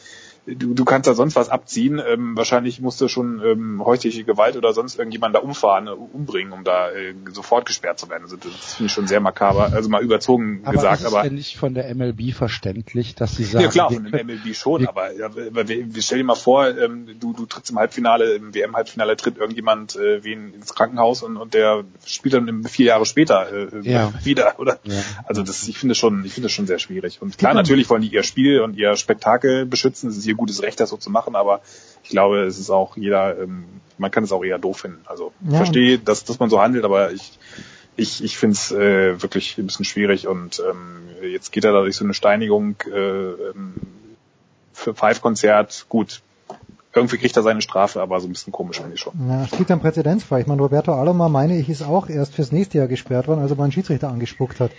du, du kannst da sonst was abziehen. Ähm, wahrscheinlich musst du schon ähm, häusliche Gewalt oder sonst irgendjemand da umfahren, äh, umbringen, um da äh, sofort gesperrt zu werden. Also das finde ich schon sehr makaber, also mal überzogen Aber gesagt. ist aber denn nicht von der MLB verständlich, dass sie sagen, ja klar, von können- MLB schon, aber, ja, aber wir, wir stell dir mal vor, ähm, du, du trittst im Halbfinale, im WM-Halbfinale tritt irgendjemand äh, wie in, ins Krankenhaus und, und der spielt dann vier Jahre später äh, Ja. wieder, oder? Ja. Also das, ich finde schon, ich finde das schon sehr schwierig. Und klar, natürlich wollen die ihr Spiel und ihr Spektakel beschützen, es ist ihr gutes Recht, das so zu machen, aber ich glaube, es ist auch jeder, ähm, man kann es auch eher doof finden. Also ich Ja, verstehe, dass, dass man so handelt, aber ich ich, ich finde es äh, wirklich ein bisschen schwierig und ähm, jetzt geht er da durch so eine Steinigung äh, ähm, für Five-Konzert, gut, irgendwie kriegt er seine Strafe, aber so ein bisschen komisch finde ich schon. Ja, es gibt einen Präzedenzfall. Ich meine, Roberto Alomar, meine ich, ist auch erst fürs nächste Jahr gesperrt worden, also man einen Schiedsrichter angespuckt hat.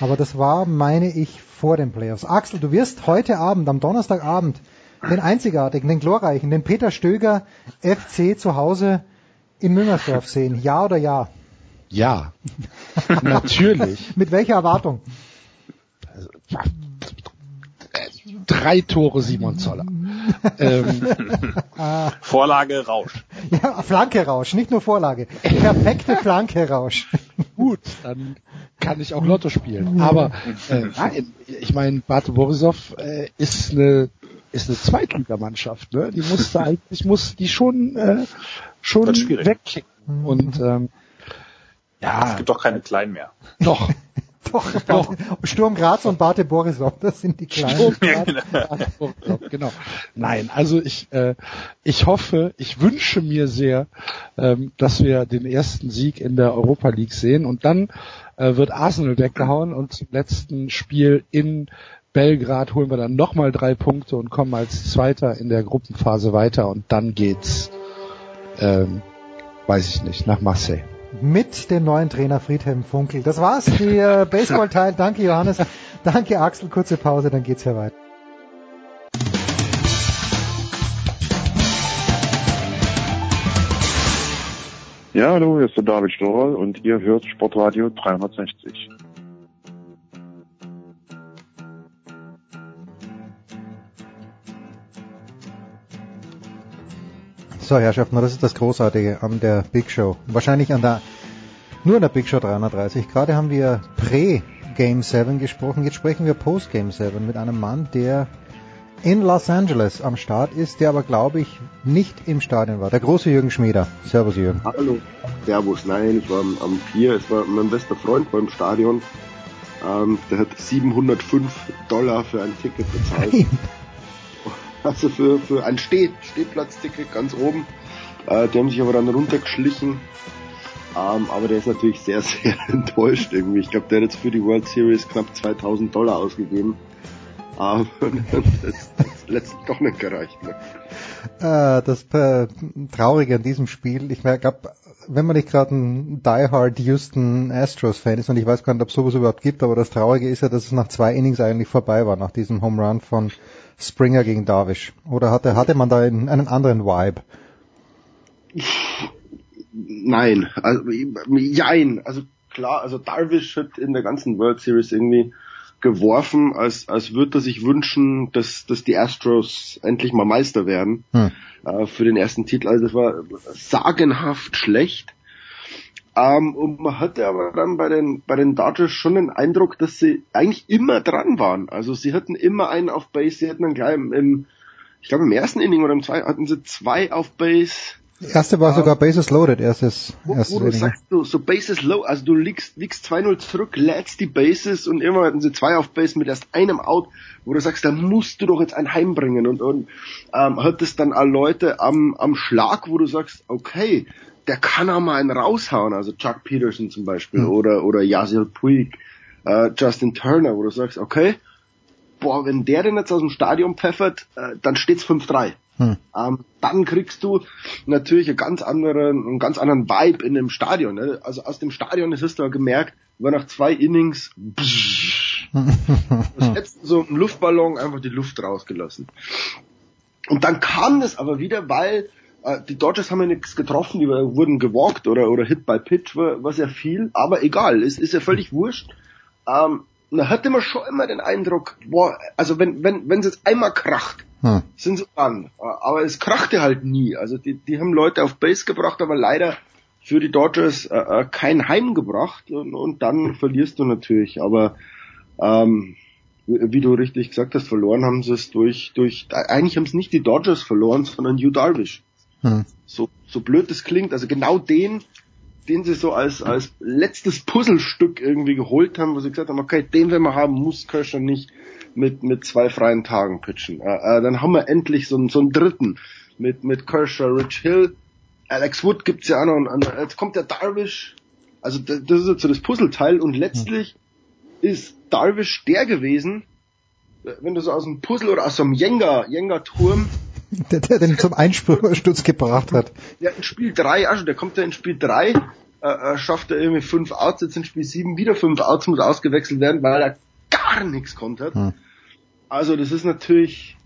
Aber das war, meine ich, vor den Playoffs. Axel, du wirst heute Abend, am Donnerstagabend, den einzigartigen, den glorreichen, den Peter Stöger FC zu Hause in Müngersdorf sehen. Ja oder ja? Ja, natürlich. Mit welcher Erwartung? Drei Tore Simon Zoller. ähm, Vorlage Rausch. ja, Flanke-Rausch, nicht nur Vorlage. Perfekte Flanke-Rausch. gut, dann kann ich auch Lotto spielen. Aber äh, nein, ich meine, Bate Borisov äh, ist eine ist eine Zweitligamannschaft, ne? Die musste eigentlich muss die schon äh, schon wegkicken. Und ähm, ja, Es gibt doch keine Kleinen mehr. doch. Doch, doch. Sturm Graz und Bate Borisov, das sind die kleinen. Sturm Borisov, genau. Nein, also ich äh, ich hoffe, ich wünsche mir sehr, ähm, dass wir den ersten Sieg in der Europa League sehen und dann äh, wird Arsenal weggehauen und zum letzten Spiel in Belgrad holen wir dann nochmal drei Punkte und kommen als Zweiter in der Gruppenphase weiter und dann geht's, ähm, weiß ich nicht, nach Marseille. mit dem neuen Trainer Friedhelm Funkel. Das war's, der Baseball-Teil. Danke Johannes, danke Axel. Kurze Pause, dann geht's hier weiter. Ja, hallo, hier ist der David Storer und ihr hört Sportradio 360. So, Herrschaften, das ist das Großartige an der Big Show. Wahrscheinlich an der, nur an der Big Show 330. Gerade haben wir Prä-Game 7 gesprochen. Jetzt sprechen wir Post-Game 7 mit einem Mann, der in Los Angeles am Start ist, der aber, glaube ich, nicht im Stadion war. Der große Jürgen Schmieder. Servus, Jürgen. Hallo. Servus. Nein, ich war am, am Pier. Es war mein bester Freund beim Stadion. Ähm, der hat 705 Dollar für ein Ticket bezahlt. Also für, für ein Steh, Stehplatzticket ganz oben. Äh, die haben sich aber dann runtergeschlichen. Ähm, aber der ist natürlich sehr, sehr enttäuscht irgendwie. Ich glaube, der hat jetzt für die World Series knapp 2000 Dollar ausgegeben. Aber das, das letztlich doch nicht gereicht. Ne? Äh, das äh, Traurige an diesem Spiel, ich glaube, wenn man nicht gerade ein diehard Houston Astros Fan ist, und ich weiß gar nicht, ob es sowas überhaupt gibt, aber das Traurige ist ja, dass es nach zwei Innings eigentlich vorbei war, nach diesem Home Run von Springer gegen Darvish. Oder hatte, hatte man da einen, einen anderen Vibe? Nein, also jein, also klar, also Darvish hat in der ganzen World Series irgendwie geworfen, als, als würde er sich wünschen, dass, dass die Astros endlich mal Meister werden Hm. äh, für den ersten Titel. Also das war sagenhaft schlecht. Ähm, und man hatte aber dann bei den, bei den Dodgers schon den Eindruck, dass sie eigentlich immer dran waren. Also sie hatten immer einen auf Base, sie hatten dann gleich im, im ich glaube im ersten Inning oder im zweiten hatten sie zwei auf Base. Erste war sogar Bases Loaded, erstes, Wo, erstes wo du sagst, so, so Bases low, also du liegst, liegst 2-0 zurück, lädst die Bases und immer hatten sie zwei auf Base mit erst einem Out, wo du sagst, da musst du doch jetzt ein heimbringen und, und ähm, hattest dann alle Leute am, am Schlag, wo du sagst, okay, der kann auch mal einen raushauen, also Chuck Peterson zum Beispiel Hm. oder, oder Yasiel Puig, äh, Justin Turner, wo du sagst, okay, boah, wenn der denn jetzt aus dem Stadion pfeffert, äh, dann steht's 5-3. Hm. Ähm, dann kriegst du natürlich einen ganz anderen, einen ganz anderen Vibe in dem Stadion. Ne? Also aus dem Stadion, das hast du ja gemerkt, war nach zwei Innings, das hättest du so einen Luftballon einfach die Luft rausgelassen. Und dann kam das aber wieder, weil die Dodgers haben ja nichts getroffen, die wurden gewalkt oder, oder Hit by Pitch, war, war sehr viel, aber egal, es ist ja völlig wurscht. Ähm, da hatte man schon immer den Eindruck, boah, also wenn, wenn, wenn es jetzt einmal kracht, Hm. sind sie dran. Aber es krachte halt nie. Also die, die haben Leute auf Base gebracht, aber leider für die Dodgers äh, äh, kein Heim gebracht und, und dann verlierst du natürlich. Aber ähm, wie wie du richtig gesagt hast, verloren haben sie es durch, durch eigentlich haben es nicht die Dodgers verloren, sondern Hugh Darvish. Hm. So, so blöd das klingt, also genau den, den sie so als, als letztes Puzzlestück irgendwie geholt haben, wo sie gesagt haben, okay, den wenn wir haben, muss Kershaw nicht mit, mit zwei freien Tagen pitchen. Äh, äh, dann haben wir endlich so, einen- so einen dritten mit, mit Kershaw, Rich Hill, Alex Wood gibt's ja auch noch, und, jetzt kommt der Darvish, also das, das ist jetzt so das Puzzleteil und letztlich ist Darvish der gewesen, äh, wenn du so aus dem Puzzle oder aus so einem Jenga, Jenga-Turm Der, der den zum Einsturz gebracht hat. ja, in Spiel 3, also der kommt ja in Spiel 3, äh, äh, schafft er irgendwie fünf Outs, jetzt in Spiel 7 wieder fünf Outs, muss ausgewechselt werden, weil er gar nichts kontert. Hm. Also das ist natürlich,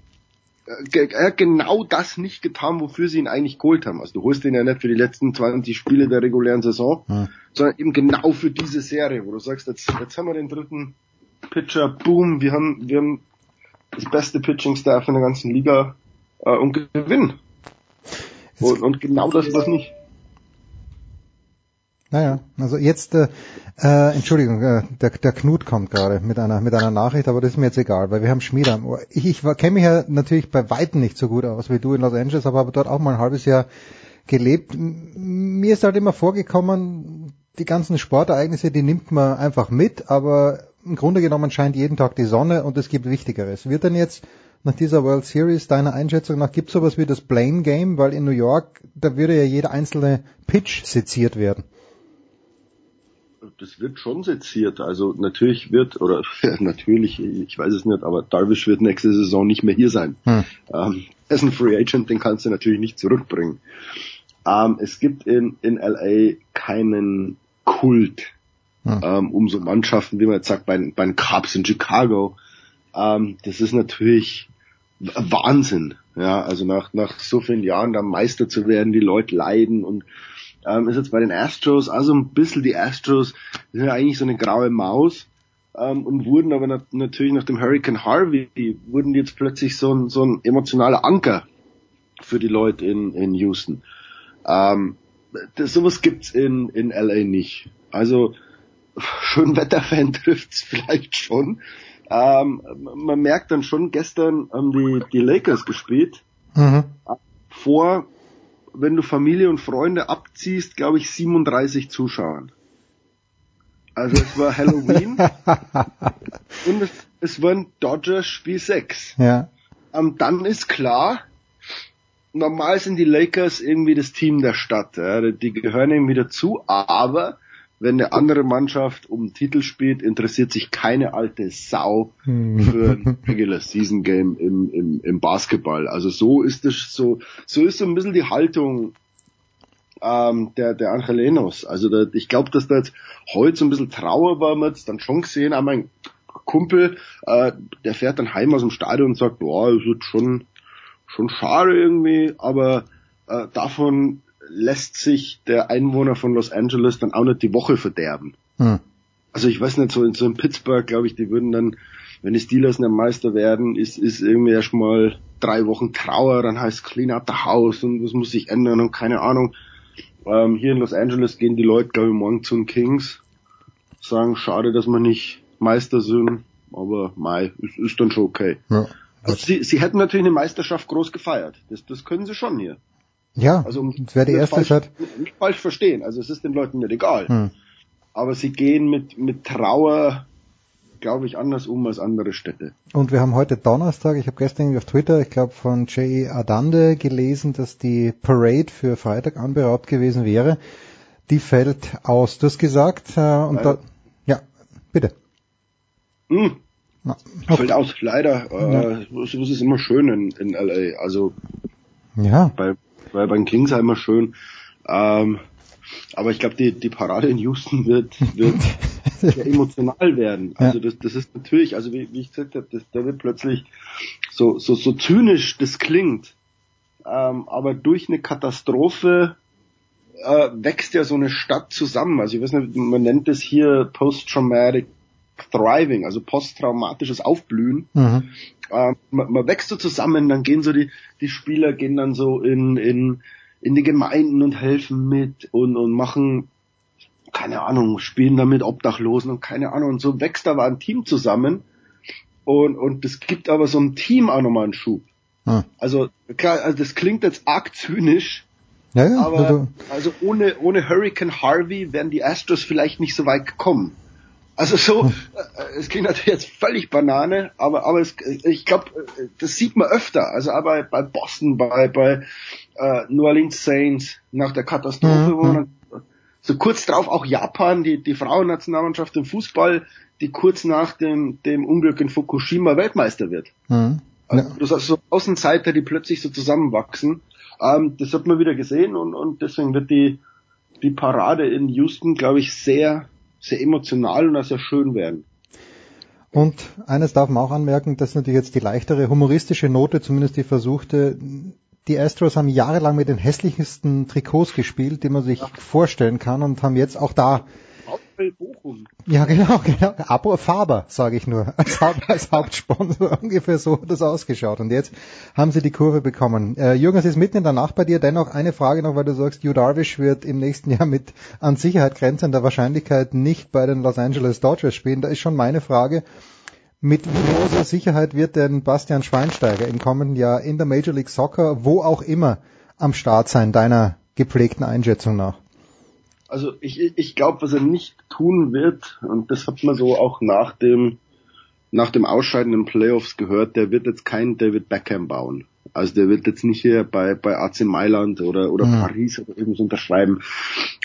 äh, er hat genau das nicht getan, wofür sie ihn eigentlich geholt haben. Also du holst ihn ja nicht für die letzten 20 Spiele der regulären Saison, Hm. sondern eben genau für diese Serie, wo du sagst, jetzt, jetzt haben wir den dritten Pitcher, boom, wir haben, wir haben das beste Pitching-Staff in der ganzen Liga äh, und gewinnen. Und, und genau das was nicht. Naja, also jetzt, äh, äh, Entschuldigung, äh, der, der Knut kommt gerade mit einer mit einer Nachricht, aber das ist mir jetzt egal, weil wir haben Schmied am Ohr. Ich, ich kenne mich ja natürlich bei Weitem nicht so gut aus wie du in Los Angeles, aber habe dort auch mal ein halbes Jahr gelebt. Mir ist halt immer vorgekommen, die ganzen Sportereignisse, die nimmt man einfach mit, aber im Grunde genommen scheint jeden Tag die Sonne und es gibt Wichtigeres. Wird denn jetzt nach dieser World Series deiner Einschätzung nach gibt sowas wie das Blame Game, weil in New York da würde ja jeder einzelne Pitch seziert werden. das wird schon seziert. Also natürlich wird, oder natürlich, ich weiß es nicht, aber Darvish wird nächste Saison nicht mehr hier sein. Hm. Ähm, er ist ein Free Agent, den kannst du natürlich nicht zurückbringen. Ähm, es gibt in, in LA keinen Kult Hm. ähm, um so Mannschaften, wie man jetzt sagt, bei, den- bei den Cubs in Chicago. Ähm, das ist natürlich Wahnsinn. Ja, also nach, nach so vielen Jahren da Meister zu werden, die Leute leiden und ähm, ist jetzt bei den Astros, also ein bisschen die Astros sind ja eigentlich so eine graue Maus ähm, und wurden aber nat natürlich nach dem Hurricane Harvey, wurden die jetzt plötzlich so ein, so ein emotionaler Anker für die Leute in, in Houston. Ähm, das, sowas gibt's in, in LA nicht. Also Schönwetterfan trifft's vielleicht schon. Ähm, man merkt dann schon, gestern haben die, die Lakers gespielt Mhm. vor, wenn du Familie und Freunde abziehst, glaube ich, 37 Zuschauern. Also es war Halloween und es, es war ein Dodgers Spiel 6. Ja. Ähm, dann ist klar, normal sind die Lakers irgendwie das Team der Stadt. Ja, die gehören irgendwie dazu, aber wenn eine andere Mannschaft um den Titel spielt, interessiert sich keine alte Sau für ein Regular Season Game im, im, im Basketball. Also so ist es so, so ist so ein bisschen die Haltung ähm, der, der Angelenos. Also da, ich glaube, dass da jetzt heute so ein bisschen Trauer war, man hat's dann schon gesehen, aber mein Kumpel, äh, der fährt dann heim aus dem Stadion und sagt, boah, es wird schon, schon schade irgendwie, aber äh, davon lässt sich der Einwohner von Los Angeles dann auch nicht die Woche verderben. Hm. Also ich weiß nicht, so in, so in Pittsburgh, glaube ich, die würden dann, wenn die Steelers nicht Meister werden, ist, ist irgendwie erstmal drei Wochen Trauer, dann heißt Clean out the house und das muss sich ändern und keine Ahnung. Ähm, hier in Los Angeles gehen die Leute, glaube ich, morgen zu den Kings, sagen, schade, dass wir nicht Meister sind, aber Mai, ist, ist dann schon okay. Ja. Also sie, sie hätten natürlich eine Meisterschaft groß gefeiert. Das, das können sie schon hier. Ja, Also um wäre die nicht erste falsch, seit. nicht falsch verstehen. Also es ist den Leuten nicht egal. Hm. Aber sie gehen mit, mit Trauer, glaube ich, anders um als andere Städte. Und wir haben heute Donnerstag, ich habe gestern irgendwie auf Twitter, ich glaube von Jay Adande gelesen, dass die Parade für Freitag anberaubt gewesen wäre. Die fällt aus. Du hast gesagt, äh, und Leider. da, ja, bitte. Hm. Na, Fällt aus, leider. Äh, das ist immer schön in, in LA. Also Ja, bei, bei, bei den Kings immer schön. Ähm, aber ich glaube, die, die Parade in Houston wird, wird sehr emotional werden. Also das, das ist natürlich, also wie, wie ich gesagt habe, das, da wird plötzlich so, so, so zynisch das klingt. ähm, aber durch eine Katastrophe äh, wächst ja so eine Stadt zusammen. Also ich weiß nicht, man nennt es hier Post-Traumatic Thriving, also posttraumatisches Aufblühen. Mhm. Ähm, man, man wächst so zusammen, dann gehen so die, die Spieler gehen dann so in, in, in die Gemeinden und helfen mit und, und machen, keine Ahnung, spielen da mit Obdachlosen und keine Ahnung. Und so wächst aber ein Team zusammen und, und das gibt aber so einem Team auch nochmal einen Schub. Ah. Also klar, also das klingt jetzt arg zynisch, Ja, ja, aber also, also ohne, ohne Hurricane Harvey wären die Astros vielleicht nicht so weit gekommen. Also so, Hm. äh, es klingt natürlich jetzt völlig Banane, aber aber es, ich glaube, das sieht man öfter. Also aber bei Boston, bei bei äh, New Orleans Saints nach der Katastrophe, Mhm, wo man dann, so kurz drauf auch Japan, die die Frauennationalmannschaft im Fußball, die kurz nach dem dem Unglück in Fukushima Weltmeister wird. mhm. Also, das heißt so Außenseiter, die plötzlich so zusammenwachsen. Ähm, das hat man wieder gesehen und, und deswegen wird die, die Parade in Houston, glaube ich, sehr, sehr emotional und auch sehr schön werden. Und eines darf man auch anmerken, das ist natürlich jetzt die leichtere humoristische Note, zumindest die versuchte. Die Astros haben jahrelang mit den hässlichsten Trikots gespielt, die man sich vorstellen kann und haben jetzt auch da VfL Bochum. Ja, genau, genau. Abo Faber, sage ich nur, als, als Hauptsponsor. Ungefähr so hat das ausgeschaut. Und jetzt haben sie die Kurve bekommen. Äh, Jürgen, es ist mitten in der Nacht bei dir. Dennoch eine Frage noch, weil du sagst, Hugh Darvish wird im nächsten Jahr mit an Sicherheit grenzender Wahrscheinlichkeit nicht bei den Los Angeles Dodgers spielen. Da ist schon meine Frage. Mit großer Sicherheit wird denn Bastian Schweinsteiger im kommenden Jahr in der Major League Soccer, wo auch immer, am Start sein, deiner gepflegten Einschätzung nach? Also ich, ich glaube, was er nicht tun wird, und das hat man so auch nach dem, nach dem Ausscheiden in Playoffs gehört, der wird jetzt kein David Beckham bauen. Also der wird jetzt nicht hier bei, bei AC Mailand oder, oder Mhm. Paris oder irgendwas unterschreiben.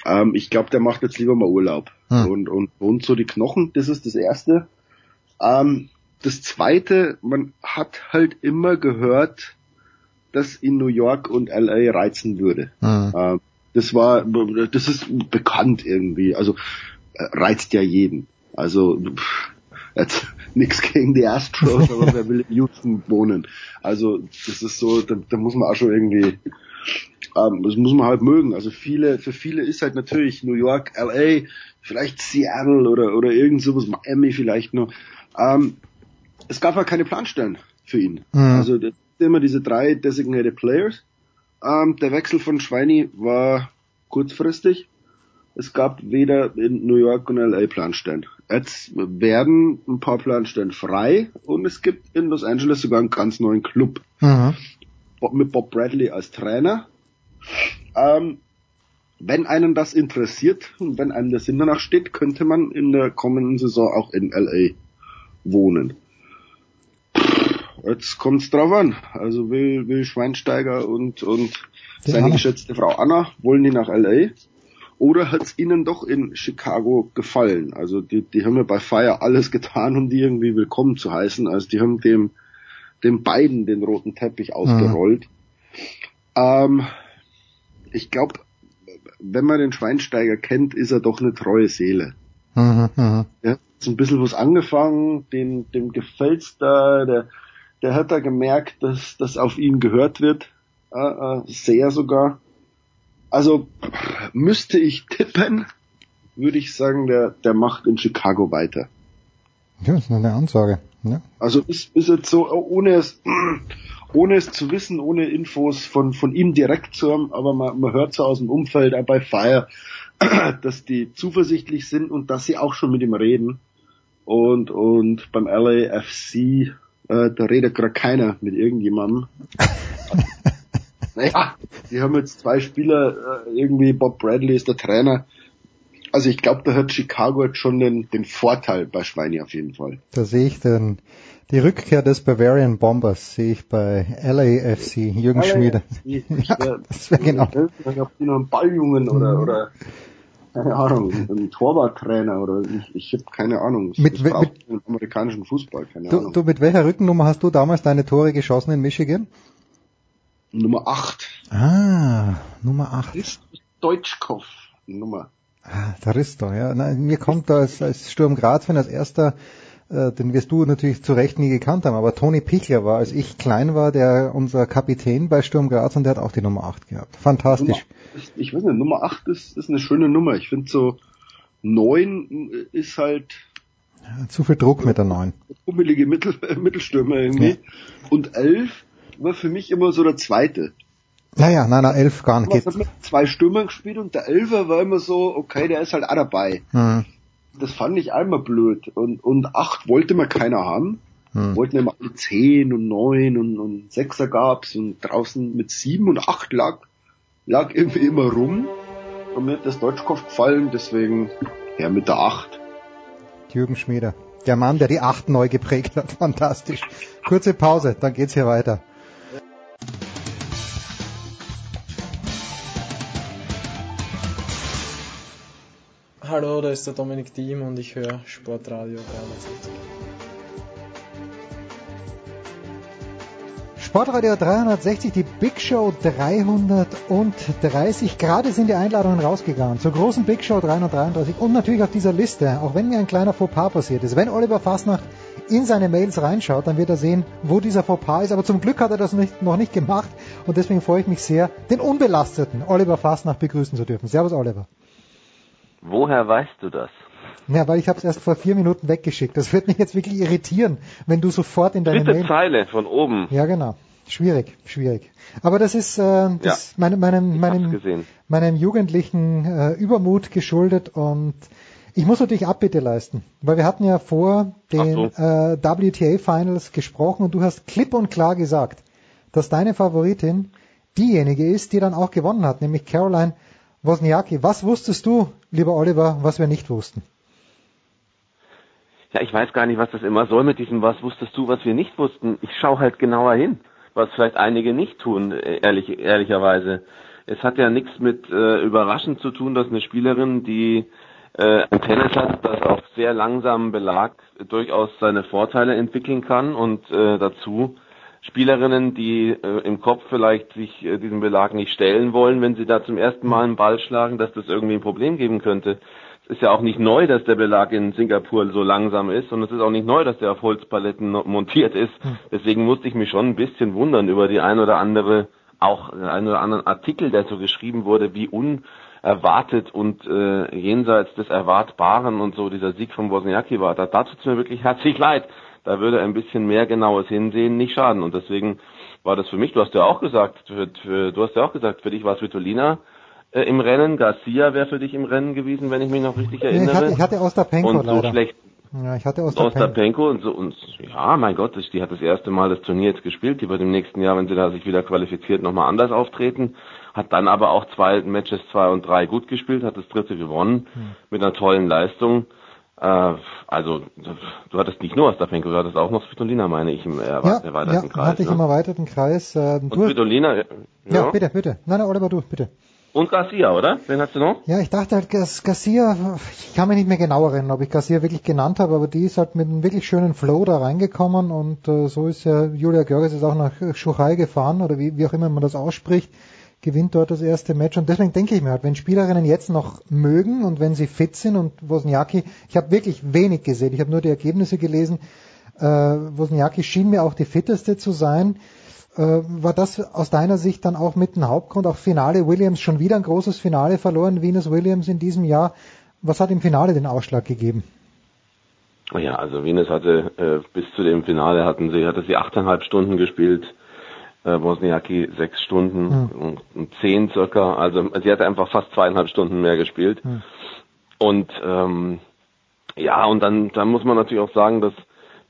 Ähm, ich glaube, der macht jetzt lieber mal Urlaub Mhm. und, und wohnt so die Knochen. Das ist das Erste. Ähm, das Zweite, man hat halt immer gehört, dass in New York und LA reizen würde. Mhm. Ähm, das war, das ist bekannt irgendwie. Also äh, reizt ja jeden. Also pff, jetzt nichts gegen die Astros, aber wer will in Houston wohnen? Also das ist so, da, da muss man auch schon irgendwie, ähm, das muss man halt mögen. Also viele, für viele ist halt natürlich New York, LA, vielleicht Seattle oder oder irgend sowas, Miami vielleicht noch. Ähm, es gab halt keine Planstellen für ihn. Mhm. Also das sind immer diese drei designated Players. Ähm, der Wechsel von Schweini war kurzfristig. Es gab weder in New York und LA Planstellen. Jetzt werden ein paar Planstellen frei und es gibt in Los Angeles sogar einen ganz neuen Club Mhm. Mit Bob Bradley als Trainer. Ähm, wenn einen das interessiert und wenn einem der Sinn danach steht, könnte man in der kommenden Saison auch in LA wohnen. Jetzt kommt's drauf an. Also will, will Schweinsteiger und, und seine Anna. geschätzte Frau Anna, wollen die nach LA? Oder hat's ihnen doch in Chicago gefallen? Also die, die haben ja bei Fire alles getan, um die irgendwie willkommen zu heißen. Also die haben dem, dem beiden den roten Teppich ausgerollt. Ähm, ich glaube, wenn man den Schweinsteiger kennt, ist er doch eine treue Seele. Mhm. Mhm. Hat so ein bisschen was angefangen, dem, dem gefällt's da, der, der hat da gemerkt, dass das auf ihn gehört wird, äh, äh, sehr sogar. Also müsste ich tippen, würde ich sagen, der, der macht in Chicago weiter. Ja, das ist eine Ansage. Ja. Also ist, ist jetzt so, ohne es, ohne es zu wissen, ohne Infos von, von ihm direkt zu haben, aber man, man hört so aus dem Umfeld auch bei Fire, dass die zuversichtlich sind und dass sie auch schon mit ihm reden. Und, und beim LAFC, äh, da redet gerade keiner mit irgendjemandem. naja, die haben jetzt zwei Spieler, äh, irgendwie Bob Bradley ist der Trainer. Also ich glaube, da hat Chicago jetzt schon den, den Vorteil bei Schweini auf jeden Fall. Da sehe ich den, die Rückkehr des Bavarian Bombers sehe ich bei LAFC, Jürgen Schmiede. Ja, das wäre genau. Dann noch einen Balljungen oder, oder keine Ahnung, einen Torwarttrainer oder ich, ich habe keine Ahnung. Das, Mit we- braucht im amerikanischen Fußball, keine Du, Ahnung. du, mit welcher Rückennummer hast du damals deine Tore geschossen in Michigan? Nummer 8. Ah, Nummer 8. Deutschkopf Nummer. Ah, der Risto, ja. Nein, mir kommt da als, als Sturm Graz, wenn als erster den wirst du natürlich zu Recht nie gekannt haben, aber Toni Pichler war, als ich klein war, der unser Kapitän bei Sturm Graz und der hat auch die Nummer 8 gehabt. Fantastisch. Nummer, ich weiß nicht, Nummer 8 ist, ist eine schöne Nummer. Ich finde so 9 ist halt ja, zu viel Druck mit der 9. Pummelige Mittel, Mittelstürmer irgendwie. Ja. Und 11 war für mich immer so der zweite. Naja, nein, nein, 11 gar nicht. Ich habe mit zwei Stürmern gespielt und der Elfer war immer so, okay, der ist halt auch dabei. Mhm. Das fand ich einmal blöd. Und, und 8 wollte mir keiner haben. Mhm. Wollten immer alle 10 und 9 und, und 6er gab's und draußen mit 7 und 8 lag, lag irgendwie immer rum. Und mir hat das Deutschkopf gefallen, deswegen ja mit der 8. Jürgen Schmieder. Der Mann, der die 8 neu geprägt hat. Fantastisch. Kurze Pause, dann geht's hier weiter. Hallo, da ist der Dominik Diem und ich höre Sportradio 360. Sportradio 360, die Big Show 330. Gerade sind die Einladungen rausgegangen zur großen Big Show 333 und natürlich auf dieser Liste, auch wenn mir ein kleiner Fauxpas passiert ist. Wenn Oliver Fasnacht in seine Mails reinschaut, dann wird er sehen, wo dieser Fauxpas ist. Aber zum Glück hat er das nicht, noch nicht gemacht und deswegen freue ich mich sehr, den unbelasteten Oliver Fasnacht begrüßen zu dürfen. Servus Oliver. Woher weißt du das? Ja, weil ich habe es erst vor vier Minuten weggeschickt. Das wird mich jetzt wirklich irritieren, wenn du sofort in deine Dritte Mail... Zeile von oben. Ja, genau. Schwierig, schwierig. Aber das ist äh, das ja, meinem, meinem, meinem, meinem jugendlichen äh, Übermut geschuldet und ich muss natürlich Abbitte leisten, weil wir hatten ja vor den so. äh, WTA Finals gesprochen und du hast klipp und klar gesagt, dass deine Favoritin diejenige ist, die dann auch gewonnen hat, nämlich Caroline Wozniacki. Was wusstest du, lieber Oliver, was wir nicht wussten? Ja, ich weiß gar nicht, was das immer soll mit diesem Was wusstest du, was wir nicht wussten. Ich schaue halt genauer hin was vielleicht einige nicht tun, ehrlich, ehrlicherweise. Es hat ja nichts mit äh, überraschend zu tun, dass eine Spielerin, die äh, ein Tennis hat, das auf sehr langsamen Belag durchaus seine Vorteile entwickeln kann und äh, dazu Spielerinnen, die äh, im Kopf vielleicht sich äh, diesem Belag nicht stellen wollen, wenn sie da zum ersten Mal einen Ball schlagen, dass das irgendwie ein Problem geben könnte ist ja auch nicht neu, dass der Belag in Singapur so langsam ist und es ist auch nicht neu, dass der auf Holzpaletten montiert ist. Hm. Deswegen musste ich mich schon ein bisschen wundern über die ein oder andere, auch ein oder anderen Artikel, der so geschrieben wurde, wie unerwartet und äh, jenseits des Erwartbaren und so dieser Sieg von Wozniacki war. Da, da tut es mir wirklich herzlich leid. Da würde ein bisschen mehr genaues Hinsehen nicht schaden und deswegen war das für mich, du hast ja auch gesagt, für, für, du hast ja auch gesagt, für dich war es Vitolina, äh, im Rennen. Garcia wäre für dich im Rennen gewesen, wenn ich mich noch richtig erinnere. ich, hatte, ich hatte Ostapenko und so leider. schlecht. Ja, ich hatte Ostapenko. Ostapenko und so und ja, mein Gott, die hat das erste Mal das Turnier jetzt gespielt. Die wird im nächsten Jahr, wenn sie da sich wieder qualifiziert, nochmal anders auftreten. Hat dann aber auch zwei Matches zwei und drei gut gespielt, hat das dritte gewonnen hm. mit einer tollen Leistung. Äh, also du hattest nicht nur Ostapenko, du hattest auch noch Svitolina, meine ich, im ja, erweiterten ja, Kreis. hatte ich ne? im erweiterten Kreis. Äh, und Svitolina, ja. ja, bitte, bitte. Nein, nein, Oliver, du, bitte. Und Garcia, oder? Wen hast du noch? Ja, ich dachte halt, Garcia, ich kann mich nicht mehr genau erinnern, ob ich Garcia wirklich genannt habe, aber die ist halt mit einem wirklich schönen Flow da reingekommen und äh, so ist ja Julia Görges jetzt auch nach Schuchai gefahren oder wie, wie auch immer man das ausspricht, gewinnt dort das erste Match. Und deswegen denke ich mir halt, wenn Spielerinnen jetzt noch mögen und wenn sie fit sind und Wozniacki, ich habe wirklich wenig gesehen, ich habe nur die Ergebnisse gelesen, äh, Wozniacki schien mir auch die fitteste zu sein, äh, war das aus deiner Sicht dann auch mit dem Hauptgrund, auch Finale Williams schon wieder ein großes Finale verloren, Venus Williams in diesem Jahr. Was hat im Finale den Ausschlag gegeben? Ja, also Venus hatte äh, bis zu dem Finale hatten sie, hatte sie achteinhalb Stunden gespielt, äh, Wozniacki sechs Stunden hm. und, und, zehn circa. Also sie hatte einfach fast zweieinhalb Stunden mehr gespielt. Hm. Und ähm, ja, und dann, dann muss man natürlich auch sagen, dass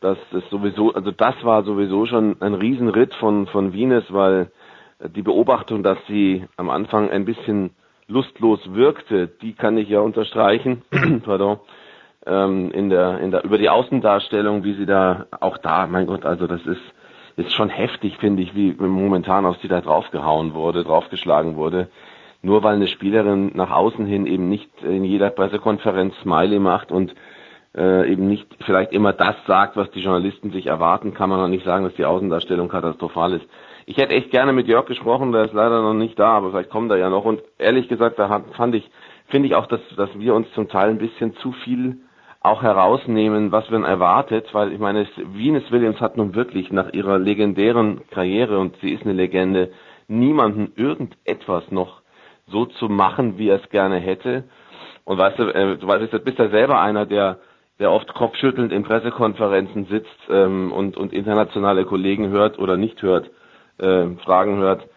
dass das sowieso, also das war sowieso schon ein Riesenritt von, von Venus, weil die Beobachtung, dass sie am Anfang ein bisschen lustlos wirkte, die kann ich ja unterstreichen, pardon, ähm, in der, in der, über die Außendarstellung, wie sie da, auch da, mein Gott, also das ist, ist schon heftig, finde ich, wie momentan auf sie da draufgehauen wurde, draufgeschlagen wurde. Nur weil eine Spielerin nach außen hin eben nicht in jeder Pressekonferenz Smiley macht und äh, eben nicht vielleicht immer das sagt, was die Journalisten sich erwarten, kann man noch nicht sagen, dass die Außendarstellung katastrophal ist. Ich hätte echt gerne mit Jörg gesprochen, der ist leider noch nicht da, aber vielleicht kommt er ja noch. Und ehrlich gesagt, da fand ich, finde ich auch, dass, dass wir uns zum Teil ein bisschen zu viel auch herausnehmen, was man erwartet, weil ich meine, Venus Williams hat nun wirklich nach ihrer legendären Karriere, und sie ist eine Legende, niemanden irgendetwas noch so zu machen, wie er es gerne hätte. Und weißt du, äh, du weißt, du bist ja selber einer, der der oft kopfschüttelnd in Pressekonferenzen sitzt ähm, und, und internationale Kollegen hört oder nicht hört, äh, Fragen hört.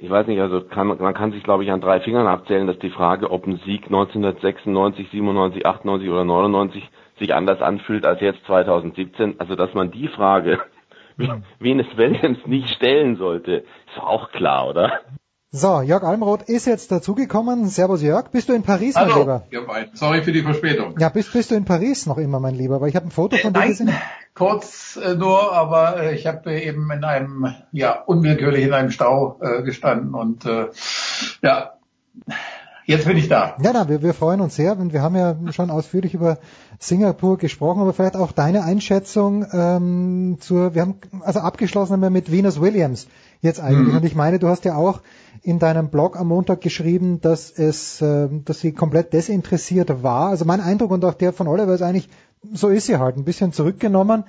Ich weiß nicht, also kann, man kann sich, glaube ich, an drei Fingern abzählen, dass die Frage, ob ein Sieg 1996, 97, 98 oder 99 sich anders anfühlt als jetzt 2017. Also, dass man die Frage, wen es Williams nicht stellen sollte, ist auch klar, oder? So, Jörg Almroth ist jetzt dazugekommen. Servus Jörg, bist du in Paris, Hallo, mein Lieber? ihr beiden. Sorry für die Verspätung. Ja, bist, bist du in Paris noch immer, mein Lieber? Weil ich habe ein Foto von dir Nein, gesehen. Kurz äh, nur, aber äh, ich habe äh, eben in einem, ja, unwillkürlich in einem Stau äh, gestanden und äh, ja, jetzt bin ich da. Ja, na, wir, wir freuen uns sehr, und wir haben ja schon ausführlich über Singapur gesprochen, aber vielleicht auch deine Einschätzung ähm, zur, wir haben also abgeschlossen haben wir mit Venus Williams jetzt eigentlich. Mhm. Und ich meine, du hast ja auch in deinem Blog am Montag geschrieben, dass es, äh, dass sie komplett desinteressiert war. Also mein Eindruck und auch der von Oliver ist eigentlich, so ist sie halt, ein bisschen zurückgenommen.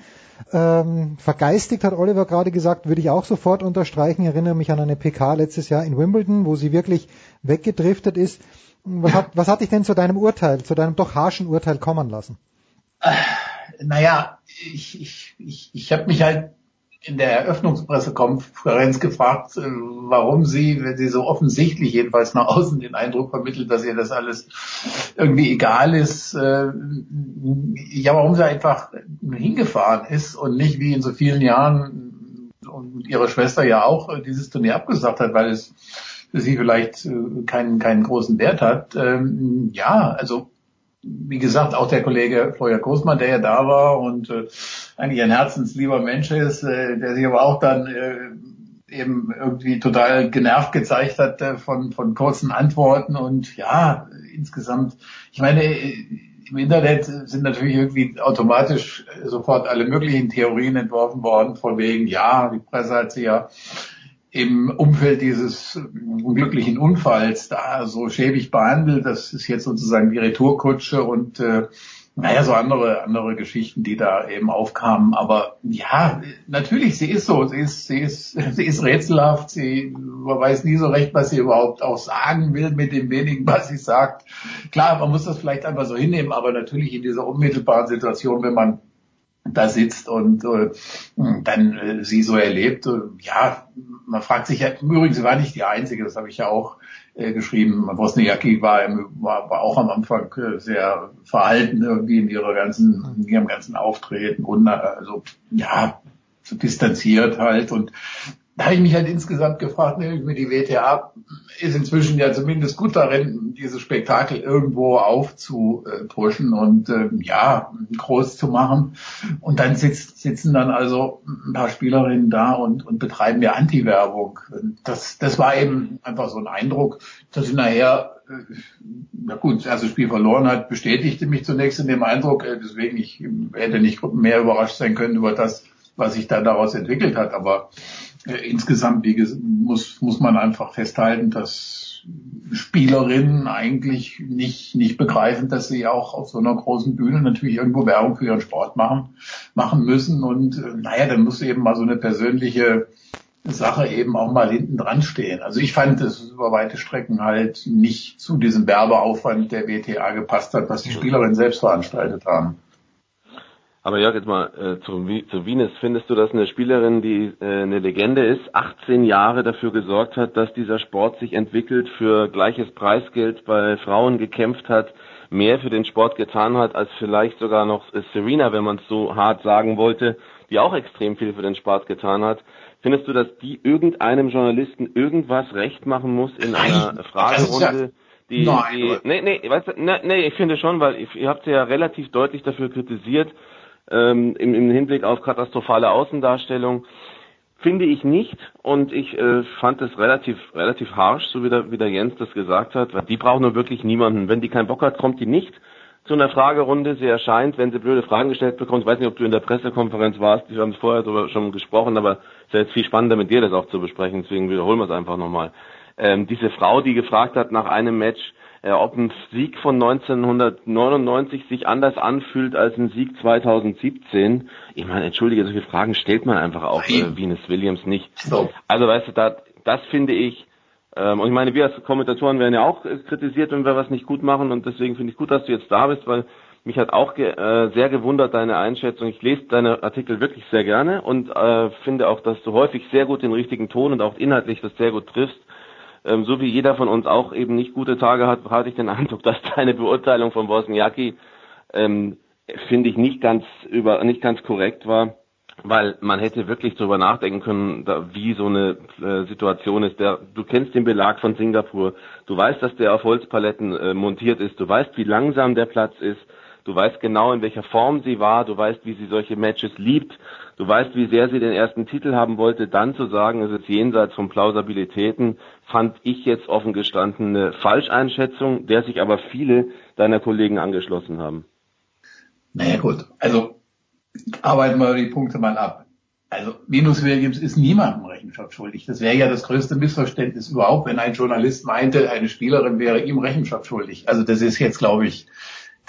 Ähm, vergeistigt hat Oliver gerade gesagt, würde ich auch sofort unterstreichen. Ich erinnere mich an eine PK letztes Jahr in Wimbledon, wo sie wirklich weggedriftet ist. Was hat, was hat dich denn zu deinem Urteil, zu deinem doch harschen Urteil kommen lassen? Naja, ich, ich, ich, ich habe mich halt in der Eröffnungspressekonferenz gefragt, äh, warum sie, wenn sie so offensichtlich jedenfalls nach außen den Eindruck vermittelt, dass ihr das alles irgendwie egal ist, äh, ja, warum sie einfach hingefahren ist und nicht wie in so vielen Jahren und ihre Schwester ja auch äh, dieses Turnier abgesagt hat, weil es für sie vielleicht keinen, keinen großen Wert hat. Ähm, ja, also wie gesagt, auch der Kollege Florian Großmann, der ja da war und eigentlich ein herzenslieber Mensch ist, äh, der sich aber auch dann äh, eben irgendwie total genervt gezeigt hat äh, von, von kurzen Antworten und ja, insgesamt, ich meine, äh, im Internet sind natürlich irgendwie automatisch sofort alle möglichen Theorien entworfen worden, von wegen, ja, die Presse hat sie ja im Umfeld dieses unglücklichen Unfalls da so schäbig behandelt. Das ist jetzt sozusagen die Retourkutsche und äh, naja, so andere, andere Geschichten, die da eben aufkamen. Aber ja, natürlich, sie ist so. Sie ist, sie ist, sie ist rätselhaft. Sie, weiß nie so recht, was sie überhaupt auch sagen will mit dem wenigen, was sie sagt. Klar, man muss das vielleicht einfach so hinnehmen, aber natürlich in dieser unmittelbaren Situation, wenn man da sitzt und äh, dann äh, sie so erlebt. Äh, ja, man fragt sich ja, übrigens, sie war nicht die Einzige, das habe ich ja auch äh, geschrieben. Wozniacki war, war, war auch am Anfang äh, sehr verhalten irgendwie in ihrer ganzen, in ihrem ganzen Auftreten und äh, also ja, so distanziert halt und da habe ich mich halt insgesamt gefragt, ne, über die WTA ist inzwischen ja zumindest gut darin, dieses Spektakel irgendwo aufzupushen und äh, ja, groß zu machen. Und dann sitzt, sitzen dann also ein paar Spielerinnen da und, und betreiben ja Anti-Werbung. Das, das war eben einfach so ein Eindruck, dass sie nachher äh, na gut, das erste Spiel verloren hat, bestätigte mich zunächst in dem Eindruck, äh, deswegen ich hätte nicht mehr überrascht sein können über das, was sich da daraus entwickelt hat. Aber insgesamt wie muss, muss man einfach festhalten, dass Spielerinnen eigentlich nicht, nicht begreifen, dass sie auch auf so einer großen Bühne natürlich irgendwo Werbung für ihren Sport machen, machen müssen. Und äh, naja, dann muss eben mal so eine persönliche Sache eben auch mal hinten dran stehen. Also ich fand, dass es über weite Strecken halt nicht zu diesem Werbeaufwand der WTA gepasst hat, was die Spielerinnen selbst veranstaltet haben. Aber Jörg, jetzt mal äh, zu, zu Venus. Findest du, dass eine Spielerin, die äh, eine Legende ist, 18 Jahre dafür gesorgt hat, dass dieser Sport sich entwickelt, für gleiches Preisgeld bei Frauen gekämpft hat, mehr für den Sport getan hat, als vielleicht sogar noch Serena, wenn man es so hart sagen wollte, die auch extrem viel für den Sport getan hat. Findest du, dass die irgendeinem Journalisten irgendwas recht machen muss in einer Fragerunde? Die, Nein, die, nee, nee, weißt du, nee, nee, ich finde schon, weil ihr, ihr habt sie ja relativ deutlich dafür kritisiert, ähm, im, im Hinblick auf katastrophale Außendarstellung. Finde ich nicht und ich äh, fand es relativ relativ harsh, so wie der, wie der Jens das gesagt hat, weil die brauchen nur wirklich niemanden. Wenn die keinen Bock hat, kommt die nicht zu einer Fragerunde. Sie erscheint, wenn sie blöde Fragen gestellt bekommt. Ich weiß nicht, ob du in der Pressekonferenz warst, wir haben es vorher darüber schon gesprochen, aber es ist jetzt viel spannender mit dir das auch zu besprechen, deswegen wiederholen wir es einfach nochmal. Ähm, diese Frau, die gefragt hat nach einem Match, äh, ob ein Sieg von 1999 sich anders anfühlt als ein Sieg 2017. Ich meine, entschuldige, solche Fragen stellt man einfach auch äh, Venus Williams nicht. Also weißt du, da, das finde ich, ähm, und ich meine, wir als Kommentatoren werden ja auch äh, kritisiert, wenn wir was nicht gut machen und deswegen finde ich gut, dass du jetzt da bist, weil mich hat auch ge äh, sehr gewundert deine Einschätzung. Ich lese deine Artikel wirklich sehr gerne und äh, finde auch, dass du häufig sehr gut den richtigen Ton und auch inhaltlich das sehr gut triffst ähm, so wie jeder von uns auch eben nicht gute Tage hat, hatte ich den Eindruck, dass deine Beurteilung von Bosniaki ähm, finde ich nicht ganz über nicht ganz korrekt war, weil man hätte wirklich darüber nachdenken können, da, wie so eine äh, Situation ist. Der, du kennst den Belag von Singapur, du weißt, dass der auf Holzpaletten äh, montiert ist, du weißt, wie langsam der Platz ist, du weißt genau, in welcher Form sie war, du weißt, wie sie solche Matches liebt, du weißt, wie sehr sie den ersten Titel haben wollte, dann zu sagen, es ist jenseits von Plausibilitäten, fand ich jetzt offen gestanden eine Falscheinschätzung, der sich aber viele deiner Kollegen angeschlossen haben. Naja gut, also arbeiten wir die Punkte mal ab. Also Venus Williams ist niemandem Rechenschaft schuldig. Das wäre ja das größte Missverständnis überhaupt, wenn ein Journalist meinte, eine Spielerin wäre ihm Rechenschaft schuldig. Also das ist jetzt, glaube ich,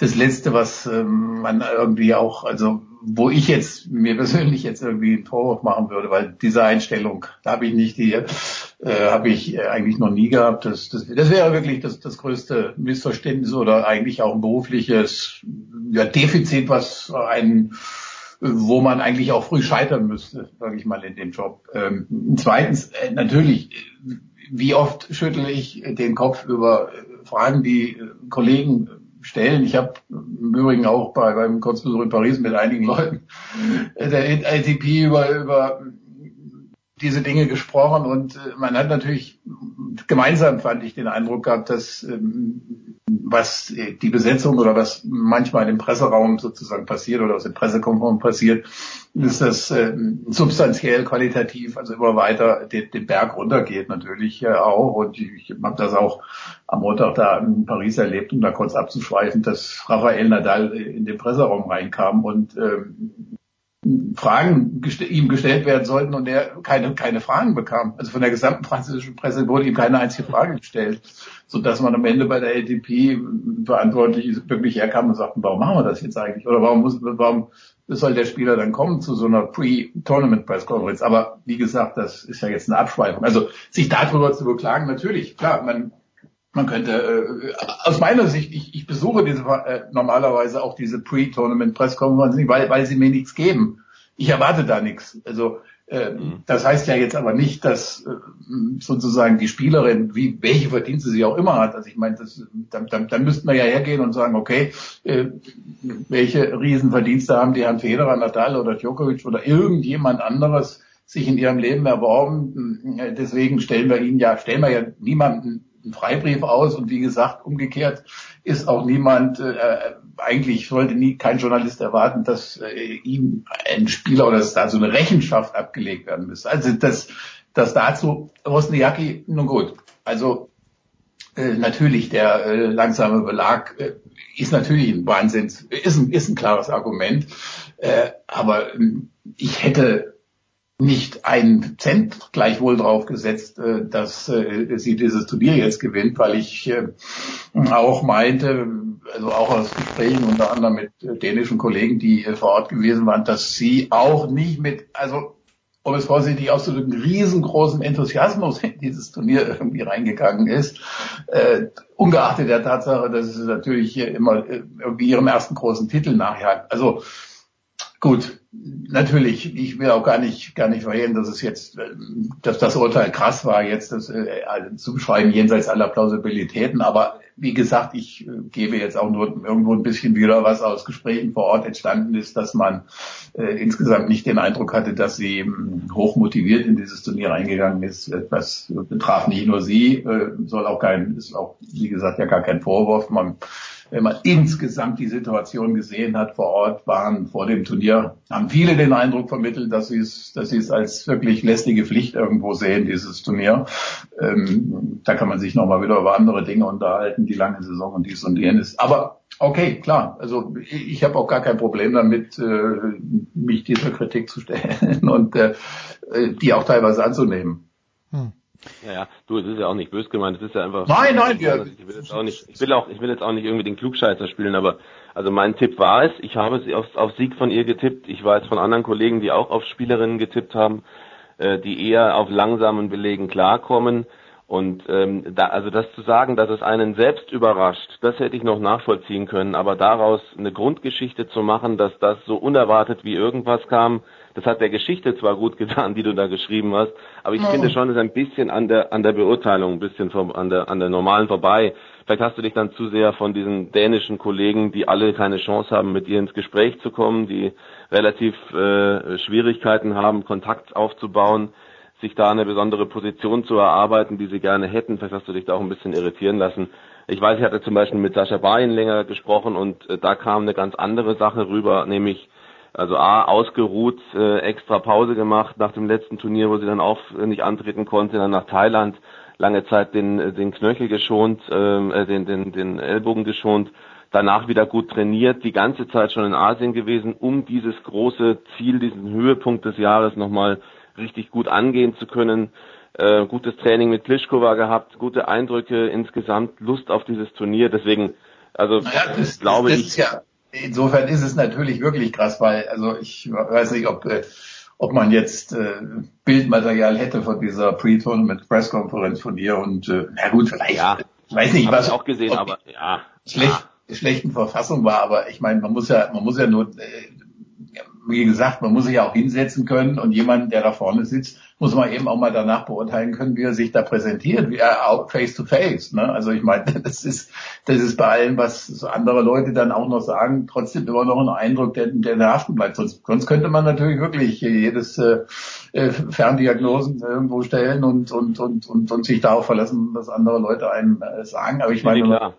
das Letzte, was ähm, man irgendwie auch, also wo ich jetzt mir persönlich jetzt irgendwie einen Vorwurf machen würde, weil diese Einstellung, da habe ich nicht die, äh, habe ich eigentlich noch nie gehabt. Das, das, das wäre wirklich das, das größte Missverständnis oder eigentlich auch ein berufliches ja, Defizit, was einen wo man eigentlich auch früh scheitern müsste, sage ich mal, in dem Job. Ähm, zweitens, äh, natürlich, wie oft schüttle ich den Kopf über Fragen, die Kollegen stellen. Ich habe im Übrigen auch bei, beim Kurzbesuch in Paris mit einigen Leuten der ATP über, über diese Dinge gesprochen und äh, man hat natürlich gemeinsam, fand ich, den Eindruck gehabt, dass ähm, was die Besetzung oder was manchmal im Presseraum sozusagen passiert oder aus dem Pressekonform passiert, ist das äh, substanziell, qualitativ, also immer weiter den, den Berg runtergeht natürlich äh, auch. Und ich, ich habe das auch am Montag da in Paris erlebt, um da kurz abzuschweifen, dass Rafael Nadal in den Presseraum reinkam und ähm, Fragen gest ihm gestellt werden sollten und er keine, keine Fragen bekam. Also von der gesamten französischen Presse wurde ihm keine einzige Frage gestellt, so dass man am Ende bei der LDP verantwortlich wirklich herkam und sagten, warum machen wir das jetzt eigentlich? Oder warum muss, warum soll der Spieler dann kommen zu so einer Pre-Tournament Press Conference? Aber wie gesagt, das ist ja jetzt eine Abschweifung. Also sich darüber zu beklagen, natürlich, klar, man man könnte äh, aus meiner Sicht, ich, ich besuche diese äh, normalerweise auch diese Pre-Tournament-Presskonferenzen, weil, weil sie mir nichts geben. Ich erwarte da nichts. Also äh, mhm. das heißt ja jetzt aber nicht, dass äh, sozusagen die Spielerin, wie welche Verdienste sie auch immer hat, also ich meine, das, dann, dann, dann müssten wir ja hergehen und sagen, okay, äh, welche Riesenverdienste haben die Herrn Federer, Nadal oder Djokovic oder irgendjemand anderes sich in ihrem Leben erworben. Deswegen stellen wir ihnen ja, stellen wir ja niemanden einen Freibrief aus und wie gesagt, umgekehrt ist auch niemand, äh, eigentlich sollte nie kein Journalist erwarten, dass äh, ihm ein Spieler oder dass da so eine Rechenschaft abgelegt werden müsste. Also das, das dazu, Wozniacki, nun gut, also äh, natürlich der äh, langsame Belag äh, ist natürlich ein Wahnsinn, ist ein, ist ein klares Argument, äh, aber äh, ich hätte nicht einen Cent gleichwohl drauf gesetzt, äh, dass äh, sie dieses Turnier jetzt gewinnt, weil ich äh, auch meinte, also auch aus Gesprächen unter anderem mit dänischen Kollegen, die vor Ort gewesen waren, dass sie auch nicht mit, also um es vorsichtig auszudrücken, riesengroßen Enthusiasmus in dieses Turnier irgendwie reingegangen ist, äh, ungeachtet der Tatsache, dass es natürlich immer irgendwie ihrem ersten großen Titel nachjagt. Also Gut, natürlich, ich will auch gar nicht, gar nicht verhehlen, dass es jetzt, dass das Urteil krass war, jetzt das äh, zu beschreiben jenseits aller Plausibilitäten. Aber wie gesagt, ich äh, gebe jetzt auch nur irgendwo ein bisschen wieder, was aus Gesprächen vor Ort entstanden ist, dass man äh, insgesamt nicht den Eindruck hatte, dass sie ähm, hoch motiviert in dieses Turnier reingegangen ist. Das betraf nicht nur sie, äh, soll auch kein, ist auch, wie gesagt, ja gar kein Vorwurf. Man wenn man insgesamt die Situation gesehen hat vor Ort, waren vor dem Turnier, haben viele den Eindruck vermittelt, dass sie es, dass sie es als wirklich lästige Pflicht irgendwo sehen, dieses Turnier. Ähm, da kann man sich nochmal wieder über andere Dinge unterhalten, die lange Saison und dies und jenes. Aber okay, klar, also ich, habe auch gar kein Problem damit, äh, mich dieser Kritik zu stellen und äh, die auch teilweise anzunehmen. Hm. Ja, ja, du, es ist ja auch nicht bös gemeint, es ist ja einfach. Nein, nein, wir, ich will jetzt auch nicht, ich will auch, ich will jetzt auch nicht irgendwie den Klugscheißer spielen, aber also mein Tipp war es, ich habe sie auf, auf Sieg von ihr getippt. Ich weiß von anderen Kollegen, die auch auf Spielerinnen getippt haben, äh, die eher auf langsamen Belegen klarkommen. Und ähm, da, also das zu sagen, dass es einen selbst überrascht, das hätte ich noch nachvollziehen können, aber daraus eine Grundgeschichte zu machen, dass das so unerwartet wie irgendwas kam, das hat der Geschichte zwar gut getan, die du da geschrieben hast, aber ich Mhm. finde schon, es ist ein bisschen an der an der Beurteilung, ein bisschen vom, an der an der normalen vorbei. Vielleicht hast du dich dann zu sehr von diesen dänischen Kollegen, die alle keine Chance haben, mit ihr ins Gespräch zu kommen, die relativ äh, Schwierigkeiten haben, Kontakt aufzubauen, sich da eine besondere Position zu erarbeiten, die sie gerne hätten. Vielleicht hast du dich da auch ein bisschen irritieren lassen. Ich weiß, ich hatte zum Beispiel mit Sascha Bayen länger gesprochen und äh, da kam eine ganz andere Sache rüber, nämlich also A, ausgeruht, äh, extra Pause gemacht nach dem letzten Turnier, wo sie dann auch äh, nicht antreten konnte, dann nach Thailand, lange Zeit den, äh, den Knöchel geschont, ähm, äh, den, den, den Ellbogen geschont, danach wieder gut trainiert, die ganze Zeit schon in Asien gewesen, um dieses große Ziel, diesen Höhepunkt des Jahres nochmal richtig gut angehen zu können. Äh, gutes Training mit Pliskova gehabt, gute Eindrücke insgesamt, Lust auf dieses Turnier. Deswegen, also das, glaube das ich. Ist ja, insofern ist es natürlich wirklich krass, weil, also ich weiß nicht, ob, äh, ob man jetzt äh, Bildmaterial hätte von dieser Pre-Tournament-Press-Konferenz von ihr und äh, na gut, vielleicht, Ja, ich weiß nicht, was ich auch gesehen, aber ja. schlecht, schlechten Verfassung war, aber ich meine, man muss ja, man muss ja nur, äh, wie gesagt, man muss sich ja auch hinsetzen können und jemanden, der da vorne sitzt, muss man eben auch mal danach beurteilen können, wie er sich da präsentiert, wie er auch face to face. Ne? Also ich meine, das ist, das ist bei allem, was andere Leute dann auch noch sagen, trotzdem immer noch ein Eindruck, der, der haften bleibt. Sonst, sonst könnte man natürlich wirklich jedes äh, äh, Ferndiagnosen irgendwo stellen und, und, und, und, und sich darauf verlassen, was andere Leute einem äh, sagen. Aber ich meine,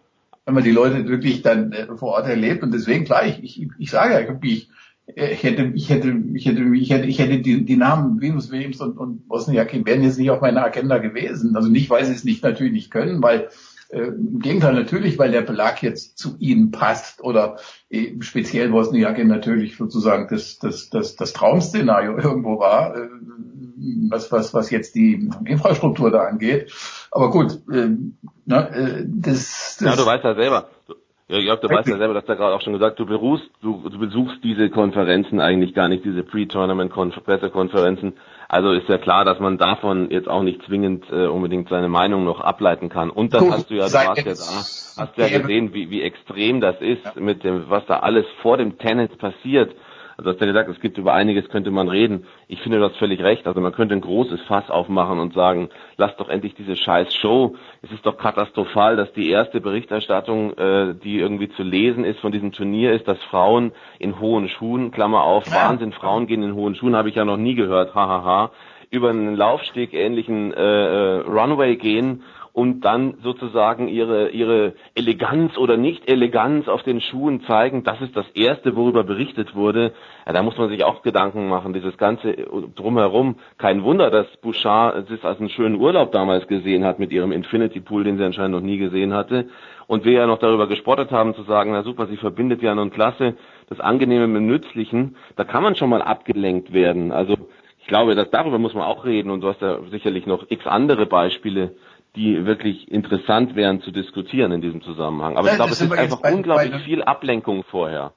wenn man die Leute wirklich dann äh, vor Ort erlebt und deswegen klar, ich, ich, ich sage ja, ich, ich, ich hätte, ich hätte, ich hätte, ich hätte, ich hätte die, die Namen Venus Williams und, und Bosniak wären jetzt nicht auf meiner Agenda gewesen. Also nicht, weil sie es nicht natürlich nicht können, weil äh, im Gegenteil natürlich, weil der Belag jetzt zu ihnen passt oder äh, speziell Bosniak natürlich sozusagen das, das, das, das Traumszenario irgendwo war, äh, was, was, was jetzt die Infrastruktur da angeht. Aber gut, äh, ne, äh, das, das Ja, du weißt ja selber. Ja, Jörg, du weißt ja selber, dass da gerade auch schon gesagt, du beruhst, du, du besuchst diese Konferenzen eigentlich gar nicht, diese Pre-Tournament-Pressekonferenzen. Also ist ja klar, dass man davon jetzt auch nicht zwingend äh, unbedingt seine Meinung noch ableiten kann. Und dann Gut, hast du ja, du warst ja da, hast ja gesehen, wie, wie extrem das ist, mit dem, was da alles vor dem Tennis passiert. Also du hast ja gesagt, es gibt über einiges könnte man reden. Ich finde du hast völlig recht. Also man könnte ein großes Fass aufmachen und sagen, lass doch endlich diese scheiß Show. Es ist doch katastrophal, dass die erste Berichterstattung, äh, die irgendwie zu lesen ist von diesem Turnier, ist, dass Frauen in hohen Schuhen, Klammer auf, Wahnsinn, Frauen gehen in hohen Schuhen, habe ich ja noch nie gehört, hahaha, über einen Laufsteg ähnlichen äh, äh, Runway gehen und dann sozusagen ihre ihre Eleganz oder nicht Eleganz auf den Schuhen zeigen. Das ist das erste, worüber berichtet wurde. Ja, da muss man sich auch Gedanken machen. Dieses ganze drumherum. Kein Wunder, dass Bouchard es als einen schönen Urlaub damals gesehen hat mit ihrem Infinity Pool, den sie anscheinend noch nie gesehen hatte. Und wir ja noch darüber gespottet haben, zu sagen, na super, sie verbindet ja nun klasse das Angenehme mit dem Nützlichen. Da kann man schon mal abgelenkt werden. Also ich glaube, dass darüber muss man auch reden und du hast ja sicherlich noch x andere Beispiele, die wirklich interessant wären zu diskutieren in diesem Zusammenhang. Aber Ja, ich glaube, es ist einfach unglaublich einem- viel Ablenkung vorher.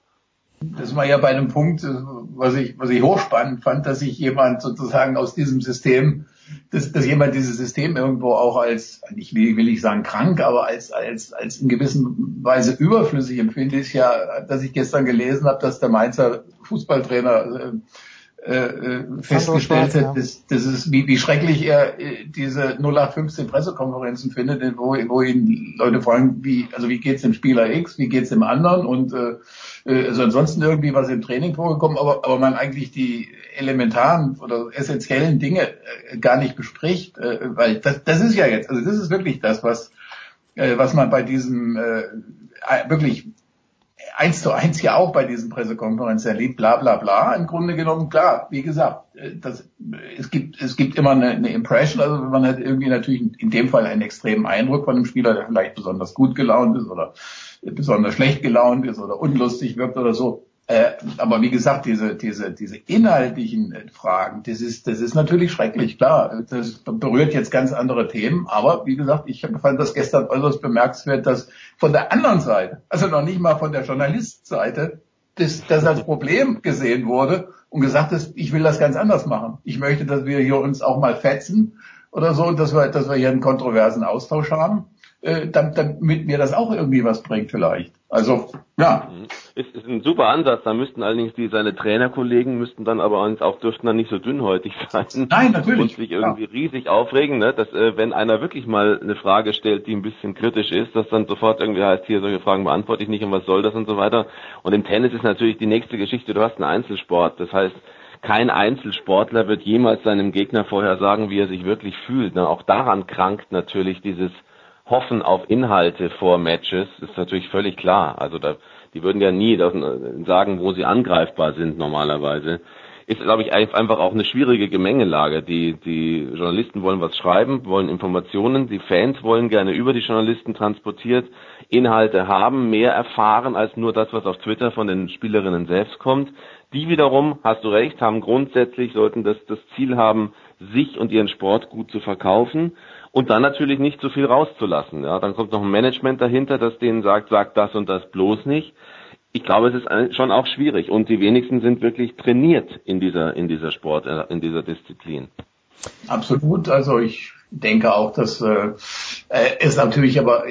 Das war ja bei einem Punkt, äh, was ich, was ich hochspannend fand, dass sich jemand sozusagen aus diesem System, dass, dass jemand dieses System irgendwo auch als, ich will, will ich sagen krank, aber als, als, als in gewissen Weise überflüssig empfinde, ist ja, dass ich gestern gelesen habe, dass der Mainzer Fußballtrainer äh, äh, festgestellt Schwarz, ja. hat, dass, dass es, wie, wie schrecklich er äh, diese 0815 Pressekonferenzen findet, wo, wo ihn Leute fragen, wie, also wie geht's dem Spieler X, wie geht's dem anderen und äh, äh, also ansonsten irgendwie was im Training vorgekommen, aber, aber man eigentlich die elementaren oder essentiellen Dinge äh, gar nicht bespricht, äh, weil das, das ist ja jetzt, also das ist wirklich das, was, äh, was man bei diesem äh, wirklich eins zu eins ja auch bei diesen Pressekonferenzen erlebt, bla bla bla. Im Grunde genommen, klar, wie gesagt, äh, das, es gibt es gibt immer eine, eine Impression, also man hat irgendwie natürlich in dem Fall einen extremen Eindruck von einem Spieler, der vielleicht besonders gut gelaunt ist oder besonders schlecht gelaunt ist oder unlustig wirkt oder so. Äh, aber wie gesagt, diese, diese, diese inhaltlichen äh, Fragen, das ist, das ist natürlich schrecklich, klar. Das berührt jetzt ganz andere Themen, aber wie gesagt, ich fand das gestern äußerst bemerkenswert, dass von der anderen Seite, also noch nicht mal von der Journalistseite, das, das als Problem gesehen wurde und gesagt ist, ich will das ganz anders machen. Ich möchte, dass wir hier uns auch mal fetzen oder so, dass wir, dass wir hier einen kontroversen Austausch haben, äh, damit mir das auch irgendwie was bringt vielleicht. Also, ja. Ist, ist ein super Ansatz. Da müssten allerdings die, seine Trainerkollegen müssten dann aber auch, dürften dann nicht so dünnhäutig sein. Nein, natürlich. Und sich irgendwie ja. riesig aufregen, ne? dass, äh, wenn einer wirklich mal eine Frage stellt, die ein bisschen kritisch ist, dass dann sofort irgendwie heißt, hier solche Fragen beantworte ich nicht und was soll das und so weiter. Und im Tennis ist natürlich die nächste Geschichte, du hast einen Einzelsport. Das heißt, kein Einzelsportler wird jemals seinem Gegner vorher sagen, wie er sich wirklich fühlt. Ne? Auch daran krankt natürlich dieses Hoffen auf Inhalte vor Matches, ist natürlich völlig klar. Also da, die würden ja nie sagen, wo sie angreifbar sind normalerweise. Ist, glaube ich, einfach auch eine schwierige Gemengelage. Die, die Journalisten wollen was schreiben, wollen Informationen, die Fans wollen gerne über die Journalisten transportiert Inhalte haben, mehr erfahren als nur das, was auf Twitter von den Spielerinnen selbst kommt. Die wiederum, hast du recht, haben grundsätzlich, sollten das, das Ziel haben, sich und ihren Sport gut zu verkaufen und dann natürlich nicht zu viel rauszulassen. Ja, dann kommt noch ein Management dahinter, das denen sagt, sagt das und das bloß nicht. Ich glaube, es ist schon auch schwierig und die wenigsten sind wirklich trainiert in dieser, in dieser Sport, äh, in dieser Disziplin. Absolut. Also ich denke auch, dass äh, äh es natürlich aber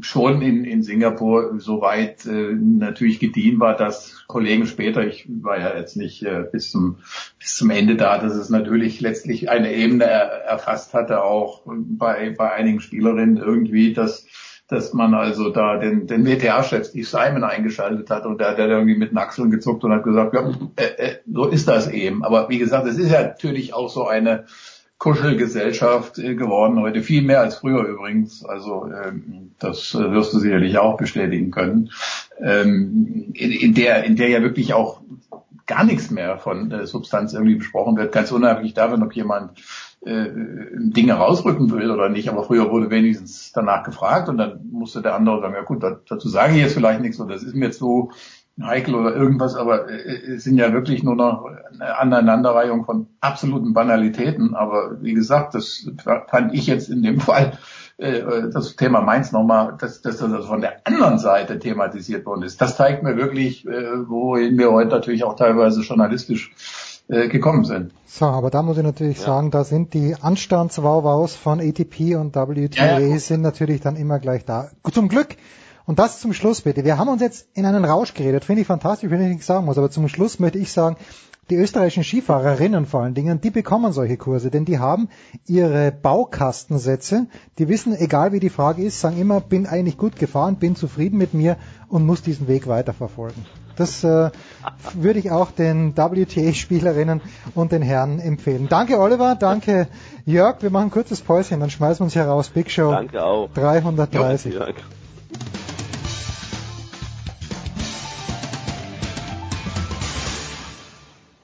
schon in, in Singapur soweit äh, natürlich gedient war, dass Kollegen später, ich war ja jetzt nicht äh, bis zum bis zum Ende da, dass es natürlich letztlich eine Ebene er, erfasst hatte, auch bei bei einigen Spielerinnen irgendwie, dass dass man also da den, den WTA-Chef Steve Simon eingeschaltet hat und der hat irgendwie mit den gezuckt und hat gesagt, ja, äh, äh, so ist das eben. Aber wie gesagt, es ist ja natürlich auch so eine Kuschelgesellschaft äh, geworden heute, viel mehr als früher übrigens. Also ähm, das äh, wirst du sicherlich auch bestätigen können. Ähm, in, der, in der ja wirklich auch gar nichts mehr von äh, Substanz irgendwie besprochen wird, ganz unabhängig davon, ob jemand Dinge rausrücken will oder nicht. Aber früher wurde wenigstens danach gefragt und dann musste der andere sagen, ja gut, dazu sage ich jetzt vielleicht nichts oder das ist mir so heikel oder irgendwas, aber äh, es sind ja wirklich nur noch eine Aneinanderreihung von absoluten Banalitäten. Aber wie gesagt, das fand ich jetzt in dem Fall äh, das Thema Mainz nochmal, dass, dass das von der anderen Seite thematisiert worden ist. Das zeigt mir wirklich, äh, wohin wir heute natürlich auch teilweise journalistisch gekommen sind. So, aber da muss ich natürlich ja. sagen, da sind die Anstandswauwaus von ATP und WTA ja, ja. sind natürlich dann immer gleich da. Zum Glück und das zum Schluss bitte. Wir haben uns jetzt in einen Rausch geredet, finde ich fantastisch, wenn ich nichts sagen muss, aber zum Schluss möchte ich sagen, die österreichischen Skifahrerinnen vor allen Dingen, die bekommen solche Kurse, denn die haben ihre Baukastensätze, die wissen, egal wie die Frage ist, sagen immer, bin eigentlich gut gefahren, bin zufrieden mit mir und muss diesen Weg weiterverfolgen. Das äh, würde ich auch den WTA-Spielerinnen und den Herren empfehlen. Danke Oliver, danke Jörg. Wir machen ein kurzes Päuschen, dann schmeißen wir uns hier raus. Big Show danke auch. 330. Jo,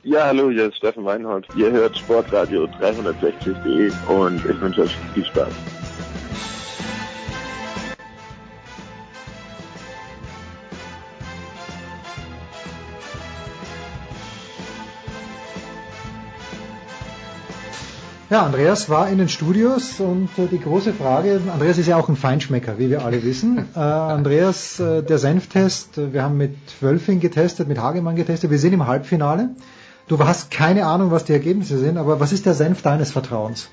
Ja, hallo, hier ist Steffen Weinhold. Ihr hört Sportradio 360.de und ich wünsche euch viel Spaß. Ja, Andreas war in den Studios und äh, die große Frage, Andreas ist ja auch ein Feinschmecker, wie wir alle wissen. Äh, Andreas, äh, der Senftest, äh, wir haben mit Wölfing getestet, mit Hagemann getestet, wir sind im Halbfinale. Du hast keine Ahnung, was die Ergebnisse sind, aber was ist der Senf deines Vertrauens?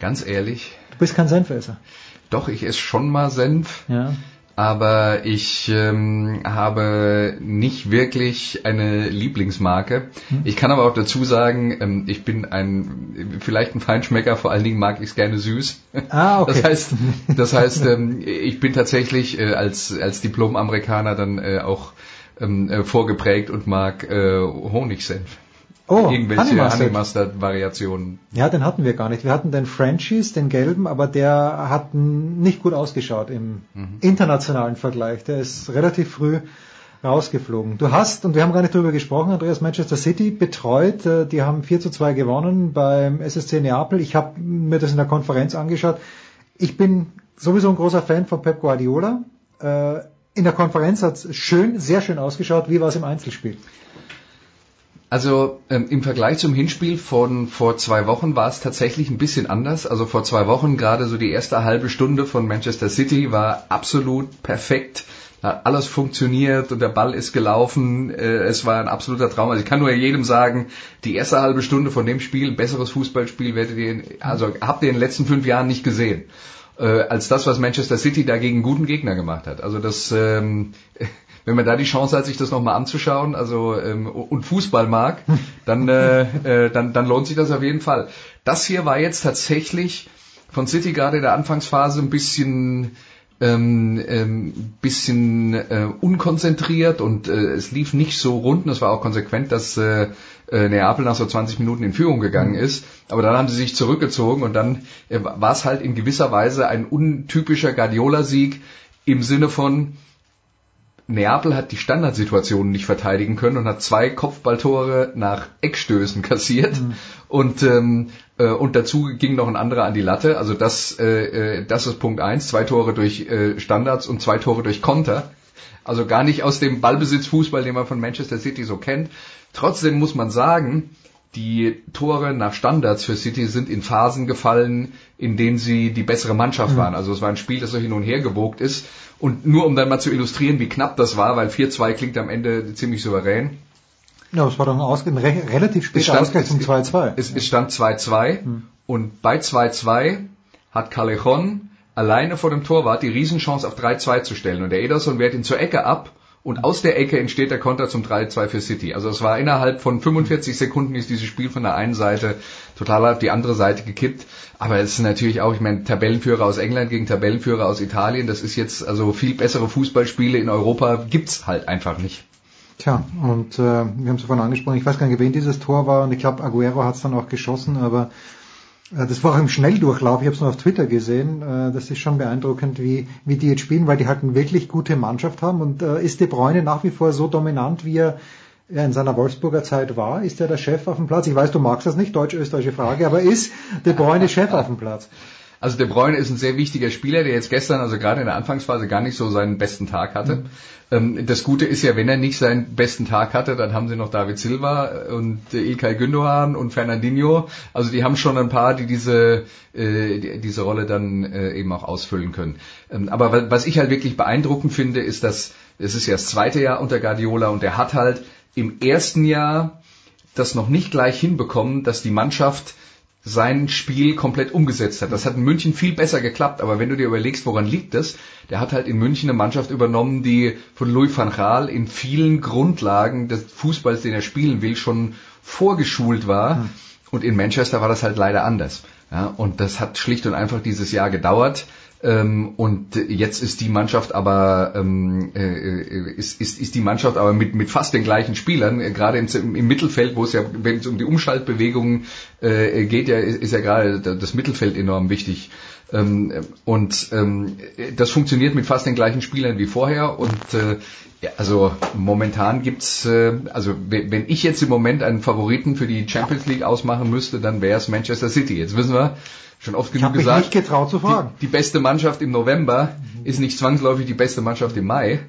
Ganz ehrlich. Du bist kein Senfesser. Doch, ich esse schon mal Senf. Ja. Aber ich ähm, habe nicht wirklich eine Lieblingsmarke. Hm. Ich kann aber auch dazu sagen, ähm, ich bin ein vielleicht ein Feinschmecker, vor allen Dingen mag ich es gerne süß. Ah, okay. Das heißt, das heißt, ähm, ich bin tatsächlich äh, als als Diplom-Amerikaner dann äh, auch ähm, äh, vorgeprägt und mag äh, Honigsenf. Oh, irgendwelche Honey Mustard Variationen. Ja, den hatten wir gar nicht. Wir hatten den Frenchies, den gelben, aber der hat nicht gut ausgeschaut im mhm. internationalen Vergleich. Der ist relativ früh rausgeflogen. Du hast, und wir haben gar nicht drüber gesprochen, Andreas, Manchester City betreut. Äh, die haben 4 zu 2 gewonnen beim SSC Neapel. Ich habe mir das in der Konferenz angeschaut. Ich bin sowieso ein großer Fan von Pep Guardiola. Äh, in der Konferenz hat es schön, sehr schön ausgeschaut. Wie war es im Einzelspiel? Also ähm, im Vergleich zum Hinspiel von vor zwei Wochen war es tatsächlich ein bisschen anders. Also vor zwei Wochen gerade so die erste halbe Stunde von Manchester City war absolut perfekt. Hat alles funktioniert und der Ball ist gelaufen. Äh, es war ein absoluter Traum. Also ich kann nur jedem sagen, die erste halbe Stunde von dem Spiel, besseres Fußballspiel werdet ihr, in, also habt ihr in den letzten fünf Jahren nicht gesehen. Äh, als das, was Manchester City da gegen guten Gegner gemacht hat. Also das ähm, wenn man da die Chance hat, sich das nochmal anzuschauen, also ähm, und Fußball mag, dann, äh, äh, dann, dann lohnt sich das auf jeden Fall. Das hier war jetzt tatsächlich von City gerade in der Anfangsphase ein bisschen ähm, ähm, bisschen äh, unkonzentriert und äh, es lief nicht so rund. Und es war auch konsequent, dass äh, äh, Neapel nach so 20 Minuten in Führung gegangen ist. Aber dann haben sie sich zurückgezogen und dann äh, war es halt in gewisser Weise ein untypischer Guardiola-Sieg im Sinne von Neapel hat die Standardsituationen nicht verteidigen können und hat zwei Kopfballtore nach Eckstößen kassiert mhm. und ähm, äh, und dazu ging noch ein anderer an die Latte. Also das äh, äh, das ist Punkt eins: zwei Tore durch äh, Standards und zwei Tore durch Konter. Also gar nicht aus dem Ballbesitzfußball, den man von Manchester City so kennt. Trotzdem muss man sagen, die Tore nach Standards für City sind in Phasen gefallen, in denen sie die bessere Mannschaft mhm. waren. Also es war ein Spiel, das so hin und her gewogt ist und nur um dann mal zu illustrieren, wie knapp das war, weil 4-2 klingt am Ende ziemlich souverän. Ja, es war doch ein, Ausg ein re relativ später Ausgang zum 2-2. Es, es, stand 2-2 hm. und bei 2-2 hat Callejon alleine vor dem Torwart die Riesenchance auf 3-2 zu stellen und der Ederson wehrt ihn zur Ecke ab und aus der Ecke entsteht der Konter zum 3-2 für City. Also es war innerhalb von 45 Sekunden ist dieses Spiel von der einen Seite total auf die andere Seite gekippt. Aber es ist natürlich auch, ich meine, Tabellenführer aus England gegen Tabellenführer aus Italien, das ist jetzt, also viel bessere Fußballspiele in Europa gibt's halt einfach nicht. Tja, und äh, wir haben es vorhin angesprochen, ich weiß gar nicht, wen dieses Tor war und ich glaube, Aguero hat es dann auch geschossen, aber das war auch im Schnelldurchlauf, ich habe es nur auf Twitter gesehen, äh, das ist schon beeindruckend, wie, wie die jetzt spielen, weil die halt eine wirklich gute Mannschaft haben und äh, ist De Bruyne nach wie vor so dominant, wie er in seiner Wolfsburger Zeit war? Ist er der Chef auf dem Platz? Ich weiß, du magst das nicht, deutsch-österreichische Frage, aber ist De Bruyne Chef auf dem Platz? Also De Bruyne ist ein sehr wichtiger Spieler, der jetzt gestern, also gerade in der Anfangsphase, gar nicht so seinen besten Tag hatte. Mhm. Das Gute ist ja, wenn er nicht seinen besten Tag hatte, dann haben sie noch David Silva und Ilkay Gündogan und Fernandinho. Also die haben schon ein paar, die diese, äh, diese Rolle dann äh, eben auch ausfüllen können. Ähm, aber was ich halt wirklich beeindruckend finde, ist, dass es ist ja das zweite Jahr unter Guardiola und er hat halt im ersten Jahr das noch nicht gleich hinbekommen, dass die Mannschaft sein Spiel komplett umgesetzt hat. Das hat in München viel besser geklappt, aber wenn du dir überlegst, woran liegt das, der hat halt in München eine Mannschaft übernommen, die von Louis van Gaal in vielen Grundlagen des Fußballs, den er spielen will, schon vorgeschult war. Hm. Und in Manchester war das halt leider anders. Ja, und das hat schlicht und einfach dieses Jahr gedauert. Ähm, und jetzt ist die Mannschaft aber ähm, äh, äh, ist, ist, ist die Mannschaft aber mit, mit fast den gleichen Spielern, äh, gerade im, im Mittelfeld, wo es ja, wenn es um die Umschaltbewegungen äh, geht, ja, ist, ist ja gerade das Mittelfeld enorm wichtig. Ähm, und ähm, das funktioniert mit fast den gleichen Spielern wie vorher. Und äh, ja, also momentan gibt's, äh, also wenn ich jetzt im Moment einen Favoriten für die Champions League ausmachen müsste, dann wäre es Manchester City. Jetzt wissen wir, schon oft genug ich gesagt. Mich nicht getraut zu fragen. Die, die beste Mannschaft im November mhm. ist nicht zwangsläufig die beste Mannschaft im Mai,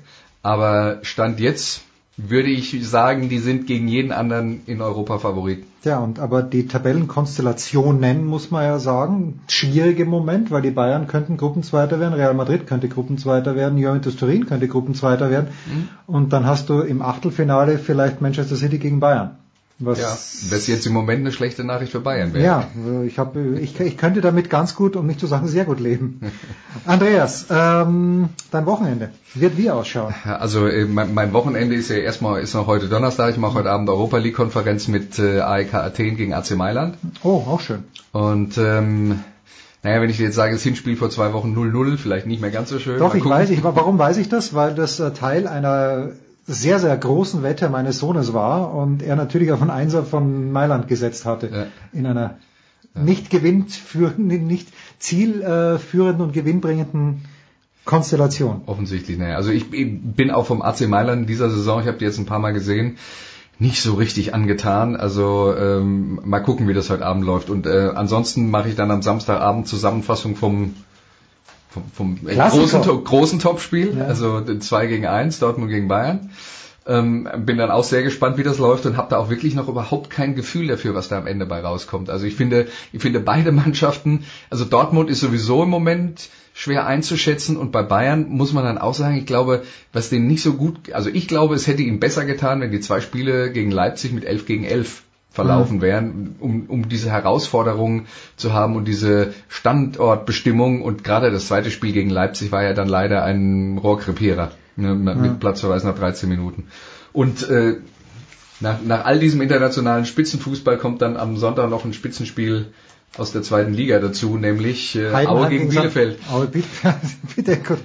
aber Stand jetzt würde ich sagen, die sind gegen jeden anderen in Europa Favorit. Ja, und aber die Tabellenkonstellation nennen, muss man ja sagen, schwierig im Moment, weil die Bayern könnten Gruppenzweiter werden, Real Madrid könnte Gruppenzweiter werden, Juventus Turin könnte Gruppenzweiter werden mhm. und dann hast du im Achtelfinale vielleicht Manchester City gegen Bayern. Was ja, das jetzt im Moment eine schlechte Nachricht für Bayern wäre. Ja, ich, hab, ich, ich könnte damit ganz gut, um nicht zu sagen sehr gut leben. Andreas, ähm, dein Wochenende wird wie ausschauen? Also äh, mein, mein, Wochenende ist ja erstmal ist noch heute Donnerstag. Ich mache heute Abend Europa League Konferenz mit äh, AEK Athen gegen AC Mailand. Oh, auch schön. Und ähm, naja, wenn ich jetzt sage, das Hinspiel vor zwei Wochen 0-0, vielleicht nicht mehr ganz so schön. Doch, ich weiß, ich, warum weiß ich das? Weil das äh, Teil einer sehr, sehr großen Wette meines Sohnes war und er natürlich auf einen Einser von Mailand gesetzt hatte. Ja. In einer ja. nicht gewinnführenden, nicht zielführenden und gewinnbringenden Konstellation. Offensichtlich, naja. Also ich bin auch vom AC Mailand in dieser Saison, ich habe die jetzt ein paar Mal gesehen, nicht so richtig angetan. Also ähm, mal gucken, wie das heute Abend läuft. Und äh, ansonsten mache ich dann am Samstagabend Zusammenfassung vom vom, vom großen, Top. To großen Topspiel, Ja. also 2 gegen 1, Dortmund gegen Bayern. Ähm, bin dann auch sehr gespannt, wie das läuft und habe da auch wirklich noch überhaupt kein Gefühl dafür, was da am Ende bei rauskommt. Also ich finde, ich finde beide Mannschaften, also Dortmund ist sowieso im Moment schwer einzuschätzen und bei Bayern muss man dann auch sagen, ich glaube, was denen nicht so gut, also ich glaube, es hätte ihnen besser getan, wenn die zwei Spiele gegen Leipzig mit 11 gegen 11 verlaufen Mhm. wären, um, um diese Herausforderungen zu haben und diese Standortbestimmung und gerade das zweite Spiel gegen Leipzig war ja dann leider ein Rohrkrepierer ne, mit Mhm. Platzverweis nach 13 Minuten. Und äh, nach, nach all diesem internationalen Spitzenfußball kommt dann am Sonntag noch ein Spitzenspiel aus der zweiten Liga dazu, nämlich äh, Aue gegen. Bielefeld. Aue, bitte, bitte gut.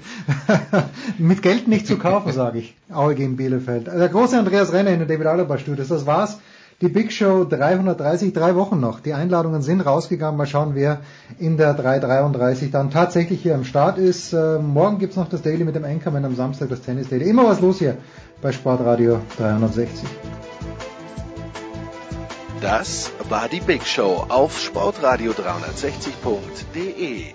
Mit Geld nicht zu kaufen, sage ich. Aue gegen Bielefeld. Der große Andreas Renner in den David Alaba Studios. Das war's. Die Big Show 330, drei Wochen noch. Die Einladungen sind rausgegangen. Mal schauen, wer in der 333 dann tatsächlich hier am Start ist. Äh, morgen gibt's noch das Daily mit dem Anchorman, am Samstag das Tennis Daily. Immer was los hier bei Sportradio 360. Das war die Big Show auf sportradio360.de.